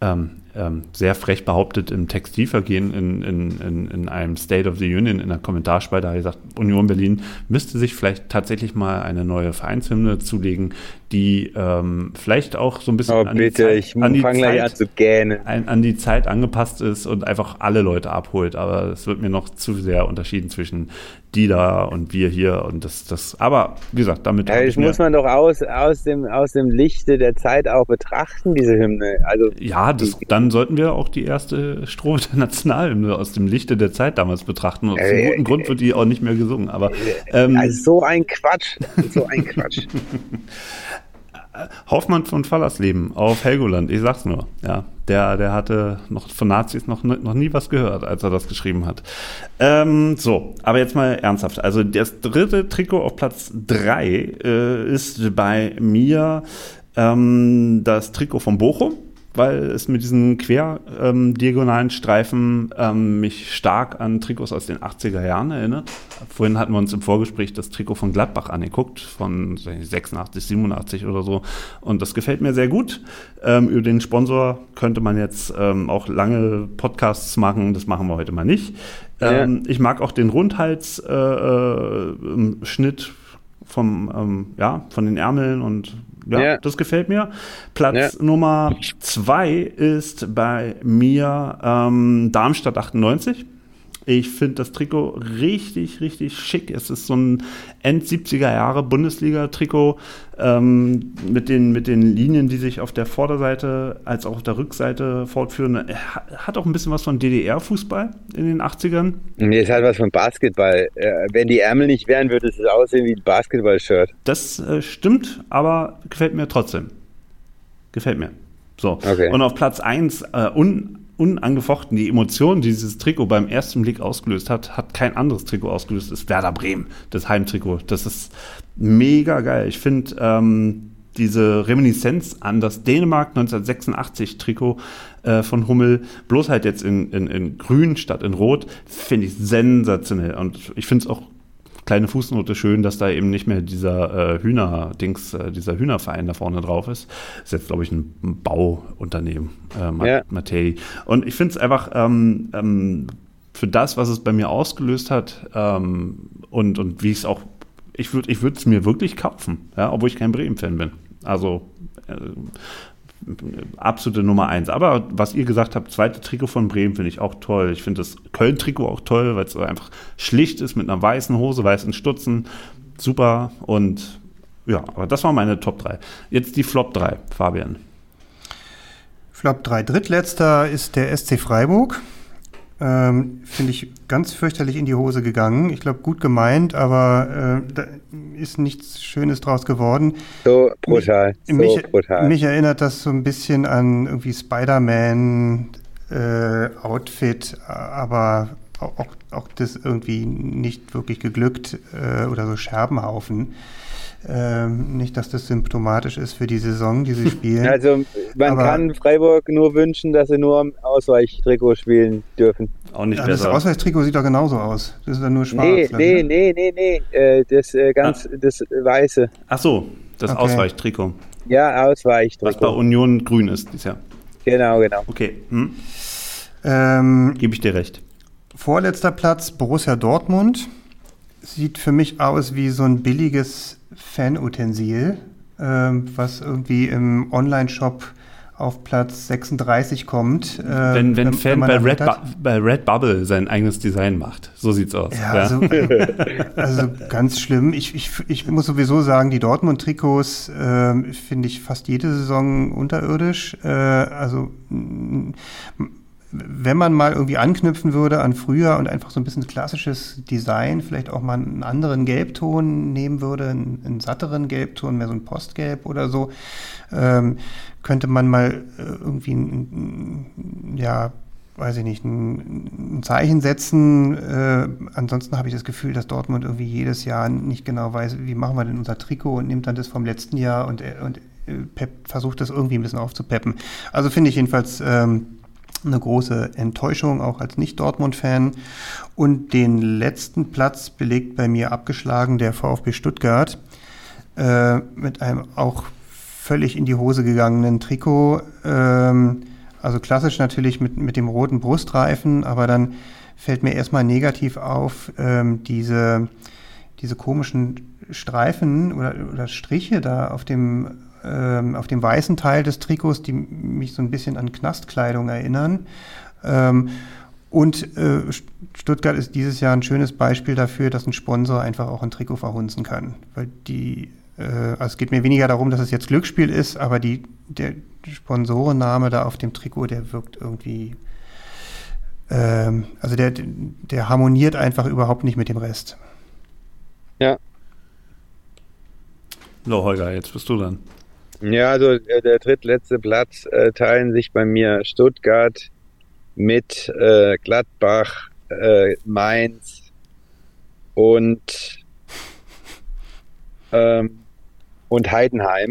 ähm, ähm, sehr frech behauptet im Textilvergehen in, in, in, in einem State of the Union in der Kommentarspalte habe ich gesagt, Union Berlin müsste sich vielleicht tatsächlich mal eine neue Vereinshymne zulegen, die ähm, vielleicht auch so ein bisschen oh, an, bitte, die Zeit, an, die Zeit, an, an die Zeit angepasst ist und einfach alle Leute abholt. Aber es wird mir noch zu sehr unterschieden zwischen die da und wir hier und das, das, aber wie gesagt, damit. Ja, das muss man doch aus, aus, dem, aus dem Lichte der Zeit auch betrachten, diese Hymne. Also, ja, das, dann sollten wir auch die erste Strophe der Nationalhymne aus dem Lichte der Zeit damals betrachten. Aus einem guten Grund wird die auch nicht mehr gesungen. Aber ähm, also so ein Quatsch. So ein Quatsch. Hoffmann von Fallersleben auf Helgoland, ich sag's nur. Ja, der, der hatte noch von Nazis noch, noch nie was gehört, als er das geschrieben hat. Ähm, so, aber jetzt mal ernsthaft. Also das dritte Trikot auf Platz drei äh, ist bei mir ähm, das Trikot von Bochum weil es mit diesen quer-diagonalen ähm, Streifen ähm, mich stark an Trikots aus den 80er Jahren erinnert. Vorhin hatten wir uns im Vorgespräch das Trikot von Gladbach angeguckt, von 86, 87 oder so. Und das gefällt mir sehr gut. Ähm, über den Sponsor könnte man jetzt ähm, auch lange Podcasts machen. Das machen wir heute mal nicht. Ja. Ähm, ich mag auch den Rundhalsschnitt äh, äh, vom, ähm, ja, von den Ärmeln und ja, ja, das gefällt mir. Platz ja. Nummer zwei ist bei mir ähm, Darmstadt 98. Ich finde das Trikot richtig, richtig schick. Es ist so ein End-70er Jahre Bundesliga-Trikot ähm, mit, den, mit den Linien, die sich auf der Vorderseite als auch auf der Rückseite fortführen. Hat auch ein bisschen was von DDR-Fußball in den 80ern. Nee, es hat was von Basketball. Äh, wenn die Ärmel nicht wären, würde es aussehen wie ein Basketball-Shirt. Das äh, stimmt, aber gefällt mir trotzdem. Gefällt mir. So. Okay. Und auf Platz 1, äh, un unangefochten die Emotionen, die dieses Trikot beim ersten Blick ausgelöst hat, hat kein anderes Trikot ausgelöst, ist Werder Bremen, das Heimtrikot. Das ist mega geil. Ich finde ähm, diese Reminiszenz an das Dänemark 1986 Trikot äh, von Hummel, bloß halt jetzt in, in, in grün statt in rot, finde ich sensationell. Und ich finde es auch kleine Fußnote schön, dass da eben nicht mehr dieser äh, Hühner-Dings, äh, dieser Hühnerverein da vorne drauf ist. Ist jetzt, glaube ich, ein, Bauunternehmen, äh, ja. Mattei. Und ich finde es einfach ähm, ähm, für das, was es bei mir ausgelöst hat ähm, und, und wie ich es auch, ich würde ich es mir wirklich kaufen, ja, obwohl ich kein Bremen-Fan bin. Also äh, absolute Nummer eins. Aber was ihr gesagt habt, zweite Trikot von Bremen finde ich auch toll. Ich finde das Köln-Trikot auch toll, weil es einfach schlicht ist mit einer weißen Hose, weißen Stutzen. Super. Und ja, aber das waren meine Top 3. Jetzt die Flop 3, Fabian. Flop 3 drittletzter ist der SC Freiburg. Ähm, Finde ich ganz fürchterlich in die Hose gegangen. Ich glaube, gut gemeint, aber äh, da ist nichts Schönes draus geworden. So brutal. Mich, so brutal. mich erinnert das so ein bisschen an irgendwie Spider-Man äh, Outfit, aber auch, auch das irgendwie nicht wirklich geglückt äh, oder so Scherbenhaufen. Ähm, nicht, dass das symptomatisch ist für die Saison, die sie spielen. Also man Aber kann Freiburg nur wünschen, dass sie nur am Ausweichtrikot spielen dürfen. Auch nicht ja, besser. Das Ausweichtrikot sieht doch genauso aus. Das ist dann nur schwarz. Nee, nee, nee, nee, nee. Äh, das äh, ganz, ah. das weiße. Ach so, das okay. Ausweichtrikot. Ja, Ausweichtrikot. Was bei Union grün ist dieses Jahr. Genau, genau. Okay. Hm. Ähm, Gebe ich dir recht. Vorletzter Platz Borussia Dortmund. Sieht für mich aus wie so ein billiges Fanutensil, ähm, was irgendwie im Online-Shop auf Platz 36 kommt. Äh, wenn, wenn, wenn Fan wenn bei, Red bei Redbubble sein eigenes Design macht. So sieht's aus. Ja, ja. Also, also, ganz schlimm. Ich, ich, ich muss sowieso sagen, die Dortmund-Trikots äh, finde ich fast jede Saison unterirdisch. Äh, also wenn man mal irgendwie anknüpfen würde an früher und einfach so ein bisschen klassisches Design, vielleicht auch mal einen anderen Gelbton nehmen würde, einen, einen satteren Gelbton, mehr so ein Postgelb oder so, ähm, könnte man mal äh, irgendwie, ein, ja, weiß ich nicht, ein, ein Zeichen setzen. Äh, ansonsten habe ich das Gefühl, dass Dortmund irgendwie jedes Jahr nicht genau weiß, wie machen wir denn unser Trikot und nimmt dann das vom letzten Jahr und, und äh, versucht das irgendwie ein bisschen aufzupeppen. Also finde ich jedenfalls ähm, eine große Enttäuschung, auch als Nicht-Dortmund-Fan. Und den letzten Platz belegt bei mir abgeschlagen der VfB Stuttgart äh, mit einem auch völlig in die Hose gegangenen Trikot. Ähm, also klassisch natürlich mit, mit dem roten Brustreifen, aber dann fällt mir erstmal negativ auf, ähm, diese, diese komischen Streifen oder, oder Striche da auf dem ähm, auf dem weißen Teil des Trikots, die mich so ein bisschen an Knastkleidung erinnern. Ähm, und äh, Stuttgart ist dieses Jahr ein schönes Beispiel dafür, dass ein Sponsor einfach auch ein Trikot verhunzen kann. Weil die, äh, also es geht mir weniger darum, dass es jetzt Glücksspiel ist, aber die, der Sponsorenname da auf dem Trikot, der wirkt irgendwie, ähm, also der, der harmoniert einfach überhaupt nicht mit dem Rest. Ja. So, Holger, jetzt bist du dann. Ja, also äh, der drittletzte Platz äh, teilen sich bei mir Stuttgart mit äh, Gladbach, äh, Mainz und ähm, und Heidenheim.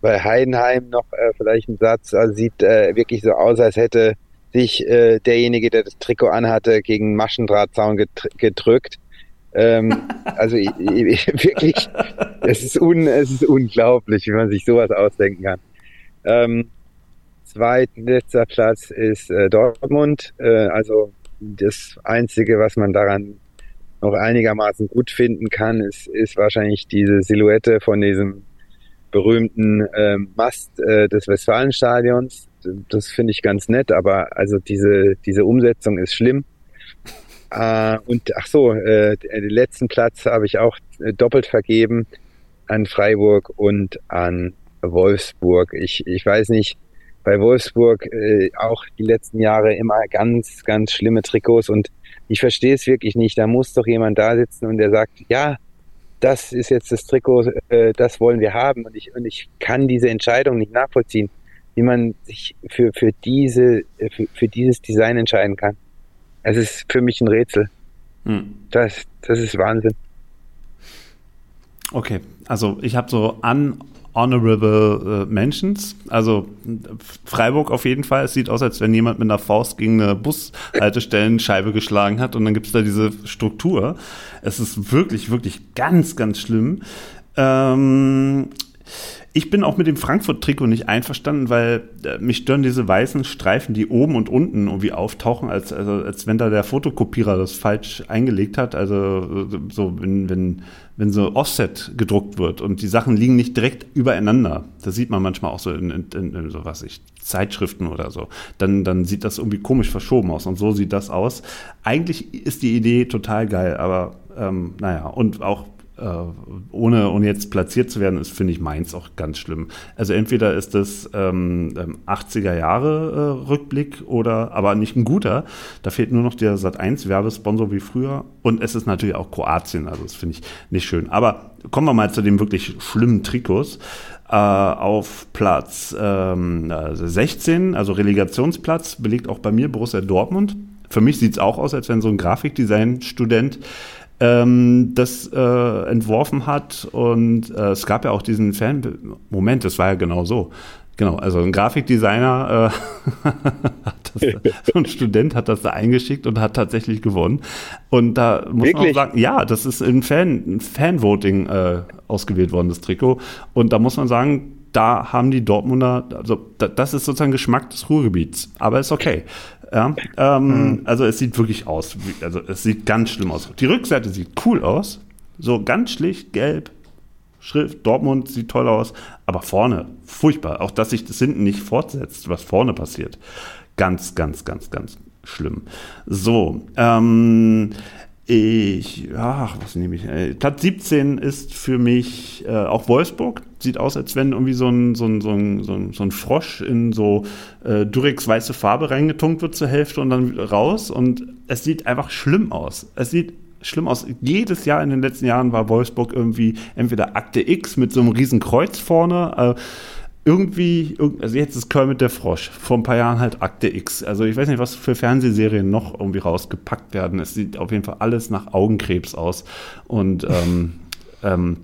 Bei Heidenheim noch äh, vielleicht ein Satz, also sieht äh, wirklich so aus, als hätte sich äh, derjenige, der das Trikot anhatte, gegen Maschendrahtzaun gedrückt. Ähm, also ich, ich, wirklich, es ist, un, es ist unglaublich, wie man sich sowas ausdenken kann. Ähm, zweitletzter Platz ist äh, Dortmund. Äh, also das Einzige, was man daran noch einigermaßen gut finden kann, ist, ist wahrscheinlich diese Silhouette von diesem berühmten ähm, Mast äh, des Westfalenstadions. Das finde ich ganz nett, aber also diese, diese Umsetzung ist schlimm. Äh, und ach so, äh, den letzten Platz habe ich auch äh, doppelt vergeben an Freiburg und an Wolfsburg. Ich, ich weiß nicht, bei Wolfsburg äh, auch die letzten Jahre immer ganz, ganz schlimme Trikots und ich verstehe es wirklich nicht. Da muss doch jemand da sitzen und der sagt, ja, das ist jetzt das Trikot, äh, das wollen wir haben. Und ich, und ich kann diese Entscheidung nicht nachvollziehen, wie man sich für, für, diese, äh, für, für dieses Design entscheiden kann. Es ist für mich ein Rätsel. Hm. Das, das ist Wahnsinn. Okay, also ich habe so an Honorable äh, Mentions. Also Freiburg auf jeden Fall. Es sieht aus, als wenn jemand mit einer Faust gegen eine Bushaltestellenscheibe geschlagen hat und dann gibt es da diese Struktur. Es ist wirklich, wirklich ganz, ganz schlimm. Ähm, ich bin auch mit dem Frankfurt-Trikot nicht einverstanden, weil äh, mich stören diese weißen Streifen, die oben und unten irgendwie auftauchen, als, also, als wenn da der Fotokopierer das falsch eingelegt hat. Also so, wenn, wenn, wenn so Offset gedruckt wird und die Sachen liegen nicht direkt übereinander. Das sieht man manchmal auch so in, in, in so was ich, Zeitschriften oder so. Dann, dann sieht das irgendwie komisch verschoben aus und so sieht das aus. Eigentlich ist die Idee total geil, aber ähm, naja, und auch äh, ohne, ohne jetzt platziert zu werden, ist, finde ich, meins auch ganz schlimm. Also entweder ist das ähm, 80er ähm, Jahre äh, Rückblick oder aber nicht ein guter. Da fehlt nur noch der Sat 1 Werbesponsor wie früher. Und es ist natürlich auch Kroatien, also das finde ich nicht schön. Aber kommen wir mal zu den wirklich schlimmen Trikots. Äh, auf Platz ähm, 16, also Relegationsplatz, belegt auch bei mir Borussia Dortmund. Für mich sieht es auch aus, als wenn so ein Grafikdesign-Student ähm, das äh, entworfen hat. Und äh, es gab ja auch diesen Fan. Moment, das war ja genau so. Genau, also ein Grafikdesigner, äh, das, so ein Student hat das da eingeschickt und hat tatsächlich gewonnen. Und da muss Wirklich? man auch sagen, ja, das ist in Fan, Fanvoting äh, ausgewählt worden, das Trikot. Und da muss man sagen, da haben die Dortmunder, also das ist sozusagen Geschmack des Ruhrgebiets, aber ist okay. Ja, ähm, mhm. Also es sieht wirklich aus, also es sieht ganz schlimm aus. Die Rückseite sieht cool aus, so ganz schlicht gelb, Schrift, Dortmund sieht toll aus, aber vorne, furchtbar. Auch dass sich das hinten nicht fortsetzt, was vorne passiert. Ganz, ganz, ganz, ganz schlimm. So, ähm, ich, ach, was nehme ich? Äh, Platz 17 ist für mich äh, auch Wolfsburg. Sieht aus, als wenn irgendwie so ein, so ein, so ein, so ein, so ein Frosch in so äh, Durex weiße Farbe reingetunkt wird zur Hälfte und dann raus. Und es sieht einfach schlimm aus. Es sieht schlimm aus. Jedes Jahr in den letzten Jahren war Wolfsburg irgendwie entweder Akte X mit so einem riesen Kreuz vorne. Äh, irgendwie, also jetzt ist Kermit der Frosch, vor ein paar Jahren halt Akte X. Also ich weiß nicht, was für Fernsehserien noch irgendwie rausgepackt werden. Es sieht auf jeden Fall alles nach Augenkrebs aus. Und ähm, ähm,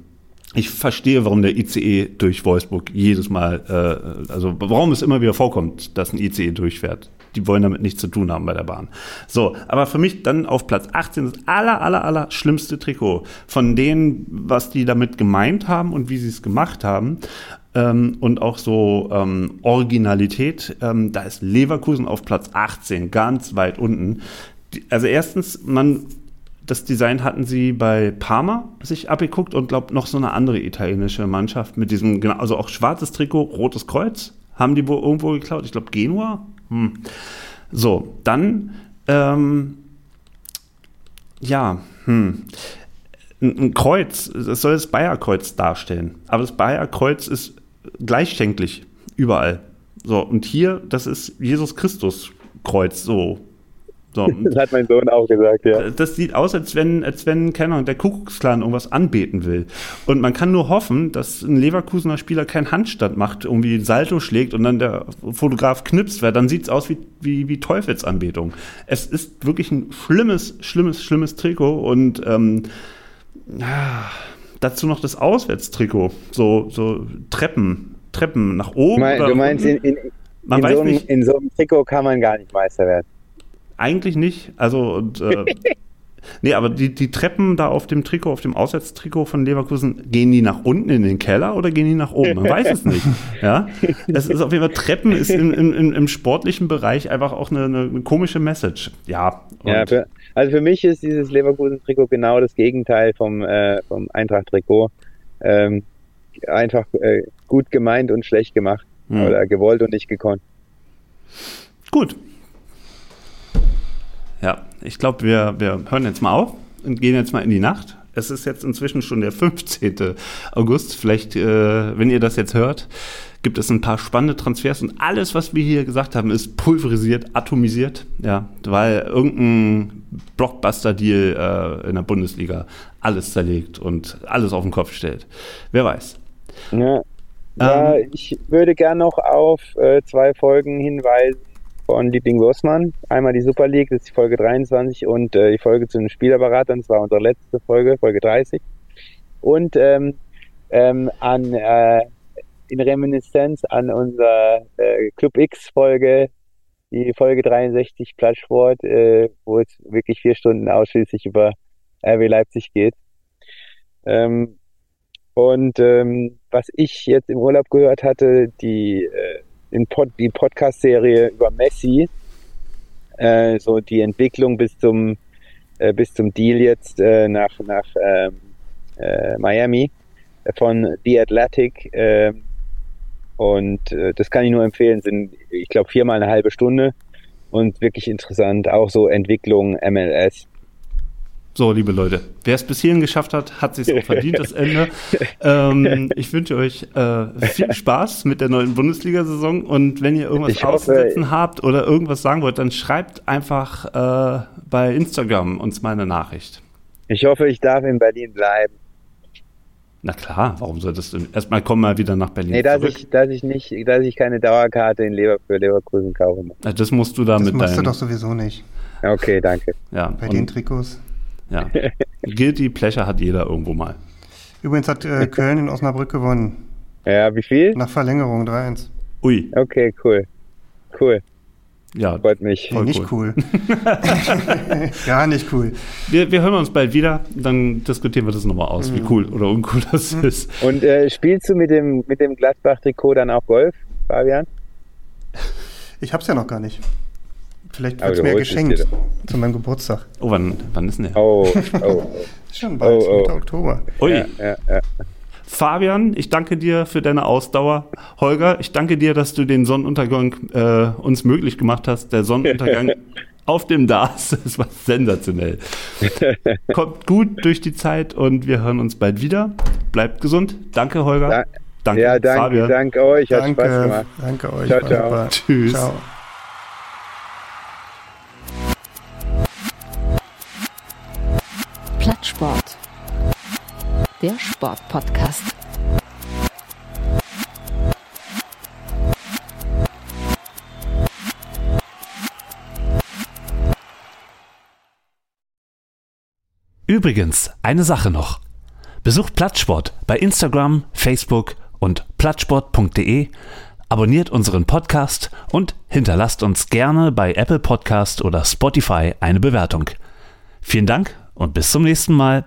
ich verstehe, warum der ICE durch Wolfsburg jedes Mal, äh, also warum es immer wieder vorkommt, dass ein ICE durchfährt. Die wollen damit nichts zu tun haben bei der Bahn. So, aber für mich dann auf Platz 18 das aller, aller, aller schlimmste Trikot von denen, was die damit gemeint haben und wie sie es gemacht haben ähm, und auch so ähm, Originalität. Ähm, da ist Leverkusen auf Platz 18, ganz weit unten. Also erstens, man das Design hatten sie bei Parma sich abgeguckt und glaube noch so eine andere italienische Mannschaft mit diesem, also auch schwarzes Trikot, rotes Kreuz. Haben die wohl irgendwo geklaut? Ich glaube Genua. Hm. So, dann, ähm, ja, hm. Ein, ein Kreuz, das soll das Bayerkreuz darstellen. Aber das Bayerkreuz ist gleichschenklich überall. So, und hier, das ist Jesus Christus Kreuz, so. so. Das hat mein Sohn auch gesagt, ja. Das sieht aus, als wenn, als wenn, keine Ahnung, der Kuckucksklan irgendwas anbeten will. Und man kann nur hoffen, dass ein Leverkusener Spieler keinen Handstand macht, irgendwie Salto schlägt und dann der Fotograf knipst, weil dann sieht es aus wie, wie, wie Teufelsanbetung. Es ist wirklich ein schlimmes, schlimmes, schlimmes Trikot und ähm, ja, dazu noch das Auswärtstrikot. So, so Treppen, Treppen nach oben. Mein, du meinst, in, in, man in, weiß so einem, nicht, in so einem Trikot kann man gar nicht Meister werden. eigentlich nicht. Also, und, äh, nee, aber die, die Treppen da auf dem Trikot, auf dem Auswärtstrikot von Leverkusen, gehen die nach unten in den Keller oder gehen die nach oben? Man weiß es nicht. Ja, es ist auf jeden Fall, Treppen ist im, im, im, sportlichen Bereich einfach auch eine, eine komische Message. Ja, Ja, für, also für mich ist dieses Leverkusen-Trikot genau das Gegenteil vom, äh, vom Eintracht-Trikot. Ähm, einfach äh, gut gemeint und schlecht gemacht. Hm. Oder gewollt und nicht gekonnt. Gut. Ja, ich glaube, wir, wir hören jetzt mal auf und gehen jetzt mal in die Nacht. Es ist jetzt inzwischen schon der 15. August. Vielleicht, äh, wenn ihr das jetzt hört, gibt es ein paar spannende Transfers und alles, was wir hier gesagt haben, ist pulverisiert, atomisiert, ja, weil irgendein Blockbuster-Deal äh, in der Bundesliga alles zerlegt und alles auf den Kopf stellt. Wer weiß. Ja, ja Ähm. ich würde gern noch auf äh, zwei Folgen hinweisen von Liebling Wursmann. Einmal die Super League, das ist die Folge 23 und äh, die Folge zu den Spielerberatern, das war unsere letzte Folge, Folge 30. Und ähm, ähm, an äh, in Reminiszenz an unser äh, Club X Folge, die Folge 63 Plattsport, äh, wo es wirklich vier Stunden ausschließlich über RB Leipzig geht. Ähm, und ähm, was ich jetzt im Urlaub gehört hatte, die, äh, in Pod, die Podcast-Serie über Messi, äh, so die Entwicklung bis zum äh, bis zum Deal jetzt äh, nach nach ähm, äh, Miami äh, von The Athletic. Äh, und äh, das kann ich nur empfehlen. Sind ich glaube viermal eine halbe Stunde und wirklich interessant. Auch so Entwicklung MLS. So, liebe Leute, wer es bis hierhin geschafft hat, hat sich auch verdient, das Ende. Ähm, ich wünsche euch äh, viel Spaß mit der neuen Bundesliga-Saison und wenn ihr irgendwas hoffe- auszusetzen habt oder irgendwas sagen wollt, dann schreibt einfach äh, bei Instagram uns mal eine Nachricht. Ich hoffe, ich darf in Berlin bleiben. Na klar, warum solltest du? Erstmal komm mal wieder nach Berlin Nee, dass zurück. ich, dass ich nicht, dass ich keine Dauerkarte in Lever für Leverkusen kaufe. Na, das musst du da Das mit machst du deinem. doch sowieso nicht. Okay, danke. ja, Bei und- den Trikots. ja. Guilty Pleasure hat jeder irgendwo mal. Übrigens hat äh, Köln in Osnabrück gewonnen. Ja, wie viel? Nach Verlängerung 3-1. Ui, Okay, cool. Cool. Ja. Freut mich. Voll nicht cool. Gar nicht cool. Wir, wir hören uns bald wieder, dann diskutieren wir das nochmal aus, wie cool oder uncool das ist. Und äh, spielst du mit dem, mit dem Gladbach-Trikot dann auch Golf, Fabian? Ich hab's ja noch gar nicht. Vielleicht wird's du mir es geschenkt zu meinem Geburtstag. Oh, wann, wann ist denn der? Oh, oh, oh. Ist schon bald, Oh, oh. Mitte Oktober. Ui. ja, ja, ja. Fabian, ich danke dir für deine Ausdauer. Holger, ich danke dir, dass du den Sonnenuntergang äh, uns möglich gemacht hast. Der Sonnenuntergang auf dem DAS, das war sensationell. Kommt gut durch die Zeit und wir hören uns bald wieder. Bleibt gesund. Danke, Holger. Da- danke, ja, danke, Fabian. danke euch. Hat Spaß Danke, gemacht. danke euch. Ciao, ciao. super. Tschüss. Ciao. Plattsport. Der Sportpodcast. Übrigens, eine Sache noch. Besucht Plattsport bei Instagram, Facebook und plattsport.de, abonniert unseren Podcast und hinterlasst uns gerne bei Apple Podcast oder Spotify eine Bewertung. Vielen Dank und bis zum nächsten Mal.